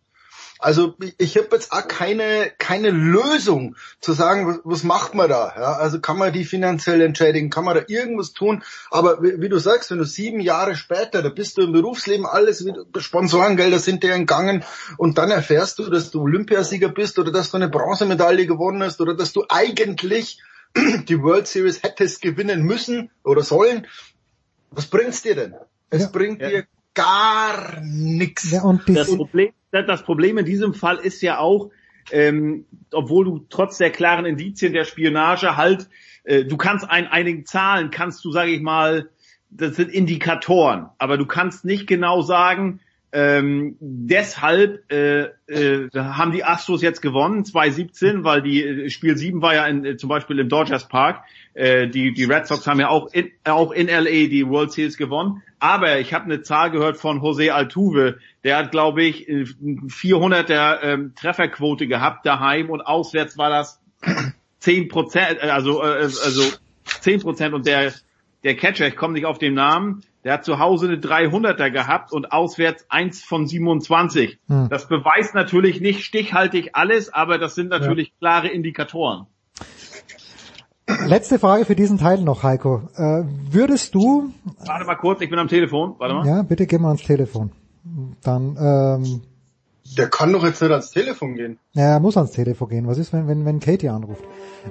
Also ich, habe jetzt auch keine keine Lösung zu sagen, was, was macht man da? Ja, also kann man die finanziell entschädigen, kann man da irgendwas tun? Aber wie, wie du sagst, wenn du sieben Jahre später, da bist du im Berufsleben, alles wieder, Sponsorengelder sind dir entgangen und dann erfährst du, dass du Olympiasieger bist oder dass du eine Bronzemedaille gewonnen hast oder dass du eigentlich die World Series hättest gewinnen müssen oder sollen. Was bringt's dir denn? Es bringt dir gar nichts. Ja, und das, Problem, das Problem in diesem Fall ist ja auch, ähm, obwohl du trotz der klaren Indizien der Spionage halt, äh, du kannst ein, einigen Zahlen, kannst du, sage ich mal, das sind Indikatoren, aber du kannst nicht genau sagen, ähm, deshalb äh, äh, haben die Astros jetzt gewonnen, 2017, weil die äh, Spiel 7 war ja in, äh, zum Beispiel im Dodgers Park. Äh, die, die Red Sox haben ja auch in, auch in LA die World Series gewonnen. Aber ich habe eine Zahl gehört von Jose Altuve, der hat, glaube ich, 400er ähm, Trefferquote gehabt daheim und auswärts war das 10 Prozent, also, äh, also 10 Prozent und der, der Catcher, ich komme nicht auf den Namen, der hat zu Hause eine 300er gehabt und auswärts eins von 27. Hm. Das beweist natürlich nicht stichhaltig alles, aber das sind natürlich ja. klare Indikatoren. Letzte Frage für diesen Teil noch, Heiko. Äh, würdest du... Warte mal kurz, ich bin am Telefon. Warte mal. Ja, bitte geh mal ans Telefon. Dann... Ähm, der kann doch jetzt nicht ans Telefon gehen. Ja, er muss ans Telefon gehen. Was ist, wenn, wenn, wenn Katie anruft?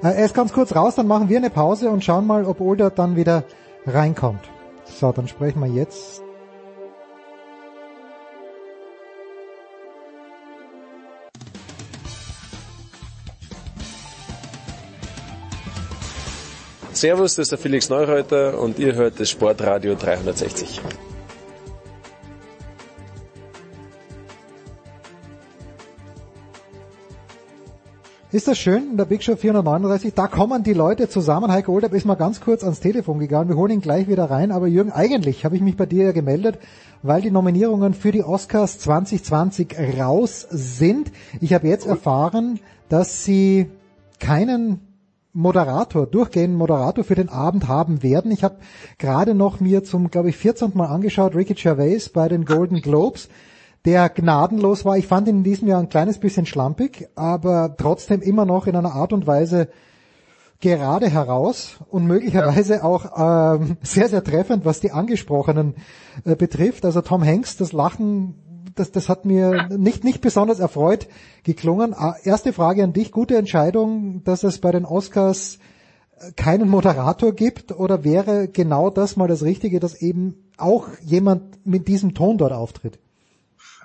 Äh, er ist ganz kurz raus, dann machen wir eine Pause und schauen mal, ob Older dann wieder reinkommt. So, dann sprechen wir jetzt. Servus, das ist der Felix Neureuter und ihr hört das Sportradio 360. Ist das schön in der Big Show 439? Da kommen die Leute zusammen. Heiko Olderb ist mal ganz kurz ans Telefon gegangen. Wir holen ihn gleich wieder rein. Aber Jürgen, eigentlich habe ich mich bei dir ja gemeldet, weil die Nominierungen für die Oscars 2020 raus sind. Ich habe jetzt erfahren, dass sie keinen Moderator, durchgehenden Moderator für den Abend haben werden. Ich habe gerade noch mir zum, glaube ich, 14. Mal angeschaut, Ricky Gervais bei den Golden Globes, der gnadenlos war. Ich fand ihn in diesem Jahr ein kleines bisschen schlampig, aber trotzdem immer noch in einer Art und Weise gerade heraus und möglicherweise auch ähm, sehr, sehr treffend, was die Angesprochenen äh, betrifft. Also Tom Hanks, das Lachen, das, das hat mir nicht, nicht besonders erfreut geklungen. Ah, Erste Frage an dich, gute Entscheidung, dass es bei den Oscars äh, keinen Moderator gibt oder wäre genau das mal das Richtige, dass eben auch jemand mit diesem Ton dort auftritt?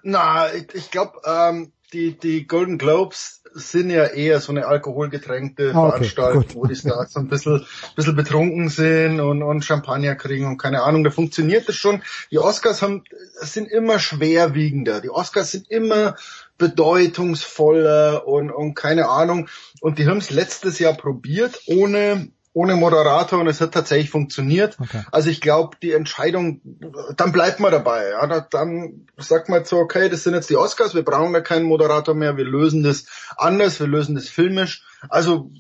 Na, ich, ich glaube, ähm, die, die Golden Globes sind ja eher so eine alkoholgetränkte Ah, okay, Veranstaltung, gut. wo die Stars so ein bisschen, bisschen betrunken sind und, und Champagner kriegen und keine Ahnung, da funktioniert das schon. Die Oscars haben, sind immer schwerwiegender. Die Oscars sind immer bedeutungsvoller und, und keine Ahnung. Und die haben es letztes Jahr probiert, ohne ohne Moderator und es hat tatsächlich funktioniert. Also ich glaube, die Entscheidung, dann bleibt man dabei. Ja, Da- dann sagt man so, okay, das sind jetzt die Oscars, wir brauchen da keinen Moderator mehr, wir lösen das anders, wir lösen das filmisch. Also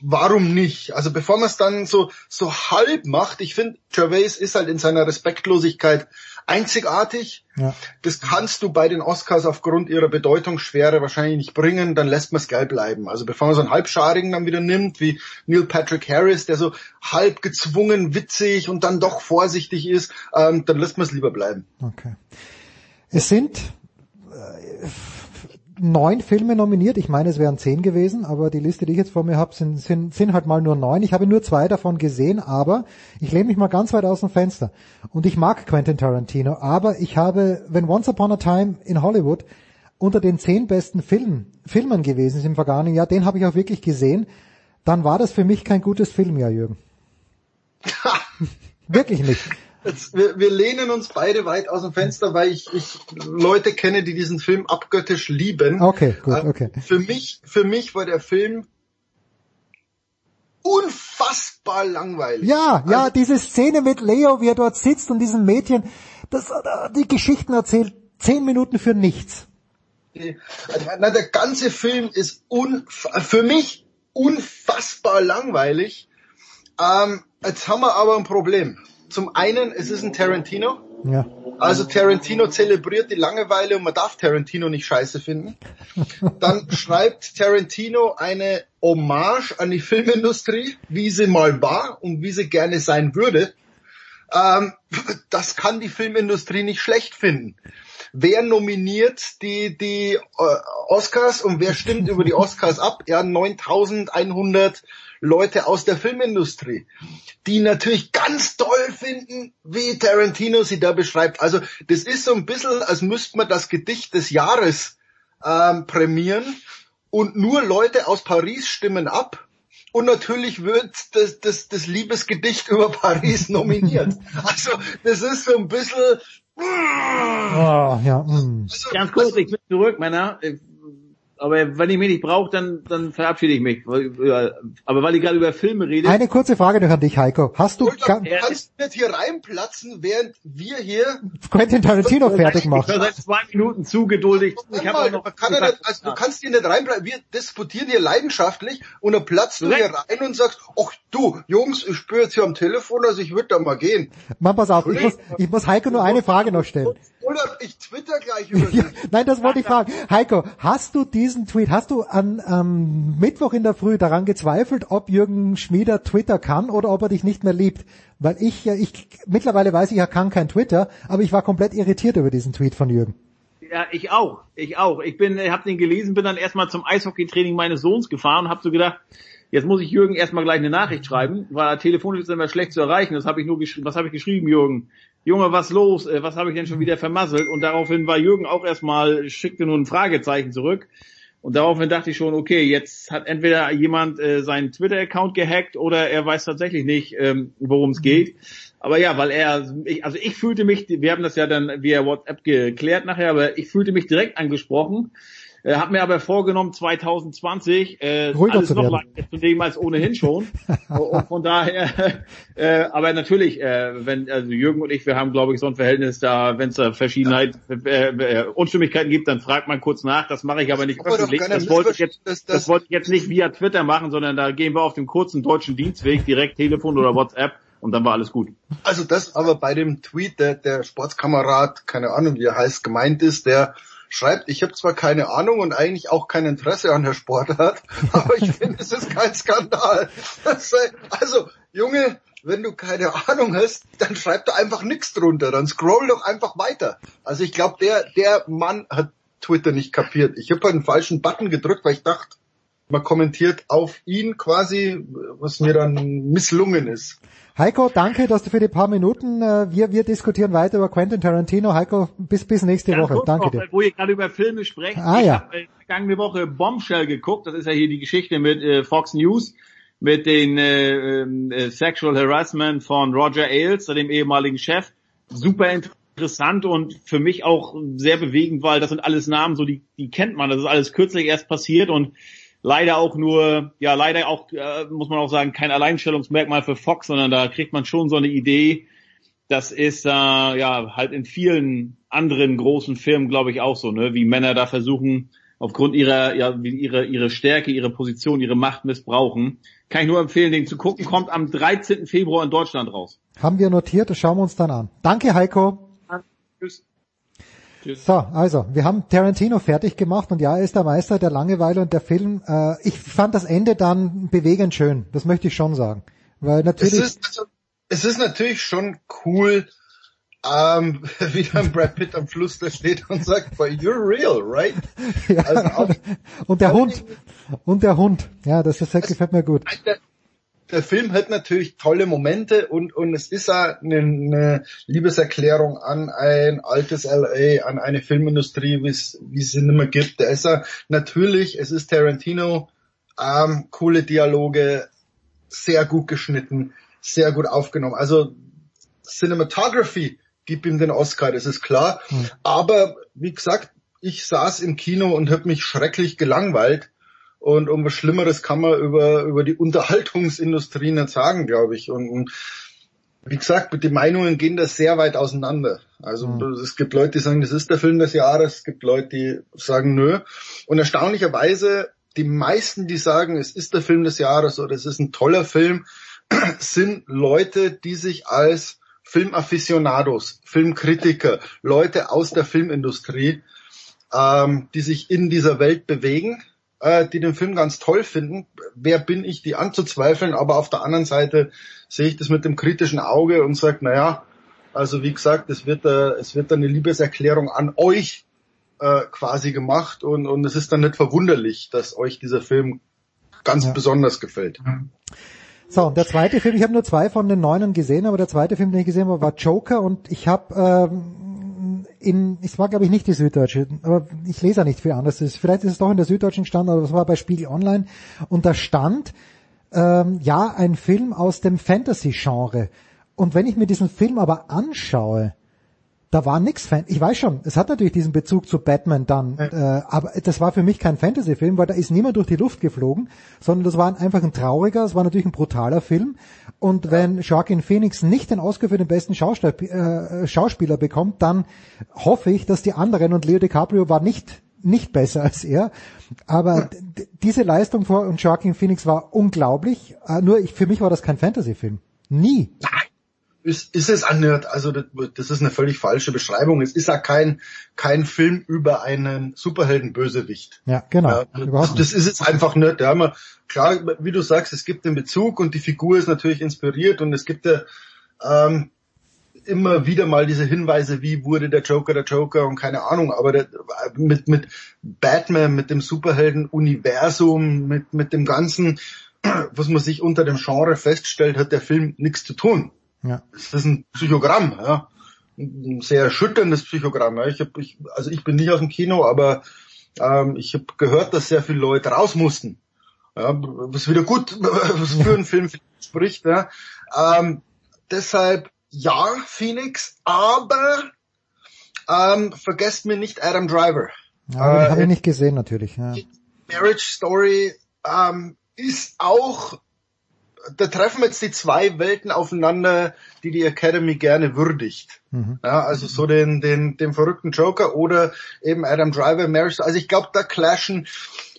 warum nicht? Also bevor man es dann so so halb macht, ich finde, Gervais ist halt in seiner Respektlosigkeit einzigartig. Ja. Das kannst du bei den Oscars aufgrund ihrer Bedeutungsschwere wahrscheinlich nicht bringen, dann lässt man es geil bleiben. Also bevor man so einen Halbscharigen dann wieder nimmt, wie Neil Patrick Harris, der so halb gezwungen witzig und dann doch vorsichtig ist, ähm, dann lässt man es lieber bleiben. Okay. Es sind äh, neun Filme nominiert. Ich meine, es wären zehn gewesen, aber die Liste, die ich jetzt vor mir habe, sind, sind, sind halt mal nur neun. Ich habe nur zwei davon gesehen, aber ich lehne mich mal ganz weit aus dem Fenster. Und ich mag Quentin Tarantino, aber ich habe, wenn Once Upon a Time in Hollywood unter den zehn besten Filmen, Filmen gewesen ist im vergangenen Jahr, den habe ich auch wirklich gesehen, dann war das für mich kein gutes Filmjahr, Jürgen. wirklich nicht. Jetzt, wir, wir lehnen uns beide weit aus dem Fenster, weil ich, ich Leute kenne, die diesen Film abgöttisch lieben. Okay, gut, Äh, okay. Für mich, für mich war der Film unfassbar langweilig. Ja, ja, diese Szene mit Leo, wie er dort sitzt und diesem Mädchen, das, äh, die Geschichten erzählt, zehn Minuten für nichts. Na, der ganze Film ist für mich unfassbar langweilig. Ähm, jetzt haben wir aber ein Problem. Zum einen, es ist ein Tarantino. Ja. Also Tarantino zelebriert die Langeweile und man darf Tarantino nicht scheiße finden. Dann schreibt Tarantino eine Hommage an die Filmindustrie, wie sie mal war und wie sie gerne sein würde. Ähm, das kann die Filmindustrie nicht schlecht finden. Wer nominiert die, die äh, Oscars und wer stimmt über die Oscars ab? Ja, 9100 Leute aus der Filmindustrie, die natürlich ganz toll finden, wie Tarantino sie da beschreibt. Also das ist so ein bisschen, als müsste man das Gedicht des Jahres ähm, prämieren und nur Leute aus Paris stimmen ab. Und natürlich wird das, das, das Liebesgedicht über Paris nominiert. Also das ist so ein bisschen... Ah, ja, mm. Ganz kurz, ich bin zurück, Männer. Aber wenn ich mich nicht brauche, dann, dann verabschiede ich mich. Aber weil ich gerade über Filme rede. Eine kurze Frage noch an dich, Heiko. Hast du ga- Du kannst nicht hier reinplatzen, während wir hier... Quentin Tarantino fertig Ich machen? höre seit zwei Minuten zu geduldig. Ich mal, noch. kann ja nicht, also du kannst hier nicht reinbleiben. Wir diskutieren hier leidenschaftlich und dann platzt du hier rein und sagst, ach du, Jungs, ich spüre jetzt hier am Telefon, also ich würde da mal gehen. Mann, pass auf, ich muss, ich muss Heiko nur eine Frage noch stellen. Oder ich twitter gleich über Ja, nein, das wollte ich fragen. Heiko, hast du diesen Tweet, hast du an am Mittwoch in der Früh daran gezweifelt, ob Jürgen Schmieder Twitter kann oder ob er dich nicht mehr liebt? Weil ich ja, ich mittlerweile weiß ich, er kann kein Twitter, aber ich war komplett irritiert über diesen Tweet von Jürgen. Ja, ich auch. Ich auch. Ich bin, habe den gelesen, bin dann erstmal zum Eishockeytraining meines Sohns gefahren und habe so gedacht, jetzt muss ich Jürgen erstmal gleich eine Nachricht schreiben, weil telefonisch ist immer schlecht zu erreichen. Das habe ich nur geschrieben. Was habe ich geschrieben, Jürgen? Junge, was los? Äh, Was habe ich denn schon wieder vermasselt? Und daraufhin war Jürgen auch erstmal, schickte nur ein Fragezeichen zurück. Und daraufhin dachte ich schon, okay, jetzt hat entweder jemand äh, seinen Twitter-Account gehackt oder er weiß tatsächlich nicht, ähm, worum es geht. Aber ja, weil er, ich, also ich fühlte mich, wir haben das ja dann via WhatsApp geklärt nachher, aber ich fühlte mich direkt angesprochen. Äh, hab mir aber vorgenommen, 2020 äh, Ruhiger alles zu noch leichter zu nehmen als ohnehin schon. und von daher, äh, aber natürlich, äh, wenn also Jürgen und ich, wir haben, glaube ich, so ein Verhältnis da, wenn es da Verschiedenheit, äh, äh, Unstimmigkeiten gibt, dann fragt man kurz nach. Das mache ich aber nicht Aber doch öffentlich. Das wollte ich jetzt, das- das, das- wollte ich jetzt nicht via Twitter machen, sondern da gehen wir auf dem kurzen deutschen Dienstweg, direkt Telefon oder WhatsApp und dann war alles gut. Also das aber bei dem Tweet, der, der Sportskamerad, keine Ahnung wie er heißt, gemeint ist, der schreibt, ich habe zwar keine Ahnung und eigentlich auch kein Interesse an der Sportart, aber ich finde, es ist kein Skandal. Also, Junge, wenn du keine Ahnung hast, dann schreib da einfach nichts drunter, dann scroll doch einfach weiter. Also ich glaube, der, der Mann hat Twitter nicht kapiert. Ich habe einen falschen Button gedrückt, weil ich dachte, man kommentiert auf ihn quasi, was mir dann misslungen ist. Heiko, danke, dass du für die paar Minuten, äh, wir, wir diskutieren weiter über Quentin Tarantino. Heiko, bis, bis nächste Ganz Woche. Danke noch, dir. Wo ihr gerade über Filme sprecht. Ah, ich ja. habe äh, vergangene Woche Bombshell geguckt. Das ist ja hier die Geschichte mit äh, Fox News mit den äh, ähm, äh, Sexual Harassment von Roger Ailes, dem ehemaligen Chef. Super interessant und für mich auch sehr bewegend, weil das sind alles Namen, so die, die kennt man. Das ist alles kürzlich erst passiert und leider auch nur, ja leider auch, äh, muss man auch sagen, kein Alleinstellungsmerkmal für Fox, sondern da kriegt man schon so eine Idee, das ist äh, ja halt in vielen anderen großen Firmen, glaube ich, auch so, ne? wie Männer da versuchen, aufgrund ihrer, ja, wie ihre, ihre Stärke, ihre Position, ihre Macht missbrauchen. Kann ich nur empfehlen, den zu gucken, kommt am 13. Februar in Deutschland raus. Haben wir notiert, das schauen wir uns dann an. Danke, Heiko. Tschüss. So, also, wir haben Tarantino fertig gemacht und ja, er ist der Meister der Langeweile und der Film. Äh, ich fand das Ende dann bewegend schön, das möchte ich schon sagen. Weil Es natürlich, ist, also, es ist natürlich schon cool, ähm, wie dann Brad Pitt am Fluss da steht und sagt, but you're real, right? Also auch, und der Hund, und der Hund, ja, das, das gefällt mir gut. der, der Film hat natürlich tolle Momente und, und es ist auch eine, eine Liebeserklärung an ein altes LA, an eine Filmindustrie, wie es sie nicht mehr gibt. Da ist er natürlich, es ist Tarantino, ähm, coole Dialoge, sehr gut geschnitten, sehr gut aufgenommen. Also Cinematography gibt ihm den Oscar, das ist klar. Aber wie gesagt, ich saß im Kino und habe mich schrecklich gelangweilt. Und um was Schlimmeres kann man über, über die Unterhaltungsindustrie nicht sagen, glaube ich. Und, und wie gesagt, die Meinungen gehen da sehr weit auseinander. Also es gibt Leute, die sagen, das ist der Film des Jahres, es gibt Leute, die sagen, nö. Und erstaunlicherweise, die meisten, die sagen, es ist der Film des Jahres oder es ist ein toller Film, sind Leute, die sich als Filmaficionados, Filmkritiker, Leute aus der Filmindustrie, ähm, die sich in dieser Welt bewegen, äh, die den Film ganz toll finden. Wer bin ich, die anzuzweifeln? Aber auf der anderen Seite sehe ich das mit dem kritischen Auge und sage, naja, also wie gesagt, es wird, äh, es wird eine Liebeserklärung an euch äh, quasi gemacht und, und es ist dann nicht verwunderlich, dass euch dieser Film ganz besonders gefällt. So, der zweite Film, ich habe nur zwei von den neunen gesehen, aber der zweite Film, den ich gesehen habe, war Joker und ich habe ähm, in, es war glaube ich nicht die Süddeutsche, aber ich lese ja nicht viel anders. Vielleicht ist es doch in der Süddeutschen stand, aber es war bei Spiegel Online und da stand ähm, ja ein Film aus dem Fantasy-Genre. Und wenn ich mir diesen Film aber anschaue, da war nix Fan. Ich weiß schon, es hat natürlich diesen Bezug zu Batman dann, äh, aber das war für mich kein Fantasy-Film, weil da ist niemand durch die Luft geflogen, sondern das war einfach ein trauriger, es war natürlich ein brutaler Film. Und wenn Joaquin Phoenix nicht den Oscar für den besten Schauspieler, äh, Schauspieler bekommt, dann hoffe ich, dass die anderen und Leo DiCaprio war nicht nicht besser als er, aber diese Leistung von Joaquin Phoenix war unglaublich. Äh, nur ich, für mich war das kein Fantasy-Film. Nie. Ist, ist es nicht, also das, das ist eine völlig falsche Beschreibung. Es ist ja kein, kein Film über einen Superheldenbösewicht. Ja, genau. Ja, Überhaupt das ist es einfach nicht. Ja, man, klar, wie du sagst, es gibt den Bezug und die Figur ist natürlich inspiriert und es gibt ja ähm, immer wieder mal diese Hinweise, wie wurde der Joker der Joker und keine Ahnung, aber der, mit, mit Batman, mit dem Superhelden-Universum, mit, mit dem Ganzen, was man sich unter dem Genre feststellt, hat der Film nichts zu tun. Ja. Es ist ein Psychogramm, ja. Ein sehr erschütterndes Psychogramm. Ja. Ich hab, ich, also ich bin nicht aus dem Kino, aber ähm, ich habe gehört, dass sehr viele Leute raus mussten. Ja, was wieder gut was für einen Film spricht. Ja. Ähm, deshalb ja, Phoenix, aber ähm, vergesst mir nicht Adam Driver. Ja, Äh, habe ich nicht gesehen natürlich. Ja. Marriage Story ähm, ist auch, da treffen jetzt die zwei Welten aufeinander, die die Academy gerne würdigt. Mhm. Ja, also so den, den, den verrückten Joker oder eben Adam Driver, Marriage. Also ich glaube, da clashen.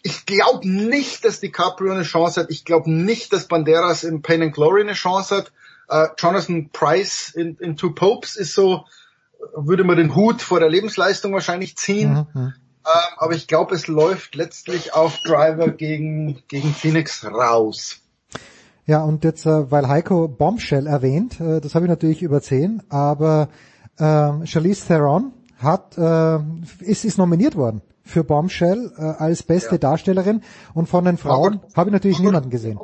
Ich glaube nicht, dass DiCaprio eine Chance hat. Ich glaube nicht, dass Banderas in Pain and Glory eine Chance hat. Äh, Jonathan Price in, in Two Popes ist so, würde man den Hut vor der Lebensleistung wahrscheinlich ziehen. Mhm. Ähm, aber ich glaube, es läuft letztlich auf Driver gegen, gegen Phoenix raus. Ja, und jetzt, äh, weil Heiko Bombshell erwähnt, äh, das habe ich natürlich übersehen, aber äh, Charlize Theron hat, äh, ist, ist nominiert worden für Bombshell äh, als beste Darstellerin und von den Frauen habe ich natürlich niemanden gesehen.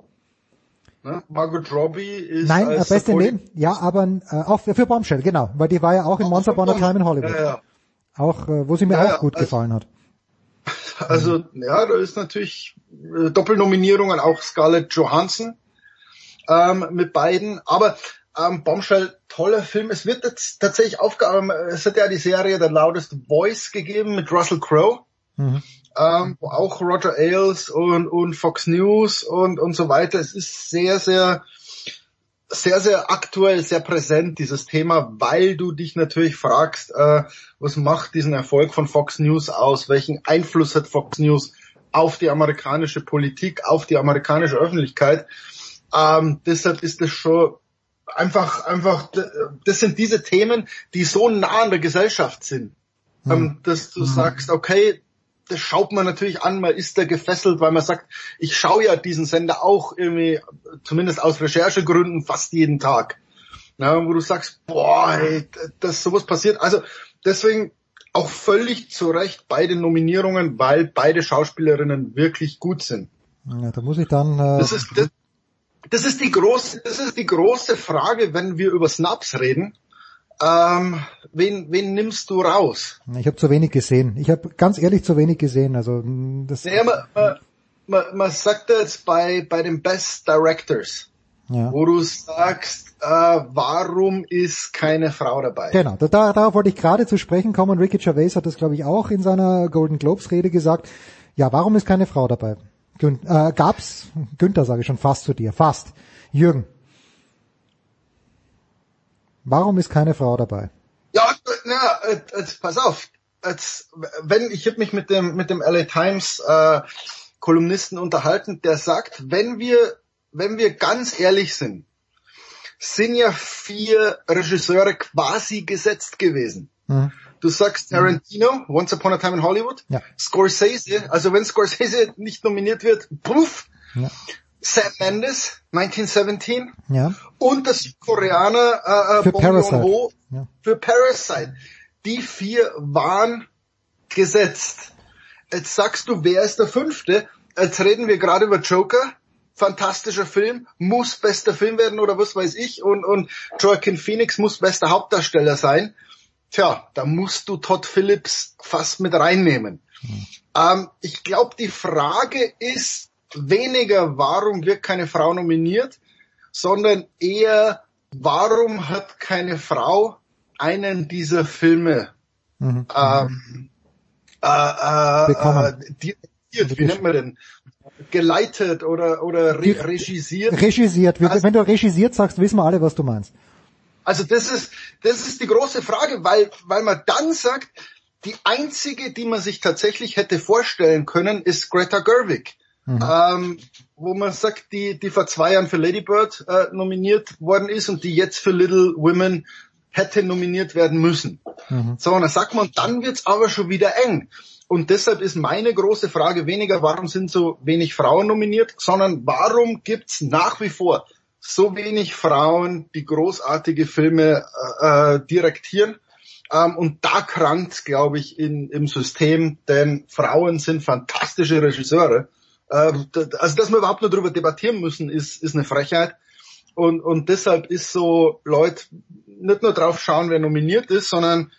Ne? Margot Robbie ist Nein, äh, als beste Supporting- Neben, ja, aber äh, auch für, für Bombshell, genau, weil die war ja auch in Once Upon a Time in Hollywood. Ja, ja. Auch, äh, wo sie mir Ja, auch ja, gut also- gefallen hat. Also ja, da ist natürlich äh, Doppelnominierungen auch Scarlett Johansson ähm, mit beiden. Aber ähm, Bombshell, toller Film. Es wird jetzt tatsächlich Aufgaben, es hat ja die Serie The Loudest Voice gegeben mit Russell Crowe. Mhm. ähm, wo auch Roger Ailes und, und Fox News und, und so weiter. Es ist sehr, sehr, sehr, sehr aktuell, sehr präsent, dieses Thema, weil du dich natürlich fragst, äh, was macht diesen Erfolg von Fox News aus? Welchen Einfluss hat Fox News auf die amerikanische Politik, auf die amerikanische Öffentlichkeit? Ähm, deshalb ist es schon einfach, einfach, das sind diese Themen, die so nah an der Gesellschaft sind, ähm, dass du sagst, okay, das schaut man natürlich an, man ist da gefesselt, weil man sagt, ich schaue ja diesen Sender auch irgendwie, zumindest aus Recherchegründen, fast jeden Tag. Ja, wo du sagst, boah, ey, dass sowas passiert. Also deswegen auch völlig zu Recht beide Nominierungen, weil beide Schauspielerinnen wirklich gut sind. Ja, da muss ich dann. Äh, Das ist, das, das ist die große, das ist die große Frage, wenn wir über Snaps reden. Ähm, wen, wen nimmst du raus? ich habe zu wenig gesehen. Ich habe ganz ehrlich zu wenig gesehen. Also das. Naja, man, man, man, man sagt jetzt bei, bei den Best Directors, Ja. wo du sagst, äh, warum ist keine Frau dabei? Genau, da, darauf wollte ich gerade zu sprechen kommen. Ricky Gervais hat das, glaube ich, auch in seiner Golden Globes Rede gesagt. Ja, warum ist keine Frau dabei? Gün, äh, gab's, Günther sage ich schon fast zu dir, fast. Jürgen. Warum ist keine Frau dabei? Ja, na, jetzt, jetzt, pass auf. Jetzt, wenn ich habe mich mit dem mit dem LA Times äh, Kolumnisten unterhalten, der sagt, wenn wir wenn wir ganz ehrlich sind, sind ja vier Regisseure quasi gesetzt gewesen. Hm. Du sagst Tarantino, Once Upon a Time in Hollywood, Ja. Scorsese, also wenn Scorsese nicht nominiert wird, puff, Ja. Sam Mendes, 1917 Ja. und das Koreaner äh, äh, Für Bong Parasite. Joon-ho Ja. für Parasite. Die vier waren gesetzt. Jetzt sagst du, wer ist der fünfte? Jetzt reden wir gerade über Joker. Fantastischer Film, muss bester Film werden oder was weiß ich. Und, und Joaquin Phoenix muss bester Hauptdarsteller sein. Tja, da musst du Todd Phillips fast mit reinnehmen. Ähm, ich glaube, die Frage ist weniger, warum wird keine Frau nominiert, sondern eher, warum hat keine Frau einen dieser Filme Mhm. ähm, äh, äh, Bekommen. äh, dirigiert, wie nennt man denn? Geleitet oder, oder re regisiert. Regisiert. Wenn du regisiert sagst, wissen wir alle, was du meinst. Also das ist, das ist die große Frage, weil, weil man dann sagt, die einzige, die man sich tatsächlich hätte vorstellen können, ist Greta Gerwig. Ähm, wo man sagt, die, die vor zwei Jahren für Lady Bird äh, nominiert worden ist und die jetzt für Little Women hätte nominiert werden müssen. So, und dann sagt man, dann wird's aber schon wieder eng. Und deshalb ist meine große Frage weniger, warum sind so wenig Frauen nominiert, sondern warum gibt's nach wie vor so wenig Frauen, die großartige Filme äh, äh, direktieren. Ähm, und da krankt's, glaube ich, in, im System, denn Frauen sind fantastische Regisseure. Äh, also, dass wir überhaupt nur darüber debattieren müssen, ist, ist eine Frechheit. Und, und deshalb ist so, Leute, nicht nur drauf schauen, wer nominiert ist, sondern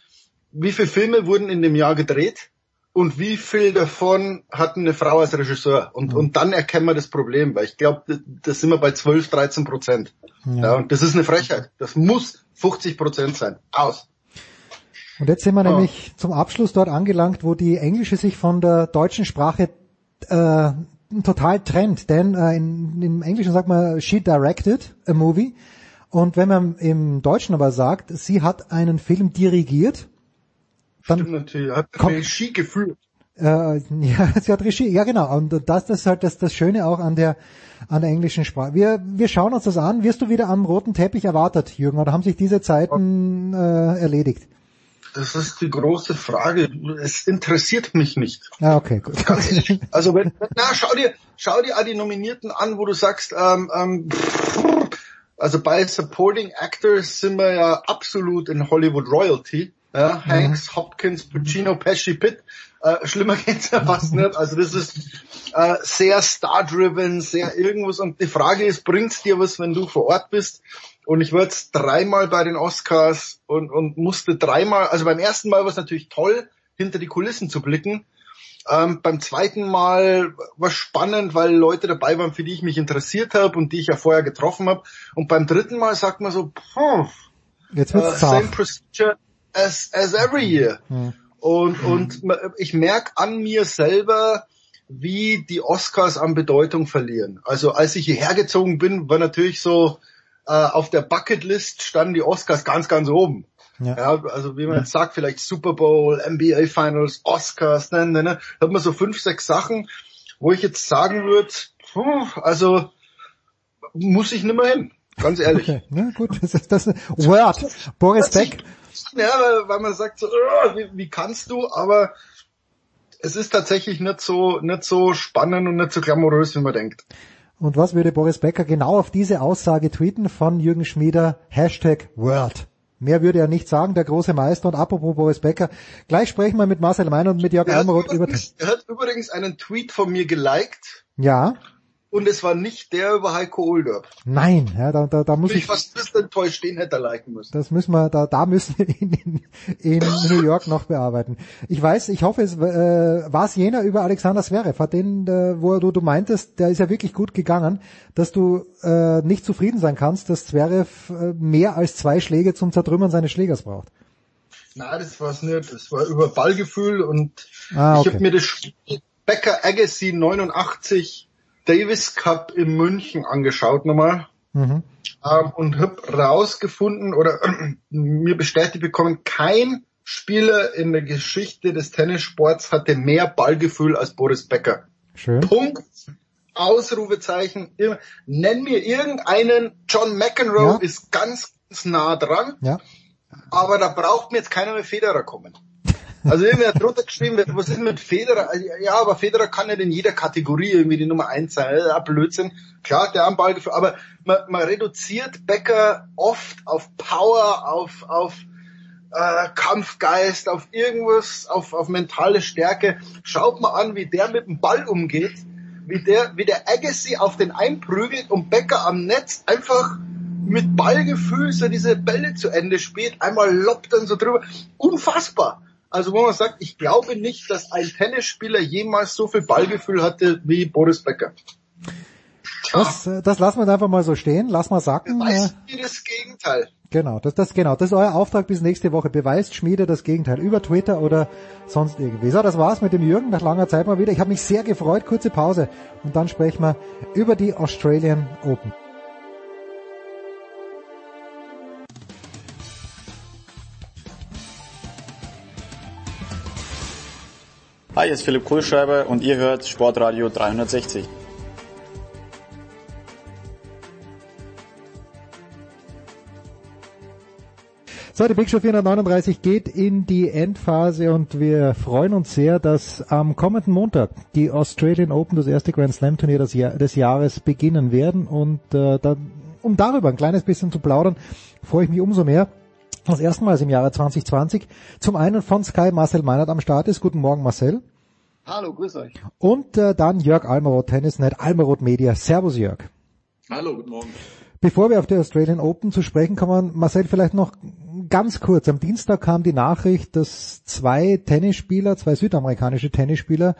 wie viele Filme wurden in dem Jahr gedreht und wie viel davon hatten eine Frau als Regisseur. Und, und dann erkennen wir das Problem, weil ich glaube, das sind wir bei 12, 13 Prozent. Ja. und das ist eine Frechheit. Das muss 50 Prozent sein. Aus. Und jetzt sind wir Ah. nämlich zum Abschluss dort angelangt, wo die englische sich von der deutschen Sprache äh, total trennt. Denn äh, in, im Englischen sagt man, she directed a movie. Und wenn man im Deutschen aber sagt, sie hat einen Film dirigiert, dann Stimmt natürlich, hat kommt- Regie geführt. äh, ja, sie hat Regie, ja genau. Und das, das ist halt das, das Schöne auch an der an der englischen Sprache. Wir, wir schauen uns das an. Wirst du wieder am roten Teppich erwartet, Jürgen, oder haben sich diese Zeiten äh, erledigt? Das ist die große Frage. Es interessiert mich nicht. Ah, okay, gut. Also wenn, na, schau dir, schau dir all die Nominierten an, wo du sagst, ähm, ähm, also bei Supporting Actors sind wir ja absolut in Hollywood Royalty. Ja, Hanks, Hopkins, Pacino, Pesci, Pitt. Äh, schlimmer geht's ja fast nicht. Also das ist äh, sehr star-driven, sehr irgendwas. Und die Frage ist, bringt's dir was, wenn du vor Ort bist? Und ich war jetzt dreimal bei den Oscars und, und musste dreimal, also beim ersten Mal war es natürlich toll, hinter die Kulissen zu blicken. Ähm, beim zweiten Mal war spannend, weil Leute dabei waren, für die ich mich interessiert habe und die ich ja vorher getroffen habe. Und beim dritten Mal sagt man so, pff, Jetzt äh, wird's same zart. procedure as, as every year. Hm. Und, und ma- ich merke an mir selber, wie die Oscars an Bedeutung verlieren. Also als ich hierher gezogen bin, war natürlich so, äh, auf der Bucketlist standen die Oscars ganz, ganz oben. Ja. Ja, also wie man jetzt sagt, vielleicht Super Bowl, NBA Finals, Oscars, ne, ne, ne, hat man so fünf, sechs Sachen, wo ich jetzt sagen würde, also muss ich nimmer hin, ganz ehrlich. Okay, na gut, das ist das Word. Boris Beck. Ja, weil, man sagt so, "Oh, wie, wie kannst du, aber es ist tatsächlich nicht so, nicht so spannend und nicht so glamourös, wie man denkt. Und was würde Boris Becker genau auf diese Aussage tweeten von Jürgen Schmieder? Hashtag Word. Mehr würde er nicht sagen, der große Meister. Und apropos Boris Becker, gleich sprechen wir mit Marcel Meiner und mit Jörg hat, Almeroth über... er hat übrigens einen Tweet von mir geliked Ja, und es war nicht der über Heiko Olderb. nein, ja, da, da, da muss ich ich... fast ein bisschen enttäuscht, den hätte er liken müssen. Das müssen wir, da, da müssen wir ihn in, in New York noch bearbeiten. Ich weiß, ich hoffe, es äh, war es jener über Alexander Zverev, hat den, äh, wo du, du meintest, der ist ja wirklich gut gegangen, dass du äh, nicht zufrieden sein kannst, dass Zverev äh, mehr als zwei Schläge zum Zertrümmern seines Schlägers braucht. Nein, das war's nicht. Das war über Ballgefühl und Ah, ich okay. habe mir das Becker Agassi 89 Davis Cup in München angeschaut nochmal. Mhm. ähm, und habe rausgefunden oder mir bestätigt bekommen, kein Spieler in der Geschichte des Tennissports hatte mehr Ballgefühl als Boris Becker. Schön. Punkt. Ausrufezeichen. Nenn mir irgendeinen. John McEnroe Ja. ist ganz, ganz nah dran, Ja. aber da braucht mir jetzt keiner mit Federer kommen. Also irgendwie hat drunter geschrieben, was ist mit Federer? Also, Ja, aber Federer kann nicht in jeder Kategorie irgendwie die Nummer eins sein. Ja, Blödsinn. Klar, der am Ballgefühl, aber man, man reduziert Becker oft auf Power, auf, auf äh, Kampfgeist, auf irgendwas, auf, auf mentale Stärke. Schaut mal an, wie der mit dem Ball umgeht, wie der, wie der Agassi auf den einprügelt und Becker am Netz einfach mit Ballgefühl so diese Bälle zu Ende spielt, einmal lobt dann so drüber. Unfassbar. Also wo man sagt, ich glaube nicht, dass ein Tennisspieler jemals so viel Ballgefühl hatte wie Boris Becker. Das, äh, das lassen wir einfach mal so stehen, lass mal sacken. Äh, Weiß mir das Gegenteil. Genau, das, das, genau, das ist euer Auftrag bis nächste Woche. Beweist Schmiede das Gegenteil über Twitter oder sonst irgendwie. So, das war's mit dem Jürgen nach langer Zeit mal wieder. Ich habe mich sehr gefreut. Kurze Pause und dann sprechen wir über die Australian Open. Hi, hier ist Philipp Kohlschreiber und ihr hört Sportradio 360. So, die Big Show 439 geht in die Endphase und wir freuen uns sehr, dass am kommenden Montag die Australian Open, das erste Grand Slam Turnier des, Jahr, des Jahres, beginnen werden. Und äh, da, um darüber ein kleines bisschen zu plaudern, freue ich mich umso mehr. Das erste Mal im Jahre 2020. Zum einen von Sky Marcel Meinert am Start ist. Guten Morgen Marcel. Hallo, grüß euch. Und äh, dann Jörg Almeroth, Tennisnet, Almeroth Media. Servus Jörg. Hallo, guten Morgen. Bevor wir auf die Australian Open zu sprechen kommen, Marcel, vielleicht noch ganz kurz. Am Dienstag kam die Nachricht, dass zwei Tennisspieler, zwei südamerikanische Tennisspieler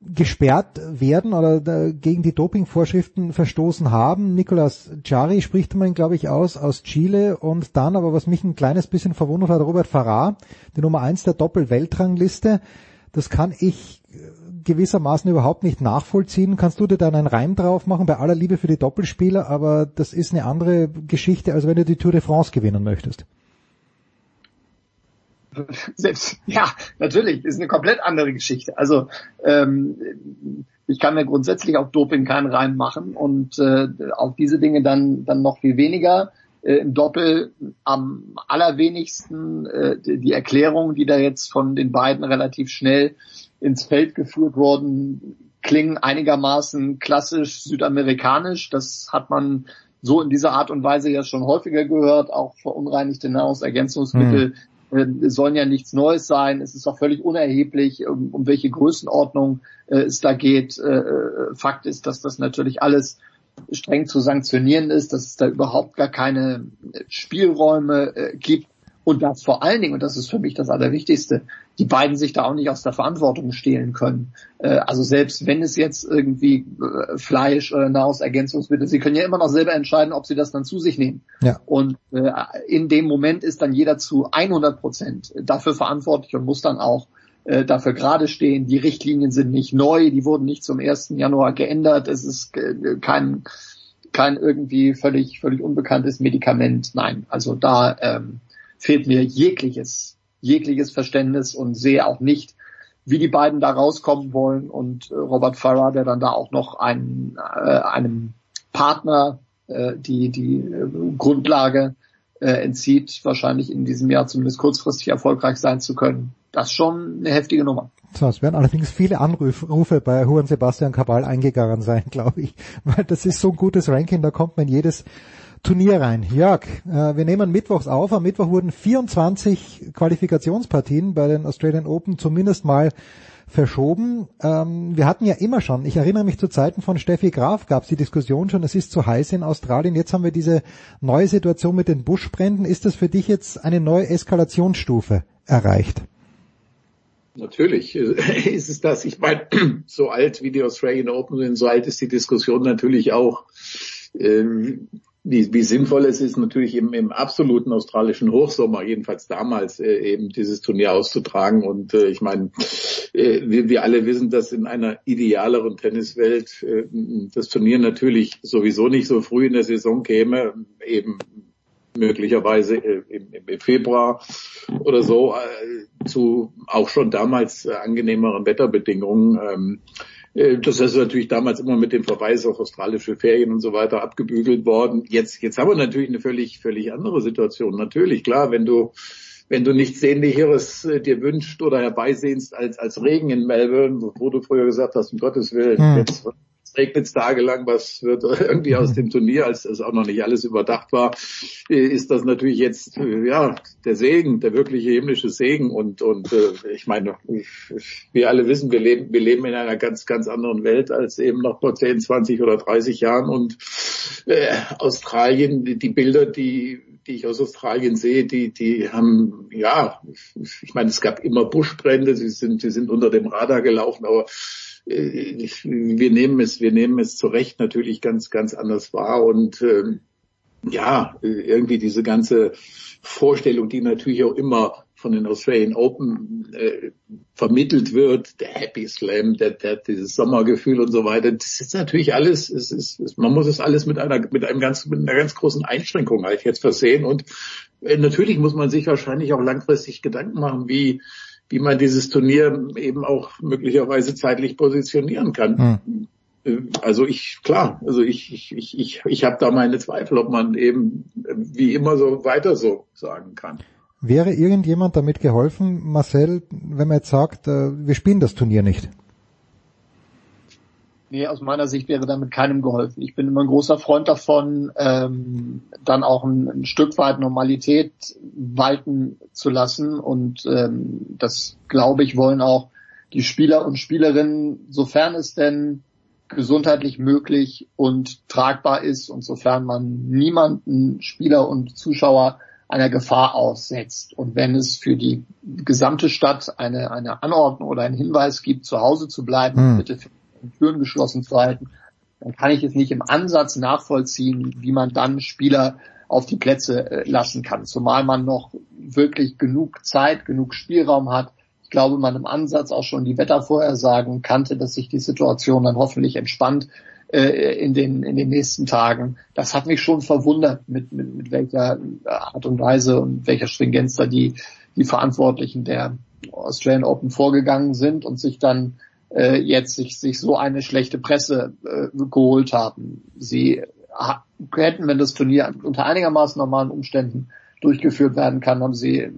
gesperrt werden oder gegen die Dopingvorschriften verstoßen haben. Nicolas Jari spricht man, glaube ich, aus, aus Chile und dann, aber was mich ein kleines bisschen verwundert hat, Robert Farrar, die Nummer eins der Doppel-Weltrangliste. Das kann ich äh, gewissermaßen überhaupt nicht nachvollziehen. Kannst du dir dann einen Reim drauf machen, bei aller Liebe für die Doppelspieler, aber das ist eine andere Geschichte, als wenn du die Tour de France gewinnen möchtest. Selbst, ja, natürlich, ist eine komplett andere Geschichte. Also ähm, ich kann mir grundsätzlich auf Doping keinen Reim machen und äh, auf diese Dinge dann dann noch viel weniger. Äh, Im Doppel am allerwenigsten äh, die Erklärungen, die da jetzt von den beiden relativ schnell ins Feld geführt wurden, klingen einigermaßen klassisch südamerikanisch. Das hat man so in dieser Art und Weise ja schon häufiger gehört, auch verunreinigte Nahrungsergänzungsmittel. Äh, sollen ja nichts Neues sein. Es ist auch völlig unerheblich, um, um welche Größenordnung äh, es da geht. Äh, äh, Fakt ist, dass das natürlich alles streng zu sanktionieren ist, dass es da überhaupt gar keine Spielräume äh, gibt und dass vor allen Dingen, und das ist für mich das Allerwichtigste, die beiden sich da auch nicht aus der Verantwortung stehlen können. Äh, also selbst wenn es jetzt irgendwie äh, Fleisch oder Nahrungsergänzungsmittel, sie können ja immer noch selber entscheiden, ob sie das dann zu sich nehmen. Ja. Und äh, in dem Moment ist dann jeder zu 100 Prozent dafür verantwortlich und muss dann auch äh, dafür gerade stehen. Die Richtlinien sind nicht neu, die wurden nicht zum 1. Januar geändert. Es ist äh, kein kein irgendwie völlig völlig unbekanntes Medikament. Nein, also da ähm, fehlt mir jegliches, jegliches Verständnis und sehe auch nicht, wie die beiden da rauskommen wollen und äh, Robert Farrar, der dann da auch noch einen, äh, einem Partner äh, die, die äh, Grundlage äh, entzieht, wahrscheinlich in diesem Jahr zumindest kurzfristig erfolgreich sein zu können. Das ist schon eine heftige Nummer. So, es werden allerdings viele Anrufe bei Juan Sebastian Cabal eingegangen sein, glaube ich, weil das ist so ein gutes Ranking, da kommt man jedes Turnier rein. Jörg, äh, wir nehmen mittwochs auf. Am Mittwoch wurden 24 Qualifikationspartien bei den Australian Open zumindest mal verschoben. Ähm, wir hatten ja immer schon, ich erinnere mich zu Zeiten von Steffi Graf, gab es die Diskussion schon, es ist zu heiß in Australien. Jetzt haben wir diese neue Situation mit den Buschbränden. Ist das für dich jetzt eine neue Eskalationsstufe erreicht? Natürlich ist es das. Ich meine, so alt wie die Australian Open sind, so alt ist die Diskussion natürlich auch. Ähm, wie, wie sinnvoll es ist, natürlich im, im absoluten australischen Hochsommer, jedenfalls damals, äh, eben dieses Turnier auszutragen. Und äh, ich meine, äh, wir, wir alle wissen, dass in einer idealeren Tenniswelt äh, das Turnier natürlich sowieso nicht so früh in der Saison käme, eben möglicherweise äh, im, im Februar oder so, äh, zu auch schon damals äh, angenehmeren Wetterbedingungen. Ähm, äh, das ist natürlich damals immer mit dem Verweis auf australische Ferien und so weiter abgebügelt worden. Jetzt, jetzt haben wir natürlich eine völlig, völlig andere Situation. Natürlich, klar, wenn du, wenn du nichts Sehnlicheres äh, dir wünscht oder herbeisehnst als, als Regen in Melbourne, wo du früher gesagt hast, um Gottes Willen, hm. jetzt regnet es tagelang, was wird irgendwie aus dem Turnier, als es auch noch nicht alles überdacht war, äh, ist das natürlich jetzt ja der Segen, der wirkliche himmlische Segen. Und und äh, ich meine, wir alle wissen, wir leben wir leben in einer ganz ganz anderen Welt als eben noch vor 10, 20 oder 30 Jahren. Und äh, Australien, die Bilder, die die ich aus Australien sehe, die, die haben, ja, ich meine, es gab immer Buschbrände, sie sind, sie sind unter dem Radar gelaufen, aber äh, wir nehmen es, wir nehmen es zu Recht natürlich ganz, ganz anders wahr und ähm, ja, irgendwie diese ganze Vorstellung, die natürlich auch immer von den Australian Open äh, vermittelt wird, der Happy Slam, der, der, dieses Sommergefühl und so weiter, das ist natürlich alles, es ist, man muss es alles mit einer, mit einem ganz, mit einer ganz großen Einschränkung halt jetzt versehen und äh, natürlich muss man sich wahrscheinlich auch langfristig Gedanken machen, wie, wie man dieses Turnier eben auch möglicherweise zeitlich positionieren kann. Hm. Also ich, klar, also ich, ich, ich, ich, ich habe da meine Zweifel, ob man eben wie immer so weiter so sagen kann. Wäre irgendjemand damit geholfen, Marcel, wenn man jetzt sagt, äh, wir spielen das Turnier nicht? Nee, aus meiner Sicht wäre damit keinem geholfen. Ich bin immer ein großer Freund davon, ähm, dann auch ein, ein, Stück weit Normalität walten zu lassen. Und ähm, das, glaube ich, wollen auch die Spieler und Spielerinnen, sofern es denn gesundheitlich möglich und tragbar ist und sofern man niemanden, Spieler und Zuschauer einer Gefahr aussetzt. Und wenn es für die gesamte Stadt eine, eine Anordnung oder einen Hinweis gibt, zu Hause zu bleiben, Hm. bitte Türen geschlossen zu halten, dann kann ich es nicht im Ansatz nachvollziehen, wie man dann Spieler auf die Plätze äh, lassen kann. Zumal man noch wirklich genug Zeit, genug Spielraum hat. Ich glaube, man im Ansatz auch schon die Wettervorhersagen kannte, dass sich die Situation dann hoffentlich entspannt äh, in den in den nächsten Tagen. Das hat mich schon verwundert, mit mit, mit welcher Art und Weise und welcher Stringenz da die die Verantwortlichen der Australian Open vorgegangen sind und sich dann äh, jetzt sich sich so eine schlechte Presse äh, geholt haben. Sie hätten, wenn das Turnier unter einigermaßen normalen Umständen durchgeführt werden kann, haben sie äh,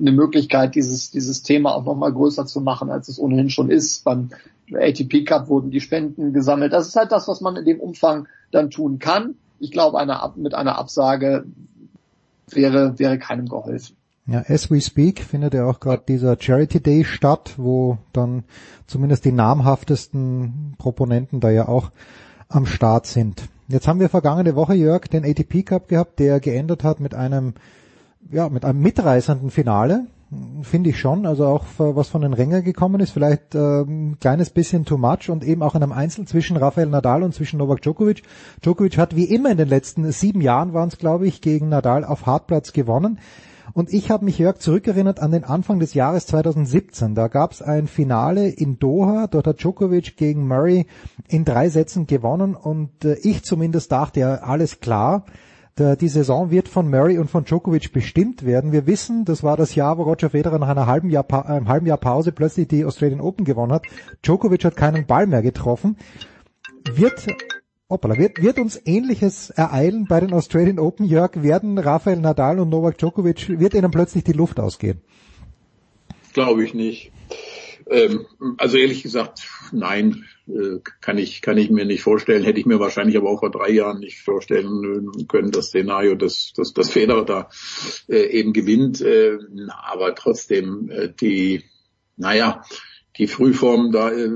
eine Möglichkeit, dieses, dieses Thema auch nochmal größer zu machen, als es ohnehin schon ist. Beim ATP Cup wurden die Spenden gesammelt. Das ist halt das, was man in dem Umfang dann tun kann. Ich glaube, eine, mit einer Absage wäre, wäre keinem geholfen. Ja, as we speak findet ja auch gerade dieser Charity Day statt, wo dann zumindest die namhaftesten Proponenten da ja auch am Start sind. Jetzt haben wir vergangene Woche, Jörg, den ATP Cup gehabt, der geendet hat mit einem, ja, mit einem mitreißenden Finale. Finde ich schon, also auch äh, was von den Rängern gekommen ist, vielleicht ähm, ein kleines bisschen too much und eben auch in einem Einzel zwischen Rafael Nadal und zwischen Novak Djokovic. Djokovic hat wie immer in den letzten sieben Jahren waren es, glaube ich, gegen Nadal auf Hartplatz gewonnen. Und ich habe mich, Jörg, zurückerinnert an den Anfang des Jahres 2017. Da gab es ein Finale in Doha. Dort hat Djokovic gegen Murray in drei Sätzen gewonnen. Und äh, ich zumindest dachte ja, alles klar. Der, die Saison wird von Murray und von Djokovic bestimmt werden. Wir wissen, das war das Jahr, wo Roger Federer nach einer halben Jahr, Pa- einem halben Jahr Pause plötzlich die Australian Open gewonnen hat. Djokovic hat keinen Ball mehr getroffen. Wird Hoppala, wird, wird uns Ähnliches ereilen bei den Australian Open, Jörg? Werden Rafael Nadal und Novak Djokovic, wird ihnen plötzlich die Luft ausgehen? Glaube ich nicht. Ähm, also ehrlich gesagt, nein, äh, kann ich kann ich mir nicht vorstellen. Hätte ich mir wahrscheinlich aber auch vor drei Jahren nicht vorstellen äh, können, das Szenario, dass dass das Federer da äh, eben gewinnt. Äh, aber trotzdem äh, die, naja, die Frühform da äh,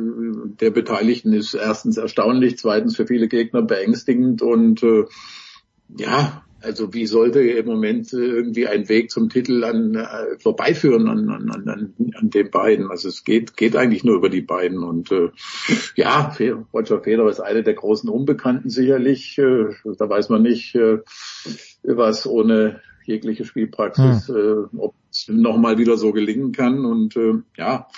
der Beteiligten ist erstens erstaunlich, zweitens für viele Gegner beängstigend und äh, ja, also wie sollte im Moment äh, irgendwie ein Weg zum Titel an äh, vorbeiführen an, an, an, an den beiden? Also es geht geht eigentlich nur über die beiden und äh, ja, Roger Federer ist eine der großen Unbekannten sicherlich. Äh, da weiß man nicht, äh, was ohne jegliche Spielpraxis, äh, ob nochmal wieder so gelingen kann. Und äh, ja,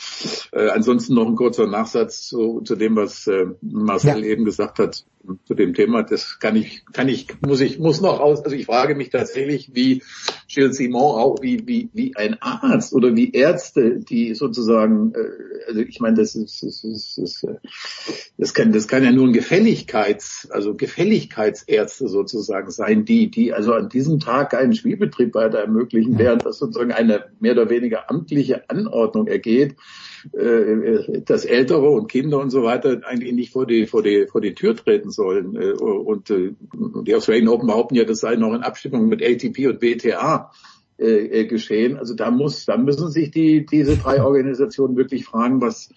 äh, ansonsten noch ein kurzer Nachsatz zu, zu dem, was äh, Marcel eben gesagt hat zu dem Thema. Das kann ich, kann ich, muss ich, muss noch aus. Also ich frage mich tatsächlich, wie Gilles Simon auch, wie wie wie ein Arzt oder wie Ärzte, die sozusagen, äh, also ich meine, das ist, das ist, das, ist, äh, das kann, das kann ja nur ein Gefälligkeits, also Gefälligkeitsärzte sozusagen sein, die, die also an diesem Tag einen Spielbetrieb weiter ermöglichen, während das sozusagen eine mehr oder weniger amtliche Anordnung ergeht, äh, dass Ältere und Kinder und so weiter eigentlich nicht vor die, vor die, vor die Tür treten sollen. Äh, Und äh, die Australian Open behaupten ja, das sei noch in Abstimmung mit ATP und WTA geschehen. Also da muss, da müssen sich die, diese drei Organisationen wirklich fragen, was,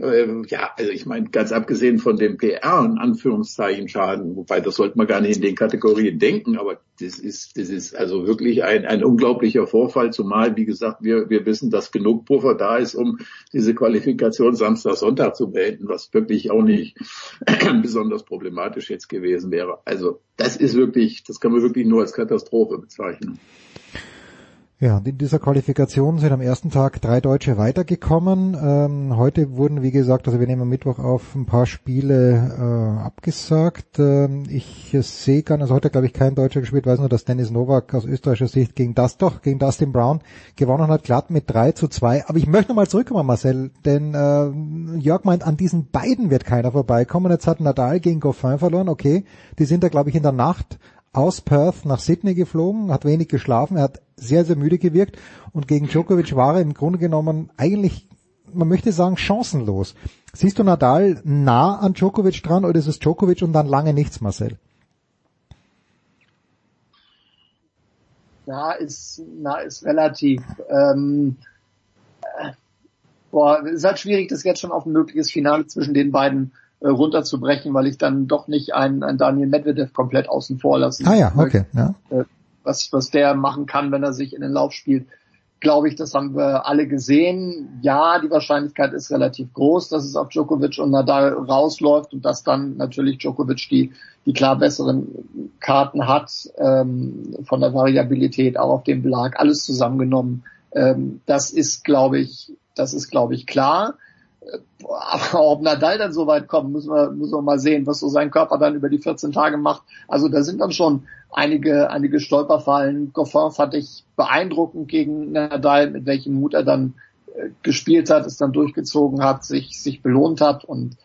ähm, ja, also ich meine, ganz abgesehen von dem PR in Anführungszeichen Schaden, wobei das sollte man gar nicht in den Kategorien denken, aber das ist, das ist also wirklich ein, ein unglaublicher Vorfall, zumal, wie gesagt, wir, wir wissen, dass genug Puffer da ist, um diese Qualifikation Samstag, Sonntag zu beenden, was wirklich auch nicht besonders problematisch jetzt gewesen wäre. Also das ist wirklich, das kann man wirklich nur als Katastrophe bezeichnen. Ja, und in dieser Qualifikation sind am ersten Tag drei Deutsche weitergekommen. Ähm, heute wurden, wie gesagt, also wir nehmen am Mittwoch auf, ein paar Spiele äh, abgesagt. Ähm, ich äh, sehe gar nicht, also heute glaube ich kein Deutscher gespielt, weiß nur, dass Dennis Novak aus österreichischer Sicht gegen das doch, gegen Dustin Brown gewonnen hat, glatt mit 3 zu 2. Aber ich möchte nochmal zurückkommen, Marcel, denn äh, Jörg meint, an diesen beiden wird keiner vorbeikommen. Jetzt hat Nadal gegen Goffin verloren, okay, die sind da glaube ich in der Nacht aus Perth nach Sydney geflogen, hat wenig geschlafen, er hat sehr, sehr müde gewirkt und gegen Djokovic war er im Grunde genommen eigentlich, man möchte sagen, chancenlos. Siehst du Nadal nah an Djokovic dran oder ist es Djokovic und dann lange nichts, Marcel? Na ist, na ist relativ. Ähm, äh, boah, es ist halt schwierig, das jetzt schon auf ein mögliches Finale zwischen den beiden äh, runterzubrechen, weil ich dann doch nicht einen, einen Daniel Medvedev komplett außen vor lassen Ah ja, okay, ja. Äh, was, was der machen kann, wenn er sich in den Lauf spielt. glaube ich, das haben wir alle gesehen. Ja, die Wahrscheinlichkeit ist relativ groß, dass es auf Djokovic und Nadal rausläuft und dass dann natürlich Djokovic die, die klar besseren Karten hat, ähm, von der Variabilität, auch auf dem Belag, alles zusammengenommen. Ähm, das ist, glaube ich, das ist, glaube ich, klar. Aber ob Nadal dann so weit kommt, müssen wir, müssen wir mal sehen, was so sein Körper dann über die 14 Tage macht. Also da sind dann schon einige, einige Stolperfallen. Goffin fand ich beeindruckend gegen Nadal, mit welchem Mut er dann äh, gespielt hat, es dann durchgezogen hat, sich, sich belohnt hat und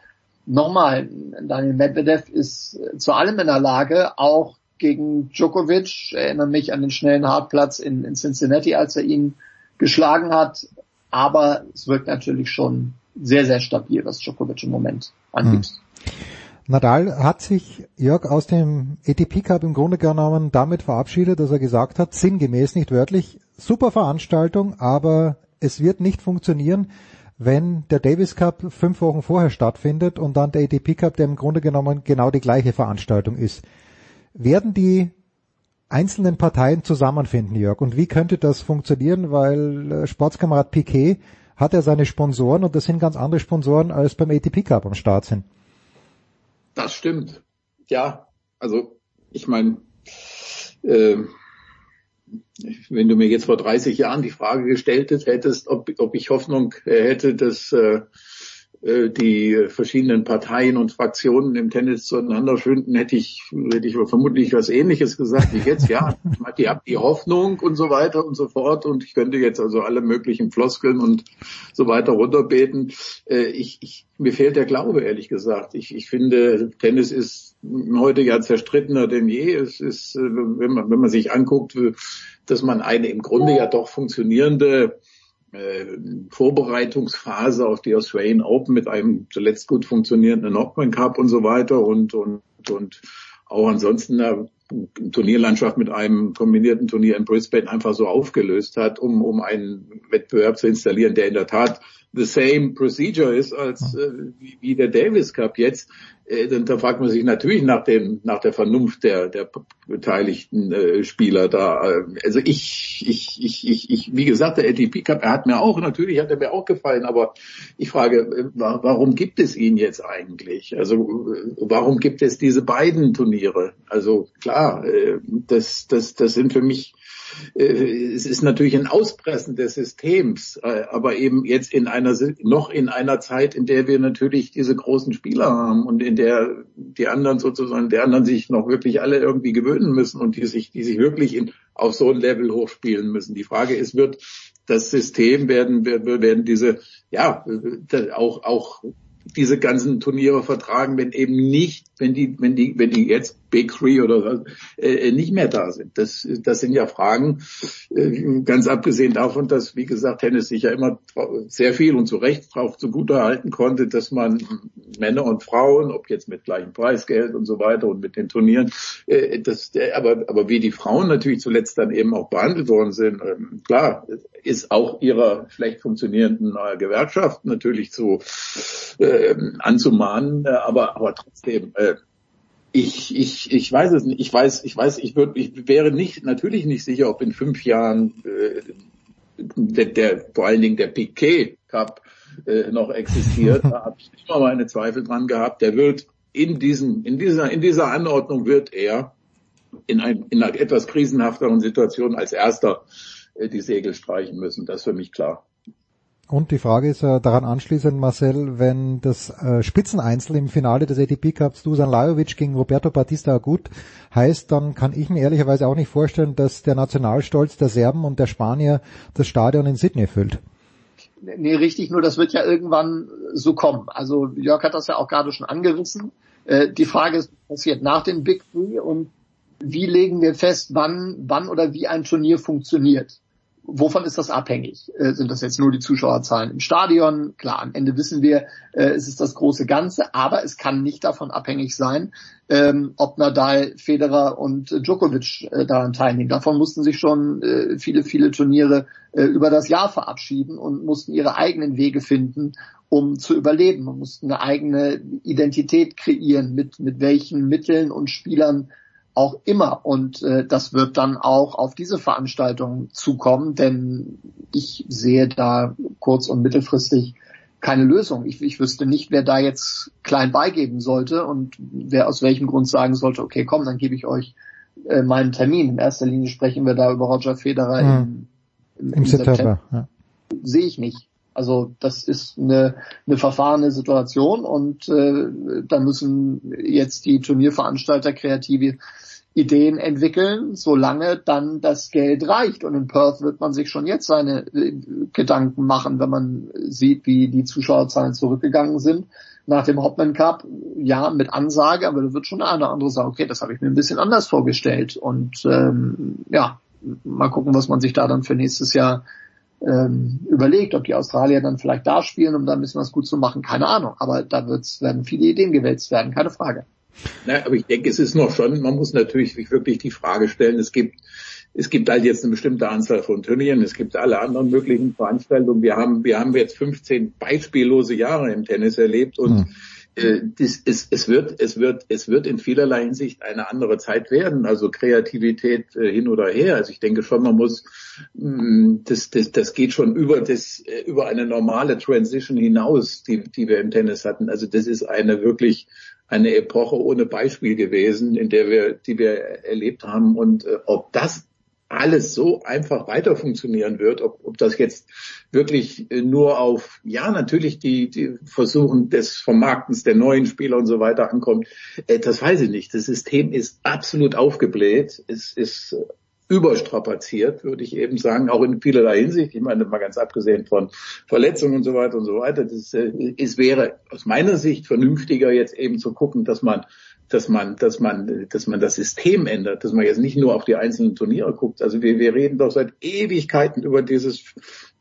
nochmal, Daniel Medvedev ist äh, zu allem in der Lage, auch gegen Djokovic, erinnere mich an den schnellen Hartplatz in, in Cincinnati, als er ihn geschlagen hat, aber es wirkt natürlich schon sehr, sehr stabil, was Djokovic im Moment angeht. Hm. Nadal hat sich, Jörg, aus dem ATP Cup im Grunde genommen damit verabschiedet, dass er gesagt hat, sinngemäß, nicht wörtlich, super Veranstaltung, aber es wird nicht funktionieren, wenn der Davis Cup fünf Wochen vorher stattfindet und dann der ATP Cup, der im Grunde genommen genau die gleiche Veranstaltung ist. Werden die einzelnen Parteien zusammenfinden, Jörg? Und wie könnte das funktionieren? Weil äh, Sportskamerad Piquet hat er seine Sponsoren und das sind ganz andere Sponsoren als beim ATP Cup am Start sind. Das stimmt. Ja, also ich meine, äh, wenn du mir jetzt vor 30 Jahren die Frage gestellt hättest, ob, ob ich Hoffnung hätte, dass äh, die verschiedenen Parteien und Fraktionen im Tennis zueinander finden, hätte ich, hätte ich vermutlich was ähnliches gesagt wie jetzt. Ja, ich habe die Hoffnung und so weiter und so fort und ich könnte jetzt also alle möglichen Floskeln und so weiter runterbeten. Äh, ich, ich, mir fehlt der Glaube, ehrlich gesagt. Ich, ich finde, Tennis ist heute ja zerstrittener denn je. Es ist, äh, wenn man, wenn man sich anguckt, dass man eine im Grunde ja doch funktionierende äh, Vorbereitungsphase auf die Australian Open mit einem zuletzt gut funktionierenden Knockman Cup und so weiter und, und, und auch ansonsten eine Turnierlandschaft mit einem kombinierten Turnier in Brisbane einfach so aufgelöst hat, um, um einen Wettbewerb zu installieren, der in der Tat the same procedure ist als äh, wie, wie der Davis Cup jetzt, äh, dann da fragt man sich natürlich nach dem nach der Vernunft der der beteiligten äh, Spieler da. Äh, also ich ich ich ich ich wie gesagt der ATP Cup, er hat mir auch natürlich hat er mir auch gefallen, aber ich frage, äh, warum gibt es ihn jetzt eigentlich? Also äh, warum gibt es diese beiden Turniere? Also klar, äh, das das das sind für mich äh, es ist natürlich ein Auspressen des Systems, äh, aber eben jetzt in einer, noch in einer Zeit, in der wir natürlich diese großen Spieler haben und in der die anderen sozusagen, der anderen sich noch wirklich alle irgendwie gewöhnen müssen und die sich, die sich wirklich in, auf so ein Level hochspielen müssen. Die Frage ist, wird das System werden, werden diese, ja, auch, auch diese ganzen Turniere vertragen, wenn eben nicht, wenn die, wenn die, wenn die jetzt Big Three oder äh, nicht mehr da sind. Das, das sind ja Fragen, äh, ganz abgesehen davon, dass, wie gesagt, Tennis sich ja immer sehr viel und zu Recht darauf zugute halten konnte, dass man Männer und Frauen, ob jetzt mit gleichem Preisgeld und so weiter und mit den Turnieren, äh, das, aber, aber wie die Frauen natürlich zuletzt dann eben auch behandelt worden sind, äh, klar, ist auch ihrer schlecht funktionierenden äh, Gewerkschaft natürlich zu äh, anzumahnen, äh, aber, aber trotzdem, äh, ich, ich, ich weiß es nicht. Ich weiß, ich weiß, ich würde, ich wäre nicht, natürlich nicht sicher, ob in fünf Jahren äh, der, der vor allen Dingen der Piquet Cup äh, noch existiert. Da habe ich immer meine Zweifel dran gehabt. Der wird in diesem, in dieser, in dieser Anordnung wird er in, ein, in einer etwas krisenhafteren Situation als erster äh, die Segel streichen müssen. Das ist für mich klar. Und die Frage ist äh, daran anschließend, Marcel, wenn das äh, Spitzeneinzel im Finale des ATP Cups Dusan Lajovic gegen Roberto Batista gut heißt, dann kann ich mir ehrlicherweise auch nicht vorstellen, dass der Nationalstolz der Serben und der Spanier das Stadion in Sydney füllt. Nee, richtig, nur das wird ja irgendwann so kommen. Also Jörg hat das ja auch gerade schon angerissen. Äh, die Frage ist, was passiert nach dem Big Three und wie legen wir fest, wann, wann oder wie ein Turnier funktioniert? Wovon ist das abhängig? Äh, sind das jetzt nur die Zuschauerzahlen im Stadion? Klar, am Ende wissen wir, äh, es ist das große Ganze, aber es kann nicht davon abhängig sein, ähm, ob Nadal, Federer und Djokovic äh, daran teilnehmen. Davon mussten sich schon äh, viele, viele Turniere äh, über das Jahr verabschieden und mussten ihre eigenen Wege finden, um zu überleben. Man musste eine eigene Identität kreieren, mit, mit welchen Mitteln und Spielern auch immer. Und äh, das wird dann auch auf diese Veranstaltung zukommen, denn ich sehe da kurz- und mittelfristig keine Lösung. Ich, ich wüsste nicht, wer da jetzt klein beigeben sollte und wer aus welchem Grund sagen sollte, okay, komm, dann gebe ich euch äh, meinen Termin. In erster Linie sprechen wir da über Roger Federer Mhm. im, im, Im September. Ja. Sehe ich nicht. Also das ist eine, eine verfahrene Situation und äh, da müssen jetzt die Turnierveranstalter kreative Ideen entwickeln, solange dann das Geld reicht. Und in Perth wird man sich schon jetzt seine äh, Gedanken machen, wenn man sieht, wie die Zuschauerzahlen zurückgegangen sind. Nach dem Hopman Cup, ja, mit Ansage, aber da wird schon oder andere sagen, okay, das habe ich mir ein bisschen anders vorgestellt. Und ähm, ja, mal gucken, was man sich da dann für nächstes Jahr ähm, überlegt, ob die Australier dann vielleicht da spielen, um da ein bisschen was gut zu machen, keine Ahnung. Aber da wird's, werden viele Ideen gewälzt werden, keine Frage. Na, aber ich denke, es ist noch schon, man muss natürlich sich wirklich die Frage stellen, es gibt, es gibt halt jetzt eine bestimmte Anzahl von Turnieren, es gibt alle anderen möglichen Veranstaltungen. Wir haben, wir haben jetzt 15 beispiellose Jahre im Tennis erlebt und Hm. Äh, das, es, es wird, es wird, es wird in vielerlei Hinsicht eine andere Zeit werden. Also Kreativität äh, hin oder her. Also ich denke schon, man muss, mh, das, das, das geht schon über das, äh, über eine normale Transition hinaus, die, die wir im Tennis hatten. Also das ist eine wirklich eine Epoche ohne Beispiel gewesen, in der wir, die wir erlebt haben. Und äh, ob das alles so einfach weiter funktionieren wird, ob, ob das jetzt wirklich äh, nur auf, ja, natürlich die, die Versuchen des Vermarktens der neuen Spieler und so weiter ankommt, äh, das weiß ich nicht. Das System ist absolut aufgebläht. Es ist äh, überstrapaziert, würde ich eben sagen, auch in vielerlei Hinsicht. Ich meine, mal ganz abgesehen von Verletzungen und so weiter und so weiter. Das, äh, es wäre aus meiner Sicht vernünftiger, jetzt eben zu gucken, dass man dass man, dass man, dass man das System ändert, dass man jetzt nicht nur auf die einzelnen Turniere guckt. Also wir, wir reden doch seit Ewigkeiten über dieses,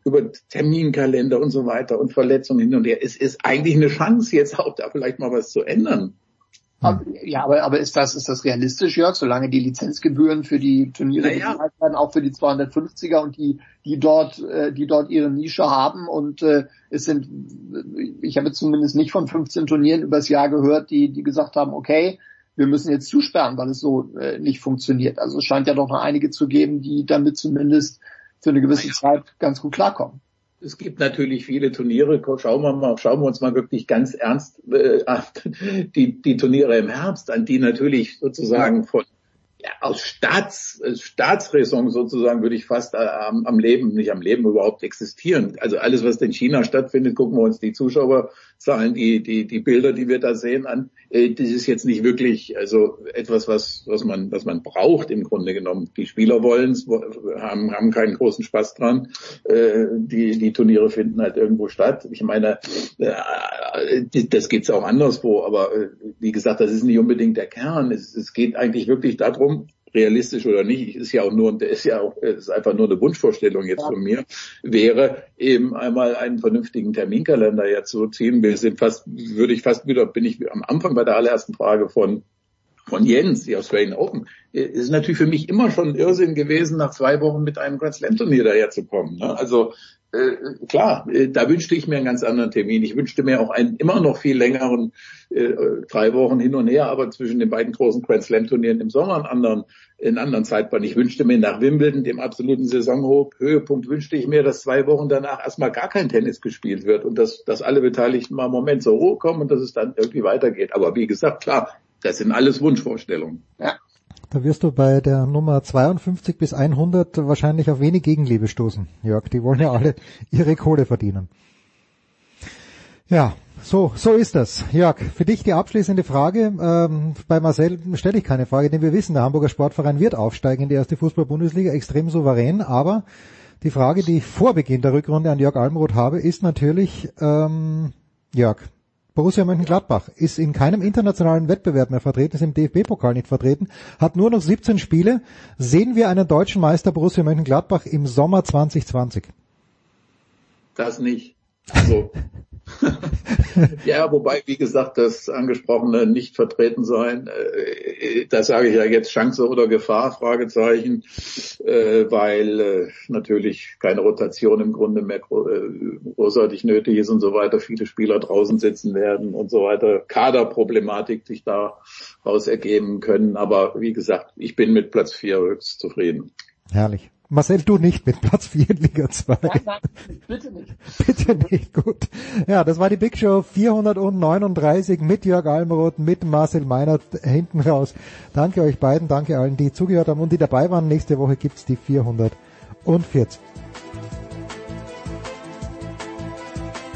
über Terminkalender und so weiter und Verletzungen hin und her. Es ist eigentlich eine Chance jetzt auch da vielleicht mal was zu ändern. Aber- Ja, aber, aber ist das, ist das realistisch, Jörg, solange die Lizenzgebühren für die Turniere Naja. bezahlt werden, auch für die 250er und die, die dort, äh, die dort ihre Nische haben und äh, es sind, ich habe zumindest nicht von 15 Turnieren übers Jahr gehört, die, die gesagt haben, okay, wir müssen jetzt zusperren, weil es so äh, nicht funktioniert. Also es scheint ja doch noch einige zu geben, die damit zumindest für eine gewisse Zeit ganz gut klarkommen. Es gibt natürlich viele Turniere. Schauen wir mal, schauen wir uns mal wirklich ganz ernst äh, die, die Turniere im Herbst an, die natürlich sozusagen von ja, aus Staats, äh, Staatsräson sozusagen würde ich fast äh, am, am Leben, nicht am Leben überhaupt existieren. Also alles, was in China stattfindet, gucken wir uns die Zuschauerzahlen, die, die, die Bilder, die wir da sehen, an. Äh, das ist jetzt nicht wirklich also etwas, was, was man, was man braucht im Grunde genommen. Die Spieler wollen es, haben, haben keinen großen Spaß dran. Äh, die, die Turniere finden halt irgendwo statt. Ich meine, äh, das geht's auch anderswo, aber wie gesagt, das ist nicht unbedingt der Kern. Es, es geht eigentlich wirklich darum, realistisch oder nicht, ist ja auch nur, ist ja auch, ist einfach nur eine Wunschvorstellung jetzt von mir, wäre eben einmal einen vernünftigen Terminkalender jetzt zu ziehen. Wir sind fast, würde ich fast wieder, bin ich am Anfang bei der allerersten Frage von von Jens, die Australian Open, äh, ist natürlich für mich immer schon Irrsinn gewesen, nach zwei Wochen mit einem Grand Slam Turnier daherzukommen. Ne? Also äh, klar, äh, da wünschte ich mir einen ganz anderen Termin. Ich wünschte mir auch einen immer noch viel längeren, äh, drei Wochen hin und her, aber zwischen den beiden großen Grand Slam Turnieren im Sommer einen anderen, einen anderen Zeitplan. Ich wünschte mir nach Wimbledon, dem absoluten Saisonhöhepunkt, wünschte ich mir, dass zwei Wochen danach erstmal gar kein Tennis gespielt wird und dass, dass alle Beteiligten mal einen Moment zur Ruhe kommen und dass es dann irgendwie weitergeht. Aber wie gesagt, klar, das sind alles Wunschvorstellungen. Ja. Da wirst du bei der Nummer 52 bis 100 wahrscheinlich auf wenig Gegenliebe stoßen, Jörg. Die wollen ja alle ihre Kohle verdienen. Ja, so, so ist das. Jörg, für dich die abschließende Frage. Ähm, bei Marcel stelle ich keine Frage, denn wir wissen, der Hamburger Sportverein wird aufsteigen in die erste Fußball-Bundesliga, extrem souverän. Aber die Frage, die ich vor Beginn der Rückrunde an Jörg Almroth habe, ist natürlich, ähm, Jörg, Borussia Mönchengladbach ist in keinem internationalen Wettbewerb mehr vertreten, ist im DFB-Pokal nicht vertreten, hat nur noch 17 Spiele. Sehen wir einen deutschen Meister Borussia Mönchengladbach im Sommer 2020? Das nicht. Also ja, wobei, wie gesagt, das angesprochene nicht vertreten sein, äh, da sage ich ja jetzt Chance oder Gefahr, Fragezeichen, äh, weil äh, natürlich keine Rotation im Grunde mehr äh, großartig nötig ist und so weiter, viele Spieler draußen sitzen werden und so weiter, Kaderproblematik sich daraus ergeben können. Aber wie gesagt, ich bin mit Platz vier höchst zufrieden. Herrlich. Marcel, du nicht mit Platz 4 in Liga 2. Nein, nein, bitte nicht. Bitte nicht, gut. Ja, das war die Big Show 439 mit Jörg Almeroth, mit Marcel Meinert hinten raus. Danke euch beiden, danke allen, die zugehört haben und die dabei waren. Nächste Woche gibt's die 440.